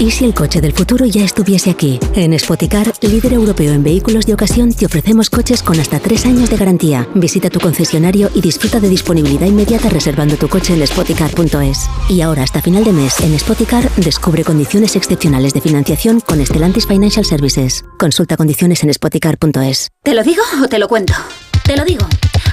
¿Y si el coche del futuro ya estuviese aquí? En Spoticar, líder europeo en vehículos de ocasión, te ofrecemos coches con hasta 3 años de garantía. Visita tu concesionario y disfruta de disponibilidad inmediata reservando tu coche en spoticar.es. Y ahora, hasta final de mes, en Spoticar, descubre condiciones excepcionales de financiación con Estelantis Financial Services. Consulta condiciones en spoticar.es. ¿Te lo digo o te lo cuento? Te lo digo.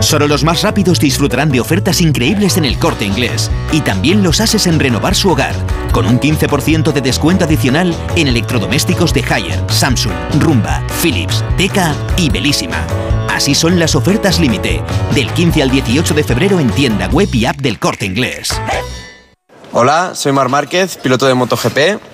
Solo los más rápidos disfrutarán de ofertas increíbles en el corte inglés. Y también los ases en renovar su hogar. Con un 15% de descuento adicional en electrodomésticos de Haier, Samsung, Rumba, Philips, Teca y Belísima. Así son las ofertas límite. Del 15 al 18 de febrero en tienda web y app del corte inglés. Hola, soy Mar Márquez, piloto de MotoGP.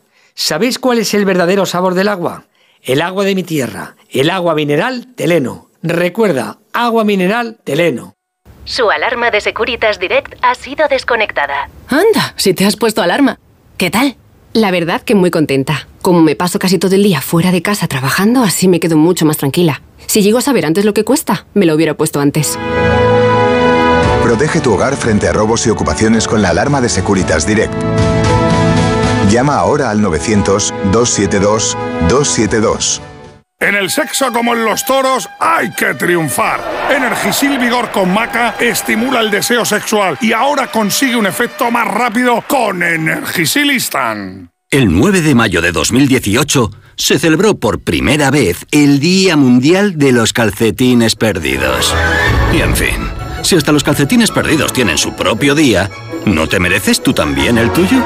¿Sabéis cuál es el verdadero sabor del agua? El agua de mi tierra, el agua mineral Teleno. Recuerda, agua mineral Teleno. Su alarma de Securitas Direct ha sido desconectada. Anda, si te has puesto alarma. ¿Qué tal? La verdad que muy contenta. Como me paso casi todo el día fuera de casa trabajando, así me quedo mucho más tranquila. Si llego a saber antes lo que cuesta, me lo hubiera puesto antes. Protege tu hogar frente a robos y ocupaciones con la alarma de Securitas Direct. Llama ahora al 900-272-272. En el sexo como en los toros hay que triunfar. Energisil Vigor con Maca estimula el deseo sexual y ahora consigue un efecto más rápido con Energisilistan. El 9 de mayo de 2018 se celebró por primera vez el Día Mundial de los Calcetines Perdidos. Y en fin, si hasta los calcetines perdidos tienen su propio día, ¿no te mereces tú también el tuyo?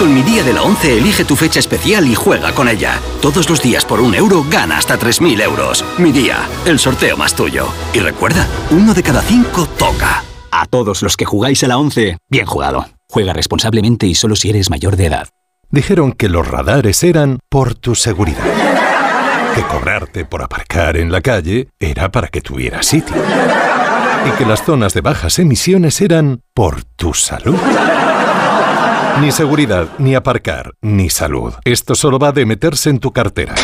Con mi día de la 11 elige tu fecha especial y juega con ella. Todos los días por un euro gana hasta 3.000 euros. Mi día, el sorteo más tuyo. Y recuerda, uno de cada cinco toca. A todos los que jugáis a la 11, bien jugado. Juega responsablemente y solo si eres mayor de edad. dijeron que los radares eran por tu seguridad. Que cobrarte por aparcar en la calle era para que tuvieras sitio. Y que las zonas de bajas emisiones eran por tu salud. Ni seguridad, ni aparcar, ni salud. Esto solo va de meterse en tu cartera.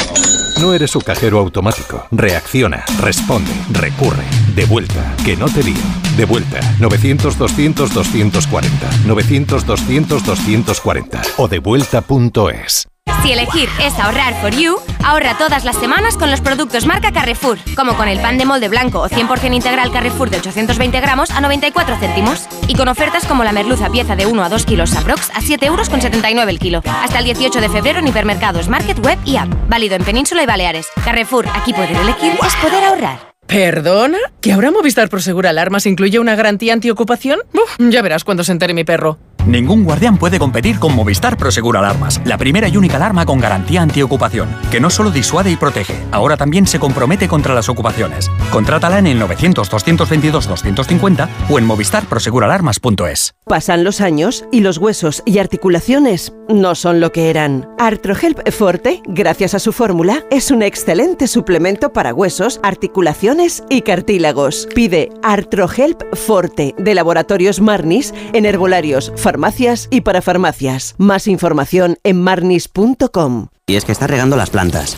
No eres su cajero automático. Reacciona, responde, recurre. De vuelta, que no te lío. De vuelta, 900-200-240. 900-200-240. O devuelta.es. Si elegir es ahorrar for you, ahorra todas las semanas con los productos marca Carrefour, como con el pan de molde blanco o 100% integral Carrefour de 820 gramos a 94 céntimos. Y con ofertas como la merluza pieza de 1 a 2 kilos aprox a 7 euros con 79 el kilo. Hasta el 18 de febrero en hipermercados, market, web y app. Válido en Península y Baleares. Carrefour, aquí poder elegir es poder ahorrar. ¿Perdona? ¿Que ahora Movistar Prosegur Alarmas incluye una garantía antiocupación? Uf, ya verás cuando se entere mi perro. Ningún guardián puede competir con Movistar Prosegur Alarmas, la primera y única alarma con garantía antiocupación, que no solo disuade y protege, ahora también se compromete contra las ocupaciones. Contrátala en el 900-222-250 o en movistarproseguralarmas.es. Pasan los años y los huesos y articulaciones no son lo que eran. Artrohelp Forte, gracias a su fórmula, es un excelente suplemento para huesos, articulaciones y cartílagos. Pide Artrohelp Forte de Laboratorios Marnis en herbolarios, farmacias y para farmacias. Más información en marnis.com. Y es que estás regando las plantas,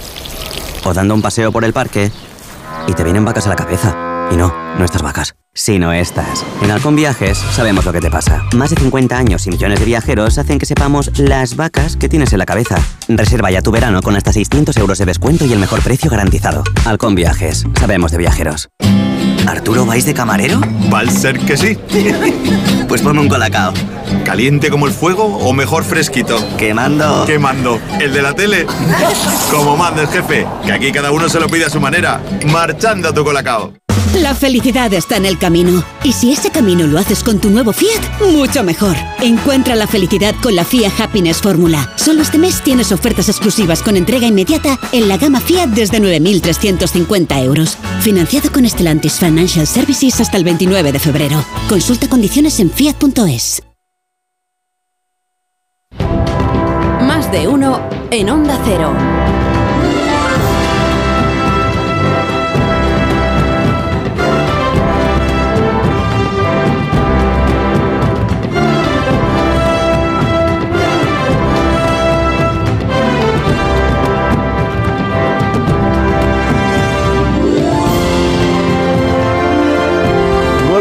o dando un paseo por el parque, y te vienen vacas a la cabeza. Y no, no estas vacas, sino estas. En Halcón Viajes sabemos lo que te pasa. Más de 50 años y millones de viajeros hacen que sepamos las vacas que tienes en la cabeza. Reserva ya tu verano con hasta 600 euros de descuento y el mejor precio garantizado. Halcón Viajes, sabemos de viajeros. ¿Arturo vais de camarero? Va a ser que sí. Pues ponme un colacao. ¿Caliente como el fuego o mejor fresquito? Quemando. Quemando. ¿El de la tele? Como manda el jefe, que aquí cada uno se lo pide a su manera. Marchando a tu colacao. La felicidad está en el camino. Y si ese camino lo haces con tu nuevo Fiat, mucho mejor. Encuentra la felicidad con la Fiat Happiness Fórmula. Solo este mes tienes ofertas exclusivas con entrega inmediata en la gama Fiat desde 9.350 euros. Financiado con Stellantis Financial Services hasta el 29 de febrero. Consulta condiciones en fiat.es. Más de uno en Onda Cero.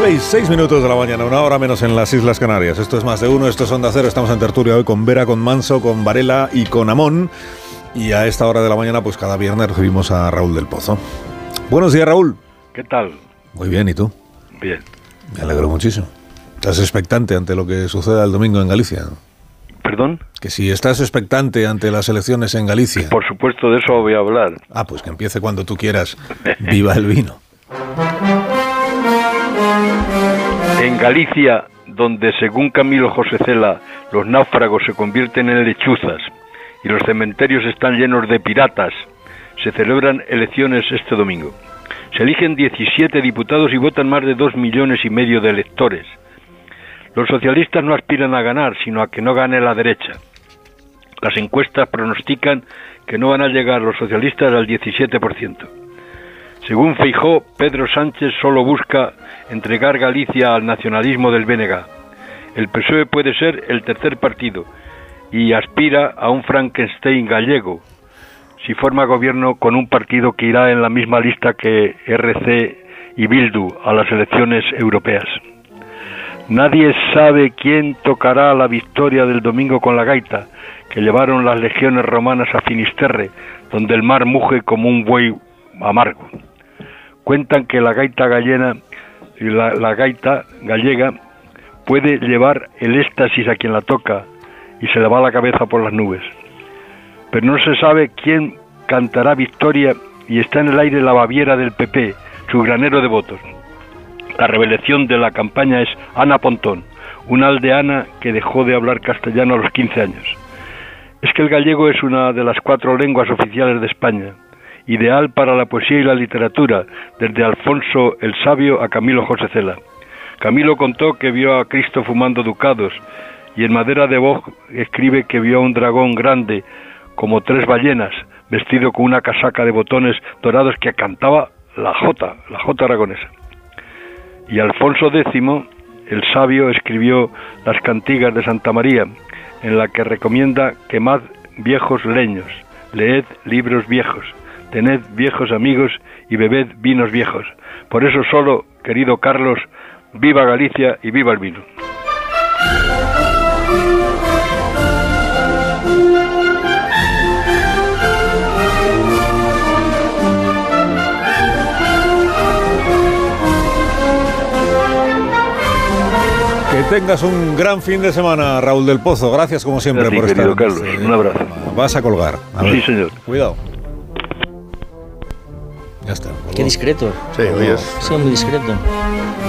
Nueve y seis minutos de la mañana, una hora menos en las Islas Canarias. Esto es más de uno, esto es Onda Cero. Estamos en tertulia hoy con Vera, con Manso, con Varela y con Amón. Y a esta hora de la mañana, pues cada viernes recibimos a Raúl del Pozo. Buenos días, Raúl. ¿Qué tal? Muy bien, ¿y tú? Bien. Me alegro muchísimo. ¿Estás expectante ante lo que suceda el domingo en Galicia? ¿Perdón? Que si estás expectante ante las elecciones en Galicia. Por supuesto, de eso voy a hablar. Ah, pues que empiece cuando tú quieras. Viva el vino. En Galicia, donde según Camilo José Cela, los náufragos se convierten en lechuzas y los cementerios están llenos de piratas, se celebran elecciones este domingo. Se eligen 17 diputados y votan más de 2 millones y medio de electores. Los socialistas no aspiran a ganar, sino a que no gane la derecha. Las encuestas pronostican que no van a llegar los socialistas al 17%. Según Feijó, Pedro Sánchez solo busca entregar Galicia al nacionalismo del BNG. El PSOE puede ser el tercer partido y aspira a un Frankenstein gallego si forma gobierno con un partido que irá en la misma lista que RC y Bildu a las elecciones europeas. Nadie sabe quién tocará la victoria del domingo con la gaita que llevaron las legiones romanas a Finisterre, donde el mar muge como un buey amargo. Cuentan que la gaita gallega, la, la gaita gallega puede llevar el éxtasis a quien la toca y se le va la cabeza por las nubes. Pero no se sabe quién cantará victoria y está en el aire la Baviera del PP, su granero de votos. La revelación de la campaña es Ana Pontón, una aldeana que dejó de hablar castellano a los 15 años. Es que el gallego es una de las cuatro lenguas oficiales de España, ideal para la poesía y la literatura, desde Alfonso el Sabio a Camilo José Cela. Camilo contó que vio a Cristo fumando ducados y en madera de boj escribe que vio a un dragón grande como tres ballenas, vestido con una casaca de botones dorados que cantaba la Jota, la Jota aragonesa. Y Alfonso X, el sabio, escribió las cantigas de Santa María, en la que recomienda quemad viejos leños, leed libros viejos, tened viejos amigos y bebed vinos viejos. Por eso solo, querido Carlos, viva Galicia y viva el vino. Que tengas un gran fin de semana, Raúl del Pozo. Gracias como siempre ti, por querido estar. Carlos. Un abrazo. Vas a colgar. A Sí, señor. Cuidado. Ya está. Qué discreto. Sí, oyes. Sí, muy discreto.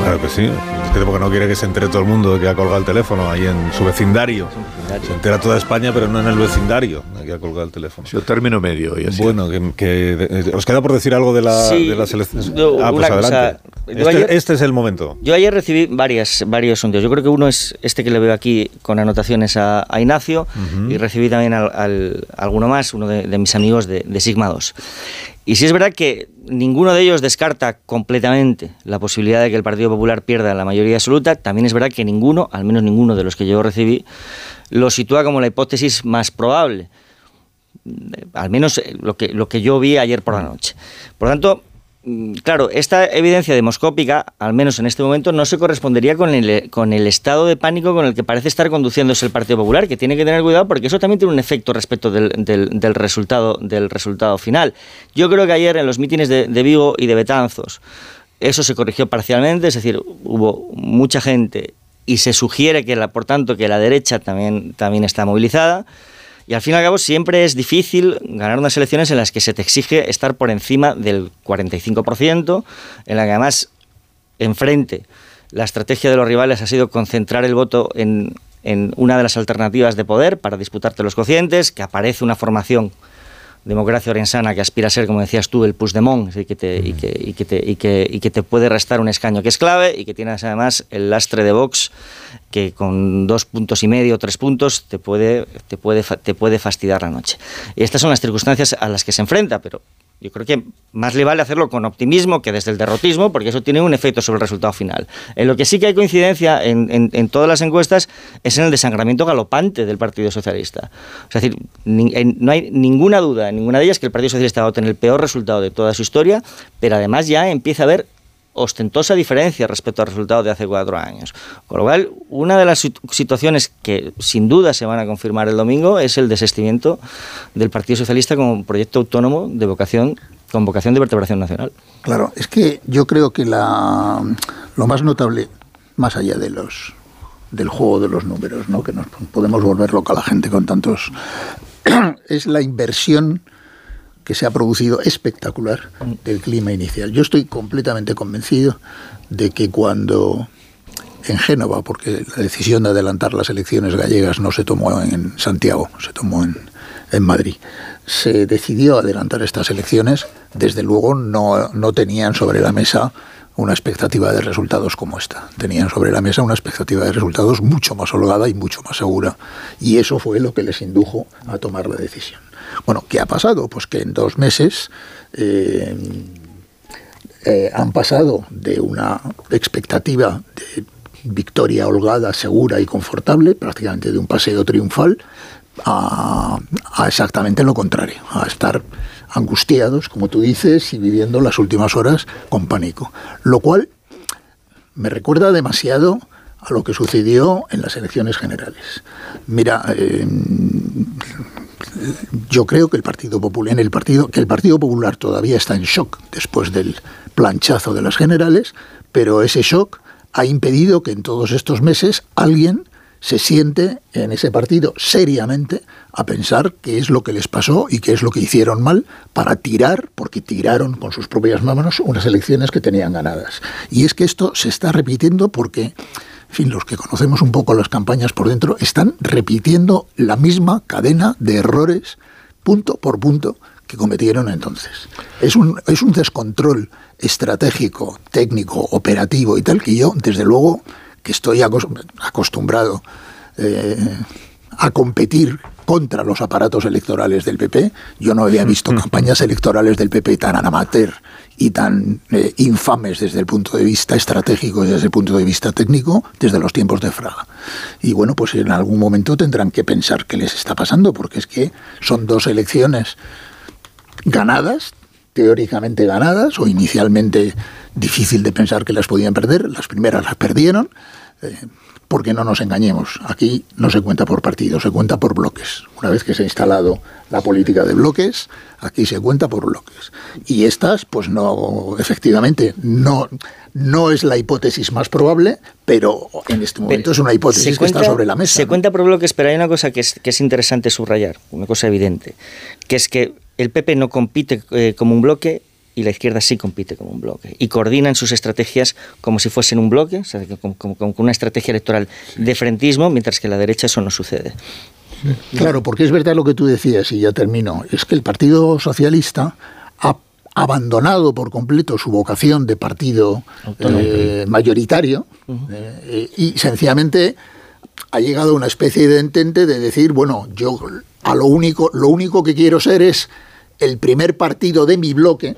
Claro que sí. Es que porque no quiere que se entere todo el mundo de que ha colgado el teléfono ahí en su vecindario. Se entera toda España, pero no en el vecindario de que ha colgado el teléfono. Yo término medio y así. Bueno, que, que- eh, os queda por decir algo de la, Sí, de la selección. yo- Ah, pues cosa, adelante. yo Este, ayer- este es el momento. Yo ayer recibí varias, varios sondeos. Yo creo que uno es este que le veo aquí con anotaciones a, a Ignacio Ujú. y recibí también al, al- alguno más, uno de, de mis amigos de, de Sigma 2. Y sí es verdad que ninguno de ellos descarta completamente la posibilidad de que el Partido Popular pierda la mayoría absoluta. También es verdad que ninguno, al menos ninguno de los que yo recibí, lo sitúa como la hipótesis más probable. Eh, Al menos eh, lo que, lo que yo vi ayer por la noche. Por lo tanto, claro, esta evidencia demoscópica, al menos en este momento, no se correspondería con el, con el estado de pánico con el que parece estar conduciéndose el Partido Popular, que tiene que tener cuidado porque eso también tiene un efecto respecto del, del- del resultado, del resultado final. Yo creo que ayer en los mítines de, de Vigo y de Betanzos, eso se corrigió parcialmente, es decir, hubo mucha gente y se sugiere que, la, por tanto, que la derecha también, también está movilizada. Y al fin y al cabo siempre es difícil ganar unas elecciones en las que se te exige estar por encima del 45%, en la que además enfrente la estrategia de los rivales ha sido concentrar el voto en, en una de las alternativas de poder para disputarte los cocientes, que aparece una formación democracia orensana que aspira a ser, como decías tú, el Puigdemont, es decir, que te, y, que, y, que te, y, que, y que te puede restar un escaño que es clave y que tienes además el lastre de Vox que con dos puntos y medio, tres puntos, te puede, te puede, te puede fastidiar la noche. Y estas son las circunstancias a las que se enfrenta, pero yo creo que más le vale hacerlo con optimismo que desde el derrotismo, porque eso tiene un efecto sobre el resultado final. En lo que sí que hay coincidencia en, todas las encuestas es en el desangramiento galopante del Partido Socialista. Es decir, no hay ninguna duda ninguna de ellas que el Partido Socialista va a tener el peor resultado de toda su historia, pero además ya empieza a haber ostentosa diferencia respecto al resultado de hace cuatro años. Con lo cual, una de las situ- situaciones que sin duda se van a confirmar el domingo es el desistimiento del Partido Socialista como proyecto autónomo de vocación, con vocación de vertebración nacional. Claro, es que yo creo que la, lo más notable, más allá de los del juego de los números, ¿no? que nos podemos volver loca la gente con tantos, es la inversión que se ha producido espectacular del clima inicial. Yo estoy completamente convencido de que cuando en Génova, porque la decisión de adelantar las elecciones gallegas no se tomó en Santiago, se tomó en, en Madrid, se decidió adelantar estas elecciones, desde luego no, no tenían sobre la mesa una expectativa de resultados como esta. Tenían sobre la mesa una expectativa de resultados mucho más holgada y mucho más segura. Y eso fue lo que les indujo a tomar la decisión. Bueno, ¿qué ha pasado? Pues que en dos meses eh, eh, han pasado de una expectativa de victoria holgada, segura y confortable, prácticamente de un paseo triunfal, a, exactamente lo contrario, a estar angustiados, como tú dices, y viviendo las últimas horas con pánico. Lo cual me recuerda demasiado a lo que sucedió en las elecciones generales. Mira, eh, yo creo que el Partido Popular, en el partido, que el Partido Popular todavía está en shock después del planchazo de las generales, pero ese shock ha impedido que en todos estos meses alguien se siente en ese partido seriamente a pensar qué es lo que les pasó y qué es lo que hicieron mal para tirar, porque tiraron con sus propias manos unas elecciones que tenían ganadas. Y es que esto se está repitiendo porque, en fin, los que conocemos un poco las campañas por dentro, están repitiendo la misma cadena de errores, punto por punto, que cometieron entonces. Es un, es un descontrol estratégico, técnico, operativo y tal, que yo, desde luego, que estoy acos- acostumbrado eh, a competir contra los aparatos electorales del PP. Yo no había visto campañas electorales del PP tan amateur y tan eh, infames desde el punto de vista estratégico y desde el punto de vista técnico desde los tiempos de Fraga. Y bueno, pues en algún momento tendrán que pensar qué les está pasando, porque es que son dos elecciones ganadas, teóricamente ganadas, o inicialmente difícil de pensar que las podían perder. Las primeras las perdieron. Eh, porque no nos engañemos, aquí no se cuenta por partido, se cuenta por bloques. Una vez que se ha instalado la política de bloques, aquí se cuenta por bloques. Y estas, pues no, efectivamente, no, no es la hipótesis más probable, pero en este momento es una hipótesis que está sobre la mesa. Se cuenta por bloques, pero hay una cosa que es, que es interesante subrayar, una cosa evidente, que es que el PP no compite eh, como un bloque y la izquierda sí compite como un bloque. Y coordinan sus estrategias como si fuesen un bloque, o sea, con, con, una estrategia electoral de frentismo, mientras que la derecha eso no sucede. Claro, porque es verdad lo que tú decías, y ya termino, es que el Partido Socialista ha abandonado por completo su vocación de partido eh, mayoritario eh, y sencillamente ha llegado a una especie de entente de decir, bueno, yo a lo único, lo único que quiero ser es el primer partido de mi bloque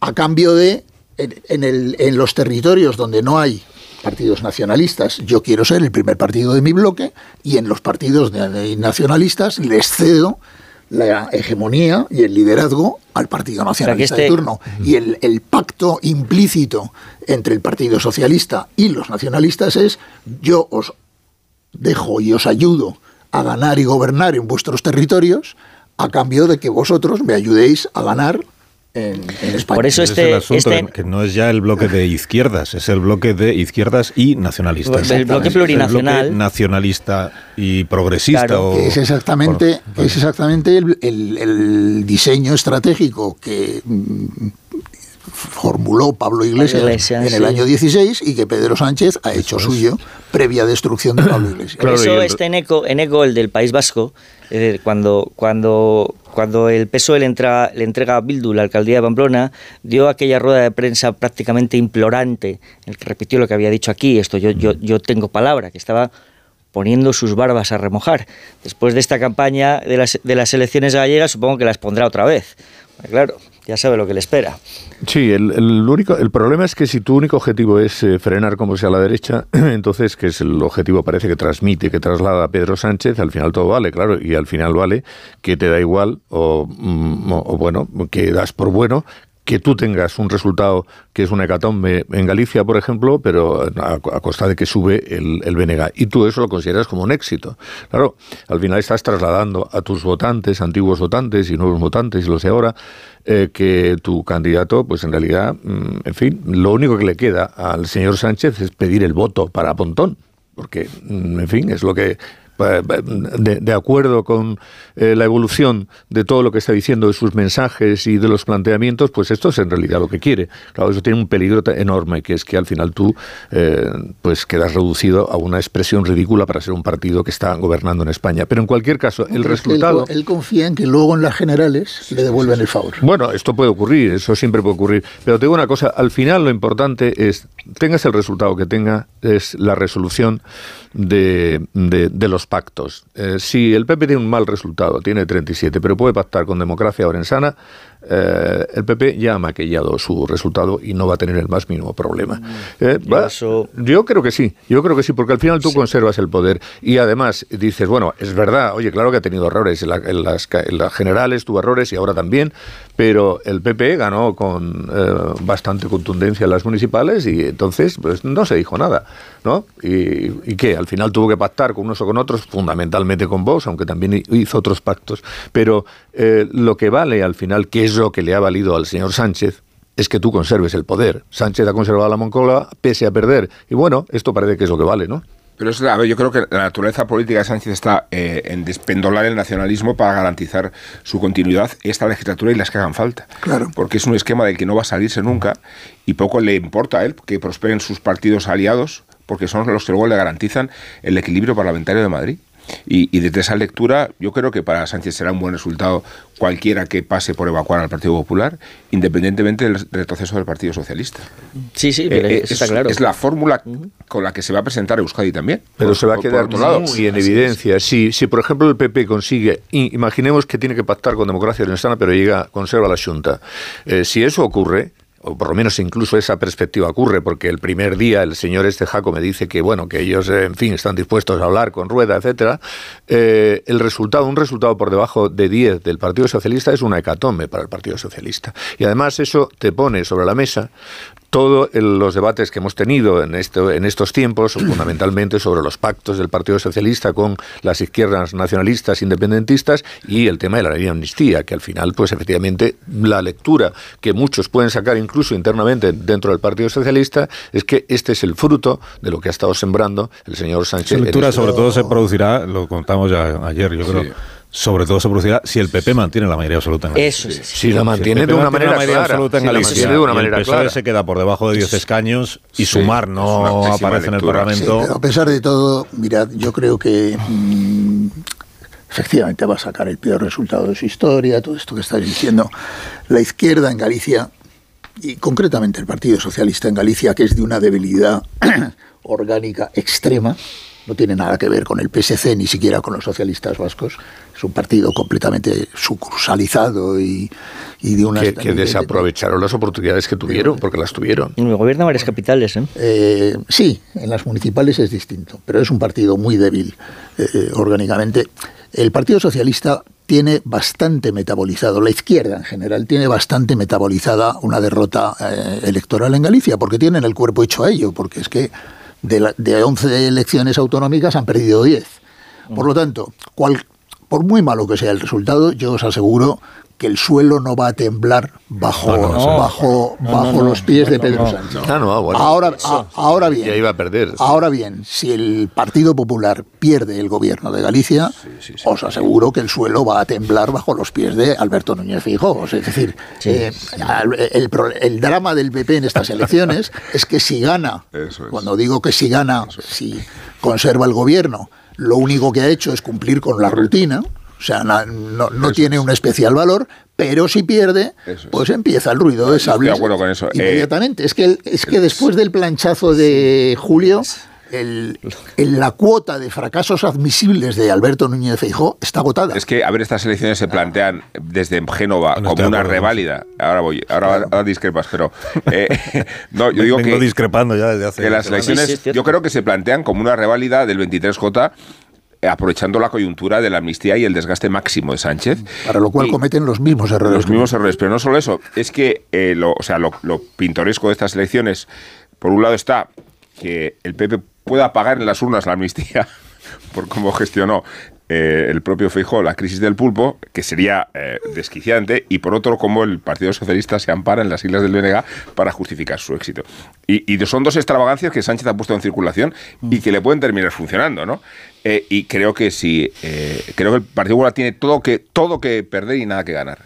a cambio de, en, el, en los territorios donde no hay partidos nacionalistas, yo quiero ser el primer partido de mi bloque y en los partidos nacionalistas les cedo la hegemonía y el liderazgo al Partido Nacionalista de este turno. Y el, el, pacto implícito entre el Partido Socialista y los nacionalistas es yo os dejo y os ayudo a ganar y gobernar en vuestros territorios a cambio de que vosotros me ayudéis a ganar en, España. Por eso este, es el asunto, este que no es ya el bloque de izquierdas, es el bloque de izquierdas y nacionalistas. El bloque plurinacional. El bloque nacionalista y progresista. es exactamente, es exactamente el, el, diseño estratégico que mm, formuló Pablo Iglesias, en el año 16 y que Pedro Sánchez ha hecho suyo previa destrucción de Pablo Iglesias. Por eso está en eco, en eco el del País Vasco, cuando, cuando, cuando el PSOE le, entra, le entrega a Bildu la alcaldía de Pamplona, dio aquella rueda de prensa prácticamente implorante, el que repitió lo que había dicho aquí, esto yo, yo, yo tengo palabra, que estaba poniendo sus barbas a remojar. Después de esta campaña de las, de las elecciones gallegas, supongo que las pondrá otra vez. Claro, ya sabe lo que le espera. Sí, el, único, el problema es que si tu único objetivo es eh, frenar como sea la derecha, entonces, que es el objetivo parece que transmite, que traslada a Pedro Sánchez, al final todo vale, claro, y al final vale que te da igual o, mm, o bueno, que das por bueno que tú tengas un resultado que es una hecatombe en Galicia, por ejemplo, pero a, costa de que sube el, el. Y tú eso lo consideras como un éxito. Claro, al final estás trasladando a tus votantes, antiguos votantes y nuevos votantes, y lo sé ahora, eh, que tu candidato, pues en realidad, mm, en fin, lo único que le queda al señor Sánchez es pedir el voto para Pontón porque, mm, en fin, es lo que de, acuerdo con eh, la evolución de todo lo que está diciendo de sus mensajes y de los planteamientos, pues esto es en realidad lo que quiere. Claro, eso tiene un peligro enorme, que es que al final tú eh, pues quedas reducido a una expresión ridícula para ser un partido que está gobernando en España. Pero en cualquier caso, el resultado... Él, confía en que luego en las generales le devuelven el favor. Bueno, esto puede ocurrir, eso siempre puede ocurrir. Pero te digo una cosa, al final lo importante es, tengas el resultado que tenga, es la resolución de, de, los pactos. Eh, si el PP tiene un mal resultado, tiene 37, pero puede pactar con democracia orensana, eh, el PP ya ha maquillado su resultado y no va a tener el más mínimo problema. Mm. Eh, yo creo que sí, yo creo que sí, porque al final tú conservas el poder y además dices, bueno, es verdad, oye, claro que ha tenido errores, en, las, generales tuvo errores y ahora también, pero el PP ganó con eh, bastante contundencia en las municipales y entonces pues, no se dijo nada, ¿no? Y, y que al final tuvo que pactar con unos o con otros, fundamentalmente con vos, aunque también hizo otros pactos, pero lo que vale al final, que es lo que le ha valido al señor Sánchez es que tú conserves el poder. Sánchez ha conservado a la Moncloa pese a perder. Y bueno, esto parece que es lo que vale, ¿no? Pero es, a ver, yo creo que la naturaleza política de Sánchez está eh, en despendolar el nacionalismo para garantizar su continuidad esta legislatura y las que hagan falta. Claro. Porque es un esquema del que no va a salirse nunca y poco le importa a él que prosperen sus partidos aliados porque son los que luego le garantizan el equilibrio parlamentario de Madrid. Y, y desde esa lectura, yo creo que para Sánchez será un buen resultado cualquiera que pase por evacuar al Partido Popular, independientemente del retroceso del Partido Socialista. Sí, sí, Eh, pero eh, eso es, está claro. es la fórmula con la que se va a presentar Euskadi también. Pero Por- se va a quedar por otro lado. muy en es. evidencia. Si, si, por ejemplo, el PP consigue, imaginemos que tiene que pactar con Democracia Cristiana, pero llega, conserva la Junta. Eh, si eso ocurre, o por lo menos incluso esa perspectiva ocurre, porque el primer día el señor este Jaco me dice que, bueno, que ellos, eh, en fin, están dispuestos a hablar con Rueda, etcétera, eh, el resultado, un resultado por debajo de 10 del Partido Socialista es una hecatombe para el Partido Socialista. Y además eso te pone sobre la mesa todos los debates que hemos tenido en, esto, en estos tiempos, fundamentalmente sobre los pactos del Partido Socialista con las izquierdas nacionalistas independentistas y el tema de la ley de amnistía, que al final, pues efectivamente, la lectura que muchos pueden sacar incluso internamente dentro del Partido Socialista es que este es el fruto de lo que ha estado sembrando el señor Sánchez. Esa lectura estos- sobre todo se producirá, lo contamos ya ayer, yo creo, sobre todo se producirá si el PP mantiene la mayoría absoluta en Galicia. Eso sí. Si la mantiene de una mantiene manera clara. absoluta en Si la Galicia mantiene de una manera el PSOE clara. se queda por debajo de 10 escaños y Sí, Sumar es no aparece en el lectura. Parlamento. Pero a pesar de todo, mirad, yo creo que mm, efectivamente va a sacar el peor resultado de su historia, todo esto que estáis diciendo. La izquierda en Galicia, y concretamente el Partido Socialista en Galicia, que es de una debilidad orgánica extrema, no tiene nada que ver con el PSC, ni siquiera con los socialistas vascos. Es un partido completamente sucursalizado y, y de una... que, que desaprovecharon las oportunidades que tuvieron, porque las tuvieron. Y gobierna varias capitales, ¿eh? Eh, sí, en las municipales es distinto, pero es un partido muy débil eh, orgánicamente. El Partido Socialista tiene bastante metabolizado, la izquierda en general tiene bastante metabolizada una derrota eh, electoral en Galicia, porque tienen el cuerpo hecho a ello, porque es que de, la- de 11 elecciones autonómicas han perdido 10. Por lo tanto, cual- por muy malo que sea el resultado, yo os aseguro que el suelo no va a temblar bajo, No, no, no. bajo, No, bajo no, no. los pies de Pedro no. Sánchez. Ah, no, ah, bueno. ahora, a- ahora bien, Ya iba a perder. Ahora bien, si el Partido Popular pierde el gobierno de Galicia, os aseguro que el suelo va a temblar bajo los pies de Alberto Núñez Feijóo. Es decir, eh, el, pro- el drama del PP en estas elecciones es que si gana, cuando digo que si gana, si conserva el gobierno, lo único que ha hecho es cumplir con la rutina. O sea, no, no tiene un especial valor, pero si pierde, pues empieza el ruido de Estoy sables. de acuerdo con eso. Eh, Inmediatamente. es que, el- es que después del planchazo de julio, el, el- la cuota de fracasos admisibles de Alberto Núñez Feijó está agotada. Es que, a ver, estas elecciones se plantean desde Génova como una reválida. Ahora voy, ahora, ahora discrepas, pero. eh, no, yo digo Vengo que. discrepando ya desde hace que las elecciones, Sí, sí, yo creo que se plantean como una reválida del 23J, eh, aprovechando la coyuntura de la amnistía y el desgaste máximo de Sánchez. Para lo cual cometen los mismos errores. Los mismos errores, pero no solo eso, es que eh, lo, o sea, lo, lo pintoresco de estas elecciones, por un lado está que el PP pueda pagar en las urnas la amnistía por cómo gestionó eh, el propio Feijóo la crisis del pulpo, que sería eh, desquiciante, y por otro, cómo el Partido Socialista se ampara en las siglas del BNG para justificar su éxito. Y, y son dos extravagancias que Sánchez ha puesto en circulación y que le pueden terminar funcionando, ¿no? Eh, y creo que sí, eh, creo que el Partido Popular tiene todo que, todo que perder y nada que ganar.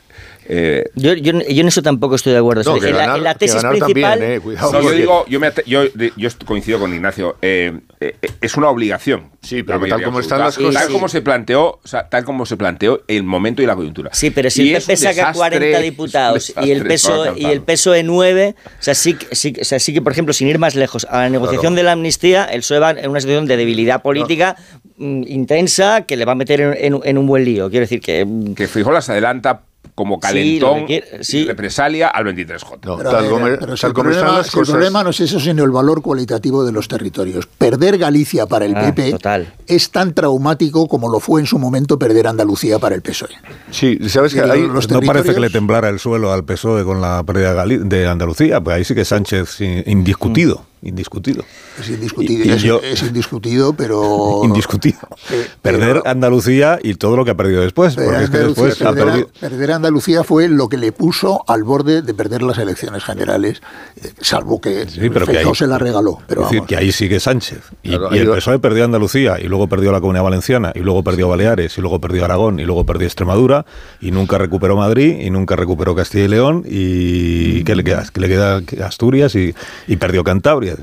Eh, Yo, yo, yo en eso tampoco estoy de acuerdo. No, la, en tesis ganar principal. también, eh, cuidado, No, yo digo, yo, me yo, de- yo coincido con Ignacio. eh, eh, es una obligación. Sí, pero tal como están las cosas- Tal como se planteó, o sea, tal como se planteó el momento y la coyuntura. Sí, pero si Y el PP saca desastre, 40 es un diputados y el, PSOE, todo y el PSOE 9, o sea, sí, que- sí, que- o sea, sí que, por ejemplo, sin ir más lejos, a la negociación de la amnistía, el PSOE va en una situación de debilidad política mm, intensa que le va a meter en, en- en un buen lío. Quiero decir que... Que Feijóo las adelanta como Sí, calentón, quiere- y represalia al 23J. Pero, a ver, pero si el, problema, si el problema no es eso, sino el valor cualitativo de los territorios. Perder Galicia para el Ah, PP total. es tan traumático como lo fue en su momento perder Andalucía para el PSOE. Sí, sabes que los no parece que le temblara el suelo al PSOE con la pérdida de, Andalucía, pues ahí sí que Sánchez in- indiscutido, indiscutido. Es indiscutido, Y- y es, yo- es indiscutido, pero... Indiscutido. Eh, Perder Andalucía y todo lo que ha perdido después, Perder porque es que Andalucía, después ha perder, a- perdido... perder Andalucía fue lo que le puso al borde de perder las elecciones generales, eh, salvo que Sí, pero que Feijóo ahí- se la regaló. Pero es decir, que ahí sigue Sánchez. Y, Claro, y el va- PSOE perdió Andalucía, y luego perdió la Comunidad Valenciana, y luego perdió Baleares, y luego perdió Aragón, y luego perdió Extremadura, y nunca recuperó Madrid, y nunca recuperó Castilla y León, y ¿qué le queda? Que le queda Asturias y, y perdió Cantabria.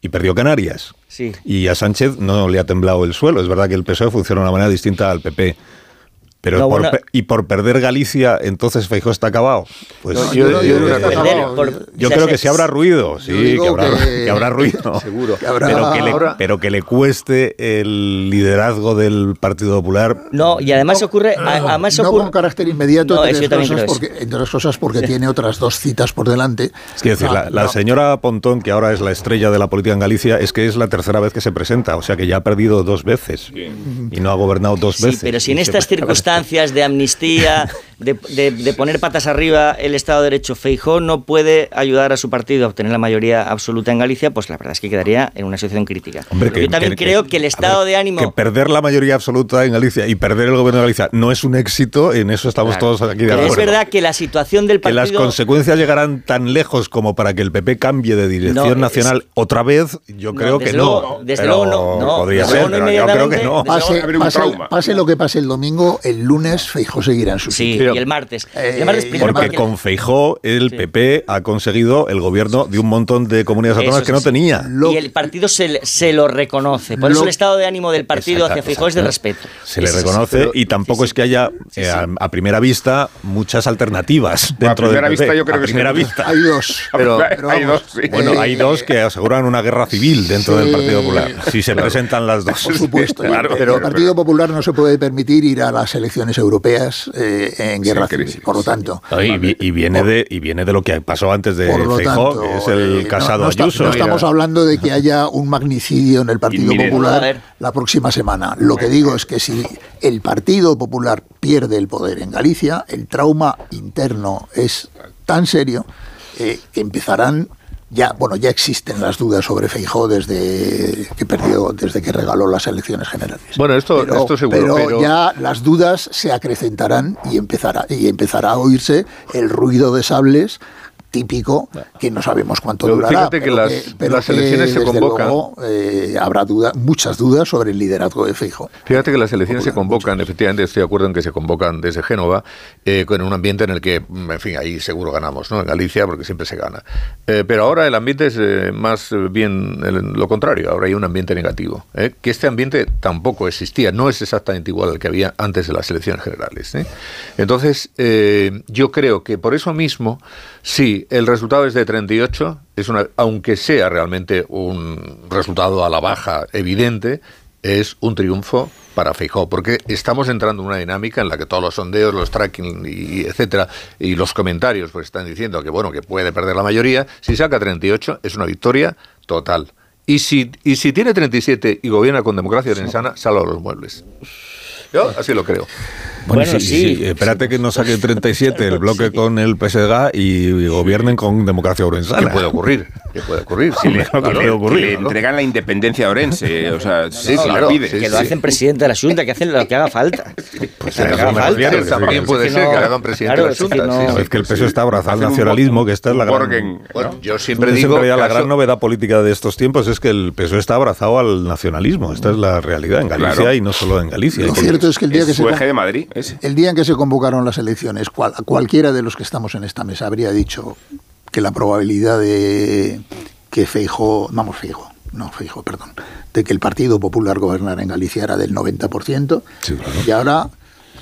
Y perdió Canarias. Sí. Y a Sánchez no le ha temblado el suelo. Es verdad que el PSOE funciona de una manera distinta al PP. Pero No, por bueno. y por perder Galicia, entonces Feijóo está acabado. Pues No, yo no que esté yo yo O sea, creo se- que sí habrá ruido, sí, que habrá, que- que habrá ruido. Seguro. Que habrá- pero, que le, pero que le cueste el liderazgo del Partido Popular. No, y además ocurre, a- además no ocurre, con carácter inmediato, No, entre, yo cosas creo porque, entre otras cosas porque tiene otras dos citas por delante. Es que decir, No, la, la no. señora Pontón, que ahora es la estrella de la política en Galicia, es que es la tercera vez que se presenta, o sea que ya ha perdido dos veces y no ha gobernado dos Sí, veces. pero si en se estas presenta- circunstancias de amnistía, de, de- de poner patas arriba el Estado de Derecho, Feijó no puede ayudar a su partido a obtener la mayoría absoluta en Galicia, pues la verdad es que quedaría en una situación crítica. Hombre, que- Yo también que- creo que- que el estado ver, de ánimo... Que perder la mayoría absoluta en Galicia y perder el gobierno de Galicia no es un éxito, en eso estamos Claro. todos aquí de Pero acuerdo. es verdad que la situación del que partido... las consecuencias llegarán tan lejos como para que el PP cambie de dirección No, es- nacional otra vez, yo No, creo que desde no. luego- desde Pero luego no, no, Podría desde ser, luego no pero yo creo que no. Pase, pase- pase lo que pase el domingo, el lunes Feijó seguirá en su Sí, sitio. y el martes. Eh, el martes primero Porque porque- con Feijó el PP ha conseguido el gobierno de un montón de comunidades autónomas que no sí. tenía. Lo- y el partido se, se lo reconoce. Por eso Lo- el estado de ánimo del partido hacia Feijóo es de respeto. Se le reconoce y tampoco es que haya eh, a, a primera vista muchas alternativas dentro a primera del PP. vista yo creo a que sí. primera vista. Hay dos. Pero- pero hay dos, sí. Bueno, hay eh, dos que aseguran una guerra civil dentro sí, del Partido Popular, si se presentan las dos. Por supuesto. Claro. pero el Partido Popular no se puede permitir ir a las elecciones europeas eh, en guerra Sí, civil. crisis. Por lo tanto, No, y, y viene de, y viene de lo que pasó antes de Feijóo, tanto, que es el eh, no- casado no, está- Ayuso. no estamos hablando de que haya un magnicidio en el Partido Popular la próxima semana. Lo que digo es que si el Partido Popular pierde el poder en Galicia, el trauma interno es tan serio eh, que empezarán ya, bueno, ya existen las dudas sobre Feijóo desde que perdió, desde que regaló las elecciones generales. Bueno, esto, pero, esto seguro, pero pero, ya las dudas se acrecentarán y empezará y empezará a oírse el ruido de sables típico que no sabemos cuánto Pero durará. fíjate que pero las- pero las que, elecciones se convocan. luego, eh, habrá duda, muchas dudas sobre el liderazgo de Feijóo. Fíjate que las elecciones se convocan, efectivamente estoy de acuerdo en que se convocan desde Génova, eh, con un ambiente en el que, mm, en fin, ahí seguro ganamos, ¿no? En Galicia, porque siempre se gana. Eh, pero ahora el ambiente es eh, más bien el- lo contrario, ahora hay un ambiente negativo. Que este ambiente tampoco existía, no es exactamente igual al que había antes de las elecciones generales. Entonces, yo creo que por eso mismo, sí, el resultado es de 38, es una, aunque sea realmente un resultado a la baja evidente, es un triunfo para Feijóo, porque estamos entrando en una dinámica en la que todos los sondeos, los tracking y etcétera, y los comentarios pues están diciendo que bueno, que puede perder la mayoría, si saca 38 es una victoria total. Y si, y si tiene 37 y gobierna con democracia sana, sale a los muebles. Yo así lo creo. Bueno, Bueno, sí, sí. sí, espérate que no saque 37 el bloque con el PSG y gobiernen con democracia ¿Qué orensana. puede ocurrir? ¿Qué puede ocurrir? Si le, Claro, que le- puede ocurrir, que le claro. entregan la independencia a Orense, o sea, sí, No, claro, pide. sí, que lo hacen presidente de la Junta, que hacen lo que haga falta. Pues que haga falta. También, puede ser no- que hagan presidente de la Junta. no-. No, es que el PSOE está abrazado al nacionalismo, que esta es la gran... ¿no? yo siempre digo la gran novedad política de estos tiempos es que el PSOE está abrazado al nacionalismo. Esta es la realidad en Galicia Claro. y no solo en Galicia. Lo cierto es que el día Es que se su con- eje de Madrid, ese. el día en que se convocaron las elecciones, cual- cualquiera de los que estamos en esta mesa habría dicho que la probabilidad de que Feijóo, vamos Feijóo, no Feijóo, perdón, de que el Partido Popular gobernara en Galicia era del 90%, Sí, claro. y ahora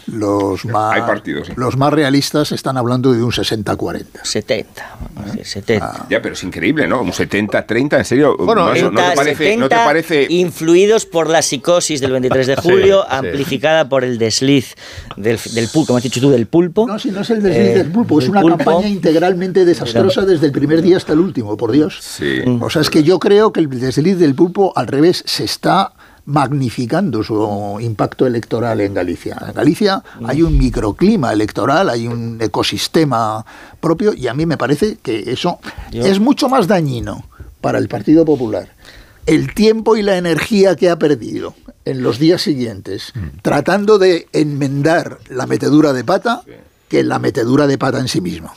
los más, Hay partidos, sí. los más realistas están hablando de un 60-40. 70, vamos a decir, 70. Ya, pero es increíble, ¿no? Un 70-30, en serio. Bueno, no, eso- no 70, te parece, no te 70, parece influidos por la psicosis del 23 de Sí, julio, sí. amplificada por el desliz del, del pulpo, como has dicho tú, del pulpo. No, si no es el desliz Eh, del pulpo, es una pulpo. campaña integralmente desastrosa desde el primer día hasta el último, por Dios. Sí. O sea, es que yo creo que el desliz del pulpo, al revés, se está magnificando su impacto electoral en Galicia. En Galicia hay un microclima electoral, hay un ecosistema propio y a mí me parece que eso Yo- es mucho más dañino para el Partido Popular. El tiempo y la energía que ha perdido en los días siguientes tratando de enmendar la metedura de pata que la metedura de pata en sí mismo.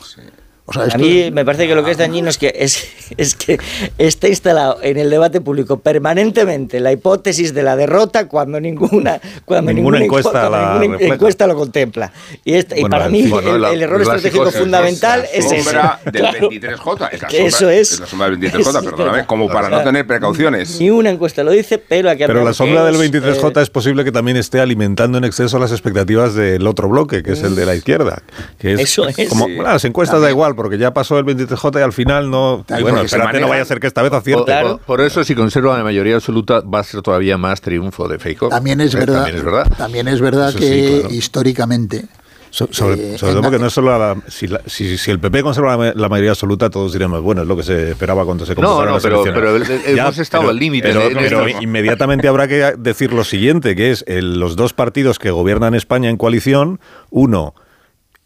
O sea, A mí me parece que lo que es dañino es que, es, es que está instalado en el debate público permanentemente la hipótesis de la derrota cuando ninguna, cuando Ninguna ninguna, encuesta cuando la ninguna encuesta lo contempla. Y, esta- y para mí bueno, el, la- el error la estratégico fundamental la es ese. sombra del Claro. 23J. Es la sombra, eso es. es la sombra del 23J, Eso es perdóname, como para no tener precauciones. Ni una encuesta lo dice, pero aquí Pero la sombra del 23J eh, es posible que también esté alimentando en exceso las expectativas del otro bloque, que es el de la izquierda. Que es Eso es. Como, Sí. bueno, las encuestas da igual, porque ya pasó el 23J y al final no. Bueno, espérate, no vaya a ser que esta vez acierte. Por, por- por eso, si conserva la mayoría absoluta, va a ser todavía más triunfo de Feijóo. También es Eh, verdad, También es verdad. también es verdad Eso que sí, claro. históricamente So- sobre Eh, sobre todo porque no es solo la, si, la- si, si el PP conserva la, ma- la mayoría absoluta, todos diríamos, bueno, es lo que se esperaba cuando se No, convocaron no, las pero- elecciones. pero hemos estado pero- al límite Pero, de- de pero esto. inmediatamente habrá que decir lo siguiente, que es el- los dos partidos que gobiernan España en coalición, uno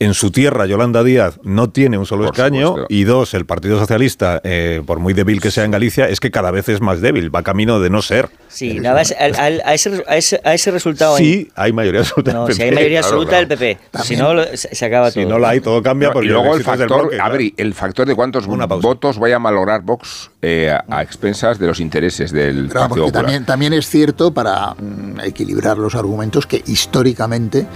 en su tierra, Yolanda Díaz, no tiene un solo Por escaño, supuesto. y dos, el Partido Socialista, eh, por muy débil que sea en Galicia, es que cada vez es más débil, va camino de no ser. Sí, nada más, al- al- a, ese, a, ese, a ese resultado. Sí, hay mayoría absoluta No, del si hay PP, mayoría claro, absoluta claro. del PP. Si no, lo- se, se acaba Si todo. no la hay, todo cambia. Porque y luego el factor, bloque, claro. Adri, el factor de cuántos votos vaya a malograr Vox eh, a, a expensas de los intereses del Pero Partido porque Popular. también, también es cierto, para mm, equilibrar los argumentos, que históricamente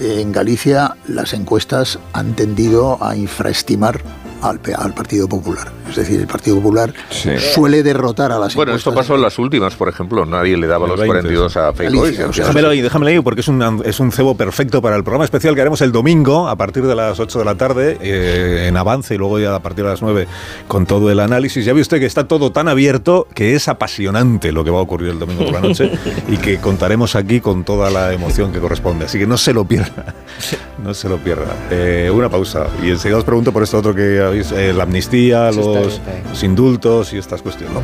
en Galicia las encuestas han tendido a infraestimar al, al Partido Popular. Es decir, el Partido Popular suele derrotar a las Bueno, esto pasó en las últimas, por ejemplo. Nadie le daba El los 20, 42 a Feijóo. Déjamelo ahí, déjamelo ahí, porque es un, es un cebo perfecto para el programa especial que haremos el domingo a partir de las 8 de la tarde eh, en avance y luego ya a partir de las 9 con todo el análisis. Ya ve usted que está todo tan abierto que es apasionante lo que va a ocurrir el domingo por la noche y que contaremos aquí con toda la emoción que corresponde. Así que no se lo pierda, no se lo pierda. Eh, una pausa y enseguida os pregunto por esto otro que habéis, eh, la amnistía, Sí, está los, bien, está bien. los indultos y estas cuestiones.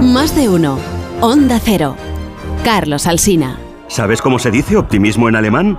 Más de uno. Onda Cero. Carlos Alsina. ¿Sabes cómo se dice optimismo en alemán?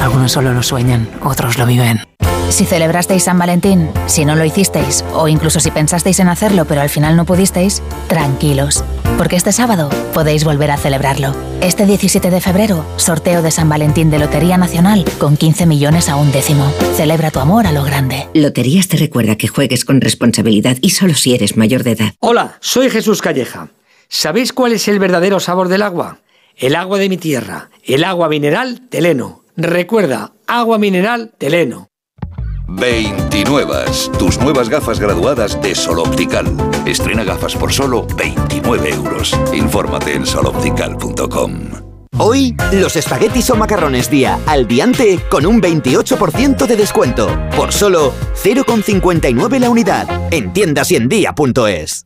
Algunos solo lo sueñan, otros lo viven. Si celebrasteis San Valentín, si no lo hicisteis, o incluso si pensasteis en hacerlo pero al final no pudisteis, tranquilos, porque este sábado podéis volver a celebrarlo. Este 17 de febrero, sorteo de San Valentín de Lotería Nacional con 15 millones a un décimo. Celebra tu amor a lo grande. Loterías te recuerda que juegues con responsabilidad y solo si eres mayor de edad. Hola, soy Jesús Calleja. ¿Sabéis cuál es el verdadero sabor del agua? El agua de mi tierra, el agua mineral Teleno. Recuerda, agua mineral Teleno. 29. Tus nuevas gafas graduadas de Sol Optical. Estrena gafas por solo 29 euros. Infórmate en soloptical.com. Hoy, los espaguetis o macarrones día al diante con un 28% de descuento. Por solo 0,59 la unidad. En tiendas y en día.es.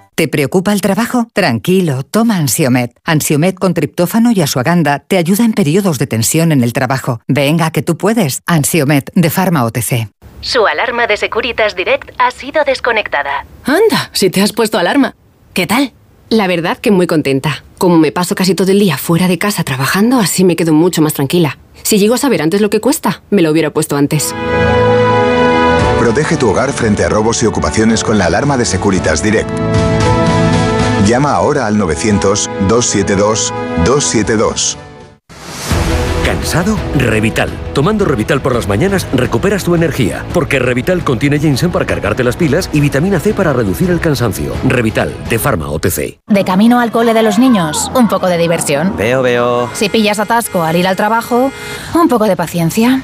¿Te preocupa el trabajo? Tranquilo, toma Ansiomet. Ansiomet con triptófano y asuaganda te ayuda en periodos de tensión en el trabajo. Venga, que tú puedes. Ansiomet de Pharma OTC. Su alarma de Securitas Direct ha sido desconectada. Anda, si te has puesto alarma. ¿Qué tal? La verdad que muy contenta. Como me paso casi todo el día fuera de casa trabajando, así me quedo mucho más tranquila. Si llego a saber antes lo que cuesta, me lo hubiera puesto antes. Protege tu hogar frente a robos y ocupaciones con la alarma de Securitas Direct. Llama ahora al 900-272-272. ¿Cansado? Revital. Tomando Revital por las mañanas recuperas tu energía, porque Revital contiene ginseng para cargarte las pilas y vitamina C para reducir el cansancio. Revital, de Pharma OTC. De camino al cole de los niños, un poco de diversión. Veo, veo. Si pillas atasco al ir al trabajo, un poco de paciencia.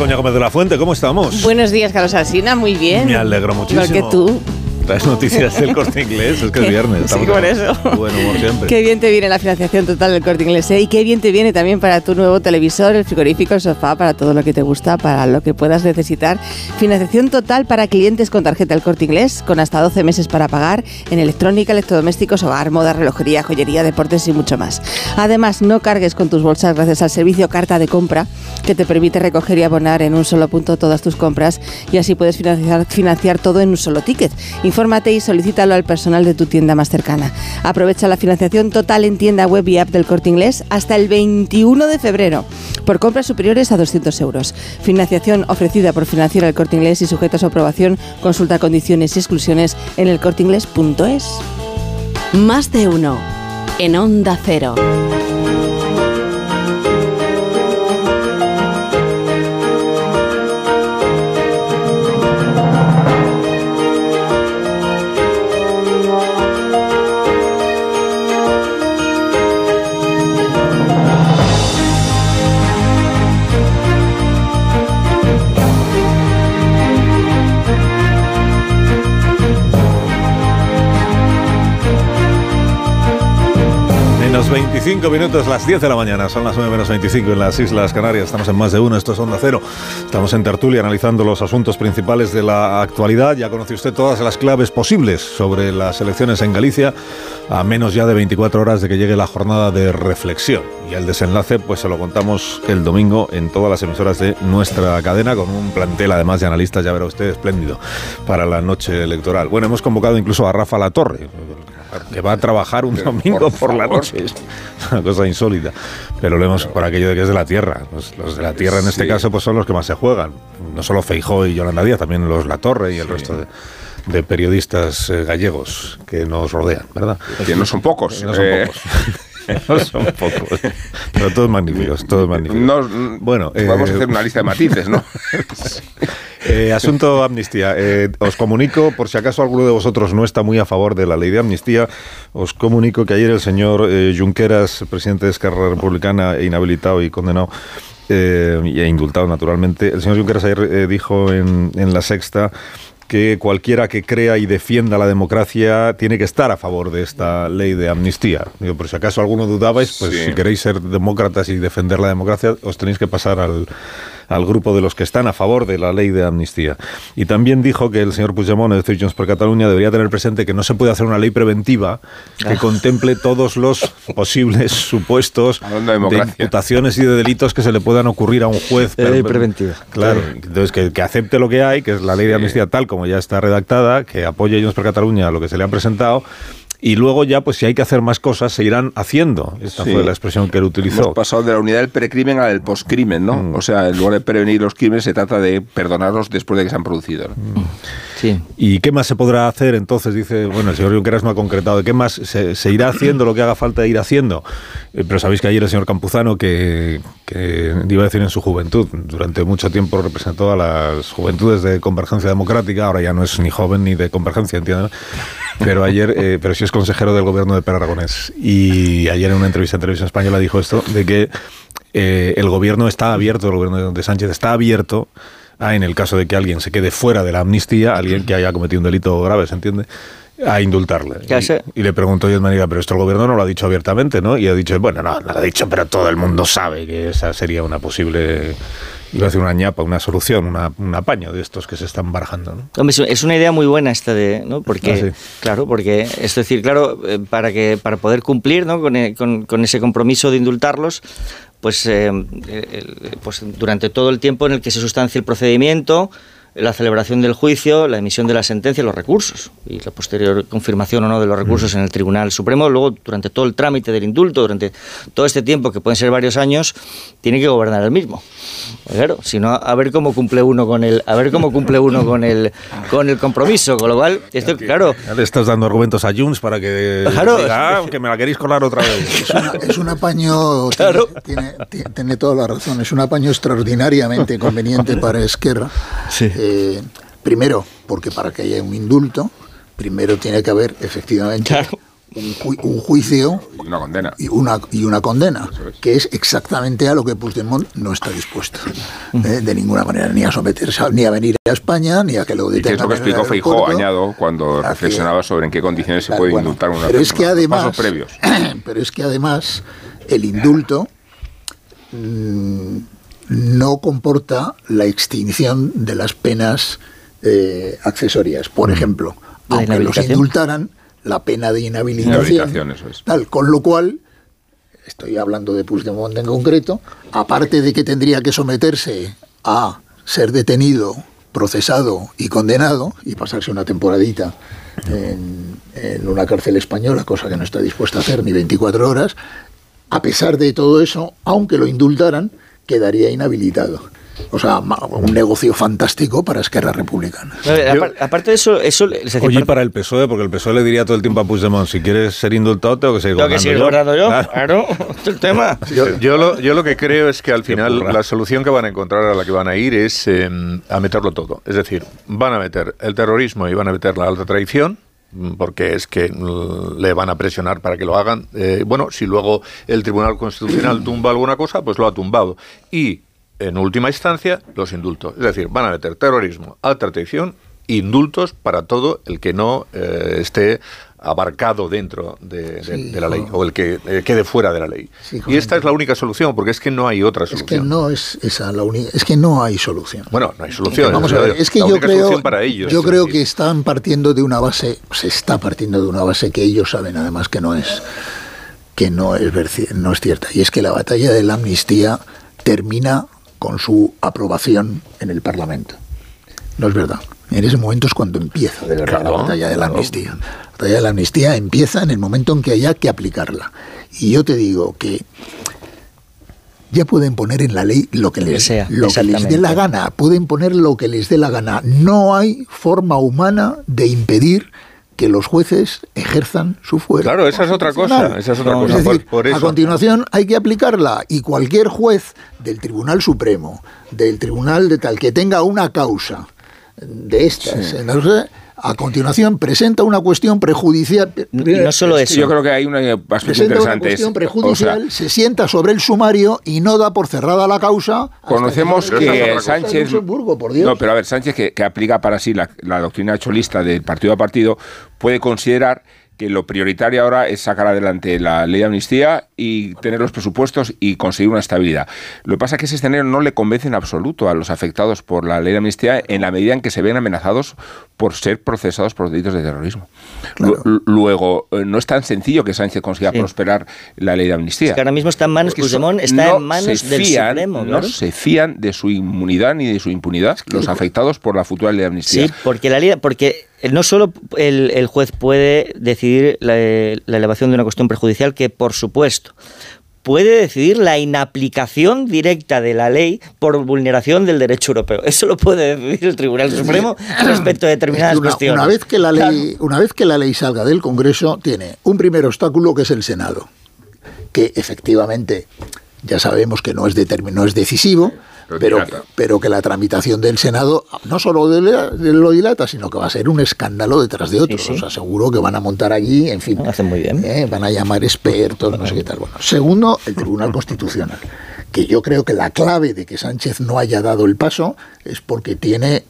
Begoña Gómez de la Fuente, ¿cómo estamos? Buenos días, Carlos Alsina, muy bien. Me alegro muchísimo. Igual que tú. Traes noticias del corte inglés, es que es viernes. Sí, por eso. Buen humor siempre. Qué bien te viene la financiación total del corte inglés. ¿eh? Y qué bien te viene también para tu nuevo televisor, el frigorífico, el sofá, para todo lo que te gusta, para lo que puedas necesitar. Financiación total para clientes con tarjeta del corte inglés, con hasta 12 meses para pagar en electrónica, electrodomésticos, hogar, moda, relojería, joyería, deportes y mucho más. Además, no cargues con tus bolsas gracias al servicio carta de compra que te permite recoger y abonar en un solo punto todas tus compras y así puedes financiar, financiar todo en un solo ticket. Infórmate y solicítalo al personal de tu tienda más cercana. Aprovecha la financiación total en tienda web y app del Corte Inglés hasta el 21 de febrero por compras superiores a 200 euros. Financiación ofrecida por Financiera el Corte Inglés y sujeta a su aprobación. Consulta condiciones y exclusiones en elcorteinglés.es. Más de uno. En Onda Cero. 25 minutos, las 10 de la mañana, son las 9 menos 25 en las Islas Canarias, estamos en más de uno, esto es Onda Cero, estamos en tertulia analizando los asuntos principales de la actualidad, ya conoce usted todas las claves posibles sobre las elecciones en Galicia, a menos ya de 24 horas de que llegue la jornada de reflexión, y el desenlace pues se lo contamos el domingo en todas las emisoras de nuestra cadena, con un plantel además de analistas, ya verá usted, espléndido, para la noche electoral. Bueno, hemos convocado incluso a Rafa Latorre, que va a trabajar un domingo por, la noche. Es una cosa insólita. Pero lo hemos por aquello de que es de la tierra. Los, los de la tierra en este Sí. caso pues son los que más se juegan. No solo Feijó y Yolanda Díaz, también los La Torre y el resto de, de periodistas eh, gallegos que nos rodean, ¿verdad? Que no son pocos. Que no son eh. pocos. no son pocos. Pero todos magníficos, todos magníficos. No, bueno, vamos eh, a hacer una lista de matices, ¿no? Eh, asunto amnistía. Eh, os comunico, por si acaso alguno de vosotros no está muy a favor de la ley de amnistía, os comunico que ayer el señor eh, Junqueras, presidente de Esquerra Republicana, inhabilitado y condenado, eh, y e indultado naturalmente, el señor Junqueras ayer dijo en, en La Sexta que cualquiera que crea y defienda la democracia tiene que estar a favor de esta ley de amnistía. Digo, por si acaso alguno dudabais, pues Sí. si queréis ser demócratas y defender la democracia, os tenéis que pasar al, al grupo de los que están a favor de la ley de amnistía. Y también dijo que el señor Puigdemont, de Junts por Cataluña, debería tener presente que no se puede hacer una ley preventiva que Ah. contemple todos los posibles supuestos de imputaciones y de delitos que se le puedan ocurrir a un juez. Ley Pero- preventiva. Claro, entonces que, que acepte lo que hay, que es la ley de amnistía tal como ya está redactada, que apoye Junts por Cataluña a lo que se le ha presentado. Y luego ya, pues si hay que hacer más cosas, se irán haciendo. Esta Sí. fue la expresión que él utilizó. Hemos pasado de la unidad del precrimen al del poscrimen, ¿no? Mm. O sea, en lugar de prevenir los crímenes, se trata de perdonarlos después de que se han producido. ¿no? Sí. ¿Y qué más se podrá hacer? Entonces dice, bueno, el señor Junqueras no ha concretado, ¿de qué más se, se irá haciendo lo que haga falta ir haciendo? Eh, pero sabéis que ayer el señor Campuzano, que, que iba a decir en su juventud, durante mucho tiempo representó a las juventudes de Convergencia Democrática, ahora ya no es ni joven ni de Convergencia, entienden. Pero ayer, eh, pero sí es consejero del gobierno de Per Aragonés. Y ayer en una entrevista en Televisión Española dijo esto, de que eh, el gobierno está abierto, el gobierno de Sánchez está abierto a, en el caso de que alguien se quede fuera de la amnistía, alguien que haya cometido un delito grave, ¿se entiende? a indultarle. Y, y, le preguntó yo de manera, pero esto el gobierno no lo ha dicho abiertamente, ¿no? Y ha dicho, bueno, no, no lo ha dicho, pero todo el mundo sabe que esa sería una posible iba a decir una ñapa, una solución, una, un apaño de estos que se están barajando. ¿no? es una idea muy buena esta de, ¿no? Porque, ah, claro, porque es decir, claro, eh, para que para poder cumplir ¿no? con, eh, con, con ese compromiso de indultarlos, pues, eh, pues durante todo el tiempo en el que se sustancia el procedimiento, la celebración del juicio, la emisión de la sentencia, los recursos y la posterior confirmación o no de los recursos mm. en el Tribunal Supremo. Luego, durante todo el trámite del indulto, durante todo este tiempo, que pueden ser varios años, tiene que gobernar el mismo. Claro, si no, a ver cómo cumple uno con el, a ver cómo cumple uno con el, con el compromiso. Con lo cual, esto, claro. Ya le estás dando argumentos a Junts para que claro. que me la queréis colar otra vez. Es, un apaño, claro. tiene, tiene, toda la razón, es un apaño extraordinariamente conveniente para Esquerra. Sí. Eh, primero, porque para que haya un indulto, primero tiene que haber efectivamente un, juicio y una condena. Y una, y una condena, que es exactamente a lo que Puigdemont no está dispuesto. Eh, de ninguna manera, ni a someterse, ni a venir a España, ni a que lo detengan. Y es lo que explicó Feijó, añado, cuando reflexionaba sobre en qué condiciones se puede indultar una pero es que además, previos. Pero es que además el indulto... Mm, no comporta la extinción de las penas eh, accesorias. Por mm. ejemplo, aunque los indultaran, la pena de inhabilitación, tal, con lo cual, estoy hablando de Puigdemont en concreto, aparte de que tendría que someterse a ser detenido, procesado y condenado y pasarse una temporadita en, en una cárcel española, cosa que no está dispuesta a hacer ni 24 horas, a pesar de todo eso, aunque lo indultaran, quedaría inhabilitado. O sea, un negocio fantástico para Esquerra Republicana. aparte de eso... eso Oye, para el PSOE, porque el PSOE le diría todo el tiempo a Puigdemont, si quieres ser indultado, tengo que seguir gobernando que seguir yo. Gobernando yo, claro, el tema. Yo, lo, yo, lo, que creo es que al final la solución que van a encontrar a la que van a ir es em, a meterlo todo. Es decir, van a meter el terrorismo y van a meter la alta traición, porque es que le van a presionar para que lo hagan. Eh, bueno, si luego el Tribunal Constitucional tumba alguna cosa, pues lo ha tumbado. Y, en última instancia, los indultos. Es decir, van a meter terrorismo, alta traición, indultos para todo el que no eh, esté abarcado dentro de, la ley o el que eh, quede fuera de la ley. y esta es la única solución, porque es que no hay otra solución. Es que no es esa la única, es que no hay solución. Bueno, no hay solución. Vamos a ver, es que yo creo, para ellos, yo creo que están partiendo de una base, se está partiendo de una base que ellos saben además que no es que no es no es cierta y es que la batalla de la amnistía termina con su aprobación en el Parlamento. No es verdad. En ese momento es cuando empieza de verdad la batalla de la amnistía. La batalla de la amnistía empieza en el momento en que haya que aplicarla. Y yo te digo que ya pueden poner en la ley lo que les, lo que les dé la gana, pueden poner lo que les dé la gana. No hay forma humana de impedir que los jueces ejerzan su fuero. Claro, esa es otra cosa. Esa es otra cosa. A continuación hay que aplicarla y cualquier juez del Tribunal Supremo, del Tribunal de tal, que tenga una causa de estas. a continuación presenta una cuestión prejudicial. Y no solo eso. Yo creo que hay una presenta una cuestión prejudicial, se sienta sobre el sumario y no da por cerrada la causa. Conocemos que, Sánchez. No, pero a ver, Sánchez, que, aplica para sí la, la doctrina cholista del partido a partido, puede considerar que lo prioritario ahora es sacar adelante la ley de amnistía y tener los presupuestos y conseguir una estabilidad. Lo que pasa es que ese escenario no le convence en absoluto a los afectados por la ley de amnistía en la medida en que se ven amenazados por ser procesados por delitos de terrorismo. Luego, eh, no es tan sencillo que Sánchez consiga prosperar la ley de amnistía. que ahora mismo está en manos, Puigdemont está en manos del Supremo. No se fían de su inmunidad ni de su impunidad los afectados por la futura ley de amnistía. Sí, porque la ley, porque no solo el, juez puede decidir la, elevación de una cuestión prejudicial, que por supuesto puede decidir la inaplicación directa de la ley por vulneración del derecho europeo. Eso lo puede decidir el Tribunal Supremo respecto a determinadas cuestiones. Una vez, que la ley, una vez que la ley salga del Congreso, tiene un primer obstáculo que es el Senado, que efectivamente ya sabemos que no es, no es decisivo, pero, pero que la tramitación del Senado no solo lo dilata, sino que va a ser un escándalo detrás de otros. Os aseguro que van a montar allí, en fin. hacen muy bien. Eh, van a llamar expertos, no sé qué tal. Bueno, segundo, el Tribunal Constitucional, que yo creo que la clave de que Sánchez no haya dado el paso es porque tiene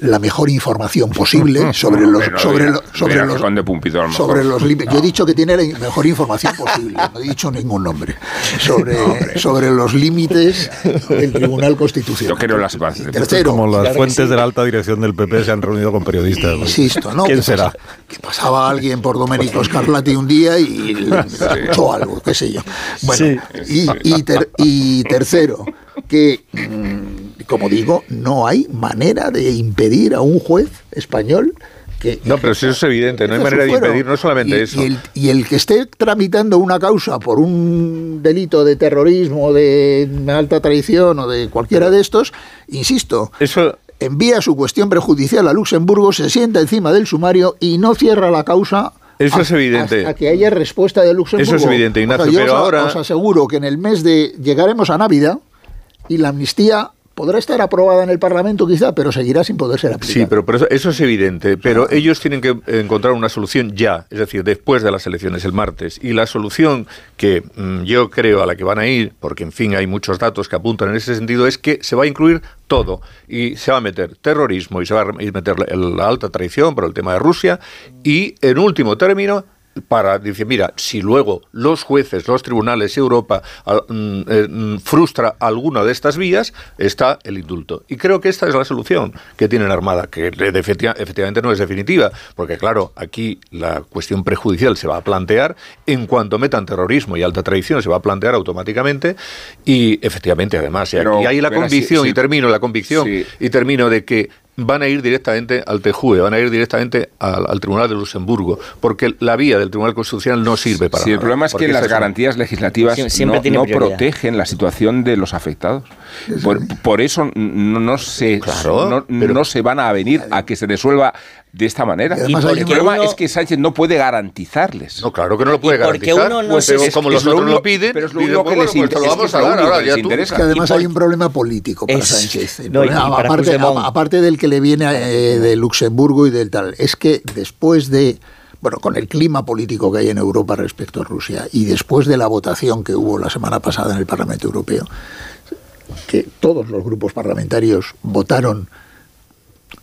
la mejor información posible sobre los sobre, los sobre los sobre los límites. Yo he dicho que tiene la mejor información posible, no he dicho ningún nombre sobre sobre los límites del Tribunal Constitucional. Yo quiero las bases. Tercero, como las fuentes de la alta dirección del PP se han reunido con periodistas. Insisto, ¿no? ¿Quién será? que pasaba alguien por Domenico Scarlatti un día y le escuchó algo, qué sé yo. Bueno, y, y, y tercero, que mm, como digo, no hay manera de impedir a un juez español que, no, pero eso es evidente, no hay manera de impedir, no solamente eso. Y el, que esté tramitando una causa por un delito de terrorismo, de alta traición o de cualquiera de estos, insisto, eso envía su cuestión prejudicial a Luxemburgo, se sienta encima del sumario y no cierra la causa eso es evidente. Hasta que haya respuesta de Luxemburgo. Eso es evidente, Ignacio. pero ahora os aseguro que en el mes de llegaremos a Navidad y la amnistía podrá estar aprobada en el Parlamento quizá, pero seguirá sin poder ser aplicada. Sí, pero, eso, es evidente. Pero ellos tienen que encontrar una solución ya, es decir, después de las elecciones el martes. Y la solución que mm, yo creo a la que van a ir, porque en fin hay muchos datos que apuntan en ese sentido, es que se va a incluir todo. Y se va a meter terrorismo y se va a meter la alta traición por el tema de Rusia. Y en último término, para decir, mira, si luego los jueces, los tribunales Europa mm, eh, mm, frustra alguna de estas vías, está el indulto. Y creo que esta es la solución que tienen Armada, que efectivamente no es definitiva, porque claro, aquí la cuestión prejudicial se va a plantear, en cuanto metan terrorismo y alta traición se va a plantear automáticamente, y efectivamente además, y aquí hay la convicción, y termino la convicción, y termino de que van a ir directamente al TEJUE, van a ir directamente al, Tribunal de Luxemburgo, porque la vía del Tribunal Constitucional no sirve para sí, el problema es que las garantías legislativas no, protegen la situación de los afectados. Por, eso no, se, no, se van a venir a que se resuelva de esta manera. Y el problema es que Sánchez no puede garantizarles. No, claro que no lo puede garantizar. Uno no pues, como los otros lo piden, pero es lo único que les interesa. que además hay un problema político para Sánchez. aparte, del que le viene eh, de Luxemburgo y del tal, es que después de bueno, con el clima político que hay en Europa respecto a Rusia y después de la votación que hubo la semana pasada en el Parlamento Europeo, que todos los grupos parlamentarios votaron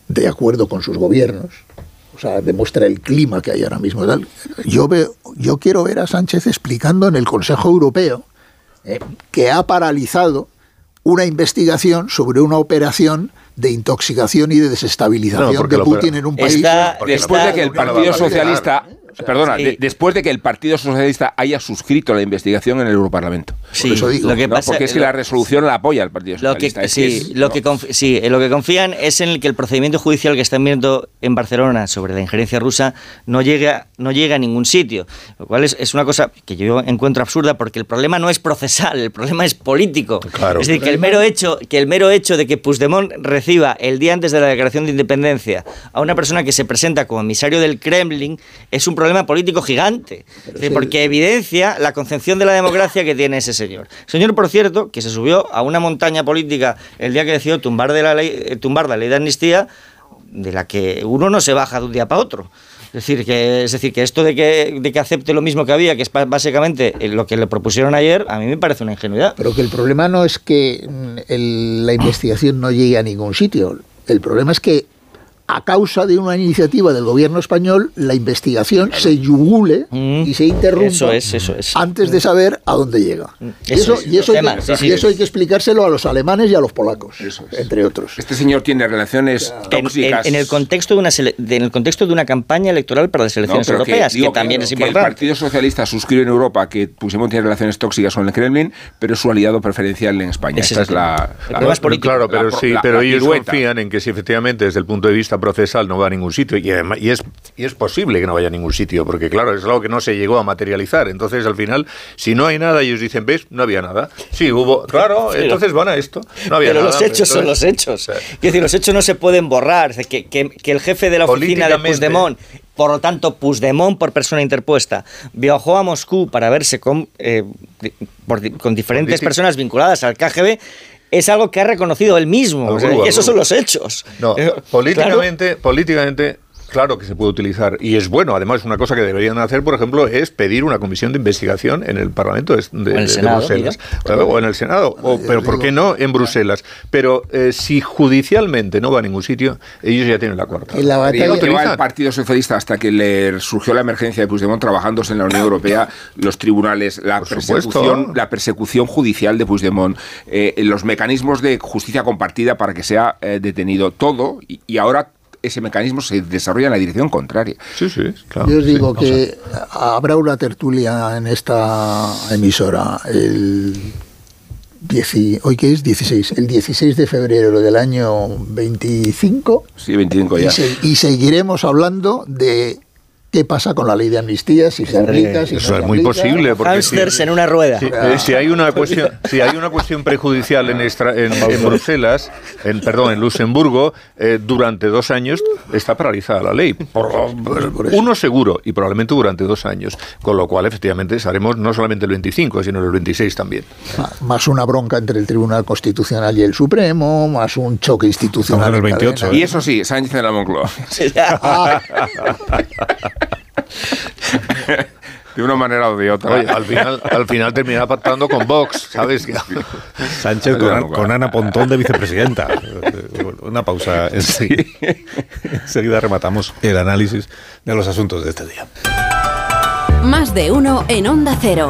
de acuerdo con sus gobiernos, o sea, demuestra el clima que hay ahora mismo. Yo, veo, yo quiero ver a Sánchez explicando en el Consejo Europeo eh, que ha paralizado una investigación sobre una operación de intoxicación y de desestabilización de Putin en un país. después de que el Partido Socialista Perdona, después de que el Partido Socialista haya suscrito la investigación en el Europarlamento. Sí, eso digo. Lo que pasa, porque es que la resolución la apoya el Partido Socialista. Lo sí, lo que sí, lo que confían es en el que el procedimiento judicial que están viendo en Barcelona sobre la injerencia rusa no llegue, no llegue a ningún sitio. Lo cual es, una cosa que yo encuentro absurda porque el problema no es procesal, el problema es político. Es decir, que el mero hecho, que el mero hecho de que Puigdemont reciba el día antes de la declaración de independencia a una persona que se presenta como emisario del Kremlin es un problema problema político gigante, porque evidencia la concepción de la democracia que tiene ese señor. Señor, por cierto, que se subió a una montaña política el día que decidió tumbar, de la ley, eh, tumbar la ley de amnistía, de la que uno no se baja de un día para otro. Es decir, que, es decir, que esto de que, de que acepte lo mismo que había, que es básicamente lo que le propusieron ayer, a mí me parece una ingenuidad. Pero que el problema no es que mm, la investigación no llegue a ningún sitio. El problema es que a causa de una iniciativa del gobierno español, la investigación se yugule y se interrumpa antes de saber a dónde llega. Mm. y eso, y eso, hay que, explicárselo a los alemanes y a los polacos, entre otros. Este señor tiene relaciones tóxicas. En, el contexto de una en el contexto de una campaña electoral para las elecciones europeas, que, también es importante. el Partido Socialista suscribe en Europa que Puigdemont tiene relaciones tóxicas con el Kremlin, pero es su aliado preferencial en España. Esta es, la, Claro, pero sí, pero ellos confían en que si efectivamente desde el punto de vista procesal no va a ningún sitio. Y, y, es, y es posible que no vaya a ningún sitio, porque claro, es algo que no se llegó a materializar. Entonces, al final, si no hay nada, ellos dicen, ¿ves? No había nada. Sí, hubo. Claro, entonces van a esto. No había pero nada. los hechos son los hechos. Es decir, los hechos no se pueden borrar. Que, que, que el jefe de la oficina de Puigdemont por lo tanto, Puigdemont, por persona interpuesta, viajó a Moscú para verse con, eh, con diferentes personas vinculadas al KGB es algo que ha reconocido él mismo. esos son los hechos. No, políticamente, políticamente claro que se puede utilizar y es bueno. Además, una cosa que deberían hacer, por ejemplo, es pedir una comisión de investigación en el Parlamento de, de- en el de Senado, Bruselas. O en el Senado. O- pero ¿por qué no en Bruselas? Pero eh, si judicialmente no va a ningún sitio, ellos ya tienen la cuarta. Y la batalla- que va el. Partido Socialista hasta que le surgió la emergencia de Puigdemont trabajándose en la Unión Europea, los tribunales, la Por supuesto. persecución, la persecución judicial de Puigdemont, eh, los mecanismos de justicia compartida para que sea eh, detenido todo y, y ahora ese mecanismo se desarrolla en la dirección contraria. Sí, sí, claro. Yo os digo que habrá una tertulia en esta emisora el 10 hoy que es 16, el 16 de febrero del año 25 Sí, 25 y, ya. se- y seguiremos hablando de qué pasa con la ley de amnistía, si se aplica, si no Eso se es muy aplica. posible. Porque si, Hámsters en una rueda. si- eh, si hay una cuestión, si hay una cuestión prejudicial en, extra- en, en Bruselas, en perdón, en Luxemburgo, eh, durante dos años está paralizada la ley. Por, por uno seguro y probablemente durante dos años. Con lo cual, efectivamente, haremos no solamente el 25, sino el 26 también. Más una bronca entre el Tribunal Constitucional y el Supremo, más un choque institucional. En 28, cadena. Y eso sí, Sánchez de la Moncloa. de una manera o de otra. Oye, al final, al final terminará pactando con Vox, ¿sabes? Sánchez con, con Ana Pontón de vicepresidenta. Una pausa. Enseguida, enseguida rematamos el análisis de los asuntos de este día. Más de uno en Onda Cero.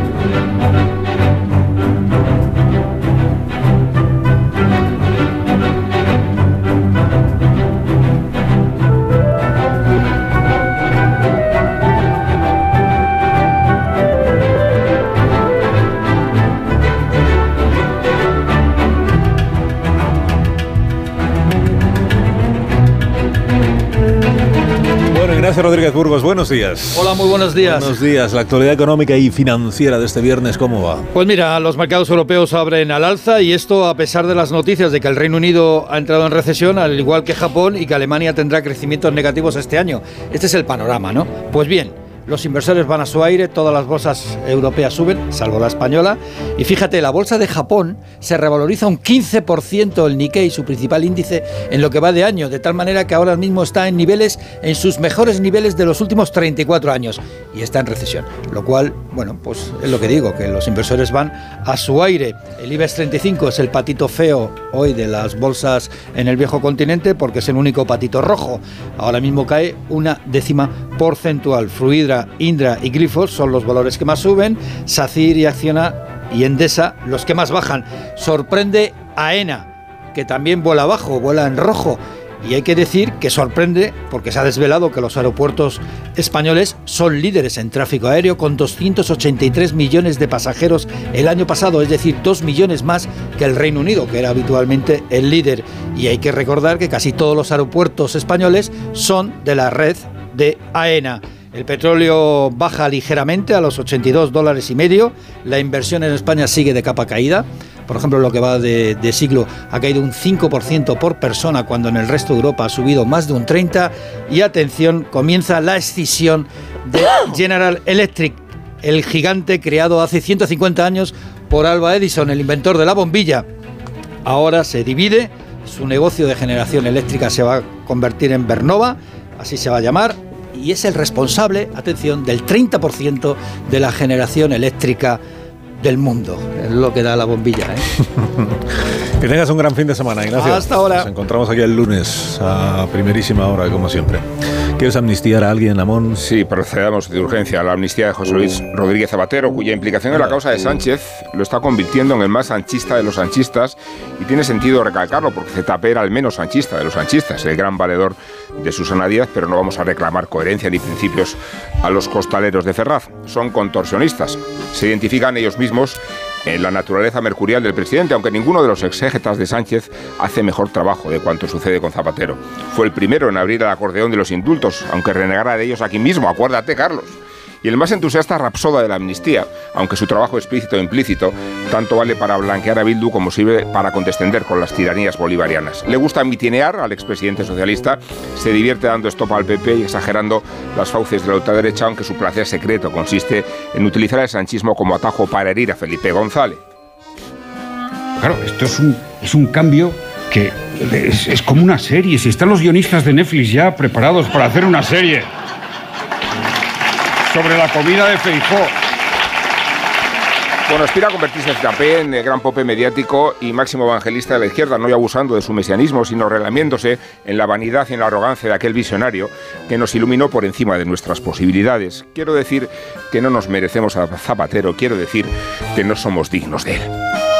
Rodríguez Burgos, buenos días. Hola, muy buenos días. Buenos días. La actualidad económica y financiera de este viernes, ¿cómo va? Pues mira, los mercados europeos abren al alza y esto a pesar de las noticias de que el Reino Unido ha entrado en recesión, al igual que Japón, y que Alemania tendrá crecimientos negativos este año. Este es el panorama, ¿no? Pues bien. Los inversores van a su aire, todas las bolsas europeas suben, salvo la española. Y fíjate, la bolsa de Japón se revaloriza un 15% el Nikkei, su principal índice, en lo que va de año, de tal manera que ahora mismo está en niveles, en sus mejores niveles de los últimos 34 años. Y está en recesión. Lo cual, bueno, pues es lo que digo, que los inversores van a su aire. El IBEX 35 es el patito feo hoy de las bolsas en el viejo continente porque es el único patito rojo. Ahora mismo cae una décima porcentual. Fluidra, Indra y Glifos son los valores que más suben. SACIR y Acciona y Endesa los que más bajan. Sorprende AENA, que también vuela abajo, vuela en rojo. Y hay que decir que sorprende porque se ha desvelado que los aeropuertos españoles son líderes en tráfico aéreo con 283 millones de pasajeros el año pasado, es decir, 2 millones más que el Reino Unido, que era habitualmente el líder. Y hay que recordar que casi todos los aeropuertos españoles son de la red de AENA. El petróleo baja ligeramente a los 82 dólares y medio. La inversión en España sigue de capa caída. Por ejemplo, lo que va de, de siglo ha caído un 5% por persona cuando en el resto de Europa ha subido más de un 30%. Y atención, comienza la escisión de General Electric, el gigante creado hace 150 años por Alba Edison, el inventor de la bombilla. Ahora se divide, su negocio de generación eléctrica se va a convertir en Bernova, así se va a llamar, y es el responsable, atención, del 30% de la generación eléctrica del mundo. Es lo que da la bombilla. ¿eh? Que tengas un gran fin de semana, Ignacio. Hasta ahora. Nos encontramos aquí el lunes a primerísima hora, como siempre. ¿Quieres amnistiar a alguien, Amón? Sí, procedamos de urgencia a la amnistía de José Luis Rodríguez Zapatero, cuya implicación en la causa de Sánchez lo está convirtiendo en el más sanchista de los sanchistas y tiene sentido recalcarlo porque ZP era el menos sanchista de los sanchistas, el gran valedor de Susana Díaz, pero no vamos a reclamar coherencia ni principios a los costaleros de Ferraz. Son contorsionistas. Se identifican ellos mismos en la naturaleza mercurial del presidente, aunque ninguno de los exégetas de Sánchez hace mejor trabajo de cuanto sucede con Zapatero. Fue el primero en abrir el acordeón de los indultos, aunque renegara de ellos aquí mismo, acuérdate, Carlos y el más entusiasta rapsoda de la amnistía, aunque su trabajo explícito e implícito tanto vale para blanquear a Bildu como sirve para contestender con las tiranías bolivarianas. Le gusta mitinear al expresidente socialista, se divierte dando estopa al PP y exagerando las fauces de la ultraderecha, aunque su placer secreto consiste en utilizar el sanchismo como atajo para herir a Felipe González. Claro, esto es un, es un cambio que es, es como una serie. Si están los guionistas de Netflix ya preparados para hacer una serie sobre la comida de Feijó. Bueno, aspira a convertirse en en el gran pope mediático y máximo evangelista de la izquierda, no abusando de su mesianismo, sino relamiéndose en la vanidad y en la arrogancia de aquel visionario que nos iluminó por encima de nuestras posibilidades. Quiero decir que no nos merecemos a Zapatero, quiero decir que no somos dignos de él.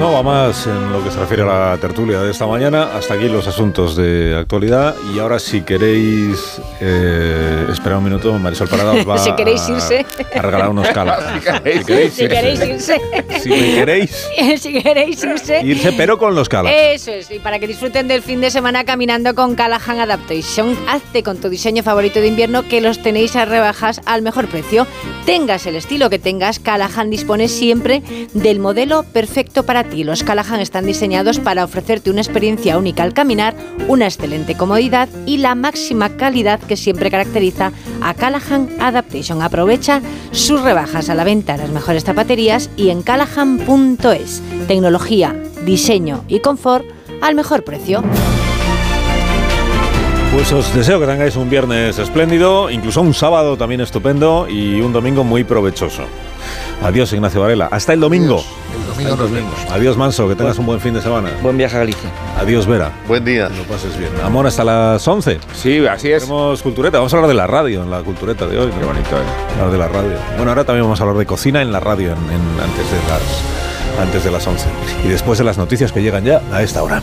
No va más en lo que se refiere a la tertulia de esta mañana. Hasta aquí los asuntos de actualidad. Y ahora, si queréis eh, esperar un minuto, Marisol Parada os va si queréis irse. a regalar unos calas. si queréis, si queréis irse. Si queréis. si queréis irse. Irse, pero con los calas. Eso es. Y para que disfruten del fin de semana caminando con Callahan Adaptation, hazte con tu diseño favorito de invierno que los tenéis a rebajas al mejor precio. Tengas el estilo que tengas, Callahan dispone siempre del modelo perfecto para ti y los Callahan están diseñados para ofrecerte una experiencia única al caminar, una excelente comodidad y la máxima calidad que siempre caracteriza a Callahan Adaptation. Aprovecha sus rebajas a la venta de las mejores zapaterías y en callahan.es. Tecnología, diseño y confort al mejor precio. Pues os deseo que tengáis un viernes espléndido, incluso un sábado también estupendo y un domingo muy provechoso. Adiós, Ignacio Varela. Hasta el domingo. Domingo nos vemos. Adiós, Manso. Que tengas un buen fin de semana. Buen viaje a Galicia. Adiós, Vera. Buen día. Que lo pases bien. Amor, hasta las 11. Sí, así es. Tenemos cultureta. Vamos a hablar de la radio en la cultureta de hoy. Qué bonito, ¿eh? Hablar de la radio. Bueno, ahora también vamos a hablar de cocina en la radio en- en- antes, de las, antes de las 11. Y después de las noticias que llegan ya a esta hora.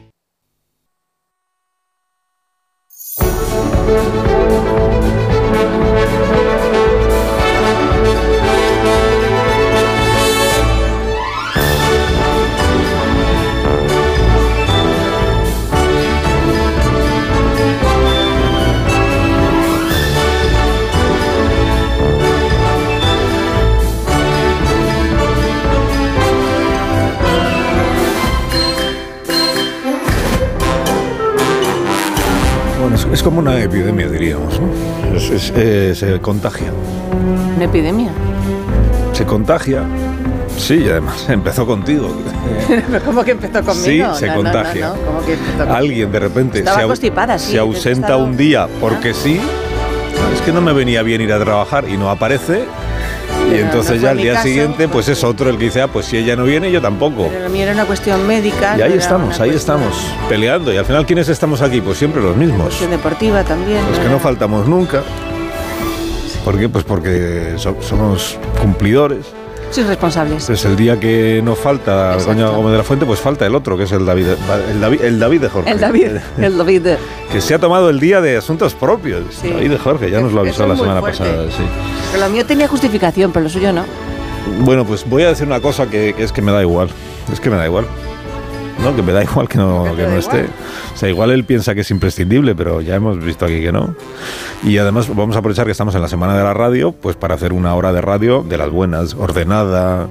Es, como una epidemia, diríamos. ¿no? Es- es- eh, se contagia. Una epidemia. Se contagia. Sí, y además empezó contigo. ¿Cómo que empezó conmigo? Sí, se No, no, no, contagia. no, ¿Cómo que empezó conmigo? Alguien de repente Estaba se, au- constipada, sí, se desde ausenta estado- un día porque sí. Es que no me venía bien ir a trabajar y no aparece. Y entonces no ya al día caso, siguiente, pues es otro el que dice, ah, pues si ella no viene, yo tampoco. Pero a mí era una cuestión médica. Y ahí estamos, ahí cuestión- estamos, peleando. Y al final, ¿quiénes estamos aquí? Pues siempre los mismos. cuestión deportiva también. Los que no faltamos nunca. ¿Por qué? Pues porque so- somos cumplidores. Sois responsables. Entonces el día que no falta Begoña Gómez de la Fuente, pues falta el otro, que es el David, el David, el David de Jorge. El David, el David. Que se ha tomado el día de asuntos propios. David de Jorge, ya nos lo avisó la semana fuerte. pasada. Sí. Pero lo mío tenía justificación, pero lo suyo no. Bueno, pues voy a decir una cosa que, que es que me da igual. Es que me da igual. No, que me da igual que no, que no esté. O sea, igual él piensa que es imprescindible, pero ya hemos visto aquí que no. Y además vamos a aprovechar que estamos en la semana de la radio, pues para hacer una hora de radio de las buenas, ordenada,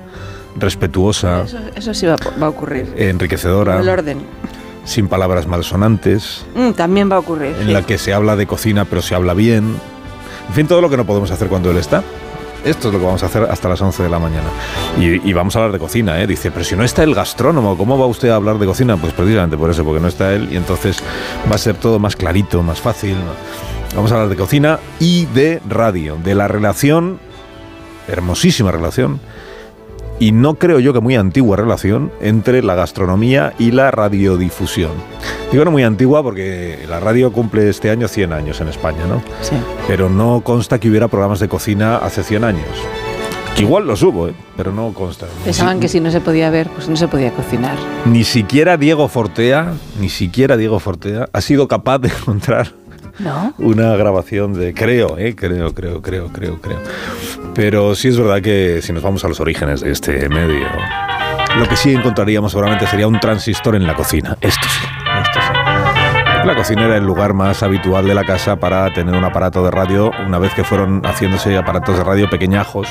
respetuosa, Eso, eso sí va, a- va a ocurrir. enriquecedora, El orden. sin palabras malsonantes, Mm, también va a ocurrir. en sí. la que se habla de cocina pero se habla bien. En fin, todo lo que no podemos hacer cuando él está. Esto es lo que vamos a hacer hasta las 11 de la mañana. Y, vamos a hablar de cocina, ¿eh? Dice, pero si no está el gastrónomo, ¿cómo va usted a hablar de cocina? Pues precisamente por eso, porque no está él y entonces va a ser todo más clarito, más fácil. Vamos a hablar de cocina y de radio, de la relación, hermosísima relación, y no creo yo que muy antigua relación entre la gastronomía y la radiodifusión. Digo no muy antigua porque la radio cumple este año 100 años en España, ¿no? Sí. Pero no consta que hubiera programas de cocina hace 100 años. Que igual los hubo, ¿eh? pero no consta. Pensaban que si no se podía ver, pues no se podía cocinar. Ni siquiera Diego Fortea, ni siquiera Diego Fortea ha sido capaz de encontrar ¿No? una grabación de creo, eh, creo, creo, creo, creo, creo. Pero sí es verdad que si nos vamos a los orígenes de este medio, lo que sí encontraríamos seguramente sería un transistor en la cocina. Esto sí, esto sí. La cocina era el lugar más habitual de la casa para tener un aparato de radio, una vez que fueron haciéndose aparatos de radio pequeñajos,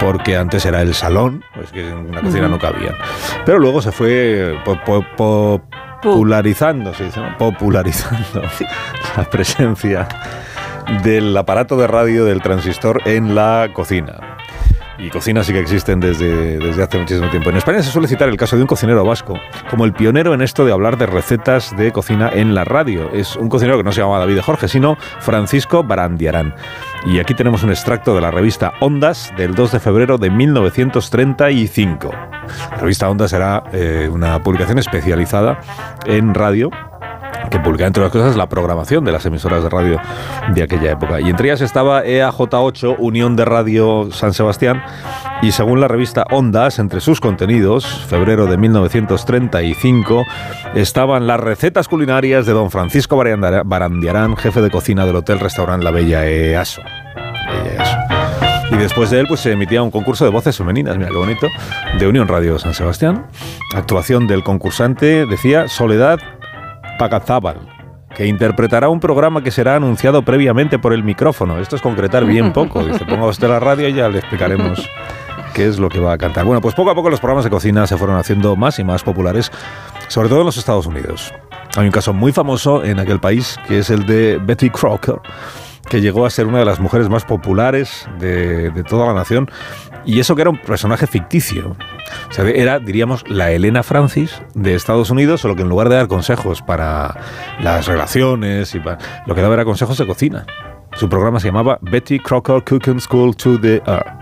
porque antes era el salón, pues que en una cocina Ujú. no cabían. Pero luego se fue po- po- popularizando, se dice, ¿no? popularizando la presencia del aparato de radio del transistor en la cocina. Y cocinas sí que existen desde, desde hace muchísimo tiempo. En España se suele citar el caso de un cocinero vasco como el pionero en esto de hablar de recetas de cocina en la radio. Es un cocinero que no se llamaba David Jorge, sino Francisco Barandiarán. Y aquí tenemos un extracto de la revista Ondas del 2 de febrero de 1935. La revista Ondas era eh, una publicación especializada en radio que publicaba entre otras cosas la programación de las emisoras de radio de aquella época. Y entre ellas estaba E EAJ8, Unión de Radio San Sebastián, y según la revista Ondas, entre sus contenidos, febrero de 1935, estaban las recetas culinarias de don Francisco Barandiarán, jefe de cocina del Hotel Restaurant La Bella EASO. Bella EASO. Y después de él, pues se emitía un concurso de voces femeninas, mira qué bonito, de Unión Radio San Sebastián. Actuación del concursante, decía, Soledad Pagazábal, que interpretará un programa que será anunciado previamente por el micrófono. Esto es concretar bien poco. Dice, ponga usted la radio y ya le explicaremos qué es lo que va a cantar. Bueno, pues poco a poco los programas de cocina se fueron haciendo más y más populares sobre todo en los Estados Unidos. Hay un caso muy famoso en aquel país que es el de Betty Crocker, que llegó a ser una de las mujeres más populares de, toda la nación. Y eso que era un personaje ficticio. Era, diríamos, la Elena Francis de Estados Unidos, solo que en lugar de dar consejos para las relaciones, y para, lo que daba era consejos de cocina. Su programa se llamaba Betty Crocker Cooking School to the Earth.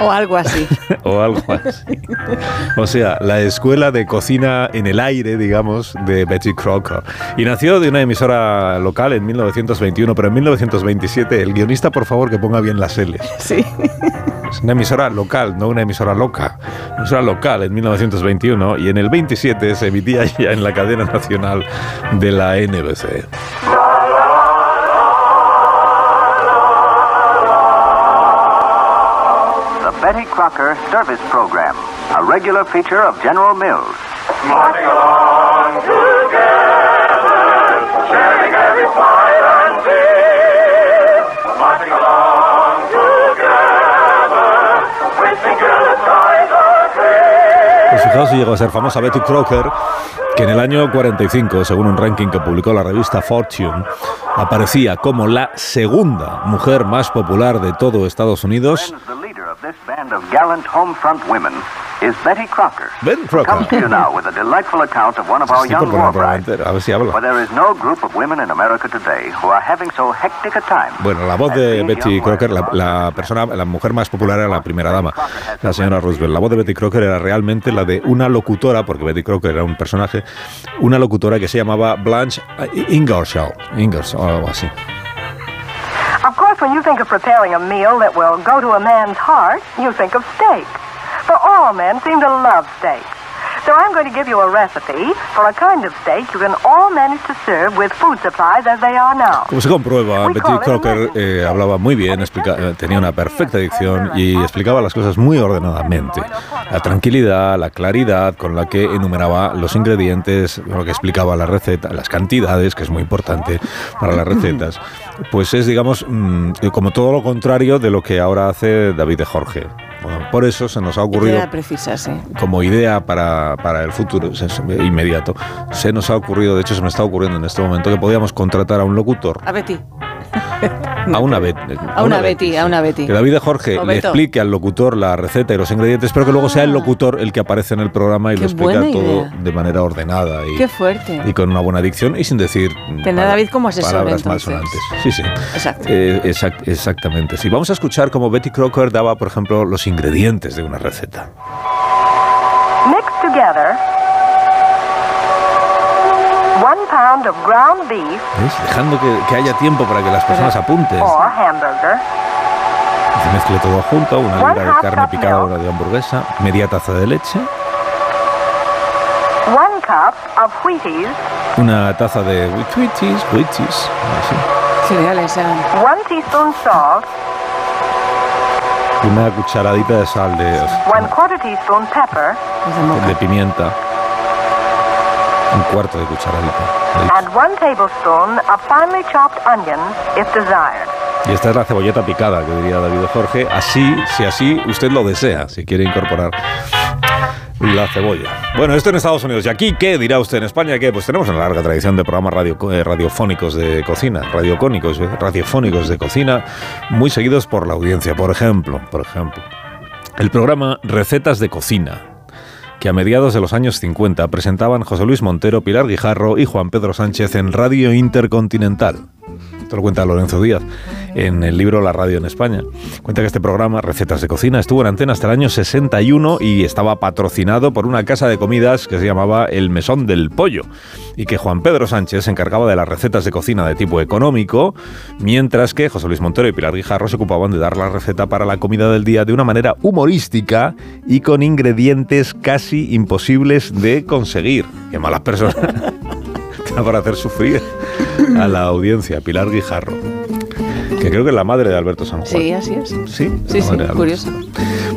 O algo así. o algo así. O sea, la escuela de cocina en el aire, digamos, de Betty Crocker. Y nació de una emisora local en 1921, pero en 1927, el guionista, por favor, que ponga bien las L's. Sí. Es una emisora local, no una emisora loca. Una emisora local en 1921 y en el 27 se emitía ya en la cadena nacional de la NBC. Betty Crocker Service Program, a regular feature of General Mills. Marching along together, sharing every fight and fear. Marching along together, wishing the skies are clear. Pues fijaos si llegó a ser famosa Betty Crocker, que en el año 45, según un ranking que publicó la revista Fortune, aparecía como la segunda mujer más popular de todo Estados Unidos this band of gallant home front women is Betty Crocker. Betty Crocker. Comes to you now with a delightful account of one of our Estoy por young war brides. a ver si habla. For there is no group of women in America today who are having so hectic a time. Bueno, la voz de Betty Crocker, la, la persona, la mujer más popular era la primera dama, la señora Roosevelt. La voz de Betty Crocker era realmente la de una locutora, porque Betty Crocker era un personaje, una locutora que se llamaba Blanche Ingersoll, Ingersoll o algo así. Course, when you think of preparing a meal that will go to a man's heart, you think of steak. For all men seem to love steak. So I'm going to give you a recipe for a kind of steak you can all manage to serve with food supplies as they are now. Como se comprueba, Betty Crocker eh, hablaba muy bien, explica- eh, tenía una perfecta dicción y explicaba las cosas muy ordenadamente. La tranquilidad, la claridad con la que enumeraba los ingredientes, lo que explicaba la receta, las cantidades, que es muy importante para las recetas, pues es, digamos, mm, como todo lo contrario de lo que ahora hace David de Jorge. Bueno, por eso se nos ha ocurrido como idea para, para el futuro inmediato, se nos ha ocurrido, de hecho se me está ocurriendo en este momento, que podíamos contratar a un locutor, A Betty. a una, Bet- A una Betty, a una Betty. que David Jorge le explique al locutor la receta y los ingredientes, pero que luego sea el locutor el que aparece en el programa y Qué lo explica todo de manera ordenada y, Qué fuerte. y con una buena dicción y sin decir Tener a David como asesor, palabras entonces. malsonantes. Sí, sí. Exacto. Eh, exact- exactamente. Sí, vamos a escuchar cómo Betty Crocker daba, por ejemplo, los ingredientes de una receta. Pound of ground beef ¿Ves? Dejando que, que haya tiempo para que las personas apunten. or hamburger, Se mezcle todo junto, una One libra de carne cup picada, milk. una de hamburguesa, media taza de leche, one cup of Wheaties, una taza de Wheaties, Wheaties, así, Cereales, one teaspoon salt, una cucharadita de sal de, one quarter teaspoon pepper, de pimienta, un cuarto de cucharadita. and one tablespoon of finely chopped onion if desired. Y esta es la cebolleta picada, que diría David Jorge, así, si así usted lo desea, si quiere incorporar la cebolla. Bueno, esto en Estados Unidos. ¿Y aquí qué dirá usted en España? ¿Qué? Pues tenemos una larga tradición de programas radio- eh, radiofónicos de cocina, radiocónicos, eh, radiofónicos de cocina, muy seguidos por la audiencia. Por ejemplo, por ejemplo, el programa Recetas de Cocina, que a mediados de los años 50 presentaban José Luis Montero, Pilar Guijarro y Juan Pedro Sánchez en Radio Intercontinental. Esto lo cuenta Lorenzo Díaz en el libro La Radio en España. Cuenta que este programa, Recetas de Cocina, estuvo en antena hasta el año 61 y estaba patrocinado por una casa de comidas que se llamaba El Mesón del Pollo y que Juan Pedro Sánchez se encargaba de las recetas de cocina de tipo económico, mientras que José Luis Montero y Pilar Guijarro se ocupaban de dar la receta para la comida del día de una manera humorística y con ingredientes casi imposibles de conseguir. Qué malas personas. Para hacer sufrir a la audiencia, Pilar Guijarro, que creo que es la madre de Alberto San Juan. Sí, así es. Sí, Sí, sí, curioso.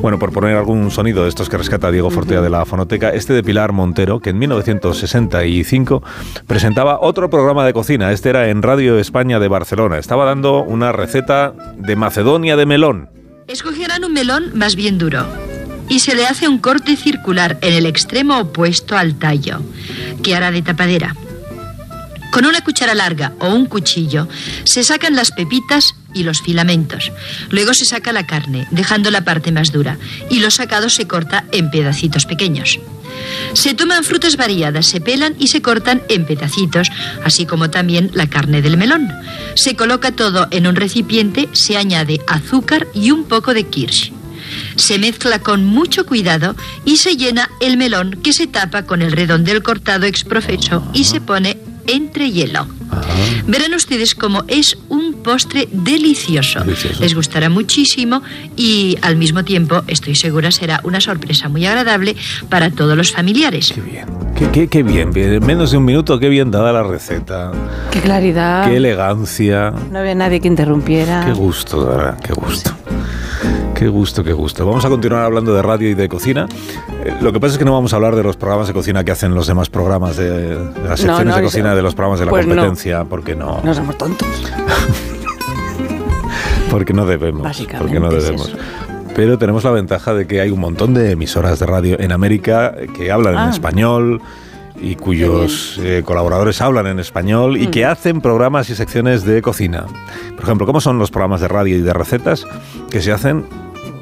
Bueno, por poner algún sonido de estos que rescata Diego Fortea de la fonoteca, este de Pilar Montero, que en 1965 presentaba otro programa de cocina. Este era en Radio España de Barcelona. Estaba dando una receta de Macedonia de melón. Escogieran un melón más bien duro. y se le hace un corte circular en el extremo opuesto al tallo, que hará de tapadera. Con una cuchara larga o un cuchillo se sacan las pepitas y los filamentos. Luego se saca la carne, dejando la parte más dura, y lo sacado se corta en pedacitos pequeños. Se toman frutas variadas, se pelan y se cortan en pedacitos, así como también la carne del melón. Se coloca todo en un recipiente, se añade azúcar y un poco de kirsch. Se mezcla con mucho cuidado y se llena el melón que se tapa con el redondel cortado exprofeso y se pone entre hielo. Verán ustedes cómo es un postre delicioso. Les gustará muchísimo y al mismo tiempo estoy segura será una sorpresa muy agradable para todos los familiares. Qué, qué- qué bien, bien. menos de un minuto, qué bien dada la receta. Qué claridad. Qué elegancia. No había nadie que interrumpiera. Qué gusto, de verdad, qué gusto. Qué gusto, qué gusto. Vamos a continuar hablando de radio y de cocina. Eh, lo que pasa es que no vamos a hablar de los programas de cocina que hacen los demás programas, de, de las secciones no, de cocina de los programas de la pues no. competencia, porque no, No somos tontos. porque no debemos, Básicamente porque no debemos. Pero tenemos la ventaja de que hay un montón de emisoras de radio en América que hablan en Ah. español y cuyos eh, colaboradores hablan en español y que hacen programas y secciones de cocina. Por ejemplo, ¿cómo son los programas de radio y de recetas que se hacen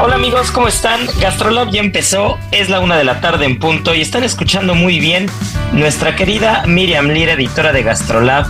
Hola amigos, ¿cómo están? Gastrolab ya empezó, es la una de la tarde en punto y están escuchando muy bien nuestra querida Miriam Lira, editora de Gastrolab,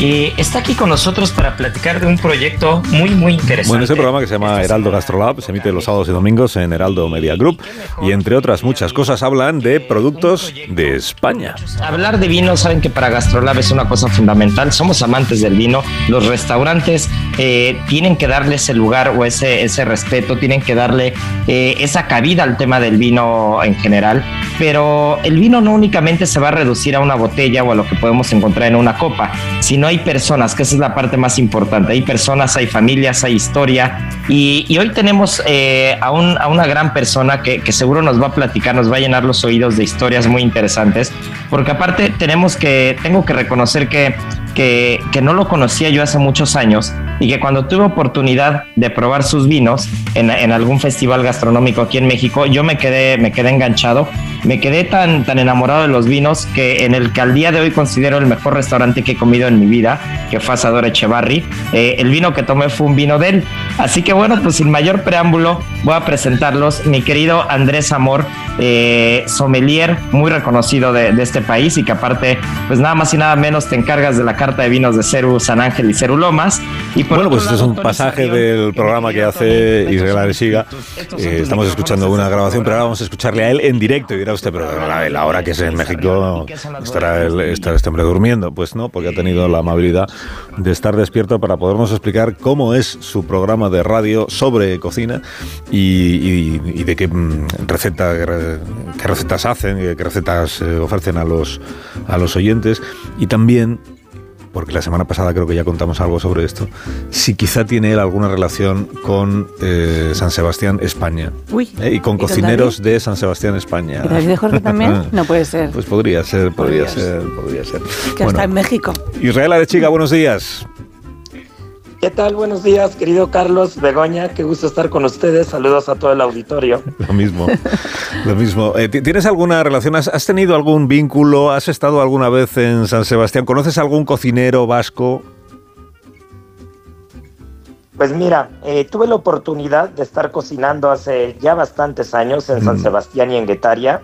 y está aquí con nosotros para platicar de un proyecto muy, muy interesante. Bueno, este programa que se llama Heraldo Gastrolab se emite los sábados y domingos en Heraldo Media Group y entre otras muchas cosas hablan de productos de España. Hablar de vino, saben que para Gastrolab es una cosa fundamental. Somos amantes del vino. Los restaurantes eh, tienen que darle ese lugar o ese, ese respeto, tienen que darle eh, esa cabida al tema del vino en general. Pero el vino no únicamente se va a reducir a una botella o a lo que podemos encontrar en una copa, sino hay personas, que esa es la parte más importante. Hay personas, hay familias, hay historia. Y, y hoy tenemos eh, a, un- a una gran persona que, que seguro nos va a platicar, nos va a llenar los oídos de historias muy interesantes. Porque aparte tenemos que, tengo que reconocer que, que, que no lo conocía yo hace muchos años y que cuando tuve oportunidad de probar sus vinos en, en algún festival gastronómico aquí en México, yo me quedé, me quedé enganchado, me quedé tan, tan enamorado de los vinos que en el que al día de hoy considero el mejor restaurante que he comido en mi vida, que fue Asador Echevarri. Eh, el vino que tomé fue un vino de él. Así que bueno, pues sin mayor preámbulo, voy a presentarlos. Mi querido Andrés Amor, eh, sommelier muy reconocido de, de este país y que aparte, pues nada más y nada menos te encargas de la carta de vinos de Ceru San Ángel y Ceru Lomas. Y Bueno, pues este es un pasaje del programa que hace Israel Aresiga. Eh, estamos escuchando una grabación, pero ahora vamos a escucharle a él en directo. Y dirá usted, pero la, la hora que es en México, estará, el- estará este hombre durmiendo. Pues no, porque ha tenido la amabilidad de estar despierto para podernos explicar cómo es su programa de radio sobre cocina y, y- y de qué mm, receta, qué re- qué recetas hacen, qué qué recetas eh, ofrecen a los, a los oyentes. Y también porque la semana pasada creo que ya contamos algo sobre esto, si quizá tiene él alguna relación con eh, San Sebastián, España. Uy, Eh, y con ¿y con cocineros de San Sebastián, España. ¿Y David de Jorge también? No puede ser. Pues podría ser, podría ser, podría ser. que Bueno, está en México. Israel Arechiga, buenos días. ¿Qué tal? Buenos días, querido Carlos Begoña. Qué gusto estar con ustedes. Saludos a todo el auditorio. Lo mismo, lo mismo. Eh, ¿ti- ¿Tienes alguna relación? ¿Has, tenido algún vínculo? ¿Has estado alguna vez en San Sebastián? ¿Conoces algún cocinero vasco? Pues mira, eh, tuve la oportunidad de estar cocinando hace ya bastantes años en San Sebastián y en Guetaria.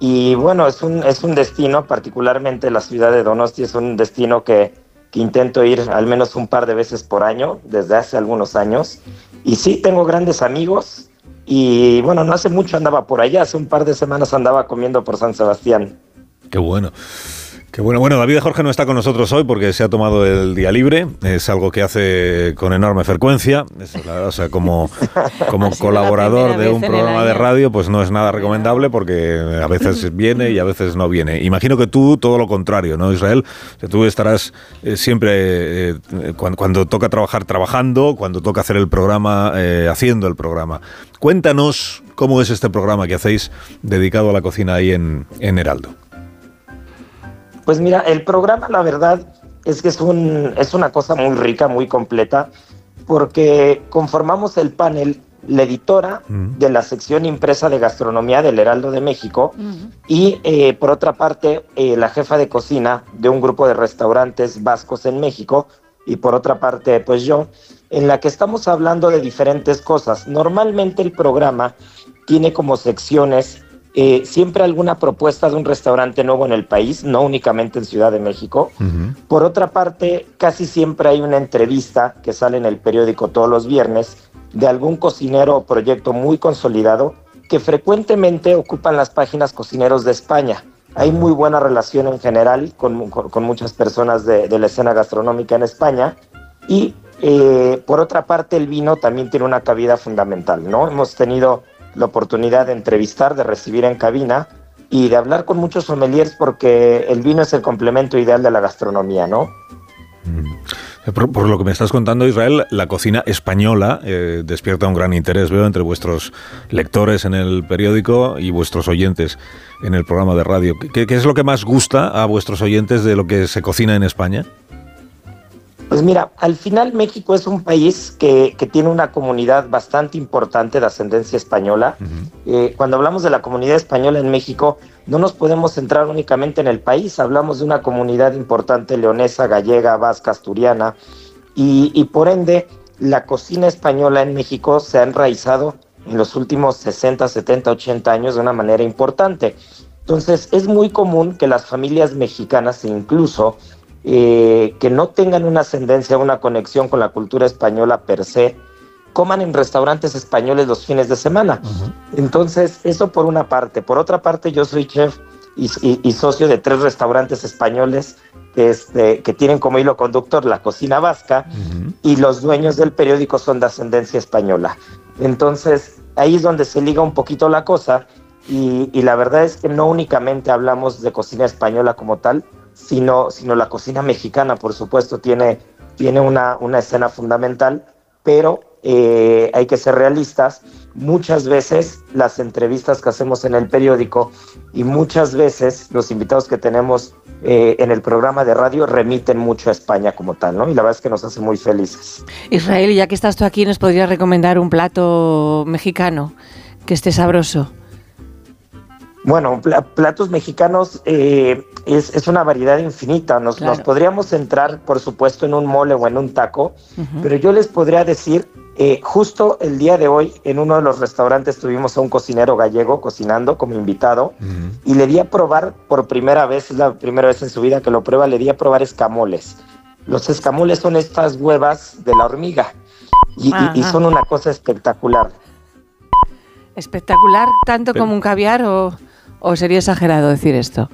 Y bueno, es un, es un destino, particularmente la ciudad de Donosti, es un destino que, que intento ir al menos un par de veces por año, desde hace algunos años. Y sí, tengo grandes amigos. Y bueno, no hace mucho andaba por allá, hace un par de semanas andaba comiendo por San Sebastián. Qué bueno. Qué bueno, bueno, David Jorge no está con nosotros hoy porque se ha tomado el día libre, es algo que hace con enorme frecuencia, es o sea, como, como colaborador de un programa de radio, pues no es nada recomendable porque a veces viene y a veces no viene. Imagino que tú todo lo contrario, ¿no, Israel? Que tú estarás eh, siempre, eh, cuando, cuando toca trabajar, trabajando, cuando toca hacer el programa, eh, haciendo el programa. Cuéntanos cómo es este programa que hacéis dedicado a la cocina ahí en, en Heraldo. Pues mira, el programa la verdad es que es, un, es una cosa muy rica, muy completa, porque conformamos el panel, la editora de la sección impresa de gastronomía del Heraldo de México y eh, por otra parte eh, la jefa de cocina de un grupo de restaurantes vascos en México y por otra parte pues yo, en la que estamos hablando de diferentes cosas. Normalmente el programa tiene como secciones eh, siempre alguna propuesta de un restaurante nuevo en el país, no únicamente en Ciudad de México. Por otra parte, casi siempre hay una entrevista que sale en el periódico todos los viernes de algún cocinero o proyecto muy consolidado que frecuentemente ocupan las páginas cocineros de España. Hay muy buena relación en general con, con- con muchas personas de, de la escena gastronómica en España y eh, por otra parte el vino también tiene una cabida fundamental, ¿no? Hemos tenido la oportunidad de entrevistar, de recibir en cabina y de hablar con muchos sommeliers porque el vino es el complemento ideal de la gastronomía, ¿no? Por, por lo que me estás contando, Israel, la cocina española eh, despierta un gran interés, veo, entre vuestros lectores en el periódico y vuestros oyentes en el programa de radio. ¿Qué, qué es lo que más gusta a vuestros oyentes de lo que se cocina en España? Pues mira, al final México es un país que, que tiene una comunidad bastante importante de ascendencia española. Eh, cuando hablamos de la comunidad española en México, no nos podemos centrar únicamente en el país, hablamos de una comunidad importante leonesa, gallega, vasca, asturiana, y, y por ende la cocina española en México se ha enraizado en los últimos 60, 70, 80 años de una manera importante. Entonces es muy común que las familias mexicanas, incluso eh, que no tengan una ascendencia, una conexión con la cultura española per se, coman en restaurantes españoles los fines de semana. Entonces, eso por una parte. Por otra parte, yo soy chef y, y- y socio de tres restaurantes españoles que, este, que tienen como hilo conductor la cocina vasca y los dueños del periódico son de ascendencia española. Entonces, ahí es donde se liga un poquito la cosa y, y la verdad es que no únicamente hablamos de cocina española como tal, sino, sino la cocina mexicana, por supuesto, tiene, tiene una, una escena fundamental, pero eh, hay que ser realistas. Muchas veces las entrevistas que hacemos en el periódico y muchas veces los invitados que tenemos eh, en el programa de radio remiten mucho a España como tal, ¿no? Y la verdad es que nos hace muy felices. Israel, ya que estás tú aquí, ¿nos podrías recomendar un plato mexicano que esté sabroso? Bueno, pla- platos mexicanos eh, es, es una variedad infinita. Nos, Claro. nos podríamos centrar, por supuesto, en un mole o en un taco, pero yo les podría decir, eh, justo el día de hoy, en uno de los restaurantes tuvimos a un cocinero gallego cocinando como invitado y le di a probar por primera vez, es la primera vez en su vida que lo prueba, le di a probar escamoles. Los escamoles son estas huevas de la hormiga y, y- y Ajá. son una cosa espectacular. ¿Espectacular tanto como un caviar o, o sería exagerado decir esto?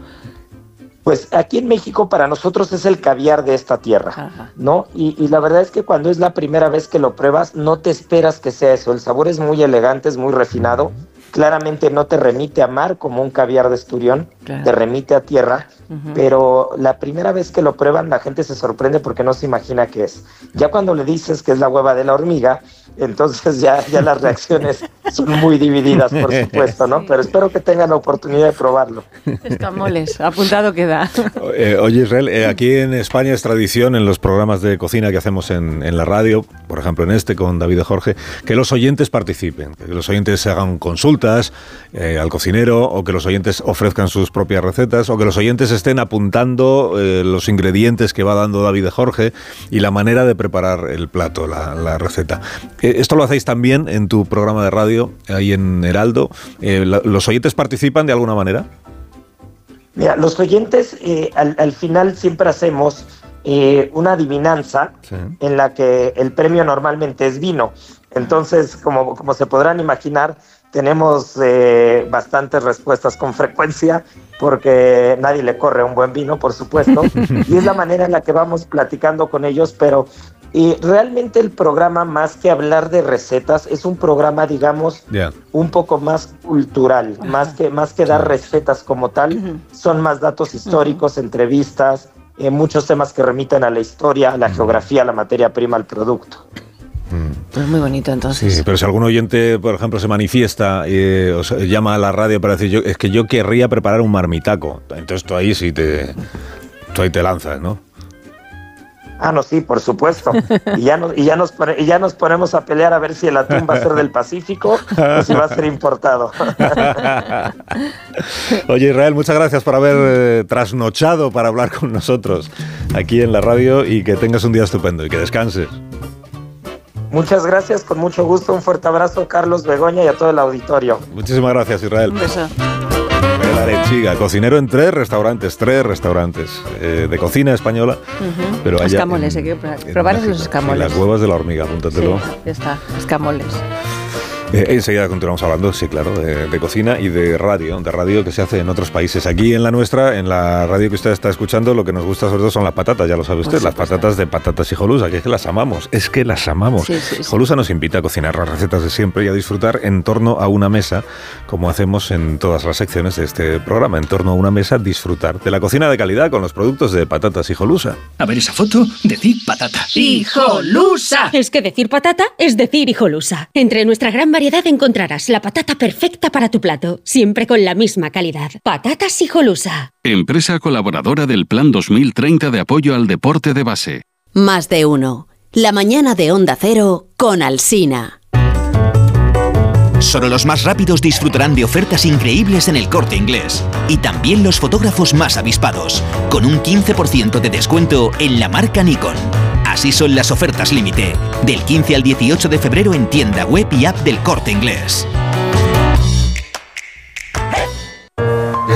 Pues aquí en México para nosotros es el caviar de esta tierra, ¿no? Y, y la verdad es que cuando es la primera vez que lo pruebas, no te esperas que sea eso. El sabor es muy elegante, es muy refinado. Claramente no te remite a mar como un caviar de esturión, Claro. te remite a tierra. Pero la primera vez que lo prueban, la gente se sorprende porque no se imagina qué es. Ya cuando le dices que es la hueva de la hormiga, entonces ya, ya las reacciones son muy divididas, por supuesto, ¿no? Pero espero que tengan la oportunidad de probarlo. Escamoles, apuntado queda. Eh, oye, Israel, eh, aquí en España es tradición en los programas de cocina que hacemos en, en la radio, por ejemplo en este con David y Jorge, que los oyentes participen, que los oyentes hagan consultas eh, al cocinero o que los oyentes ofrezcan sus propias recetas o que los oyentes estén apuntando eh, los ingredientes que va dando David y Jorge y la manera de preparar el plato, la, la receta. Eh, esto lo hacéis también en tu programa de radio, ahí en Heraldo. Eh, ¿Los oyentes participan de alguna manera? Mira, los oyentes eh, al, al final siempre hacemos eh, una adivinanza en la que el premio normalmente es vino. Entonces, como, como se podrán imaginar, tenemos eh, bastantes respuestas con frecuencia porque nadie le corre un buen vino, por supuesto, y es la manera en la que vamos platicando con ellos, pero y realmente el programa, más que hablar de recetas, es un programa, digamos, un poco más cultural, más que, más que dar recetas como tal, son más datos históricos, entrevistas, eh, muchos temas que remiten a la historia, a la geografía, a la materia prima, al producto. Pues muy bonito entonces. Sí, pero si algún oyente, por ejemplo, se manifiesta y os llama a la radio para decir, yo, es que yo querría preparar un marmitaco, entonces tú ahí sí te, tú ahí te lanzas, ¿no? Ah, no, sí, por supuesto. Y ya, nos, y, ya nos, pone- y ya nos ponemos a pelear a ver si el atún va a ser del Pacífico o si va a ser importado. Oye, Israel, muchas gracias por haber eh, trasnochado para hablar con nosotros aquí en la radio y que tengas un día estupendo y que descanses. Muchas gracias, con mucho gusto. Un fuerte abrazo, Carlos Begoña y a todo el auditorio. Muchísimas gracias, Israel. Un beso. Arechiga, cocinero en tres restaurantes, tres restaurantes eh, de cocina española, pero allá escamoles, en- hay que probar, los escamoles. las huevas de la hormiga, apúntatelo. Sí, ya está, escamoles. Eh, enseguida continuamos hablando, sí, claro, de, de cocina y de radio, de radio que se hace en otros países. Aquí en la nuestra, en la radio que usted está escuchando, lo que nos gusta sobre todo son las patatas, ya lo sabe usted, las patatas de patatas y jolusa, que es que las amamos, es que las amamos. Sí, sí, sí. Jolusa nos invita a cocinar las recetas de siempre y a disfrutar en torno a una mesa, como hacemos en todas las secciones de este programa, en torno a una mesa, disfrutar de la cocina de calidad con los productos de patatas y jolusa. A ver esa foto, decid patata. ¡Hijolusa! Es que decir patata es decir hijolusa. Entre nuestra gran variedad encontrarás la patata perfecta para tu plato, siempre con la misma calidad. Patatas hijolusa. Empresa colaboradora del Plan 2030 de apoyo al deporte de base. Más de uno. La mañana de Onda Cero con Alsina. Solo los más rápidos disfrutarán de ofertas increíbles en el corte inglés. Y también los fotógrafos más avispados, con un 15% de descuento en la marca Nikon. Así son las ofertas límite, del 15 al 18 de febrero en tienda web y app del corte inglés.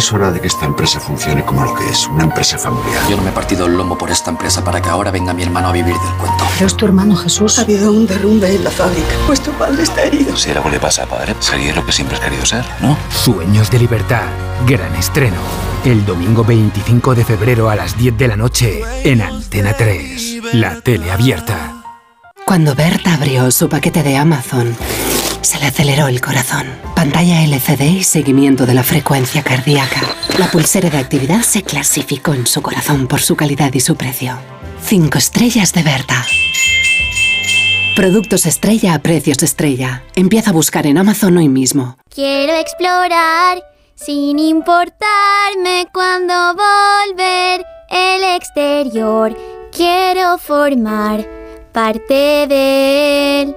Es hora de que esta empresa funcione como lo que es, una empresa familiar. Yo no me he partido el lomo por esta empresa para que ahora venga mi hermano a vivir del cuento. Pero es tu hermano Jesús. Ha habido un derrumbe en la fábrica. Vuestro padre está herido. Si algo le pasa a padre, sería lo que siempre has querido ser, ¿no? Sueños de libertad. Gran estreno. El domingo 25 de febrero a las 10 de la noche en Antena 3. La tele abierta. Cuando Berta abrió su paquete de Amazon, se le aceleró el corazón. Pantalla LCD y seguimiento de la frecuencia cardíaca. La pulsera de actividad se clasificó en su corazón por su calidad y su precio. Cinco estrellas de Berta. Productos estrella a precios estrella. Empieza a buscar en Amazon hoy mismo. Quiero explorar sin importarme cuando volver el exterior. Quiero formar parte de él.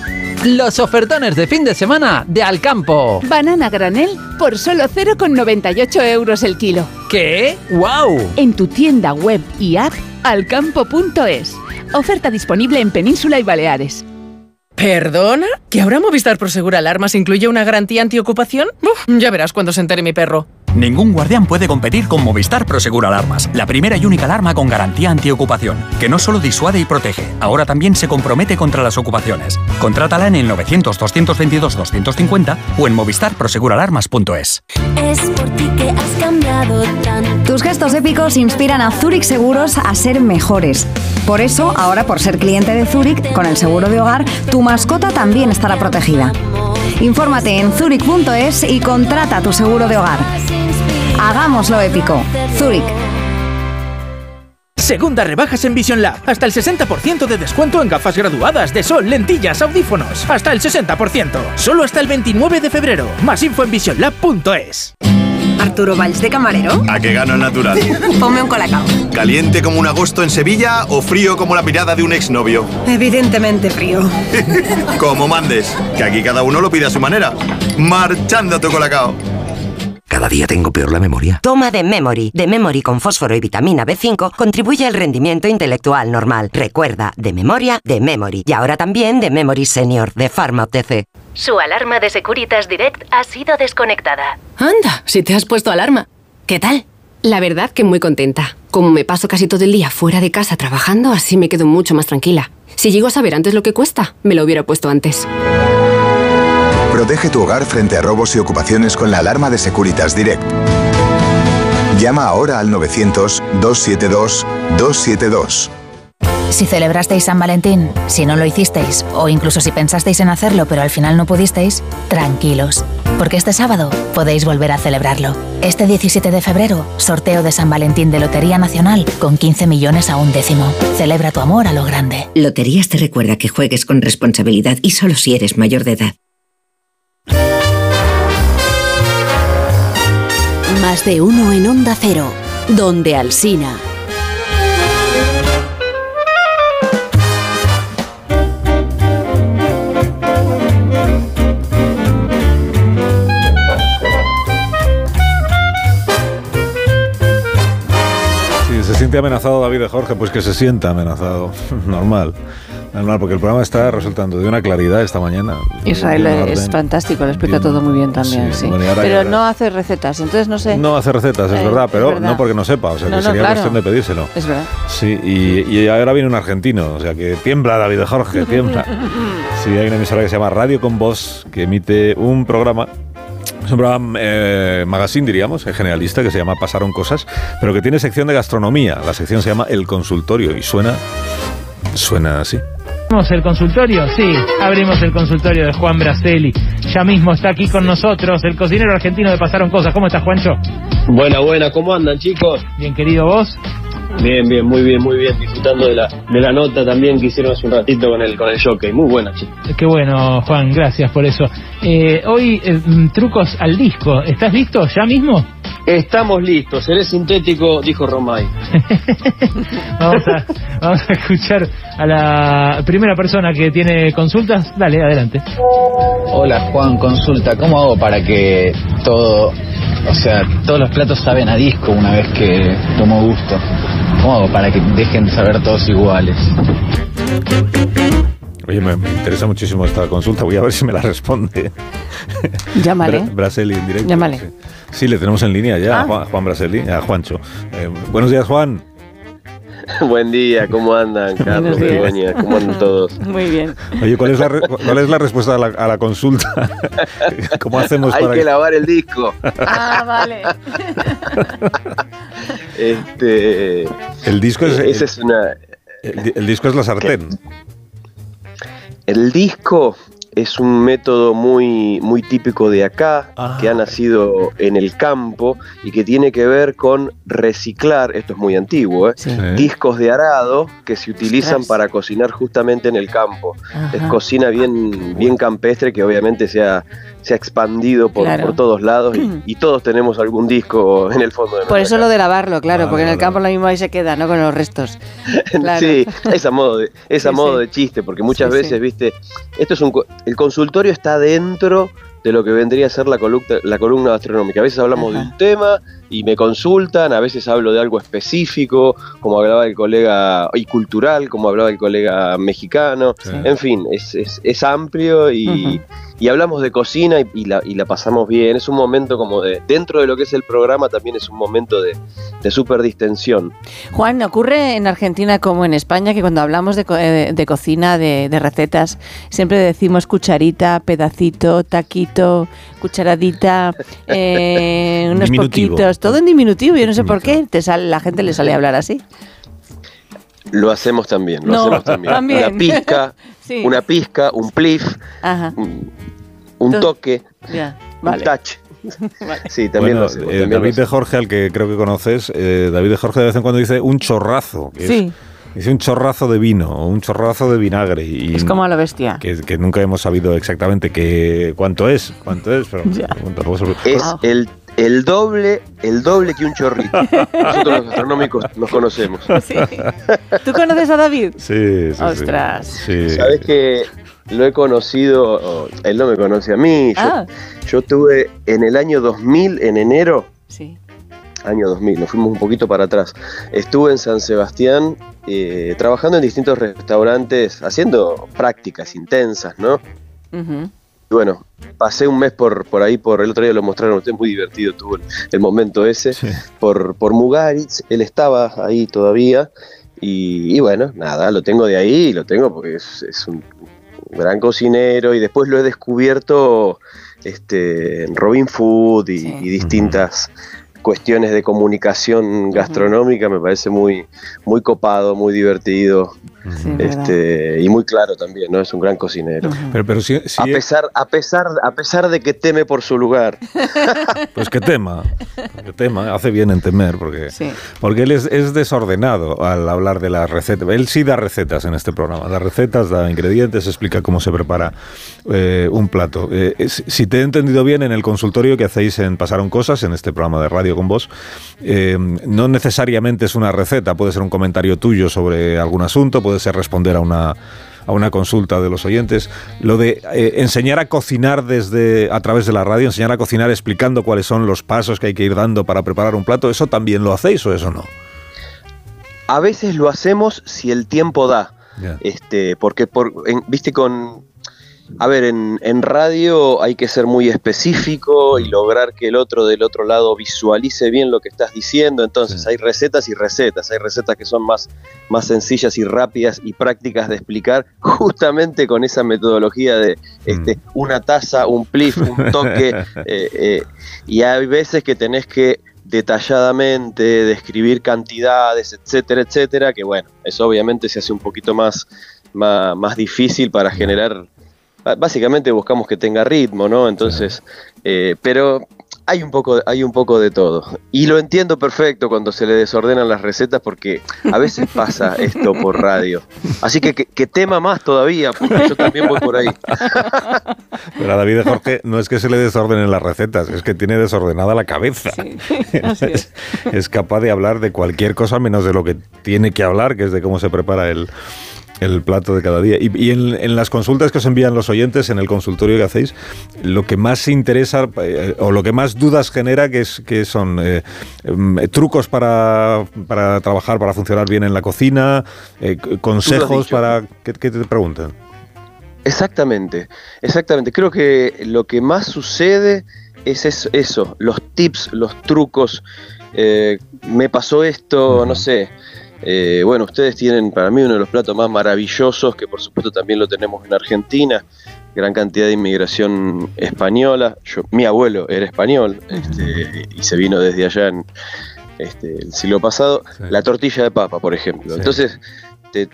Los ofertones de fin de semana de Alcampo. Banana granel por solo 0,98 euros el kilo. ¿Qué? ¡Wow! En tu tienda web y app alcampo.es. Oferta disponible en Península y Baleares. ¿Perdona? ¿Que ahora Movistar Prosegur Alarmas incluye una garantía antiocupación? Uf, ya verás cuando se entere mi perro. Ningún guardián puede competir con Movistar Prosegur Alarmas, la primera y única alarma con garantía antiocupación, que no solo disuade y protege, ahora también se compromete contra las ocupaciones. Contrátala en el 900-222-250 o en movistarproseguralarmas.es. Es por ti que has cambiado tanto. Tus gestos épicos inspiran a Zurich Seguros a ser mejores. Por eso, ahora por ser cliente de Zurich, con el seguro de hogar, tu mascota también estará protegida. Infórmate en zurich.es y contrata tu seguro de hogar. Hagámoslo épico. Zurich. Segunda rebajas en Vision Lab. Hasta el 60% de descuento en gafas graduadas de sol, lentillas, audífonos. Hasta el 60%. Solo hasta el 29 de febrero. Más info en visionlab.es. Arturo Valls de camarero. ¿A qué gano el natural? Ponme un colacao. ¿Caliente como un agosto en Sevilla o frío como la mirada de un exnovio? Evidentemente frío. Como mandes, que aquí cada uno lo pide a su manera. Marchando a tu colacao. Cada día tengo peor la memoria. Toma de Memory. De Memory con fósforo y vitamina B5 contribuye al rendimiento intelectual normal. Recuerda, de memoria, de Memory. Y ahora también de Memory Senior, de Pharma OTC. Su alarma de Securitas Direct ha sido desconectada. Anda, si te has puesto alarma. ¿Qué tal? La verdad que muy contenta. Como me paso casi todo el día fuera de casa trabajando, así me quedo mucho más tranquila. Si llego a saber antes lo que cuesta, me lo hubiera puesto antes. Protege tu hogar frente a robos y ocupaciones con la alarma de Securitas Direct. Llama ahora al 900-272-272. Si celebrasteis San Valentín, si no lo hicisteis, o incluso si pensasteis en hacerlo pero al final no pudisteis, tranquilos, porque este sábado podéis volver a celebrarlo. Este 17 de febrero, sorteo de San Valentín de Lotería Nacional con 15 millones a un décimo. Celebra tu amor a lo grande. Loterías te recuerda que juegues con responsabilidad y solo si eres mayor de edad. Más de uno en Onda Cero, donde Alsina. Si se siente amenazado David de Jorge, pues que se sienta amenazado. Normal. Normal, porque el programa está resultando de una claridad esta mañana. Israel es fantástico, lo explica todo muy bien también, Sí, sí. bueno, y ahora Pero no hace recetas, entonces no sé. No hace recetas, es Eh, verdad, es pero verdad. no porque no sepa, o sea No, que no, sería claro. cuestión de pedírselo. Es verdad. Sí, y, y ahora viene un argentino, o sea que tiembla David Jorge, tiembla. Sí, hay una emisora que se llama Radio con Voz, que emite un programa es un programa eh, magazine, diríamos, eh, generalista, que se llama Pasaron Cosas, pero que tiene sección de gastronomía. La sección se llama El Consultorio y suena, suena así. ¿Abrimos el consultorio? Sí, abrimos el consultorio de Juan Braceli. Ya mismo está aquí con nosotros el cocinero argentino de Pasaron Cosas. ¿Cómo estás, Juancho? Buena, buena, ¿cómo andan chicos? Bien, querido, ¿vos? Bien, bien, muy bien, muy bien, disfrutando de la, de la nota también que hicieron hace un ratito con el, con el jockey, muy buena chicos. Qué bueno, Juan, gracias por eso. Eh, hoy, eh, mm, trucos al disco. ¿Estás listo ya mismo? Estamos listos, seré sintético, dijo Romay. Vamos a, vamos a escuchar a la primera persona que tiene consultas. Dale, adelante. Hola Juan, consulta, ¿cómo hago para que todo, o sea, todos los platos saben a disco una vez que tomo gusto? ¿Cómo hago para que dejen de saber todos iguales? Oye, me, me interesa muchísimo esta consulta, voy a ver si me la responde. Llámale. Bra- Braseli en directo. Llámale. Sí. Sí, le tenemos en línea ya, Ah. a Juan, Juan Braseli, a Juancho. Eh, buenos días, Juan. Buen día, ¿cómo andan, Carlos, Buenos días. Begoña? ¿Cómo andan todos? Muy bien. Oye, ¿cuál es la, re- cuál es la respuesta a la, a la consulta? ¿Cómo hacemos Hay para que lavar el disco. Ah, vale. Este, El disco es, esa es una, el disco es la sartén. El disco es un método muy, muy típico de acá, que ha nacido en el campo y que tiene que ver con reciclar, esto es muy antiguo, ¿eh? discos de arado que se utilizan para cocinar justamente en el campo. Ajá. Es cocina bien, bien campestre que obviamente se ha, se ha expandido por, Claro. por todos lados y, y todos tenemos algún disco en el fondo de Por eso lo de lavarlo, claro, Vale, porque en el campo lo mismo ahí se queda, ¿no? Con los restos. Claro. Sí, es a modo de, es a modo sí. de chiste, porque muchas Sí, veces, viste, esto es un el consultorio está dentro de lo que vendría a ser la columna, la columna gastronómica. A veces hablamos de un tema y me consultan, a veces hablo de algo específico, como hablaba el colega, y cultural, como hablaba el colega mexicano. En fin, es, es, es amplio y, y hablamos de cocina y, y la, y la pasamos bien. Es un momento como de, dentro de lo que es el programa, también es un momento de, de súper distensión. Juan, ¿ocurre en Argentina como en España que cuando hablamos de, co- eh, de cocina, de, de recetas, siempre decimos cucharita, pedacito, taquito, cucharadita, eh, unos Diminutivo. poquitos, todo en diminutivo? Yo no sé por qué te sale, la gente le sale a hablar así. Lo hacemos también, lo No, hacemos también. también. Una pizca, Sí. una pizca, un plif, Ajá, un toque, ya, un vale. touch. Sí, también Bueno, lo hacemos. eh, también lo David de Jorge, al que creo que conoces, eh, David de Jorge de vez en cuando dice un chorrazo. que es- Sí. dice un chorrazo de vino o un chorrazo de vinagre. Y Es como a lo bestia. que, que nunca hemos sabido exactamente qué, cuánto es, cuánto es, pero Es el, el doble, el doble que un chorrito. Nosotros los gastronómicos nos conocemos. ¿Tú conoces a David? Sí, sí, sí. Ostras. Sí. Sabes que lo he conocido, oh, él no me conoce a mí. Yo, Ah. yo tuve en el año 2000, en enero, Sí. año 2000, nos fuimos un poquito para atrás. Estuve en San Sebastián eh, trabajando en distintos restaurantes, haciendo prácticas intensas, ¿no? Y bueno, pasé un mes por, por ahí, por el otro día lo mostraron ustedes, muy divertido tuvo el, el momento ese, por, por Mugaritz, él estaba ahí todavía, y, y bueno, nada, lo tengo de ahí, lo tengo porque es, es un gran cocinero, y después lo he descubierto este, en Robin Food y, y distintas cuestiones de comunicación gastronómica, me parece muy, muy copado, muy divertido. este, y muy claro también, ¿no? Es un gran cocinero. Pero, pero si, si- A pesar, a pesar, a pesar de que teme por su lugar. Pues que tema, que tema, hace bien en temer, porque, Sí. porque él es, es desordenado al hablar de las recetas. Él sí da recetas en este programa, da recetas, da ingredientes, explica cómo se prepara eh, un plato. Eh, si te he entendido bien, en el consultorio que hacéis en Pasaron Cosas, en este programa de radio con vos, eh, no necesariamente es una receta, puede ser un comentario tuyo sobre algún asunto, puede ser responder a una a una consulta de los oyentes, lo de eh, enseñar a cocinar desde a través de la radio, enseñar a cocinar explicando cuáles son los pasos que hay que ir dando para preparar un plato, ¿eso también lo hacéis o eso no? A veces lo hacemos si el tiempo da. Este, porque por, en- viste con a ver, en, en radio hay que ser muy específico y lograr que el otro del otro lado visualice bien lo que estás diciendo. Entonces hay recetas y recetas. Hay recetas que son más, más sencillas y rápidas y prácticas de explicar, justamente con esa metodología de este, una taza, un plif, un toque. eh, eh, y hay veces que tenés que detalladamente describir cantidades, etcétera, etcétera, que bueno, eso obviamente se hace un poquito más, más, más difícil para generar, b- básicamente buscamos que tenga ritmo, ¿no? Entonces, eh, pero hay un, poco, hay un poco de todo. Y lo entiendo perfecto cuando se le desordenan las recetas porque a veces pasa esto por radio. Así que que, que tema más todavía, porque yo también voy por ahí. Pero a David de Jorge no es que se le desordenen las recetas, es que tiene desordenada la cabeza. así es. es capaz de hablar de cualquier cosa menos de lo que tiene que hablar, que es de cómo se prepara el, el plato de cada día. Y, y en, en las consultas que os envían los oyentes, en el consultorio que hacéis, lo que más interesa eh, o lo que más dudas genera, que, es, que son eh, em, trucos para, para trabajar, para funcionar bien en la cocina, eh, consejos para... ¿Qué, qué te preguntan? Exactamente, exactamente. Creo que lo que más sucede es eso, eso, los tips, los trucos. Eh, me pasó esto, no sé. Eh, bueno, ustedes tienen para mí uno de los platos más maravillosos, que por supuesto también lo tenemos en Argentina. Gran cantidad de inmigración española. Yo, mi abuelo era español este, y se vino desde allá en este, el siglo pasado. La tortilla de papa, por ejemplo. Entonces, te,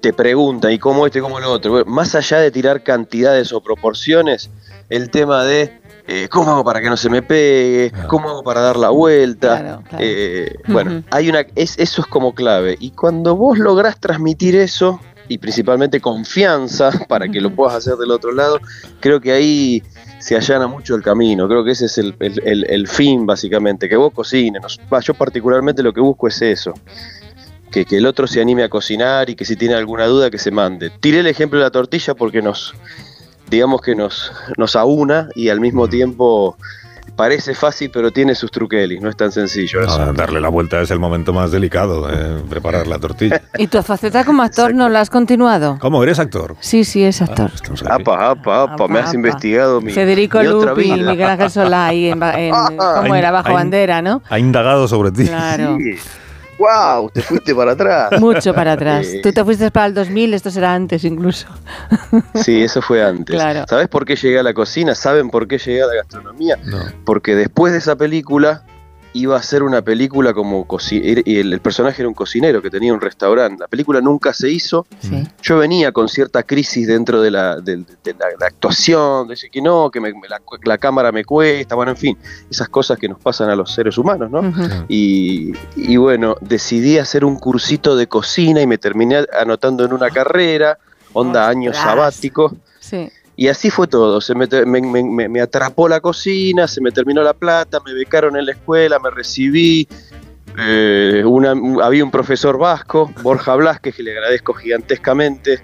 te pregunta, ¿y cómo este, cómo lo otro? Bueno, más allá de tirar cantidades o proporciones, el tema de eh, cómo hago para que no se me pegue, cómo hago para dar la vuelta. Eh, Bueno, hay una, es, eso es como clave. Y cuando vos lográs transmitir eso, y principalmente confianza para que lo puedas hacer del otro lado, creo que ahí se allana mucho el camino. Creo que ese es el, el- el- el fin, básicamente, que vos cocines. Yo particularmente lo que busco es eso que, que el otro se anime a cocinar y que si tiene alguna duda que se mande. Tiré el ejemplo de la tortilla porque nos, digamos que nos, nos aúna y al mismo tiempo parece fácil pero tiene sus truquelis, no es tan sencillo. eso. Ah, darle la vuelta es el momento más delicado, eh, preparar la tortilla. ¿Y tu faceta como actor no la has continuado? ¿Cómo eres actor? Sí, sí, es actor. Apa, apa, apa, me has apa. investigado mi, Federico mi Lupi. Miguel Ángel Solá, ahí en, en- ¿cómo Ay, era? Bajo ay. bandera, ¿no? Ha indagado sobre ti. Claro. ¡Wow! Te fuiste para atrás. Mucho para atrás. Tú te fuiste para el 2000, esto será antes incluso. Sí, eso fue antes. Claro. ¿Sabes por qué llegué a la cocina? ¿Saben por qué llegué a la gastronomía? Porque después de esa película iba a ser una película como el, el personaje era un cocinero que tenía un restaurante. La película nunca se hizo. Yo venía con cierta crisis dentro de la, de, de la, la actuación, de decir que no, que me- me la, la cámara me cuesta, bueno, en fin, esas cosas que nos pasan a los seres humanos, ¿no? Y, y bueno, decidí hacer un cursito de cocina y me terminé anotando en una carrera, onda año Ostras. sabático. Sí. Y así fue todo, se me, me, me- atrapó la cocina, se me terminó la plata, me becaron en la escuela, me recibí, eh, una- había un profesor vasco, Borja Blasquez, que le agradezco gigantescamente.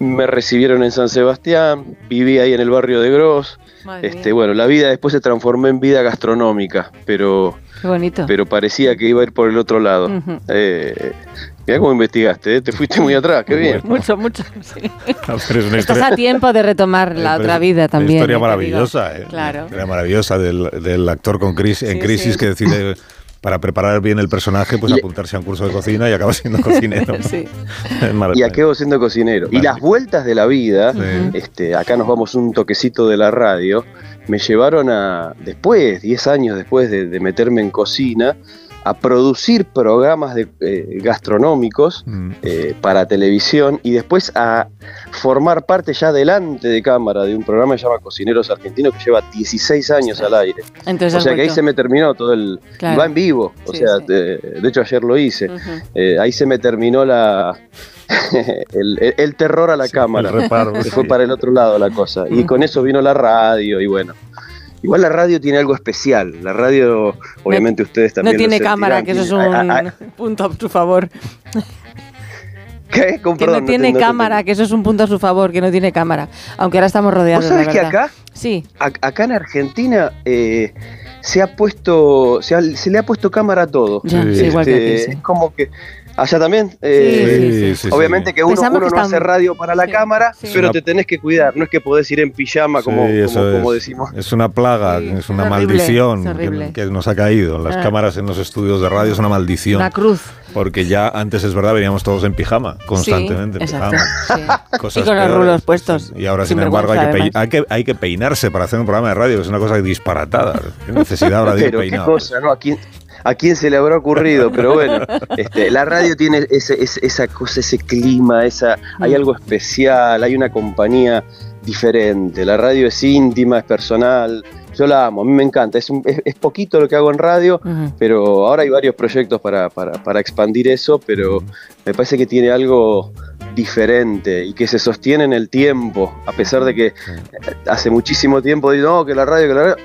Me recibieron en San Sebastián, viví ahí en el barrio de Gros. Madre Este, bueno, la vida después se transformó en vida gastronómica, pero, Qué bonito. pero parecía que iba a ir por el otro lado. Eh, mirá cómo investigaste, ¿eh? te fuiste muy atrás, qué bien. Mucho, mucho. sí. Pero es una Estás a tiempo de retomar la otra vida una también. historia eh, maravillosa, eh. Claro. Una historia maravillosa del, del actor con crisis, en Sí, crisis sí. que decide, para preparar bien el personaje, pues apuntarse a un curso de cocina y acaba siendo cocinero. Sí. Y acabo siendo cocinero. Y las vueltas de la vida, este, acá nos vamos un toquecito de la radio, me llevaron a, después, 10 años después de, de meterme en cocina, a producir programas de, eh, gastronómicos Mm. eh, para televisión y después a formar parte ya delante de cámara de un programa que se llama Cocineros Argentinos que lleva 16 años al aire. Entonces o sea que ahí se me terminó todo el... Claro. Va en vivo, o Sí, sea, sí. De, de hecho ayer lo hice. Eh, ahí se me terminó la... el, el- el terror a la cámara. reparo, Se sí. fue para el otro lado la cosa. Y con eso vino la radio y bueno. Igual la radio tiene algo especial. La radio, obviamente ustedes No también. lo tiene cámara, que eso es un Ah, ah, punto a su favor. ¿Qué? Con- Que perdón, no tiene te cámara, que eso es un punto a su favor, que no tiene cámara. Aunque ahora estamos rodeados, ¿Vos sabés la que acá? Sí. A- acá en Argentina eh, se ha puesto, se, ha- se le ha puesto cámara a todo. Ya, sí, igual que aquí, sí. Es como que allá también. eh, sí, sí, sí, obviamente sí. que uno, uno que no hace radio para la cámara, pero Una- te tenés que cuidar. No es que podés ir en pijama como, Sí, eso como, decimos. Es una plaga, es una es horrible, maldición es que, que nos ha caído. Las Ah. cámaras en los estudios de radio es una maldición. Una cruz. Porque ya antes es verdad, veníamos todos en pijama, constantemente. en pijama. Cosas Y con los peores. rulos puestos. Y ahora, sin, Sin embargo, hay que, hay, que, hay que peinarse para hacer un programa de radio, que es una cosa disparatada. ¿Qué necesidad ahora de cosa, ¿no? ¿A quién, ¿A quién se le habrá ocurrido? Pero bueno, este, la radio tiene ese, ese- esa cosa, ese clima, esa, hay algo especial, hay una compañía diferente. La radio es íntima, es personal. Yo la amo, a mí me encanta. Es, un- es, es poquito lo que hago en radio, pero ahora hay varios proyectos para, para, para expandir eso, pero me parece que tiene algo diferente y que se sostiene en el tiempo, a pesar de que hace muchísimo tiempo digo, no, que la radio, que la radio.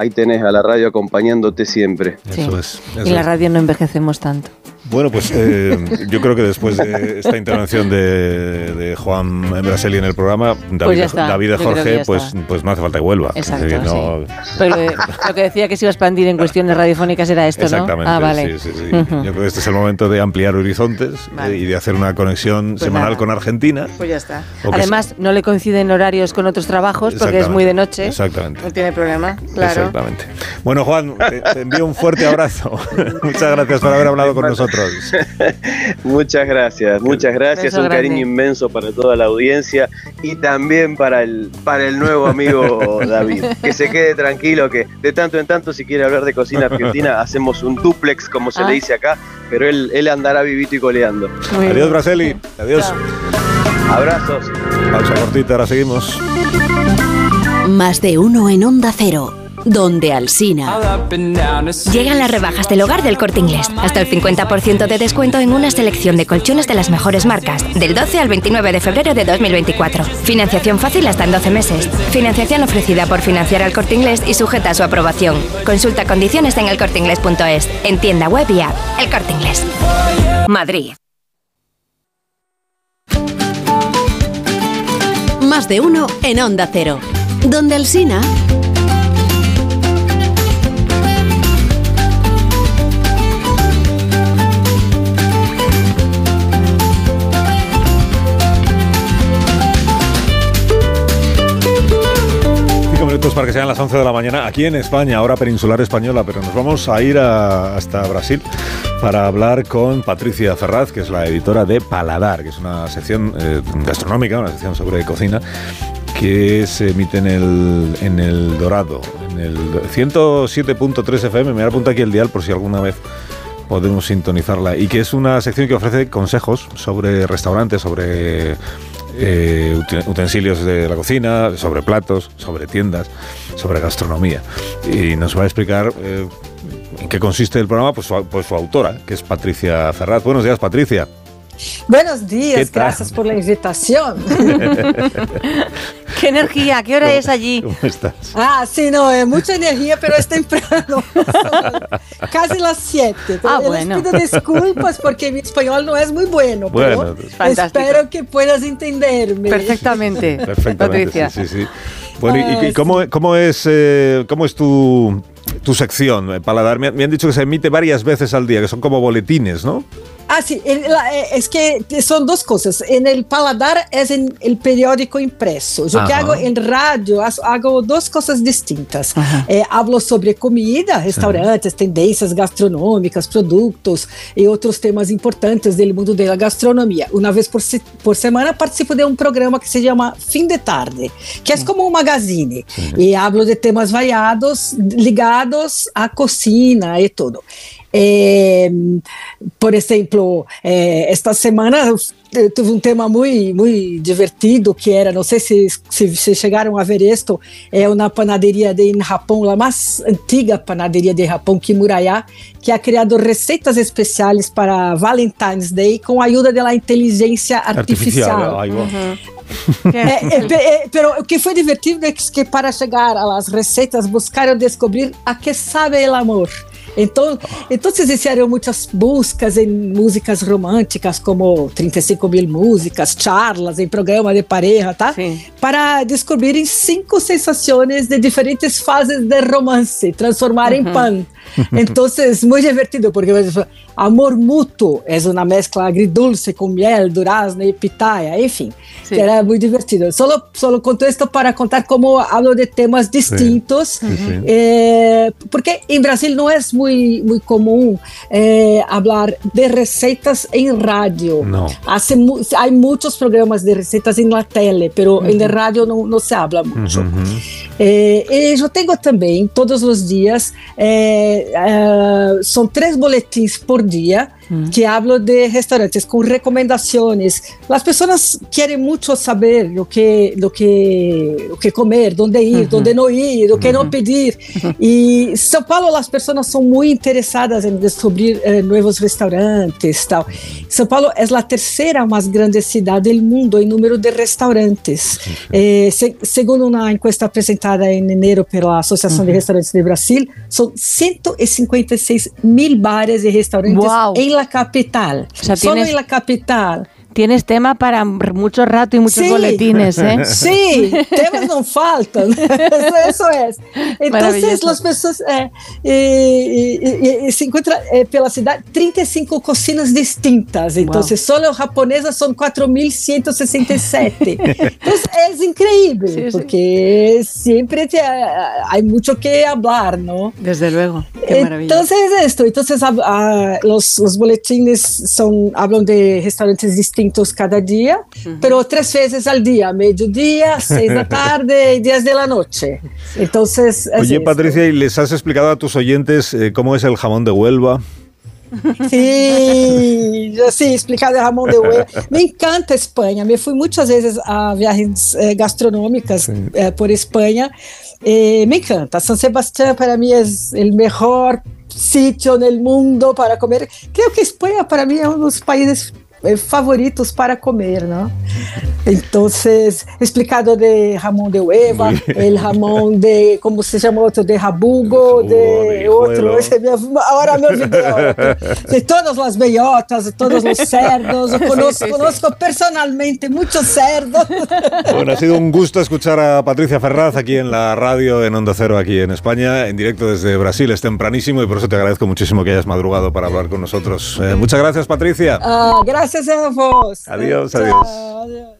Ahí tenés a la radio acompañándote siempre. Sí. Eso es. Y eso la radio no envejecemos tanto. Bueno, pues eh, yo creo que después de esta intervención de, de Juan Braseli en el programa, David, Pues está, David Jorge, pues, pues no hace falta que vuelva. Exacto, Es decir, no- Pero eh, lo que decía que se iba a expandir en cuestiones radiofónicas era esto, Exactamente, ¿no? Ah, vale. sí, sí, sí. Ujú. Yo creo que este es el momento de ampliar horizontes Vale. eh, y de hacer una conexión Pues semanal nada. con Argentina. Pues ya está. Además, no le coinciden horarios con otros trabajos porque es muy de noche. exactamente. No tiene problema, claro. Exactamente. Bueno, Juan, te, te envío un fuerte abrazo. Muchas gracias por haber hablado con nosotros. Muchas gracias, muchas gracias. Beso Un grande. cariño inmenso para toda la audiencia y también para el, para el nuevo amigo David. Que se quede tranquilo, que de tanto en tanto, si quiere hablar de cocina argentina, hacemos un duplex, como se Ah. le dice acá, pero él, él andará vivito y coleando. Adiós, Braseli. Adiós. Abrazos. Pausa cortita, ahora seguimos. Más de uno en Onda Cero, donde Alsina. Llegan las rebajas del hogar del corte inglés. Hasta el 50% de descuento en una selección de colchones de las mejores marcas. Del 12 al 29 de febrero de 2024. Financiación fácil hasta en 12 meses. Financiación ofrecida por financiar al corte inglés y sujeta a su aprobación. Consulta condiciones en elcorteinglés.es. En tienda web y app. El corte inglés. Madrid. Más de uno en Onda Cero, donde Alsina. Minutos para que sean las 11 de la mañana aquí en España, hora peninsular española, pero nos vamos a ir hasta Brasil para hablar con Patricia Ferraz, que es la editora de Paladar, que es una sección eh, gastronómica, una sección sobre cocina que se emite en el, en el Dorado, en el 107.3 FM, me voy a apuntar aquí el dial por si alguna vez podemos sintonizarla, y que es una sección que ofrece consejos sobre restaurantes, sobre eh, uten- utensilios de la cocina, sobre platos, sobre tiendas, sobre gastronomía. Y nos va a explicar eh, en qué consiste el programa, pues su, pues su autora, que es Patricia Ferraz. Buenos días, Patricia. Buenos ¿Qué días, gracias por la invitación. ¿Qué energía? ¿Qué hora es allí? ¿Cómo estás? Ah, sí, no, es mucha energía, pero es temprano. Casi las 7. Ah, Les bueno. pido disculpas porque mi español no es muy bueno, Bueno, pero fantástico. espero que puedas entenderme. Perfectamente. Perfectamente. Patricia. Sí, sí, sí. Bueno, ¿y- ¿y, cómo, cómo es, eh, cómo es tu, tu sección, eh, Paladar? Me han dicho que se emite varias veces al día, que son como boletines, ¿no? Ah, sí, el- la- eh, es que son dos cosas. En el paladar es en el periódico impreso. Yo que hago en radio, haz- hago dos cosas distintas. Eh, hablo sobre comida, restaurantes, tendencias gastronómicas, productos y otros temas importantes del mundo de la gastronomía. Una vez por, se- por semana participo de un programa que se llama Fin de Tarde, que es como un magazine. Y hablo de temas variados ligados a cocina y todo. Eh, por exemplo, eh, esta semana eh, tuve um tema muito muito divertido que era, não sei se, se, se chegaram a ver isto, é uma panaderia de, em Japão, a mais antiga panaderia de Japão, Kimuraya, que ha criado receitas especiais para Valentine's Day com a ajuda da inteligência artificial. Ahí va. É, é, é, pero o que foi divertido é que para chegar às receitas buscaram descobrir a que sabe o amor. Então, então fizeram muitas buscas em músicas românticas, como 35 mil músicas, charlas em programa de pareja, tá? Para descobrirem cinco sensações de diferentes fases de romance, transformar em Uhum. pan. Então, é muito divertido, porque amor mútuo é uma mescla agridulce com miel, durazno e pitaya, enfim. Sí. Era muy divertido. Solo, solo conto esto para contar cómo hablo de temas distintos, Sí, sí. eh, porque en Brasil no es muy, muy común eh, hablar de recetas en radio. No. Hace hay muchos programas de recetas en la tele, pero en la Ujú. radio no, no se habla mucho. Ujú. Eh, e eu tenho também, todos os dias, eh, eh, são três boletins por dia que hablo de restaurantes com recomendações. As pessoas querem muito saber o que, do que, o que comer, onde ir, Uhum. onde não ir, o que não pedir. E São Paulo, as pessoas são muito interessadas em descobrir eh, novos restaurantes, tal. São Paulo é a terceira mais grande cidade do mundo em número de restaurantes. Eh, se- segundo uma encuesta apresentada em janeiro pela Associação de Restaurantes de Brasil, são 156 mil bares e restaurantes em la capital. sea, Solo tienes- en la capital. Tienes tema para mucho rato y muchos Sí. boletines, ¿eh? Sí, temas não faltam. Isso é. Então, Maravilhoso. as pessoas é, e, e- e se encontram é, pela cidade 35 cocinas distintas. Então, Uau. só japonesas são 4.167. Então, é incrível, Sí, sí. porque sempre te- há muito que falar, não? Desde luego. Qué maravilla. Entonces esto, entonces hab- ah, los, los boletines son, hablan de restaurantes distintos cada día, pero tres veces al día, mediodía, seis de la tarde y diez de la noche. Entonces, es Oye, esto. Patricia, ¿y les has explicado a tus oyentes eh, cómo es el jamón de Huelva? Sí, yo sí, explicado de Ramón de Huelva. Me encanta España. Me fui muchas veces a viajes eh, gastronómicas eh, por España. Eh, me encanta. San Sebastián para mí es el mejor sitio en el mundo para comer. Creo que España para mí es uno de los países favoritos para comer, ¿no? Entonces, explicado de jamón de Huelva, el jamón de, ¿cómo se llama otro? De jabugo, de otro. ahora me olvidé. ahora. De todas las bellotas, de todos los cerdos. Conozco personalmente muchos cerdos. Bueno, ha sido un gusto escuchar a Patricia Ferraz aquí en la radio en Onda Cero, aquí en España, en directo desde Brasil. Es tempranísimo y por eso te agradezco muchísimo que hayas madrugado para hablar con nosotros. Eh, muchas gracias, Patricia. Ah, gracias a vos. Adiós, adiós. adiós.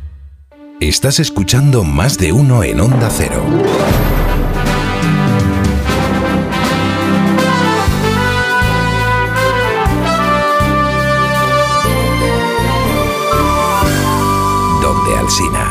Estás escuchando más de uno en Onda Cero. Donde Alsina.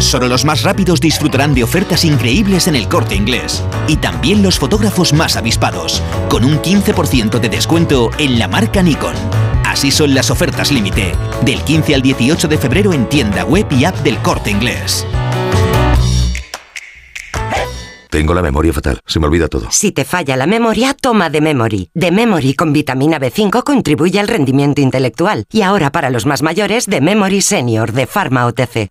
Solo los más rápidos disfrutarán de ofertas increíbles en el corte inglés. Y también los fotógrafos más avispados, con un 15% de descuento en la marca Nikon. Así son las ofertas límite, del 15 al 18 de febrero en tienda web y app del corte inglés. Tengo la memoria fatal, se me olvida todo. Si te falla la memoria, toma de Memory. De Memory con vitamina B5 contribuye al rendimiento intelectual. Y ahora para los más mayores, de Memory Senior de Pharma OTC.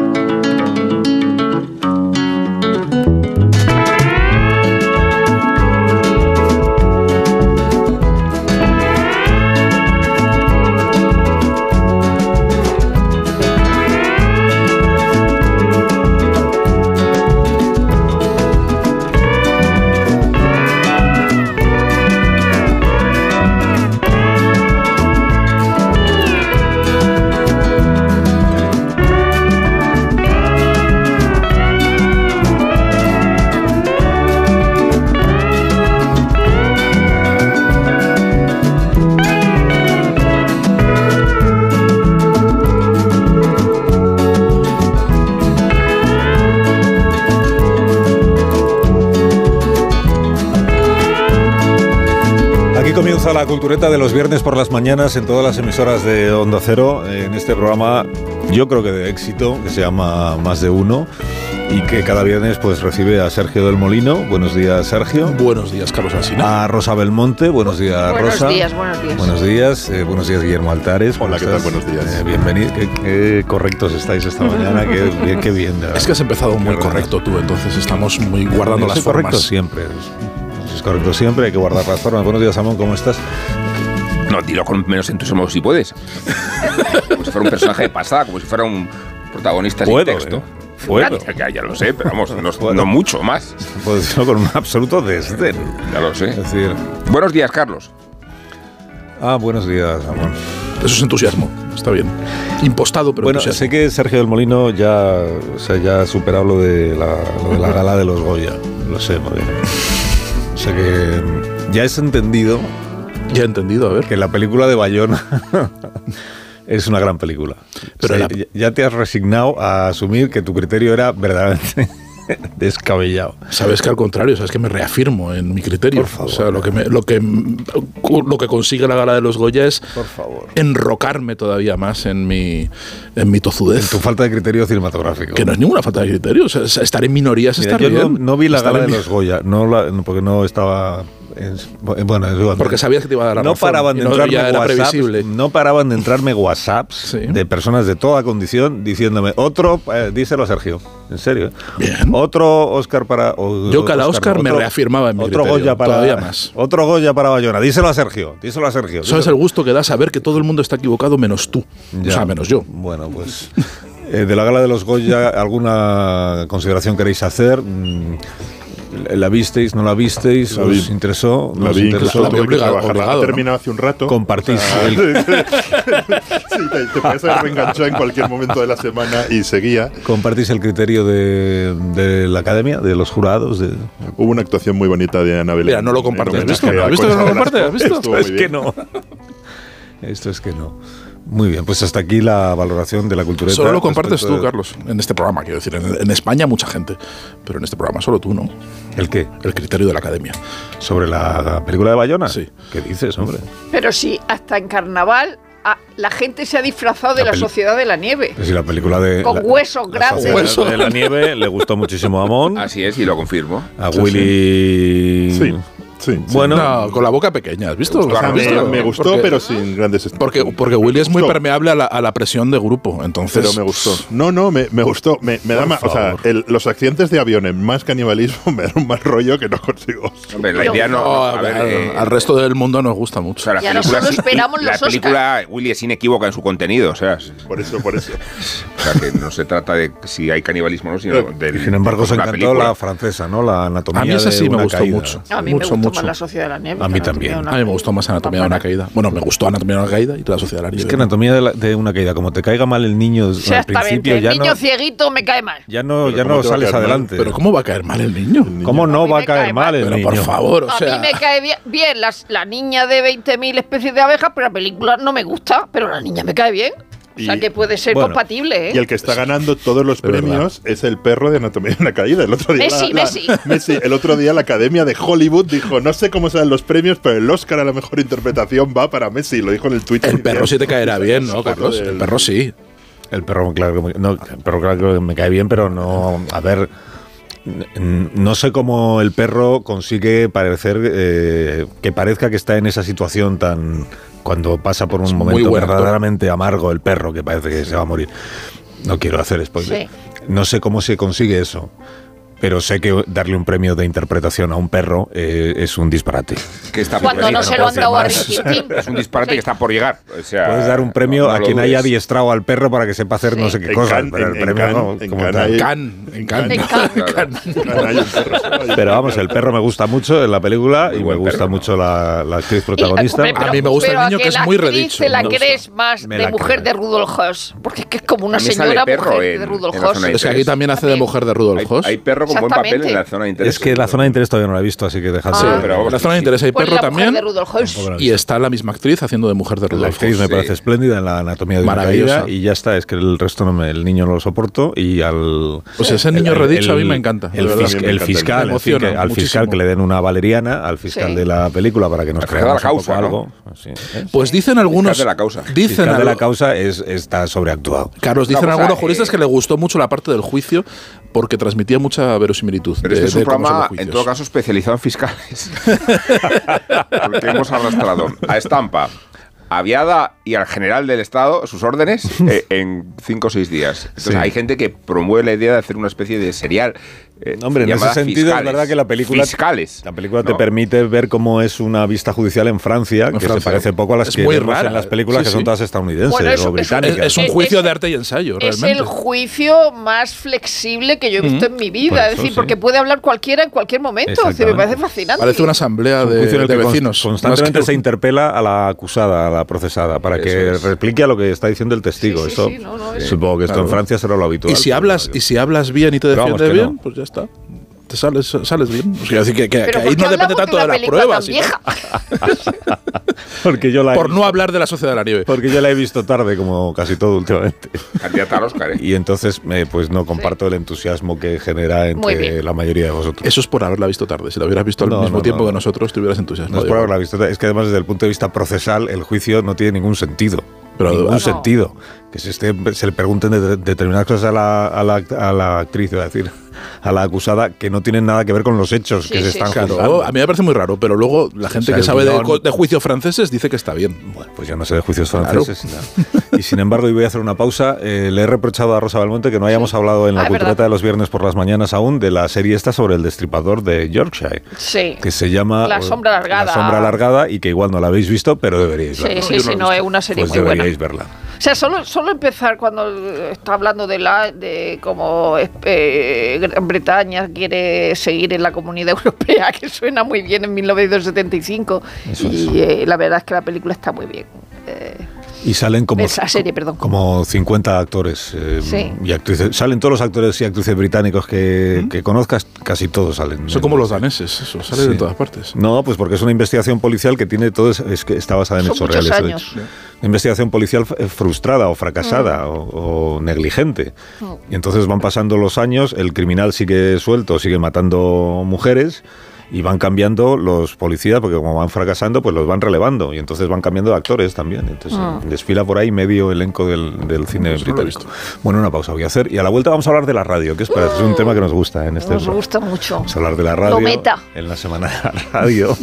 Comienza la cultureta de los viernes por las mañanas en todas las emisoras de Onda Cero, en este programa yo creo que de éxito, que se llama Más de Uno, y que cada viernes pues recibe a Sergio del Molino. Buenos días, Sergio. Buenos días, Carlos Alsina. A Rosa Belmonte. Buenos días, Buenos Rosa. días, buenos días. Buenos días, eh, buenos días, Guillermo Altares. Hola, ¿qué tal? Buenos días. bienvenido. Qué, qué correctos estáis esta mañana. Qué bien, qué bien. de verdad. Es que has empezado muy correcto tú, entonces estamos muy guardando Yo las soy formas. correcto siempre. Es correcto siempre, hay que guardar las formas. Buenos días, Amón, ¿cómo estás? No, dilo con menos entusiasmo si puedes. como si fuera un personaje de pasada, como si fuera un protagonista Puedo, sin texto. ¿eh? Puedo. Ya, ya- ya lo sé, pero vamos, no, no mucho más. Puedo decirlo con un absoluto desdén. Ya lo sé. Es decir, Buenos días, Carlos. ah, buenos días, Amón. Eso es entusiasmo, está bien. Impostado, pero Bueno, entusiasmo. sé que Sergio del Molino ya, o sea, ya ha superado lo de, la, lo de la gala de los Goya. Lo sé, porque. O sea que ya has entendido. Ya he entendido, a ver. Que la película de Bayona es una gran película. Pero O sea, la- ya- ya te has resignado a asumir que tu criterio era verdaderamente descabellado. Sabes que al contrario, sabes que me reafirmo en mi criterio. o sea, lo que, me- lo, que, lo que consigue la gala de los Goya es Por favor. enrocarme todavía más en mi, en mi tozudez. Tu falta de criterio cinematográfico. Que no es ninguna falta de criterio. o sea, es- estar en minorías Mira, está yo no, bien. no vi la Estar gala en de mi- los Goya, no la- no, porque no estaba. En- bueno, es. Porque sabías que te iba a dar la no razón, paraban de no- entrarme WhatsApps, no paraban de entrarme WhatsApps de personas de toda condición diciéndome otro, eh, díselo a Sergio, en serio. ¿eh? Otro Oscar para. o- Yo cada Oscar me reafirmaba en mi otro criterio, Goya para todavía más. Otro Goya para Bayona, díselo a Sergio, díselo a Sergio. ¿Sabes el gusto que da saber que todo el mundo está equivocado menos tú? Ya. O sea, menos yo. Bueno, pues eh, de la gala de los Goya, ¿alguna consideración queréis hacer? Mm, ¿La visteis? ¿No la visteis? La ¿Os vi. interesó? ¿No La os vi, interesó? incluso tuve que trabajar. Ha terminado hace un rato. Compartís O sea, el- sí, te, te puedes haber reenganchado en cualquier momento de la semana y seguía. ¿Compartís el criterio de, de la academia, de los jurados? De... Hubo una actuación muy bonita de Ana Belén. Mira, no lo compartes, ¿Has visto que no lo compartes? ¿Has visto? Es que no. Esto es que no. Muy bien, pues hasta aquí la valoración de la cultura. Solo lo compartes tú, Carlos, en este programa, quiero decir. En, en España mucha gente, pero en este programa solo tú, ¿no? ¿El qué? El criterio de la academia. ¿Sobre la película de Bayona? Sí. ¿Qué dices, hombre? Pero sí, hasta en carnaval ah, la gente se ha disfrazado de La sociedad de la nieve. Si la película de... Con la- huesos la grandes. Sociedad de la nieve le gustó muchísimo a Mon. Así es, y lo confirmo. A Willy... Sí. Sí, Bueno, No, con la boca pequeña, ¿has visto? O ¿Has me, visto? me gustó, Porque- pero sin grandes Porque, porque Willy es muy gustó. permeable a la, a la presión de grupo, entonces... Pero me gustó. No, no, me, me gustó. Me, me da más. O sea, el- los accidentes de aviones más canibalismo me dan un mal rollo que no consigo. Hombre, la idea no. No, a ver, al, eh, al resto del mundo nos gusta o mucho. sea, la Y ahora película, sí- esperamos la los película Willy es inequívoca en su contenido, o sea, Por eso, por eso. o sea, que no se trata de si hay canibalismo o no, sino del, y sin embargo se la encantó película. la francesa, ¿no? La anatomía A mí esa de sí me gustó caída. mucho. A mí mucho, me gustó mucho. Más la sociedad de la nieve. A mí la también. A mí me gustó más Anatomía de una caída. Bueno, me gustó Anatomía de una caída y toda la sociedad de la Es nieve. que anatomía de, la- de una caída, como te caiga mal el niño al principio, El ya niño no, cieguito me cae mal. ya no, Pero ya ¿cómo no a sales mal? adelante. Pero ¿cómo va a caer mal el niño? ¿Cómo A no va a caer cae mal el Pero niño? por favor, o a sea... mí me cae bien, bien las- la niña de 20.000 especies de abejas, pero la película no me gusta, pero la niña me cae bien. O sea Y- que puede ser bueno, compatible, ¿eh? Y el que está ganando todos los De verdad. premios es el perro de Anatomía de una caída. El otro día Messi, la- la- Messi. Messi, El otro día la Academia de Hollywood dijo, no sé cómo serán los premios, pero el Oscar a la mejor interpretación va para Messi. Lo dijo en el Twitter. El perro sí te caerá bien, ¿no, Carlos? El perro sí. El perro, claro no, el perro, claro que me cae bien, pero no. A ver. No sé cómo el perro consigue parecer eh, que parezca que está en esa situación tan cuando pasa por un Es momento verdaderamente amargo el perro que parece que se va a morir. No quiero hacer spoiler. Sí. No sé cómo se consigue eso, pero sé que darle un premio de interpretación a un perro eh, es un disparate. Que está Cuando por no se lo han dado a Ricky. Es un disparate que está por llegar. O sea, Puedes dar un premio no- no a quien haya adiestrado al perro para que sepa hacer no Sí. sé qué En cosas, pero el en- premio no, Cannes, en como Cannes tal. hay- Can, en Can. En perro. Pero vamos, el perro me gusta mucho en la película Muy y me gusta perro, ¿no? mucho la, la actriz Y, protagonista. hombre, pero- A mí me gusta el niño que es muy redicho, Te la crees más de mujer de Rudolf Hoss, porque es que es como una señora mujer de Rudolf Hoss. Es que aquí también hace de mujer de Rudolf Hoss. hay perro con buen papel en la zona de interés. Es que la zona de interés todavía no la he visto, así que dejad Ah. Sí, pero vamos, la zona de interés hay Pues perro la mujer también. de la Y está la misma actriz haciendo de mujer de La Rudolf actriz Hoss. me sí. parece espléndida en la anatomía de una Maravillosa. caída y ya está, es que el resto no me, el niño no lo soporto y al... Pues ese niño redicho a mí me encanta, El, verdad. fis- A mí me el encanta. fiscal, Me en fin, que- emociona al fiscal que le den una valeriana, al fiscal Sí. de la película para que nos fiscal creamos la causa, ¿no? algo. Así, ¿eh? Pues dicen algunos. de la causa. Dicen fiscal de la causa es, está sobreactuado. Carlos, dicen algunos juristas que le gustó mucho la parte del juicio porque transmitía mucha verosimilitud. Pero de- este es un programa, en todo caso, especializado en fiscales. Porque hemos arrastrado a Estampa, a Viada y al general del Estado sus órdenes eh, en cinco o seis días. Entonces Sí. hay gente que promueve la idea de hacer una especie de serial. Eh, Hombre, en ese sentido es verdad que la película, Fiscales. la película te ¿no? permite ver cómo es una vista judicial en Francia, En que se parece poco a las Es que muy vemos rara. en las películas Sí, que son todas estadounidenses Bueno, eso- o británicas. Es, es un Es- juicio es- de arte y ensayo, Es el juicio más flexible que yo he visto en mi vida. Pues es decir, sí. porque puede hablar cualquiera en cualquier momento. Es decir, me parece fascinante. Parece una asamblea Un de, vecinos. Constantemente que se interpela a la acusada, a la procesada, para Eso que es. replique a lo que está diciendo el testigo. Sí, sí, Eso, sí, no, no, eso- supongo que esto en Francia será lo habitual. Y si hablas y si hablas bien y te defiendes bien, pues ya está. Te sales, sales bien. O sea, decir que, que- Pero que ahí ¿por qué no depende tanto de la la película prueba. tan sino- vieja? Porque yo la he por no hablar de la sociedad de la nieve. Porque yo la he visto tarde, como casi todo últimamente. Candidata al Oscar, ¿eh? Y entonces, me, pues no comparto el entusiasmo que genera entre la mayoría de vosotros. Eso es por haberla visto tarde. Si la hubieras visto al No, mismo no, tiempo no, que no. nosotros, te hubieras No entusiasmado. es por haberla visto, es que además desde el punto de vista procesal el juicio no tiene ningún sentido. Pero- ningún No. sentido. Que se, esté- se le pregunten de- determinadas cosas a la, a la, a la actriz, iba a decir, a la acusada, que no tienen nada que ver con los hechos Sí, que se sí, están sí. juzgando. Claro, a mí me parece muy raro, pero luego la gente sea, que sabe de, de juicios franceses dice que está bien. Bueno, pues yo no sé de juicios Claro. franceses. nada. Y sin embargo, y voy a hacer una pausa, eh, le he reprochado a Rosa Belmonte que no hayamos hablado en la Ah, cultureta de los viernes por las mañanas aún de la serie esta sobre el destripador de Yorkshire, Sí. que se llama La sombra alargada. La sombra alargada y que igual no la habéis visto, pero deberíais Sí, verla. sí, sí, no, es una serie Pues muy buena. deberíais verla. O sea, solo, solo empezar cuando está hablando de la de cómo eh, Gran Bretaña quiere seguir en la comunidad europea, que suena muy bien en 1975. Eso y eh, la verdad es que la película está muy bien. Y salen como, Esa serie, perdón. como 50 actores eh, Sí. y actrices. Salen todos los actores y actrices británicos que, que conozcas, casi todos salen. Son como los daneses, eso, sale de Sí. todas partes. No, pues porque es una investigación policial que tiene todo, es, que está basada en Son hechos reales. de años. hecho. Una investigación policial eh, frustrada o fracasada o, o negligente. Y entonces van pasando los años, el criminal sigue suelto, sigue matando mujeres y van cambiando los policías porque como van fracasando, pues los van relevando y entonces van cambiando de actores también. Entonces Ah. desfila por ahí medio elenco del, del cine británico. Bueno, una pausa voy a hacer y a la vuelta vamos a hablar de la radio, que es, para- es un tema que nos gusta en este Nos gusta mucho. Vamos a hablar de la radio. Lo meta. En la semana de la radio.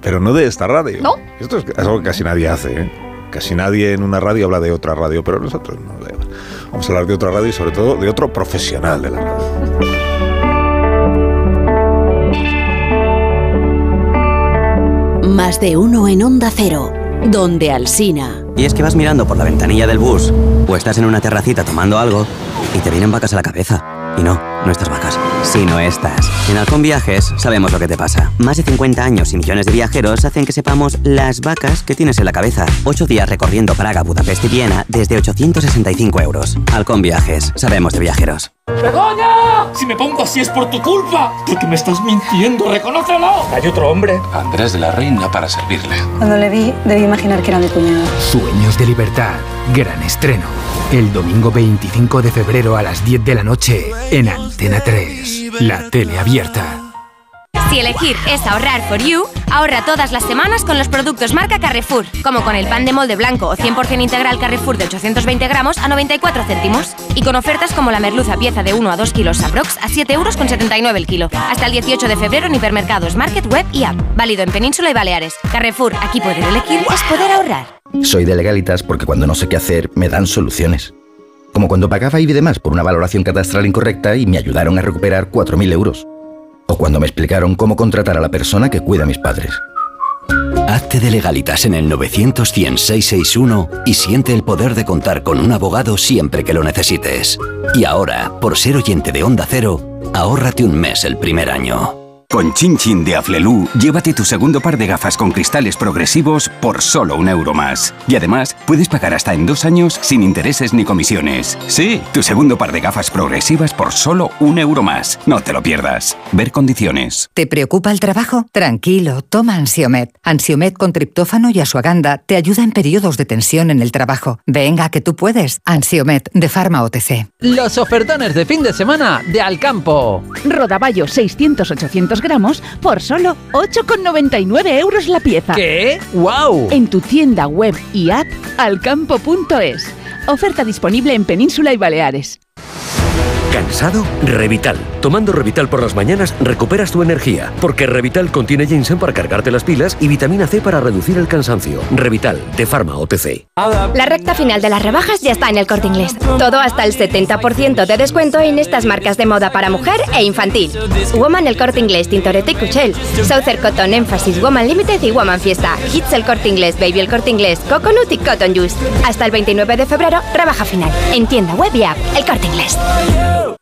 Pero no de esta radio. ¿No? Esto es algo que casi nadie hace. ¿eh? Casi nadie en una radio habla de otra radio, pero nosotros no. Vamos a hablar de otra radio y sobre todo de otro profesional de la radio. Más de uno en Onda Cero, donde Alsina. Y es que vas mirando por la ventanilla del bus o estás en una terracita tomando algo y te vienen vacas a la cabeza. Y no, no estas vacas, sino estas. En Halcón Viajes sabemos lo que te pasa. Más de 50 años y millones de viajeros hacen que sepamos las vacas que tienes en la cabeza. Ocho días recorriendo Praga, Budapest y Viena desde 865 euros. Halcón Viajes, sabemos de viajeros. ¡Begoña! Si me pongo así es por tu culpa. Porque me estás mintiendo, reconócelo. Hay otro hombre. Andrés de la Reina para servirle. Cuando le vi, debí imaginar que era mi cuñado. Sueños de libertad. Gran estreno. El domingo 25 de febrero a las 10 de la noche en Antena 3. La tele abierta. Si elegir es ahorrar for you, ahorra todas las semanas con los productos marca Carrefour, como con el pan de molde blanco o 100% integral Carrefour de 820 gramos a 94 céntimos. Y con ofertas como la merluza pieza de 1 a 2 kilos aprox a 7 euros con 79 el kilo. Hasta el 18 de febrero en hipermercados, market, web y app. Válido en Península y Baleares. Carrefour, aquí poder elegir es poder ahorrar. Soy de legalitas porque cuando no sé qué hacer me dan soluciones. Como cuando pagaba IBI de más por una valoración catastral incorrecta y me ayudaron a recuperar 4.000 euros. O cuando me explicaron cómo contratar a la persona que cuida a mis padres. Hazte de legalitas en el 900 100 661 y siente el poder de contar con un abogado siempre que lo necesites. Y ahora, por ser oyente de Onda Cero, ahórrate un mes el primer año. Con Chin Chin de Aflelu, llévate tu segundo par de gafas con cristales progresivos por solo un euro más. Y además, puedes pagar hasta en dos años sin intereses ni comisiones. Sí, tu segundo par de gafas progresivas por solo un euro más. No te lo pierdas. Ver condiciones. ¿Te preocupa el trabajo? Tranquilo, toma Ansiomet. Ansiomet con triptófano y asuaganda te ayuda en periodos de tensión en el trabajo. Venga, que tú puedes. Ansiomet de Pharma OTC. Los ofertones de fin de semana de Alcampo. Rodaballo 600-800 gramos por solo 8,99 euros la pieza. ¿Qué? ¡Wow! En tu tienda web y app alcampo.es. Oferta disponible en Península y Baleares. ¿Cansado? Revital. Tomando Revital por las mañanas recuperas tu energía, porque Revital contiene ginseng para cargarte las pilas y vitamina C para reducir el cansancio. Revital, de Pharma OTC. La recta final de las rebajas ya está en el corte inglés. Todo hasta el 70% de descuento en estas marcas de moda para mujer e infantil. Woman el corte inglés, Tintoretto y Cuchel. Southern Cotton Emphasis, Woman Limited y Woman Fiesta. Hits el corte inglés, Baby el corte inglés, Coconut y Cotton Juice. Hasta el 29 de febrero, rebaja final. En tienda web y app, el corte inglés. you.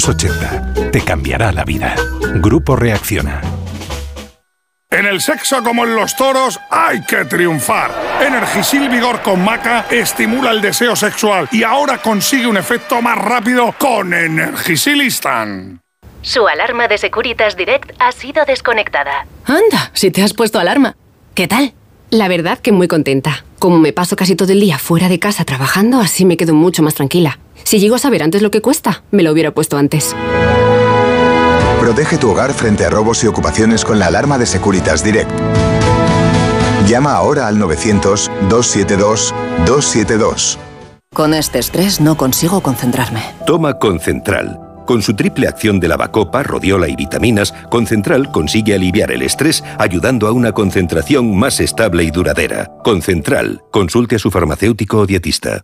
Te cambiará la vida. Grupo Reacciona. En el sexo como en los toros hay que triunfar. Energisil Vigor con Maca estimula el deseo sexual y ahora consigue un efecto más rápido con Energisil Instant. Su alarma de Securitas Direct ha sido desconectada. Anda, si te has puesto alarma. ¿Qué tal? La verdad que muy contenta. Como me paso casi todo el día fuera de casa trabajando, así me quedo mucho más tranquila. Si llego a saber antes lo que cuesta, me lo hubiera puesto antes. Protege tu hogar frente a robos y ocupaciones con la alarma de Securitas Direct. Llama ahora al 900-272-272. Con este estrés no consigo concentrarme. Toma Concentral. Con su triple acción de lavacopa, rodiola y vitaminas, Concentral consigue aliviar el estrés ayudando a una concentración más estable y duradera. Concentral, consulte a su farmacéutico o dietista.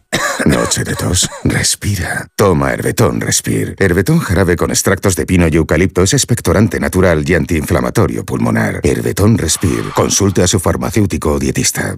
Noche de tos. Respira. Toma Herbetón Respir. Herbetón jarabe con extractos de pino y eucalipto es expectorante natural y antiinflamatorio pulmonar. Herbetón Respir. Consulte a su farmacéutico o dietista.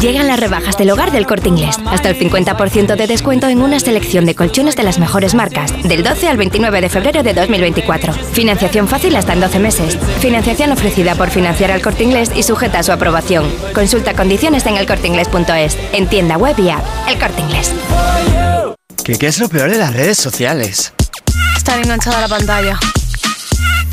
Llegan las rebajas del hogar del corte inglés. Hasta el 50% de descuento en una selección de colchones de las mejores marcas. Del 12 al 29 de febrero de 2024. Financiación fácil hasta en 12 meses. Financiación ofrecida por financiar al corte inglés y sujeta a su aprobación. Consulta condiciones en elcorteinglés.es. En tienda web y app. El corte inglés. ¿Qué, ¿Qué es lo peor de las redes sociales? Estar enganchada a la pantalla.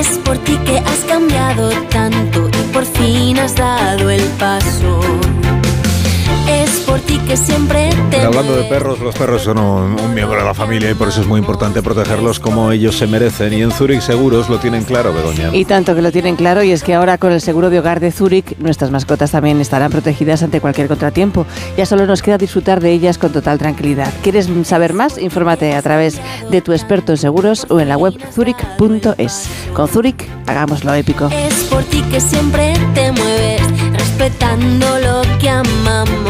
Es por ti que has cambiado tanto y por fin has dado el paso. Que siempre te hablando de perros, los perros son un, un miembro de la familia y por eso es muy importante protegerlos como ellos se merecen. Y en Zurich Seguros lo tienen claro, Begoña. Y tanto que lo tienen claro, y es que ahora con el seguro de hogar de Zurich, nuestras mascotas también estarán protegidas ante cualquier contratiempo. Ya solo nos queda disfrutar de ellas con total tranquilidad. ¿Quieres saber más? Infórmate a través de tu experto en seguros o en la web zurich.es. Con Zurich, hagámoslo épico. Es por ti que siempre te mueves, respetando lo que amamos.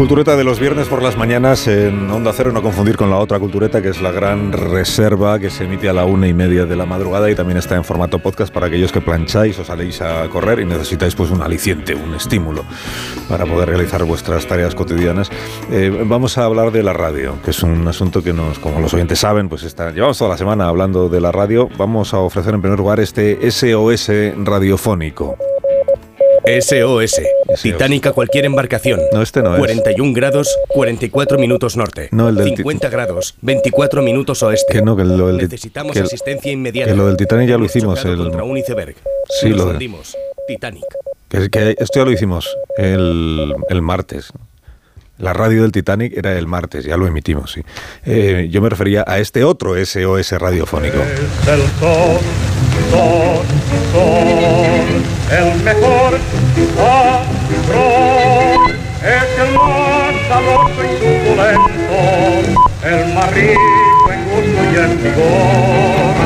Cultureta de los viernes por las mañanas en Onda Cero, no confundir con la otra cultureta que es la gran reserva que se emite a la una y media de la madrugada y también está en formato podcast para aquellos que plancháis o saléis a correr y necesitáis pues un aliciente, un estímulo para poder realizar vuestras tareas cotidianas. Eh, vamos a hablar de la radio, que es un asunto que nos, como los oyentes saben, pues está, llevamos toda la semana hablando de la radio. Vamos a ofrecer en primer lugar este SOS radiofónico. SOS. Titanic a cualquier embarcación. No, este no es. 41 grados, 44 minutos norte. No, el del ti- 50 grados, 24 minutos oeste. Que no, que lo del Necesitamos que el- asistencia inmediata. que lo del Titanic ya lo hicimos, el- contra un iceberg. Sí, Nos lo de- hundimos. Titanic. Que, que esto ya lo hicimos el, el martes. La radio del Titanic era el martes, ya lo emitimos, sí. Eh, yo me refería a este otro SOS radiofónico. Es el sol,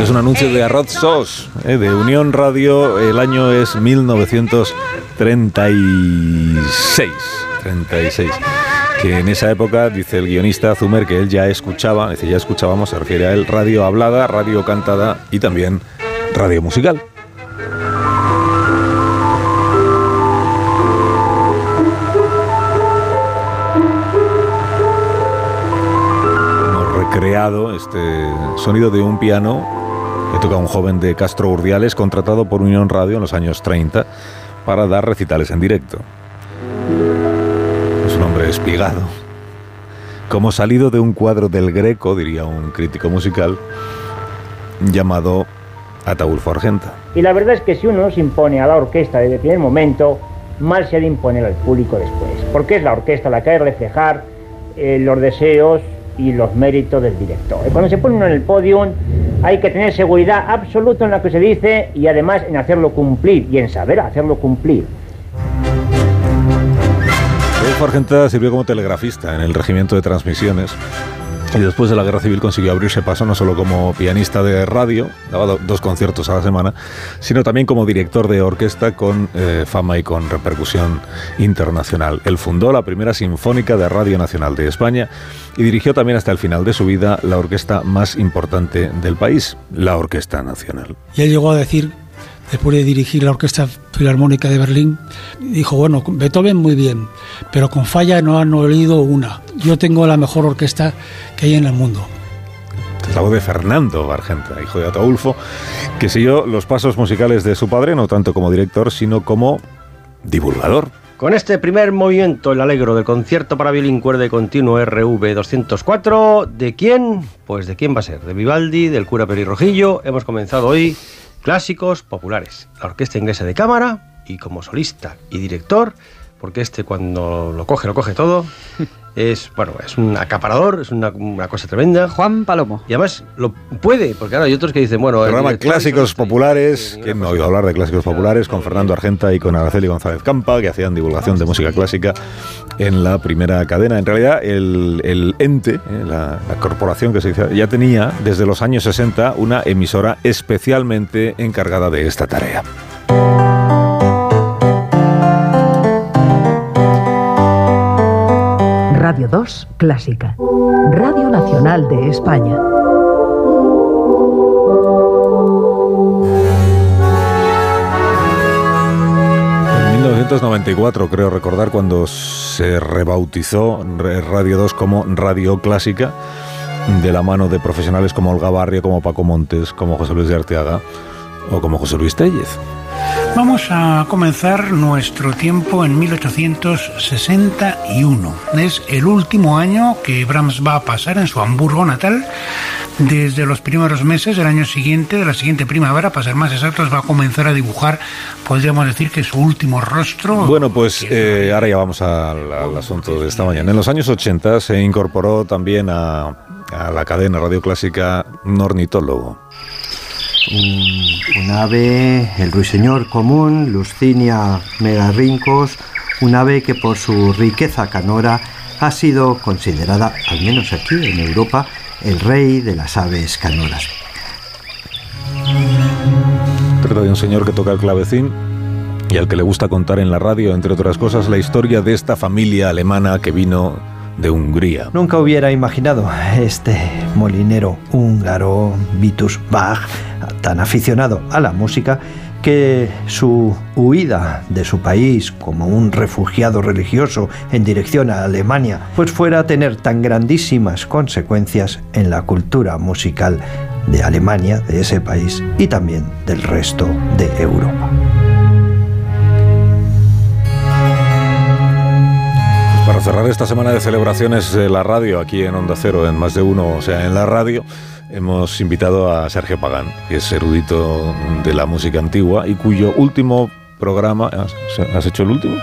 Es un anuncio de Arroz Sos, eh, de Unión Radio. El año es 1936. 36. Que en esa época, dice el guionista Zumer, que él ya escuchaba, dice, ya escuchábamos, se refiere a él, radio hablada, radio cantada y también radio musical. Hemos recreado este sonido de un piano que toca un joven de Castro Urdiales contratado por Unión Radio en los años 30 para dar recitales en directo. Es un hombre espigado, como salido de un cuadro del Greco, diría un crítico musical, llamado Ataulfo Argenta. Y la verdad es que si uno se impone a la orquesta desde el primer momento, mal se ha de imponer al público después, porque es la orquesta la que ha de reflejar eh, los deseos y los méritos del director. Y cuando se pone uno en el podium, hay que tener seguridad absoluta en lo que se dice y además en hacerlo cumplir y en saber hacerlo cumplir. Adolfo Argenta sirvió como telegrafista en el regimiento de transmisiones y después de la guerra civil consiguió abrirse paso no solo como pianista de radio, daba do- dos conciertos a la semana, sino también como director de orquesta con eh, fama y con repercusión internacional. Él fundó la primera sinfónica de Radio Nacional de España y dirigió también hasta el final de su vida la orquesta más importante del país, la Orquesta Nacional. Y él llegó a decir, después de dirigir la Orquesta Filarmónica de Berlín, dijo, bueno, Beethoven muy bien, pero con falla no han oído una. Yo tengo la mejor orquesta que hay en el mundo. Es la voz de Fernando Argenta, hijo de Ataulfo, que siguió los pasos musicales de su padre, no tanto como director, sino como divulgador. Con este primer movimiento, el alegro del concierto para violín cuerda y continuo RV 204, ¿de quién? Pues de quién va a ser, de Vivaldi, del cura Perirrojillo. Hemos comenzado hoy clásicos populares, la orquesta inglesa de cámara y como solista y director, porque este cuando lo coge, lo coge todo. Es, bueno, es un acaparador, es una, una cosa tremenda. Juan Palomo. Y además lo puede, porque ahora hay otros que dicen, bueno... el Programa director Clásicos Populares, ¿quién no ha oído hablar de Clásicos Populares? Con Fernando Argenta y con Araceli González Campa, que hacían divulgación de música clásica en la primera cadena. En realidad, el, el ente, eh, la, la corporación que se dice, ya tenía desde los años 60 una emisora especialmente encargada de esta tarea. Radio 2 Clásica. Radio Nacional de España. En 1994, creo recordar, cuando se rebautizó Re- Radio 2 como Radio Clásica, de la mano de profesionales como Olga Barrio, como Paco Montes, como José Luis de Arteaga o como José Luis Tellez. Vamos a comenzar nuestro tiempo en 1861. Es el último año que Brahms va a pasar en su Hamburgo natal. Desde los primeros meses del año siguiente, de la siguiente primavera, para ser más exactos, va a comenzar a dibujar, podríamos decir que su último rostro. Bueno, pues eh, ahora ya vamos al, asunto de esta mañana. En los años 80 se incorporó también a, a la cadena Radio Clásica un ornitólogo. Un, ave, el ruiseñor común, Luscinia megarrincos, un ave que por su riqueza canora ha sido considerada, al menos aquí en Europa, el rey de las aves canoras. Trata de un señor que toca el clavecín y al que le gusta contar en la radio, entre otras cosas, la historia de esta familia alemana que vino de Hungría. Nunca hubiera imaginado este molinero húngaro, Vitus Bach, tan aficionado a la música, que su huida de su país como un refugiado religioso en dirección a Alemania, pues fuera a tener tan grandísimas consecuencias en la cultura musical de Alemania, de ese país, y también del resto de Europa. Cerrar esta semana de celebraciones de la radio aquí en Onda Cero, en más de uno, o sea, en la radio, hemos invitado a Sergio Pagán, que es erudito de la música antigua y cuyo último programa. ¿Has, hecho el último?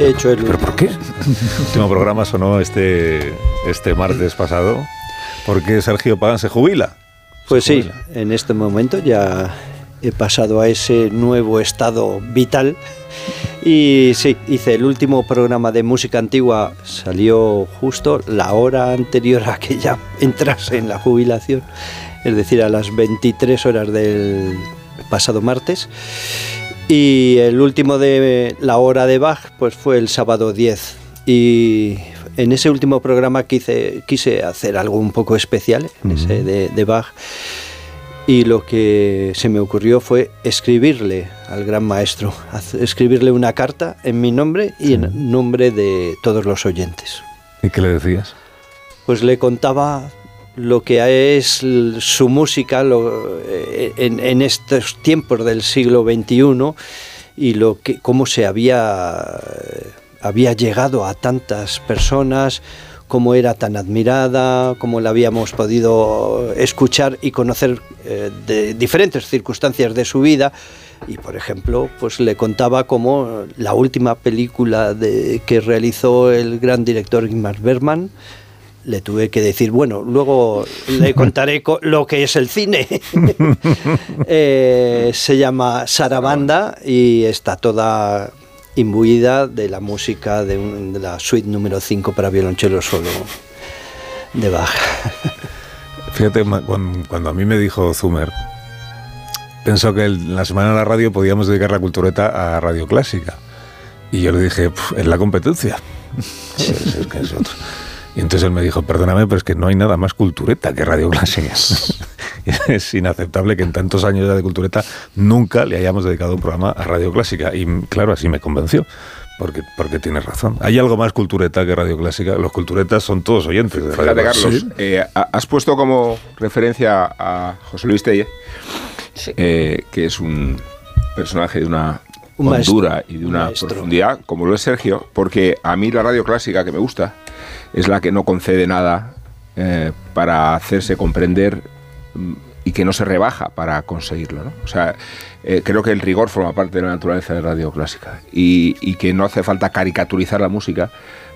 He hecho el ¿Pero por qué? El último programa sonó este, este martes pasado. porque Sergio Pagán se jubila? Pues sí, en este momento ya he pasado a ese nuevo estado vital. Y sí, hice el último programa de música antigua, salió justo la hora anterior a que ya entrase en la jubilación, es decir, a las 23 horas del pasado martes. Y el último de la hora de Bach, pues fue el sábado 10. Y en ese último programa quise, quise hacer algo un poco especial, en ese de, de Bach. Y lo que se me ocurrió fue escribirle al gran maestro, escribirle una carta en mi nombre y en nombre de todos los oyentes. ¿Y qué le decías? Pues le contaba lo que es su música lo- eh, en, en estos tiempos del siglo XXI y lo que, cómo se había, había llegado a tantas personas, cómo era tan admirada, cómo la habíamos podido escuchar y conocer eh, de diferentes circunstancias de su vida. Y por ejemplo, pues le contaba cómo la última película de, que realizó el gran director Ingmar Bergman, le tuve que decir, bueno, luego le contaré co- lo que es el cine. Eh, se llama Sarabanda y está toda imbuida de la música de, un- de la suite número 5 para violonchelo solo de Bach. Fíjate, cuando, a mí me dijo Zumer, pensó que el- la semana de la radio podíamos dedicar la cultureta a radio clásica. Y yo le dije, "Pf, es la competencia. Es- es que es otro. Y entonces él me dijo, perdóname, pero es que no hay nada más cultureta que radio clásica. es inaceptable que en tantos años ya de cultureta nunca le hayamos dedicado un programa a radio clásica. Y claro, así me convenció. Porque, porque tienes razón. ¿Hay algo más cultureta que radio clásica? Los culturetas son todos oyentes de radio Fíjate, clásica. Carlos, eh, ha- has puesto como referencia a José Luis Telle, eh, que es un personaje de una Un maestro, y de un una profundidad, como lo es Sergio, porque a mí la radio clásica que me gusta es la que no concede nada eh, para hacerse comprender y que no se rebaja para conseguirlo. ¿no? O sea, eh, creo que el rigor forma parte de la naturaleza de la radio clásica y, y que no hace falta caricaturizar la música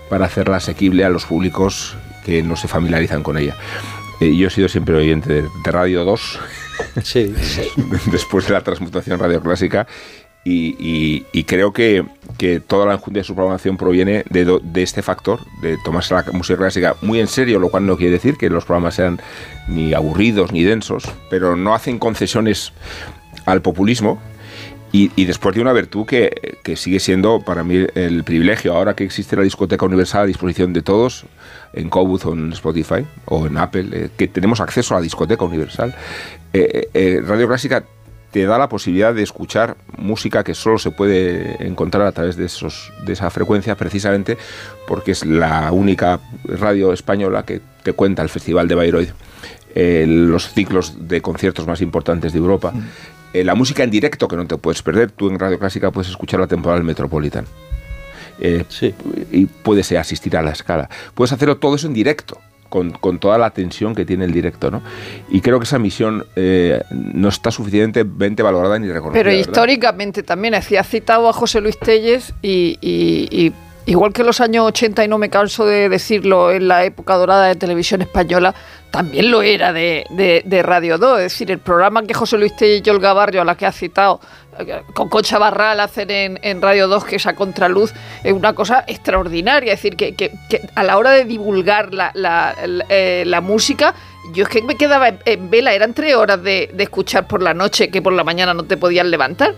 para hacerla asequible a los públicos que no se familiarizan con ella. Eh, yo he sido siempre oyente de, de Radio 2, Sí, después de la transmutación radio clásica, y, creo que, que toda la enjundia de su programación proviene de, de este factor, de tomarse la música clásica muy en serio, lo cual no quiere decir que los programas sean ni aburridos ni densos, pero no hacen concesiones al populismo. Y, y después de una virtud que, que sigue siendo para mí el privilegio, ahora que existe la discoteca universal a disposición de todos, en Cobuz o en Spotify o en Apple, eh, que tenemos acceso a la discoteca universal. Eh, eh, Radio Clásica te da la posibilidad de escuchar música que solo se puede encontrar a través de, esos, de esa frecuencia, precisamente porque es la única radio española que te cuenta el Festival de Bayreuth, eh, los ciclos de conciertos más importantes de Europa, eh, la música en directo que no te puedes perder. Tú en Radio Clásica puedes escuchar la temporada del Metropolitan. Eh, Y puedes asistir a la escala. Puedes hacerlo todo eso en directo. Con, con toda la tensión que tiene el directo, ¿no? Y creo que esa misión eh, no está suficientemente valorada ni reconocida. Pero ¿verdad? históricamente también, es decir, citado a José Luis Telles y, y- y igual que en los años 80, y no me canso de decirlo, en la época dorada de televisión española, también lo era de, de- Radio 2. Es decir, el programa que José Luis Telles y Barrio, a la que ha citado, eh, con Concha Barral hacen en, en Radio 2, que es a contraluz, es una cosa extraordinaria. Es decir, que, que- que a la hora de divulgar la, la- eh, la música, yo es que me quedaba en, en vela, eran tres horas de, de escuchar por la noche que por la mañana no te podías levantar.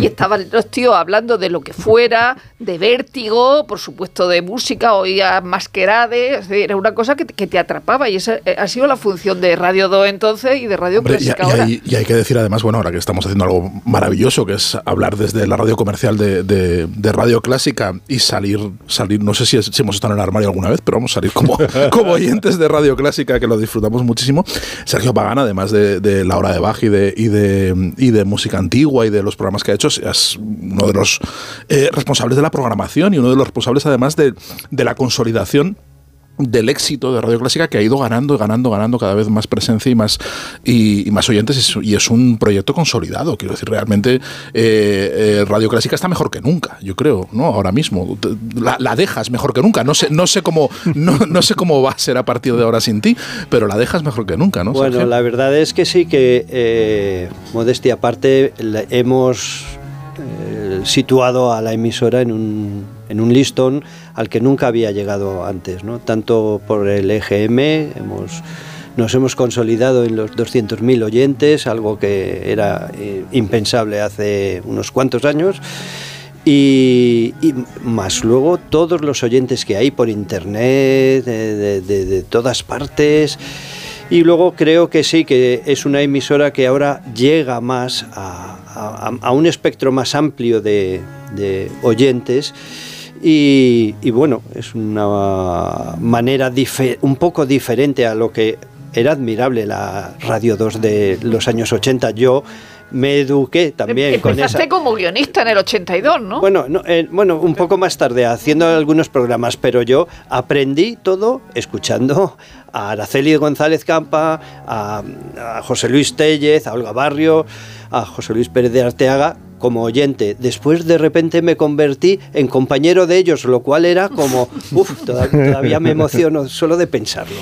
Y estaban los tíos hablando de lo que fuera, de vértigo, por supuesto de música, oía masquerade, es decir, era una cosa que, te- que te atrapaba y esa eh, ha sido la función de Radio 2 entonces y de Radio Hombre, y, Clásica y ahora. hay, y hay que decir además, bueno, ahora que estamos haciendo algo maravilloso, que es hablar desde la radio comercial de, de- de radio clásica y salir, salir, no sé si, es- si hemos estado en el armario alguna vez, pero vamos a salir como, como oyentes de radio clásica, que lo disfrutamos muchísimo. Sergio Pagana, además de, de la hora de Bach y de, y, de, y de música antigua y de los programas que ha hecho, es uno de los eh, responsables de la programación y uno de los responsables además de, de la consolidación del éxito de Radio Clásica que ha ido ganando, ganando, ganando cada vez más presencia y más y, y más oyentes es- y es un proyecto consolidado. Quiero decir, realmente eh, eh, Radio Clásica está mejor que nunca, yo creo, ¿no? Ahora mismo la, la dejas mejor que nunca. No sé, no sé cómo, no, no sé cómo va a ser a partir de ahora sin ti, pero la dejas mejor que nunca, ¿no? Bueno, Sergio? la verdad es que sí que, eh, modestia aparte, hemos situado a la emisora en un, en un listón al que nunca había llegado antes, ¿no? Tanto por el EGM, nos hemos consolidado en los 200.000 oyentes, algo que era eh, impensable hace unos cuantos años. Y, más luego todos los oyentes que hay por internet, de, todas partes. Y luego creo que sí, que es una emisora que ahora llega más a, a- un espectro más amplio de oyentes. Y, y bueno, es una manera un poco diferente a lo que era admirable la Radio 2 de los años 80. Yo me eduqué también con esa... Como guionista en el 82, ¿no? Bueno, no, eh, bueno, un poco más tarde, haciendo algunos programas, pero yo aprendí todo escuchando a Araceli González Campa, a, a José Luis Tellez, a Olga Barrio, a José Luis Pérez de Arteaga como oyente. Después de repente me convertí en compañero de ellos, lo cual era como, uff, todavía me emociono solo de pensarlo.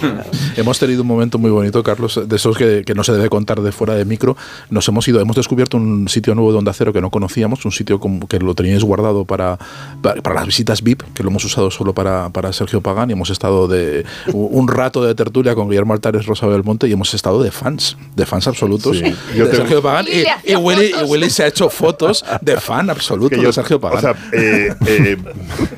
Hemos tenido un momento muy bonito, Carlos, de esos que, que no se debe contar de fuera de micro. Nos hemos ido, hemos descubierto un sitio nuevo de Onda Cero que no conocíamos, un sitio como que lo teníais guardado para, para, para las visitas VIP, que lo hemos usado solo para, para Sergio Pagán, y hemos estado de un rato de tertulia con Guillermo Altares, Rosa Belmonte, y hemos estado de fans, de fans absolutos Sí. de Yo tengo- Sergio Pagán. Y Y, le hacía y Willy, fotos. y Willy se ha hecho fotos de fan absoluto Que yo- de Sergio Pagán. O sea, eh, eh,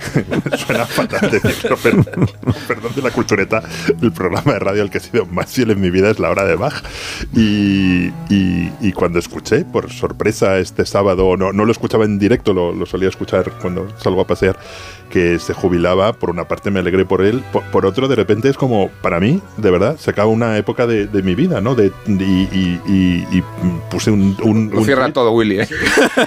suena fatal decirlo, pero perdón de la cultureta, el programa de radio al que he sido más fiel en mi vida es La Hora de Bach. Y, y- y cuando escuché, por sorpresa, este sábado, no, no lo escuchaba en directo, lo, lo solía escuchar cuando salgo a pasear, que se jubilaba, por una parte me alegré por él, por, por otro de repente es como, para mí, de verdad, se acaba una época de, de mi vida, ¿no? De, y, y- y- y puse un... un, Lo un cierra todo Willy, ¿eh?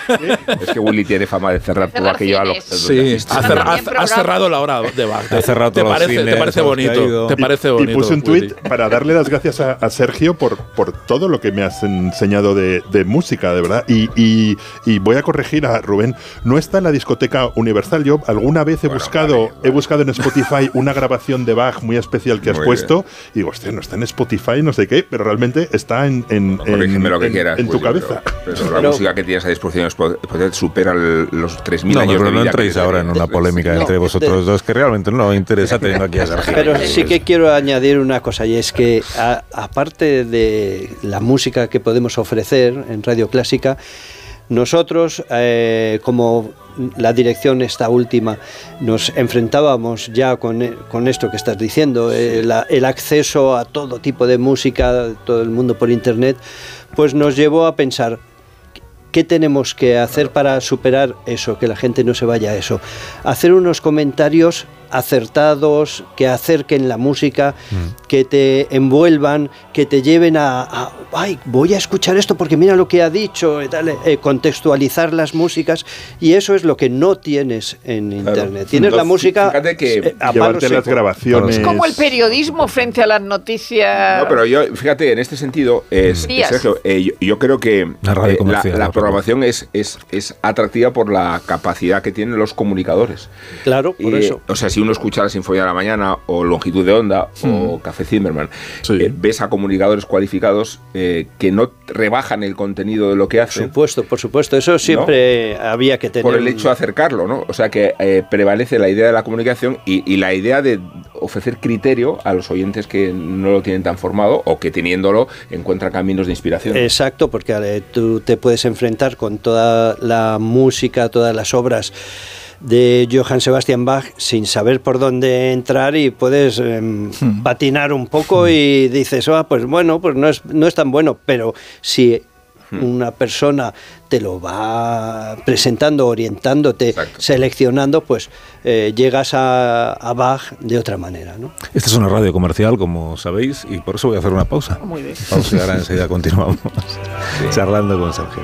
es que Willy tiene fama de cerrar todo aquello a lo Sí, ha, cerra- ha- ha cerrado la hora de Bach. Ha cerrado ¿Te todos los parece, cines te parece los bonito? ¿Te Y- parece y, bonito? puse un tuit para darle las gracias a, a Sergio por, por todo lo que me has enseñado de, de música, de verdad. Y, y- y voy a corregir a Rubén. No está en la discoteca Universal. Yo alguna vez he buscado, he buscado en Spotify una grabación de Bach muy especial que has Muy puesto. Y digo, hostia, no está en Spotify, no sé qué, pero realmente está en, en, en- lo que en- quieras. en tu cabeza. Pero, pero la música que tienes a disposición es po- poder supera el- los 3.000 No, años pero de no entréis que ahora en una polémica No, entre vosotros de- dos, que realmente no interesa teniendo aquí a Sergio. Pero sí que quiero añadir una cosa y es que aparte de la música que podemos ofrecer en Radio Clásica, nosotros eh, como la dirección esta última nos enfrentábamos ya con, con esto que estás diciendo, eh, la- el acceso a todo tipo de música, todo el mundo por internet, pues nos llevó a pensar ¿Qué tenemos que hacer para superar eso, que la gente no se vaya a eso? Hacer unos comentarios acertados, que acerquen la música, que te envuelvan, que te lleven a, a, ay, voy a escuchar esto porque mira lo que ha dicho, y tal, eh, contextualizar las músicas, y eso es lo que no tienes en Internet. Tienes la música fíjate que eh, a Llevarte las grabaciones. Es como el periodismo frente a las noticias. No, pero yo, fíjate, en este sentido, es, Días. Sergio, eh, yo, yo creo que La radio eh, la la programación es, es, es atractiva por la capacidad que tienen los comunicadores. Claro, por eso. O sea, si uno escucha la Sinfonía de la Mañana o Longitud de Onda o Café Zimmerman, eh, ves a comunicadores cualificados eh, que no rebajan el contenido de lo que hacen. supuesto, por supuesto, eso siempre había que tener. Por el hecho de acercarlo, ¿no? O sea que eh, prevalece la idea de la comunicación y, y la idea de ofrecer criterio a los oyentes que no lo tienen tan formado o que teniéndolo encuentran caminos de inspiración. Exacto, porque tú te puedes enfrentar con toda la música, todas las obras de Johann Sebastian Bach sin saber por dónde entrar y puedes em, patinar un poco y dices, ah, pues bueno, pues no es, no es tan bueno, pero si una persona te lo va presentando, orientándote, seleccionando, pues eh, llegas a, a Bach de otra manera, ¿no? Esta es una radio comercial, como sabéis, y por eso voy a hacer una pausa. Muy bien. Pausa y ahora enseguida continuamos charlando con Sergio.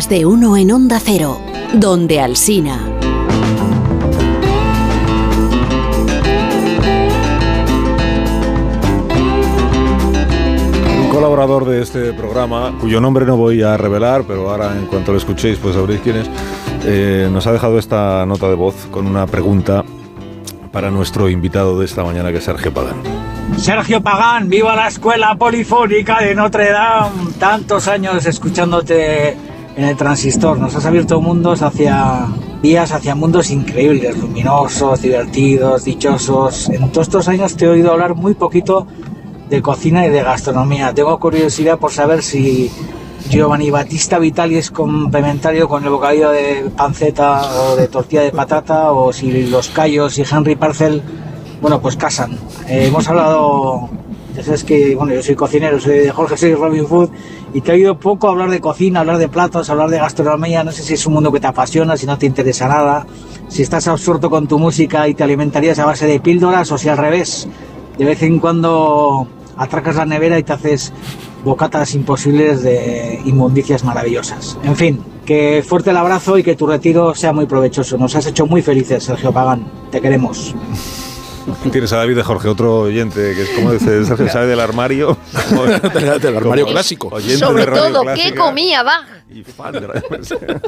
Más de uno en Onda Cero, donde Alsina. Un colaborador de este programa, cuyo nombre no voy a revelar, pero ahora en cuanto lo escuchéis pues sabréis quién es, eh, nos ha dejado esta nota de voz con una pregunta para nuestro invitado de esta mañana que es Sergio Pagán. Sergio Pagán, viva la escuela polifónica de Notre Dame. Tantos años escuchándote en el transistor. Nos has abierto mundos hacia vías, hacia mundos increíbles, luminosos, divertidos, dichosos. En todos estos años te he oído hablar muy poquito de cocina y de gastronomía. Tengo curiosidad por saber si Giovanni Battista Vitali es complementario con el bocadillo de panceta o de tortilla de patata o si los Cayos y Henry Parcel, bueno, pues casan. Eh, hemos hablado, ya que, bueno, yo soy cocinero, soy de Jorge, soy Robin Food y te he oído poco hablar de cocina, hablar de platos, hablar de gastronomía. No sé si es un mundo que te apasiona, si no te interesa nada, si estás absorto con tu música y te alimentarías a base de píldoras o si al revés, de vez en cuando atracas la nevera y te haces bocatas imposibles de inmundicias maravillosas. En fin, que fuerte el abrazo y que tu retiro sea muy provechoso. Nos has hecho muy felices, Sergio Pagán. Te queremos. Tienes a David de Jorge, otro oyente, que es como dice Sergio, sabe del armario. del armario clásico. Sobre todo, ¿qué comía Bach? Y fan de Clásica.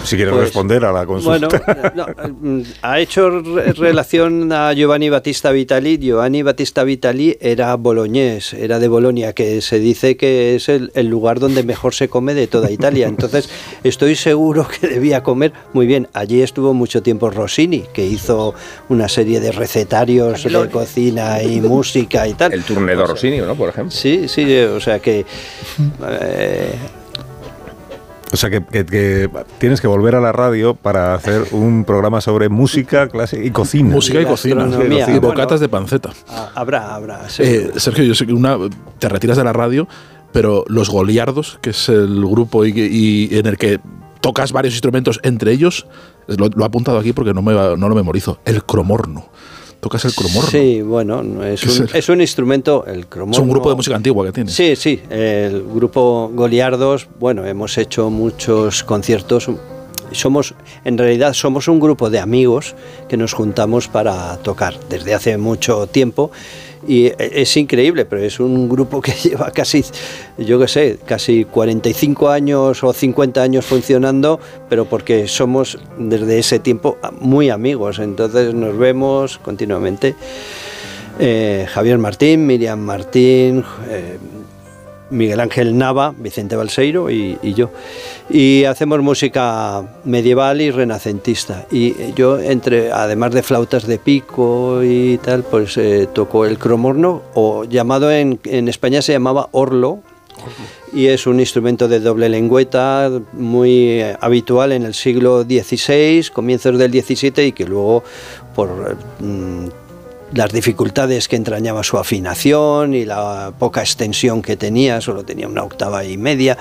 si quieres Pues, responder a la Bueno, consulta. no, mm, ha hecho re- relación a Giovanni Battista Vitali. Giovanni Battista Vitali era boloñés, era de Bolonia, que se dice que es el, el lugar donde mejor se come de toda Italia. Entonces, estoy seguro que debía comer muy bien. Allí estuvo mucho tiempo Rossini, que hizo una serie de recetarios de cocina y música y tal. El turnedor Rossini, ¿no? Por ejemplo. Sí, sí, o sea que... eh, O sea, que, que- que tienes que volver a la radio para hacer un programa sobre música, clase y cocina. Música y cocina. Y bocatas de panceta. ah, habrá, habrá. Eh. Sergio, yo sé que una te retiras de la radio, pero los Goliardos, que es el grupo y, en el que tocas varios instrumentos, entre ellos, lo, lo he apuntado aquí porque no, me, va- no lo memorizo, el cromorno. Tocas el cromorno. Sí, bueno, no, es, ¿Qué es un, es un instrumento, el cromorno. Es un grupo de música antigua que tiene. Sí, sí, el grupo Goliardos, bueno, hemos hecho muchos conciertos. Somos, en realidad, somos un grupo de amigos que nos juntamos para tocar desde hace mucho tiempo y e- es increíble, pero es un grupo que lleva casi, yo qué sé, casi 45 años o 50 años funcionando, pero porque somos desde ese tiempo muy amigos, entonces nos vemos continuamente. Eh, Javier Martín, Miriam Martín, eh, Miguel Ángel Nava, Vicente Balseiro y, yo. Y hacemos música medieval y renacentista. Y yo, entre, además de flautas de pico y tal, pues eh, toco el cromorno, o llamado en, en España se llamaba orlo, y es un instrumento de doble lengüeta muy eh, habitual en el siglo XVI, comienzos del XVII y que luego por mm, las dificultades que entrañaba su afinación y la poca extensión que tenía, solo tenía una octava y media,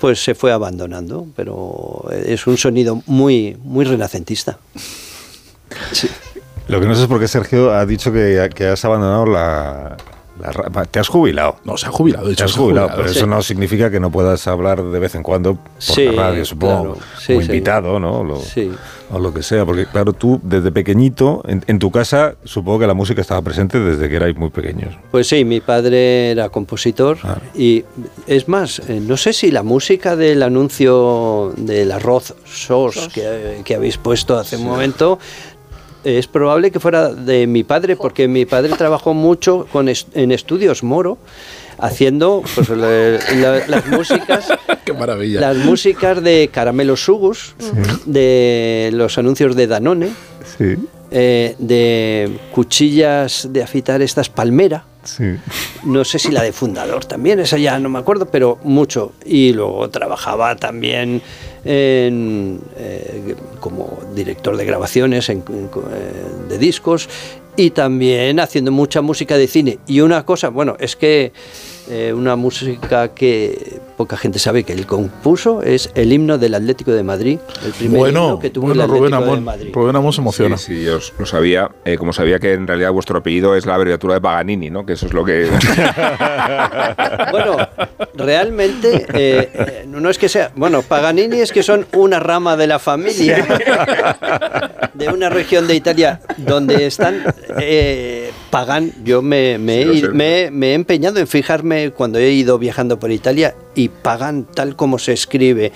pues se fue abandonando, pero es un sonido muy muy renacentista. Lo que no sé es por qué Sergio ha dicho que, que has abandonado la, la Te has jubilado. No, se ha jubilado. de Te hecho, has se ha jubilado, jubilado, pero sí. eso no significa que no puedas hablar de vez en cuando por Sí, la radio, supongo. claro. Sí, o invitado, ¿no? Lo- Sí. O lo que sea. Porque, claro, tú desde pequeñito, en, en tu casa, supongo que la música estaba presente desde que erais muy pequeños. Pues sí, mi padre era compositor y es más, eh, no sé si la música del anuncio del arroz SOS que, que habéis puesto hace un momento es probable que fuera de mi padre porque mi padre trabajó mucho con est- en estudios Moro haciendo pues, la- la- las músicas Qué maravilla. las músicas de Caramelo Sugus, de los anuncios de Danone, Sí. eh, de cuchillas de afitar estas palmera. Sí. No sé si la de fundador también, esa ya no me acuerdo, pero mucho. Y luego trabajaba también en, eh, como director de grabaciones eh, de discos y también haciendo mucha música de cine. Y una cosa, bueno, es que eh, una música que poca gente sabe que él compuso es el himno del Atlético de Madrid, el primer Bueno, himno que tuvo bueno, el Rubén Atlético de Amón, Madrid. Rubén Amón se emociona. Sí, sí, yo os- lo sabía. eh, como sabía que en realidad vuestro apellido es la abreviatura de Paganini, ¿no? Que eso es lo que. Bueno, realmente eh, no es que sea, bueno, Paganini es que son una rama de la familia de una región de Italia donde están eh, Pagan. Yo me, Sí, me- me he empeñado en fijarme cuando he ido viajando por Italia y Pagan tal como se escribe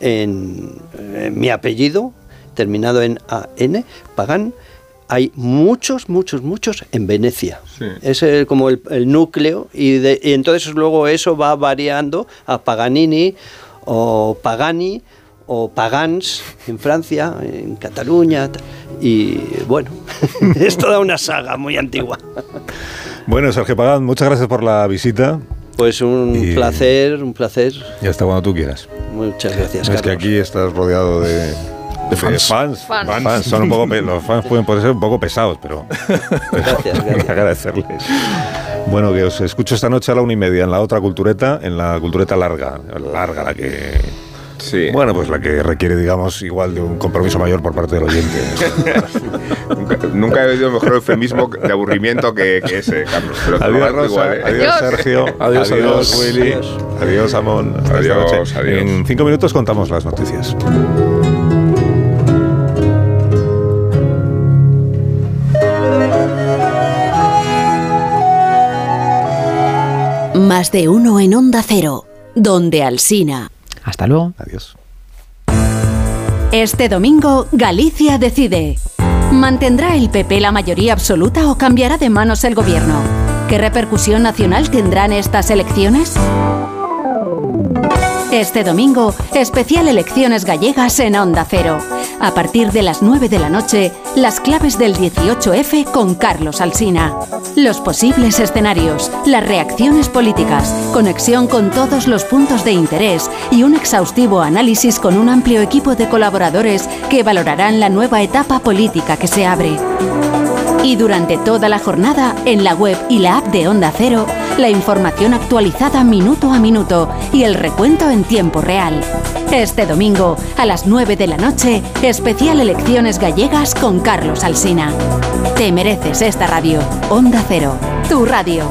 en, en mi apellido terminado en AN, Pagan. Hay muchos, muchos, muchos en Venecia. Es eh, como el, el núcleo y, de- y entonces luego eso va variando a Paganini o Pagani o Pagans en Francia, en Cataluña ta- y bueno, es toda una saga muy antigua. Bueno, Sergio Pagán, muchas gracias por la visita. Pues un Y- placer, un placer. Y hasta cuando tú quieras. Muchas gracias. Es que aquí estás rodeado de, de fans. fans. Fans. Fans. Son un poco los fans pueden, pueden ser un poco pesados, pero, Gracias, hay que agradecerles. Bueno, que os escucho esta noche a la una y media en la otra cultureta, en la cultureta larga, larga, la que... Sí. Bueno, pues la que requiere, digamos, igual de un compromiso mayor por parte del oyente. nunca, nunca he oído mejor eufemismo de aburrimiento que, que ese, Carlos. Pero Adiós, Rosa. igual, ¿eh? Adiós, Sergio. Adiós, adiós. Willy. Adiós, Amón. Hasta esta Adiós, noche. adiós. En cinco minutos contamos las noticias. Más de uno en Onda Cero, donde Alsina. Hasta luego. Adiós. Este domingo, Galicia decide. ¿Mantendrá el PP la mayoría absoluta o cambiará de manos el gobierno? ¿Qué repercusión nacional tendrán estas elecciones? Este domingo, especial elecciones gallegas en Onda Cero. A partir de las 9 de la noche, las claves del 18F con Carlos Alsina. Los posibles escenarios, las reacciones políticas, conexión con todos los puntos de interés y un exhaustivo análisis con un amplio equipo de colaboradores que valorarán la nueva etapa política que se abre. Y durante toda la jornada, en la web y la app de Onda Cero, la información actualizada minuto a minuto y el recuento en tiempo real. Este domingo, a las 9 de la noche, especial Elecciones Gallegas con Carlos Alsina. Te mereces esta radio. Onda Cero, tu radio.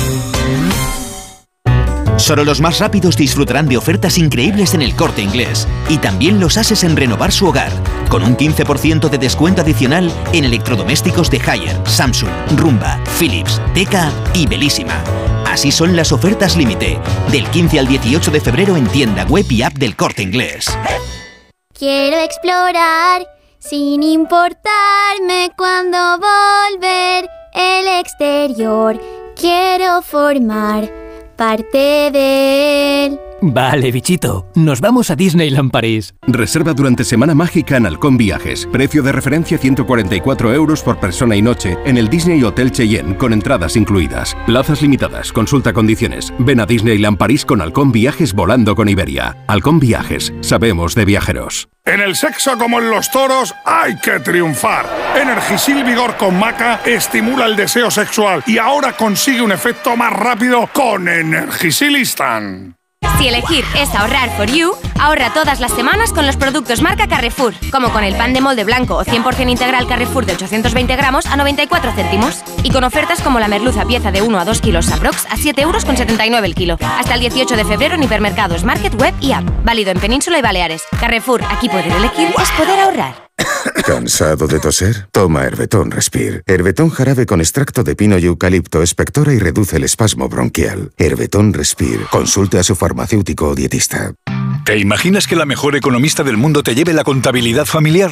Solo los más rápidos disfrutarán de ofertas increíbles en el corte inglés. Y también los ases en renovar su hogar. Con un 15% de descuento adicional en electrodomésticos de Haier, Samsung, Rumba, Philips, Teca y Belísima. Así son las ofertas límite. Del 15 al 18 de febrero en tienda web y app del corte inglés. Quiero explorar sin importarme cuando volver el exterior. Quiero formar parte de él. Vale, bichito, nos vamos a Disneyland París. Reserva durante Semana Mágica en Halcón Viajes. Precio de referencia 144 euros por persona y noche en el Disney Hotel Cheyenne con entradas incluidas. Plazas limitadas. Consulta condiciones. Ven a Disneyland París con Halcón Viajes volando con Iberia. Halcón Viajes. Sabemos de viajeros. En el sexo como en los toros hay que triunfar. Energisil Vigor con Maca estimula el deseo sexual y ahora consigue un efecto más rápido con Energisilistan. Si elegir es ahorrar for you, ahorra todas las semanas con los productos marca Carrefour, como con el pan de molde blanco o 100% integral Carrefour de 820 gramos a 94 céntimos. Y con ofertas como la merluza pieza de 1 a 2 kilos aprox a 7 euros con 79 el kilo. Hasta el 18 de febrero en hipermercados, market, web y app. Válido en Península y Baleares. Carrefour, aquí poder elegir es poder ahorrar. ¿Cansado de toser? Toma Herbetón Respire. Herbetón jarabe con extracto de pino y eucalipto espectora y reduce el espasmo bronquial. Herbetón Respire. Consulte a su farmacéutico o dietista. ¿Te imaginas que la mejor economista del mundo te lleve la contabilidad familiar?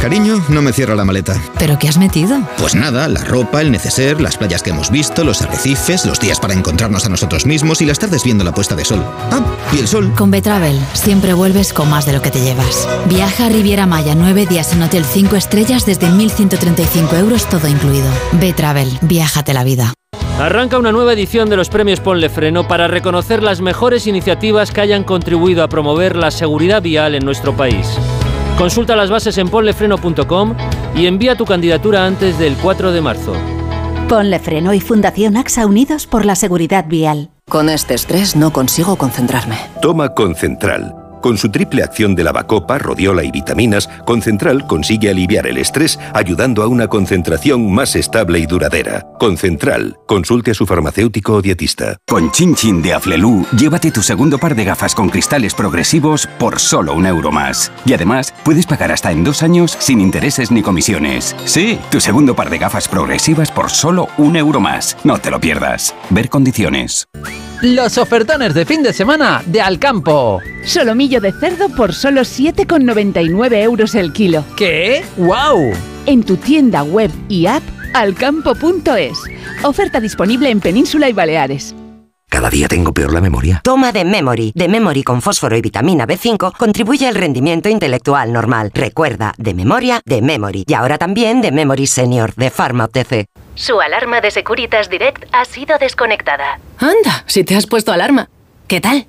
Cariño, no me cierra la maleta. ¿Pero qué has metido? Pues nada, la ropa, el neceser, las playas que hemos visto, los arrecifes, los días para encontrarnos a nosotros mismos y las tardes viendo la puesta de sol. Ah, y el sol. Con Betravel siempre vuelves con más de lo que te llevas. Viaja a Riviera Maya nueve días en Hotel 5 estrellas desde 1.135 euros todo incluido. Betravel, viájate la vida. Arranca una nueva edición de los premios Ponle Freno para reconocer las mejores iniciativas que hayan contribuido a promover la seguridad vial en nuestro país. Consulta las bases en ponlefreno.com y envía tu candidatura antes del 4 de marzo. Ponle Freno y Fundación AXA Unidos por la Seguridad Vial. Con este estrés no consigo concentrarme. Toma Concentral. Con su triple acción de lavacopa, rodiola y vitaminas, Concentral consigue aliviar el estrés ayudando a una concentración más estable y duradera. Concentral. Consulte a su farmacéutico o dietista. Con Chin Chin de Aflelu, llévate tu segundo par de gafas con cristales progresivos por solo un euro más. Y además, puedes pagar hasta en dos años sin intereses ni comisiones. Sí, tu segundo par de gafas progresivas por solo un euro más. No te lo pierdas. Ver condiciones. Los ofertones de fin de semana de Alcampo. Solomillo de cerdo por solo 7,99 euros el kilo. ¿Qué? ¡Wow! En tu tienda web y app alcampo.es. Oferta disponible en Península y Baleares. Cada día tengo peor la memoria. Toma de Memory. De Memory con fósforo y vitamina B5 contribuye al rendimiento intelectual normal. Recuerda, de memoria, de Memory. Y ahora también de Memory Senior, de Pharma OTC. Su alarma de Securitas Direct ha sido desconectada. Anda, si te has puesto alarma. ¿Qué tal?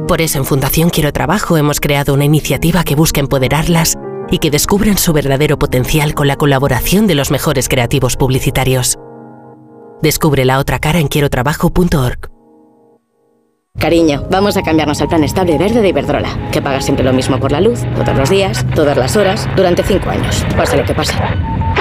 Por eso en Fundación Quiero Trabajo hemos creado una iniciativa que busca empoderarlas y que descubran su verdadero potencial con la colaboración de los mejores creativos publicitarios. Descubre la otra cara en quierotrabajo.org. Cariño, vamos a cambiarnos al plan estable verde de Iberdrola, que paga siempre lo mismo por la luz, todos los días, todas las horas, durante cinco años, pase lo que pase.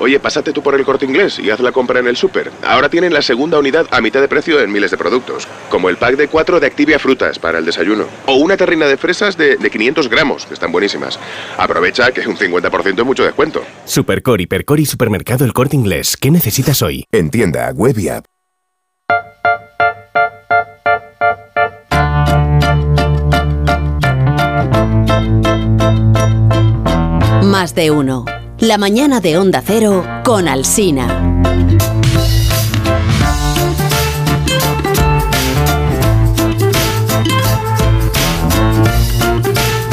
Oye, pásate tú por el corte inglés y haz la compra en el súper. Ahora tienen la segunda unidad a mitad de precio en miles de productos, como el pack de 4 de Activia Frutas para el desayuno, o una terrina de fresas de, de 500 gramos, que están buenísimas. Aprovecha que un 50% es mucho descuento. Supercor, Hipercor y Supermercado El Corte Inglés. ¿Qué necesitas hoy? En tienda, web y app. Más de uno. La mañana de Onda Cero con Alsina.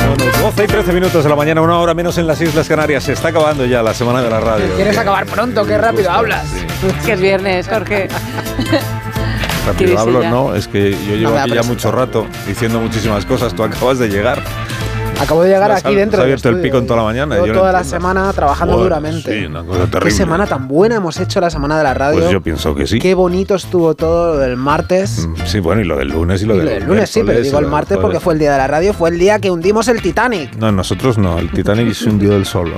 Bueno, 12 y 13 minutos de la mañana, una hora menos en las Islas Canarias. Se está acabando ya la semana de la radio. ¿Quieres acabar pronto? Qué rápido hablas. Que es viernes, Jorge. Rápido hablo, ya. no, es que yo llevo aquí ya mucho rato diciendo muchísimas cosas. Tú acabas de llegar. Acabo de llegar aquí dentro. se ha del abierto el pico en toda la mañana, yo toda la semana trabajando duramente. Sí, una cosa Qué terrible. semana tan buena hemos hecho la semana de la radio. Pues yo pienso que sí. Qué bonito estuvo todo lo del martes. Sí, bueno, y lo del lunes y lo Y del lo del lunes sí, pero digo el martes porque fue el día de la radio, fue el día que hundimos el Titanic. No, nosotros no. El Titanic se hundió del solo.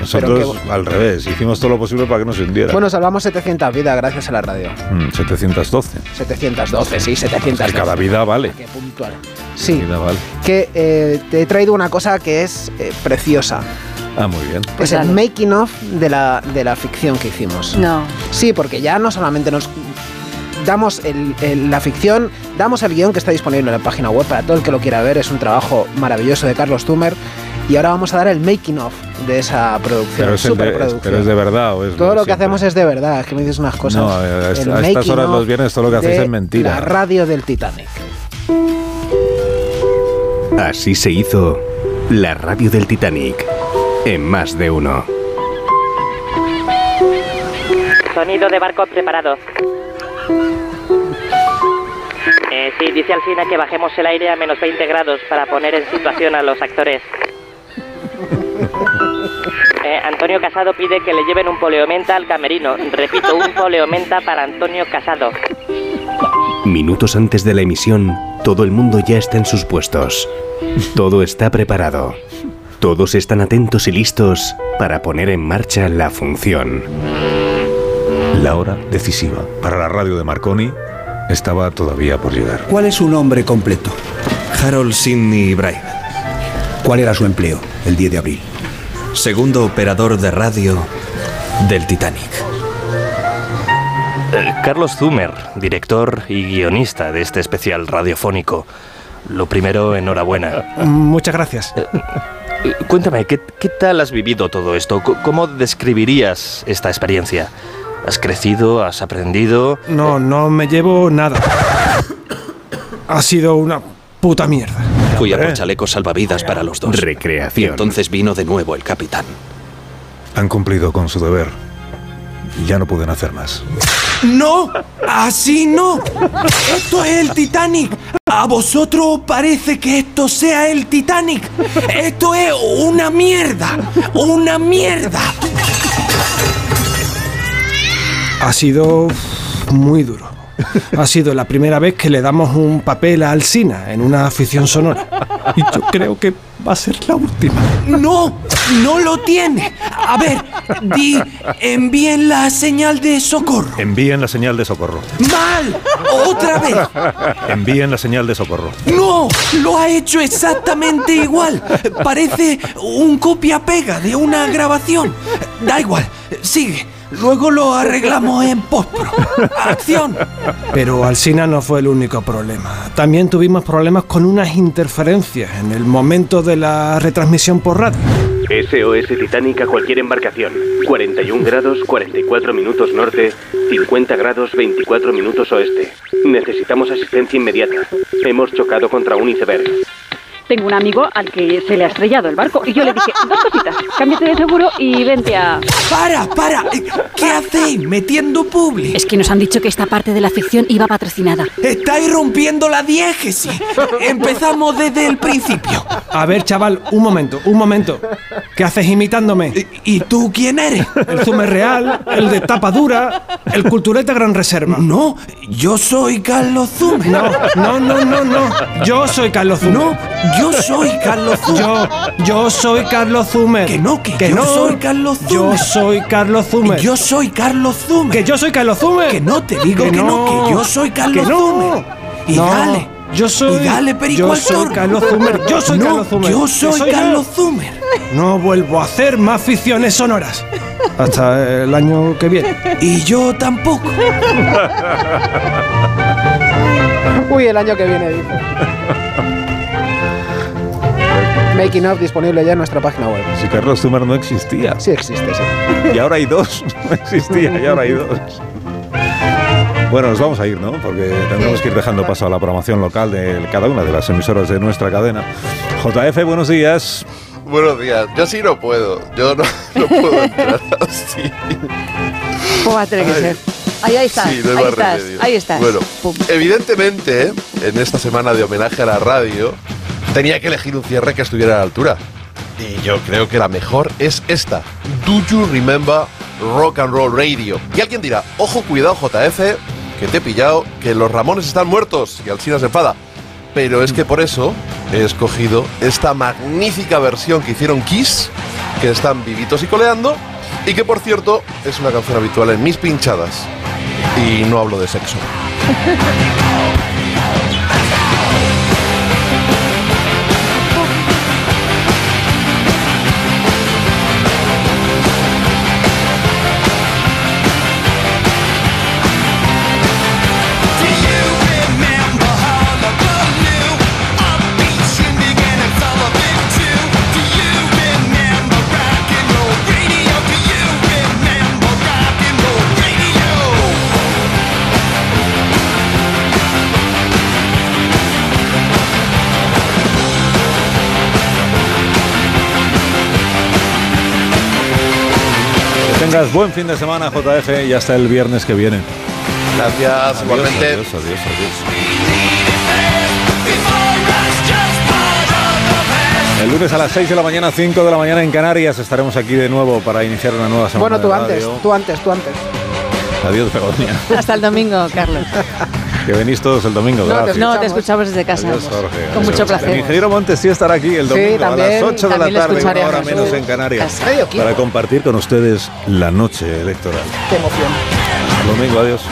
Nosotros al revés. Hicimos todo lo posible para que no se hundiera. Bueno, salvamos 700 vidas gracias a la radio. Mm, 712. 712, sí, 712. Que cada vida vale. Qué puntual. Sí, Vida vale. que eh, te he traído una cosa que es eh, preciosa. Ah, muy bien. Es el making of de la, de la ficción que hicimos. No. Sí, porque ya no solamente nos damos el- el- la ficción, damos el guion que está disponible en la página web para todo el que lo quiera ver. Es un trabajo maravilloso de Carlos Zumer. Y ahora vamos a dar el making of de esa producción. Pero es, el de, superproducción. pero es de verdad. ¿o es Todo lo que siempre? hacemos es de verdad, es que me dices unas cosas. No, a, El a estas making horas of los viernes todo lo que hacéis es mentira. La radio del Titanic. Así se hizo la radio del Titanic en más de uno. Sonido de barco preparado. Eh, sí, dice Alcina que bajemos el aire a menos 20 grados para poner en situación a los actores. Eh, Antonio Casado pide que le lleven un poleomenta al camerino. Repito, un poleomenta para Antonio Casado. Minutos antes de la emisión, todo el mundo ya está en sus puestos. Todo está preparado. Todos están atentos y listos para poner en marcha la función. La hora decisiva para la radio de Marconi estaba todavía por llegar. ¿Cuál es su nombre completo? Harold Sidney Bright. ¿Cuál era su empleo el 10 de abril? Segundo operador de radio del Titanic. Eh, Carlos Zumer, director y guionista de este especial radiofónico. Lo primero, enhorabuena. Muchas gracias. Eh, Cuéntame, ¿qué, qué tal has vivido todo esto? ¿Cómo describirías esta experiencia? ¿Has crecido? ¿Has aprendido? No, no me llevo nada. Ha sido una puta mierda. Fui a por chalecos salvavidas para los dos. Recreación. Y entonces vino de nuevo el capitán. Han cumplido con su deber. Ya no pueden hacer más. ¡No! ¡Así no! ¡Esto es el Titanic! A vosotros os parece que esto sea el Titanic. Esto es una mierda. Una mierda. Ha sido muy duro. Ha sido la primera vez que le damos un papel a Alsina en una afición sonora. Y yo creo que va a ser la última. ¡No! ¡No lo tiene! A ver, di, envíen la señal de socorro. Envíen la señal de socorro. ¡Mal! ¡Otra vez! Envíen la señal de socorro. ¡No! Lo ha hecho exactamente igual. Parece un copia-pega de una grabación. Da igual, sigue. Luego lo arreglamos en postpro. ¡Acción! Pero Alsina no fue el único problema. También tuvimos problemas con unas interferencias en el momento de la retransmisión por radio. SOS Titanic a cualquier embarcación. 41 grados 44 minutos norte, 50 grados 24 minutos oeste. Necesitamos asistencia inmediata. Hemos chocado contra un iceberg. Tengo un amigo al que se le ha estrellado el barco y yo le dije, dos cositas, cámbiate de seguro y vente a... ¡Para, para! ¿Qué hacéis metiendo publi? Es que nos han dicho que esta parte de la ficción iba patrocinada. ¡Estáis rompiendo la diégesis! Empezamos desde el principio. A ver, chaval, un momento, un momento. ¿Qué haces imitándome? ¿Y tú quién eres? El Zume Real, el de tapa dura, el cultureta Gran Reserva. No, yo soy Carlos Zume. No, no, no, no, no. Yo soy Carlos Zume. No, yo soy Carlos Zume. Yo, yo soy Carlos Zumer. Que no, que, yo no. soy Carlos Zumer. Yo soy Carlos Zumer. Yo soy Carlos Zumer. Que yo soy Carlos Zumer. Que no te digo que, no, que yo soy Carlos que no. Zumer. Y No, dale. Yo soy. Y dale, perico yo soy. Carlos Zumer. Yo soy No, Carlos Zumer. Yo Que soy, yo. Carlos Zumer. No vuelvo a hacer más ficciones sonoras. Hasta el año que viene. Y yo tampoco. Uy, el año que viene, dice. Making of disponible ya en nuestra página web. Si Carlos Zumer no existía. Sí existe, sí. Y ahora hay dos. No existía y ahora hay dos. Bueno, nos vamos a ir, ¿no? Porque tendremos que ir dejando paso a la programación local de cada una de las emisoras de nuestra cadena. JF, buenos días. Buenos días. Yo sí no puedo. Yo no, no puedo entrar así. ¿Cómo va a tener que ser? Ahí, ahí estás, Sí, no hay ahí más estás, remedio. ahí estás. Bueno, Pum. evidentemente, en esta semana de homenaje a la radio, tenía que elegir un cierre que estuviera a la altura. Y yo creo que la mejor es esta. Do you remember Rock and Roll Radio? Y alguien dirá, ojo, cuidado JF, que te he pillado, que los Ramones están muertos y Alcina se enfada. Pero es que por eso he escogido esta magnífica versión que hicieron Kiss, que están vivitos y coleando, y que por cierto es una canción habitual en mis pinchadas. Y no hablo de sexo. tengas buen fin de semana, JF, y hasta el viernes que viene. Gracias, igualmente. Adiós, adiós, adiós. El lunes a las 6 de la mañana, 5 de la mañana en Canarias, estaremos aquí de nuevo para iniciar una nueva semana. Bueno, tú de antes, tú antes, tú antes. Adiós, Begoña. Hasta el domingo, Carlos. Que venís todos el domingo. No, gracias. no, te escuchamos desde casa. Adiós, Jorge. Con Adiós. mucho placer. El ingeniero Montes sí estará aquí el Sí, domingo a las 8 de la tarde, una hora menos en Canarias, para compartir con ustedes la noche electoral. Qué emoción. Hasta el domingo, adiós.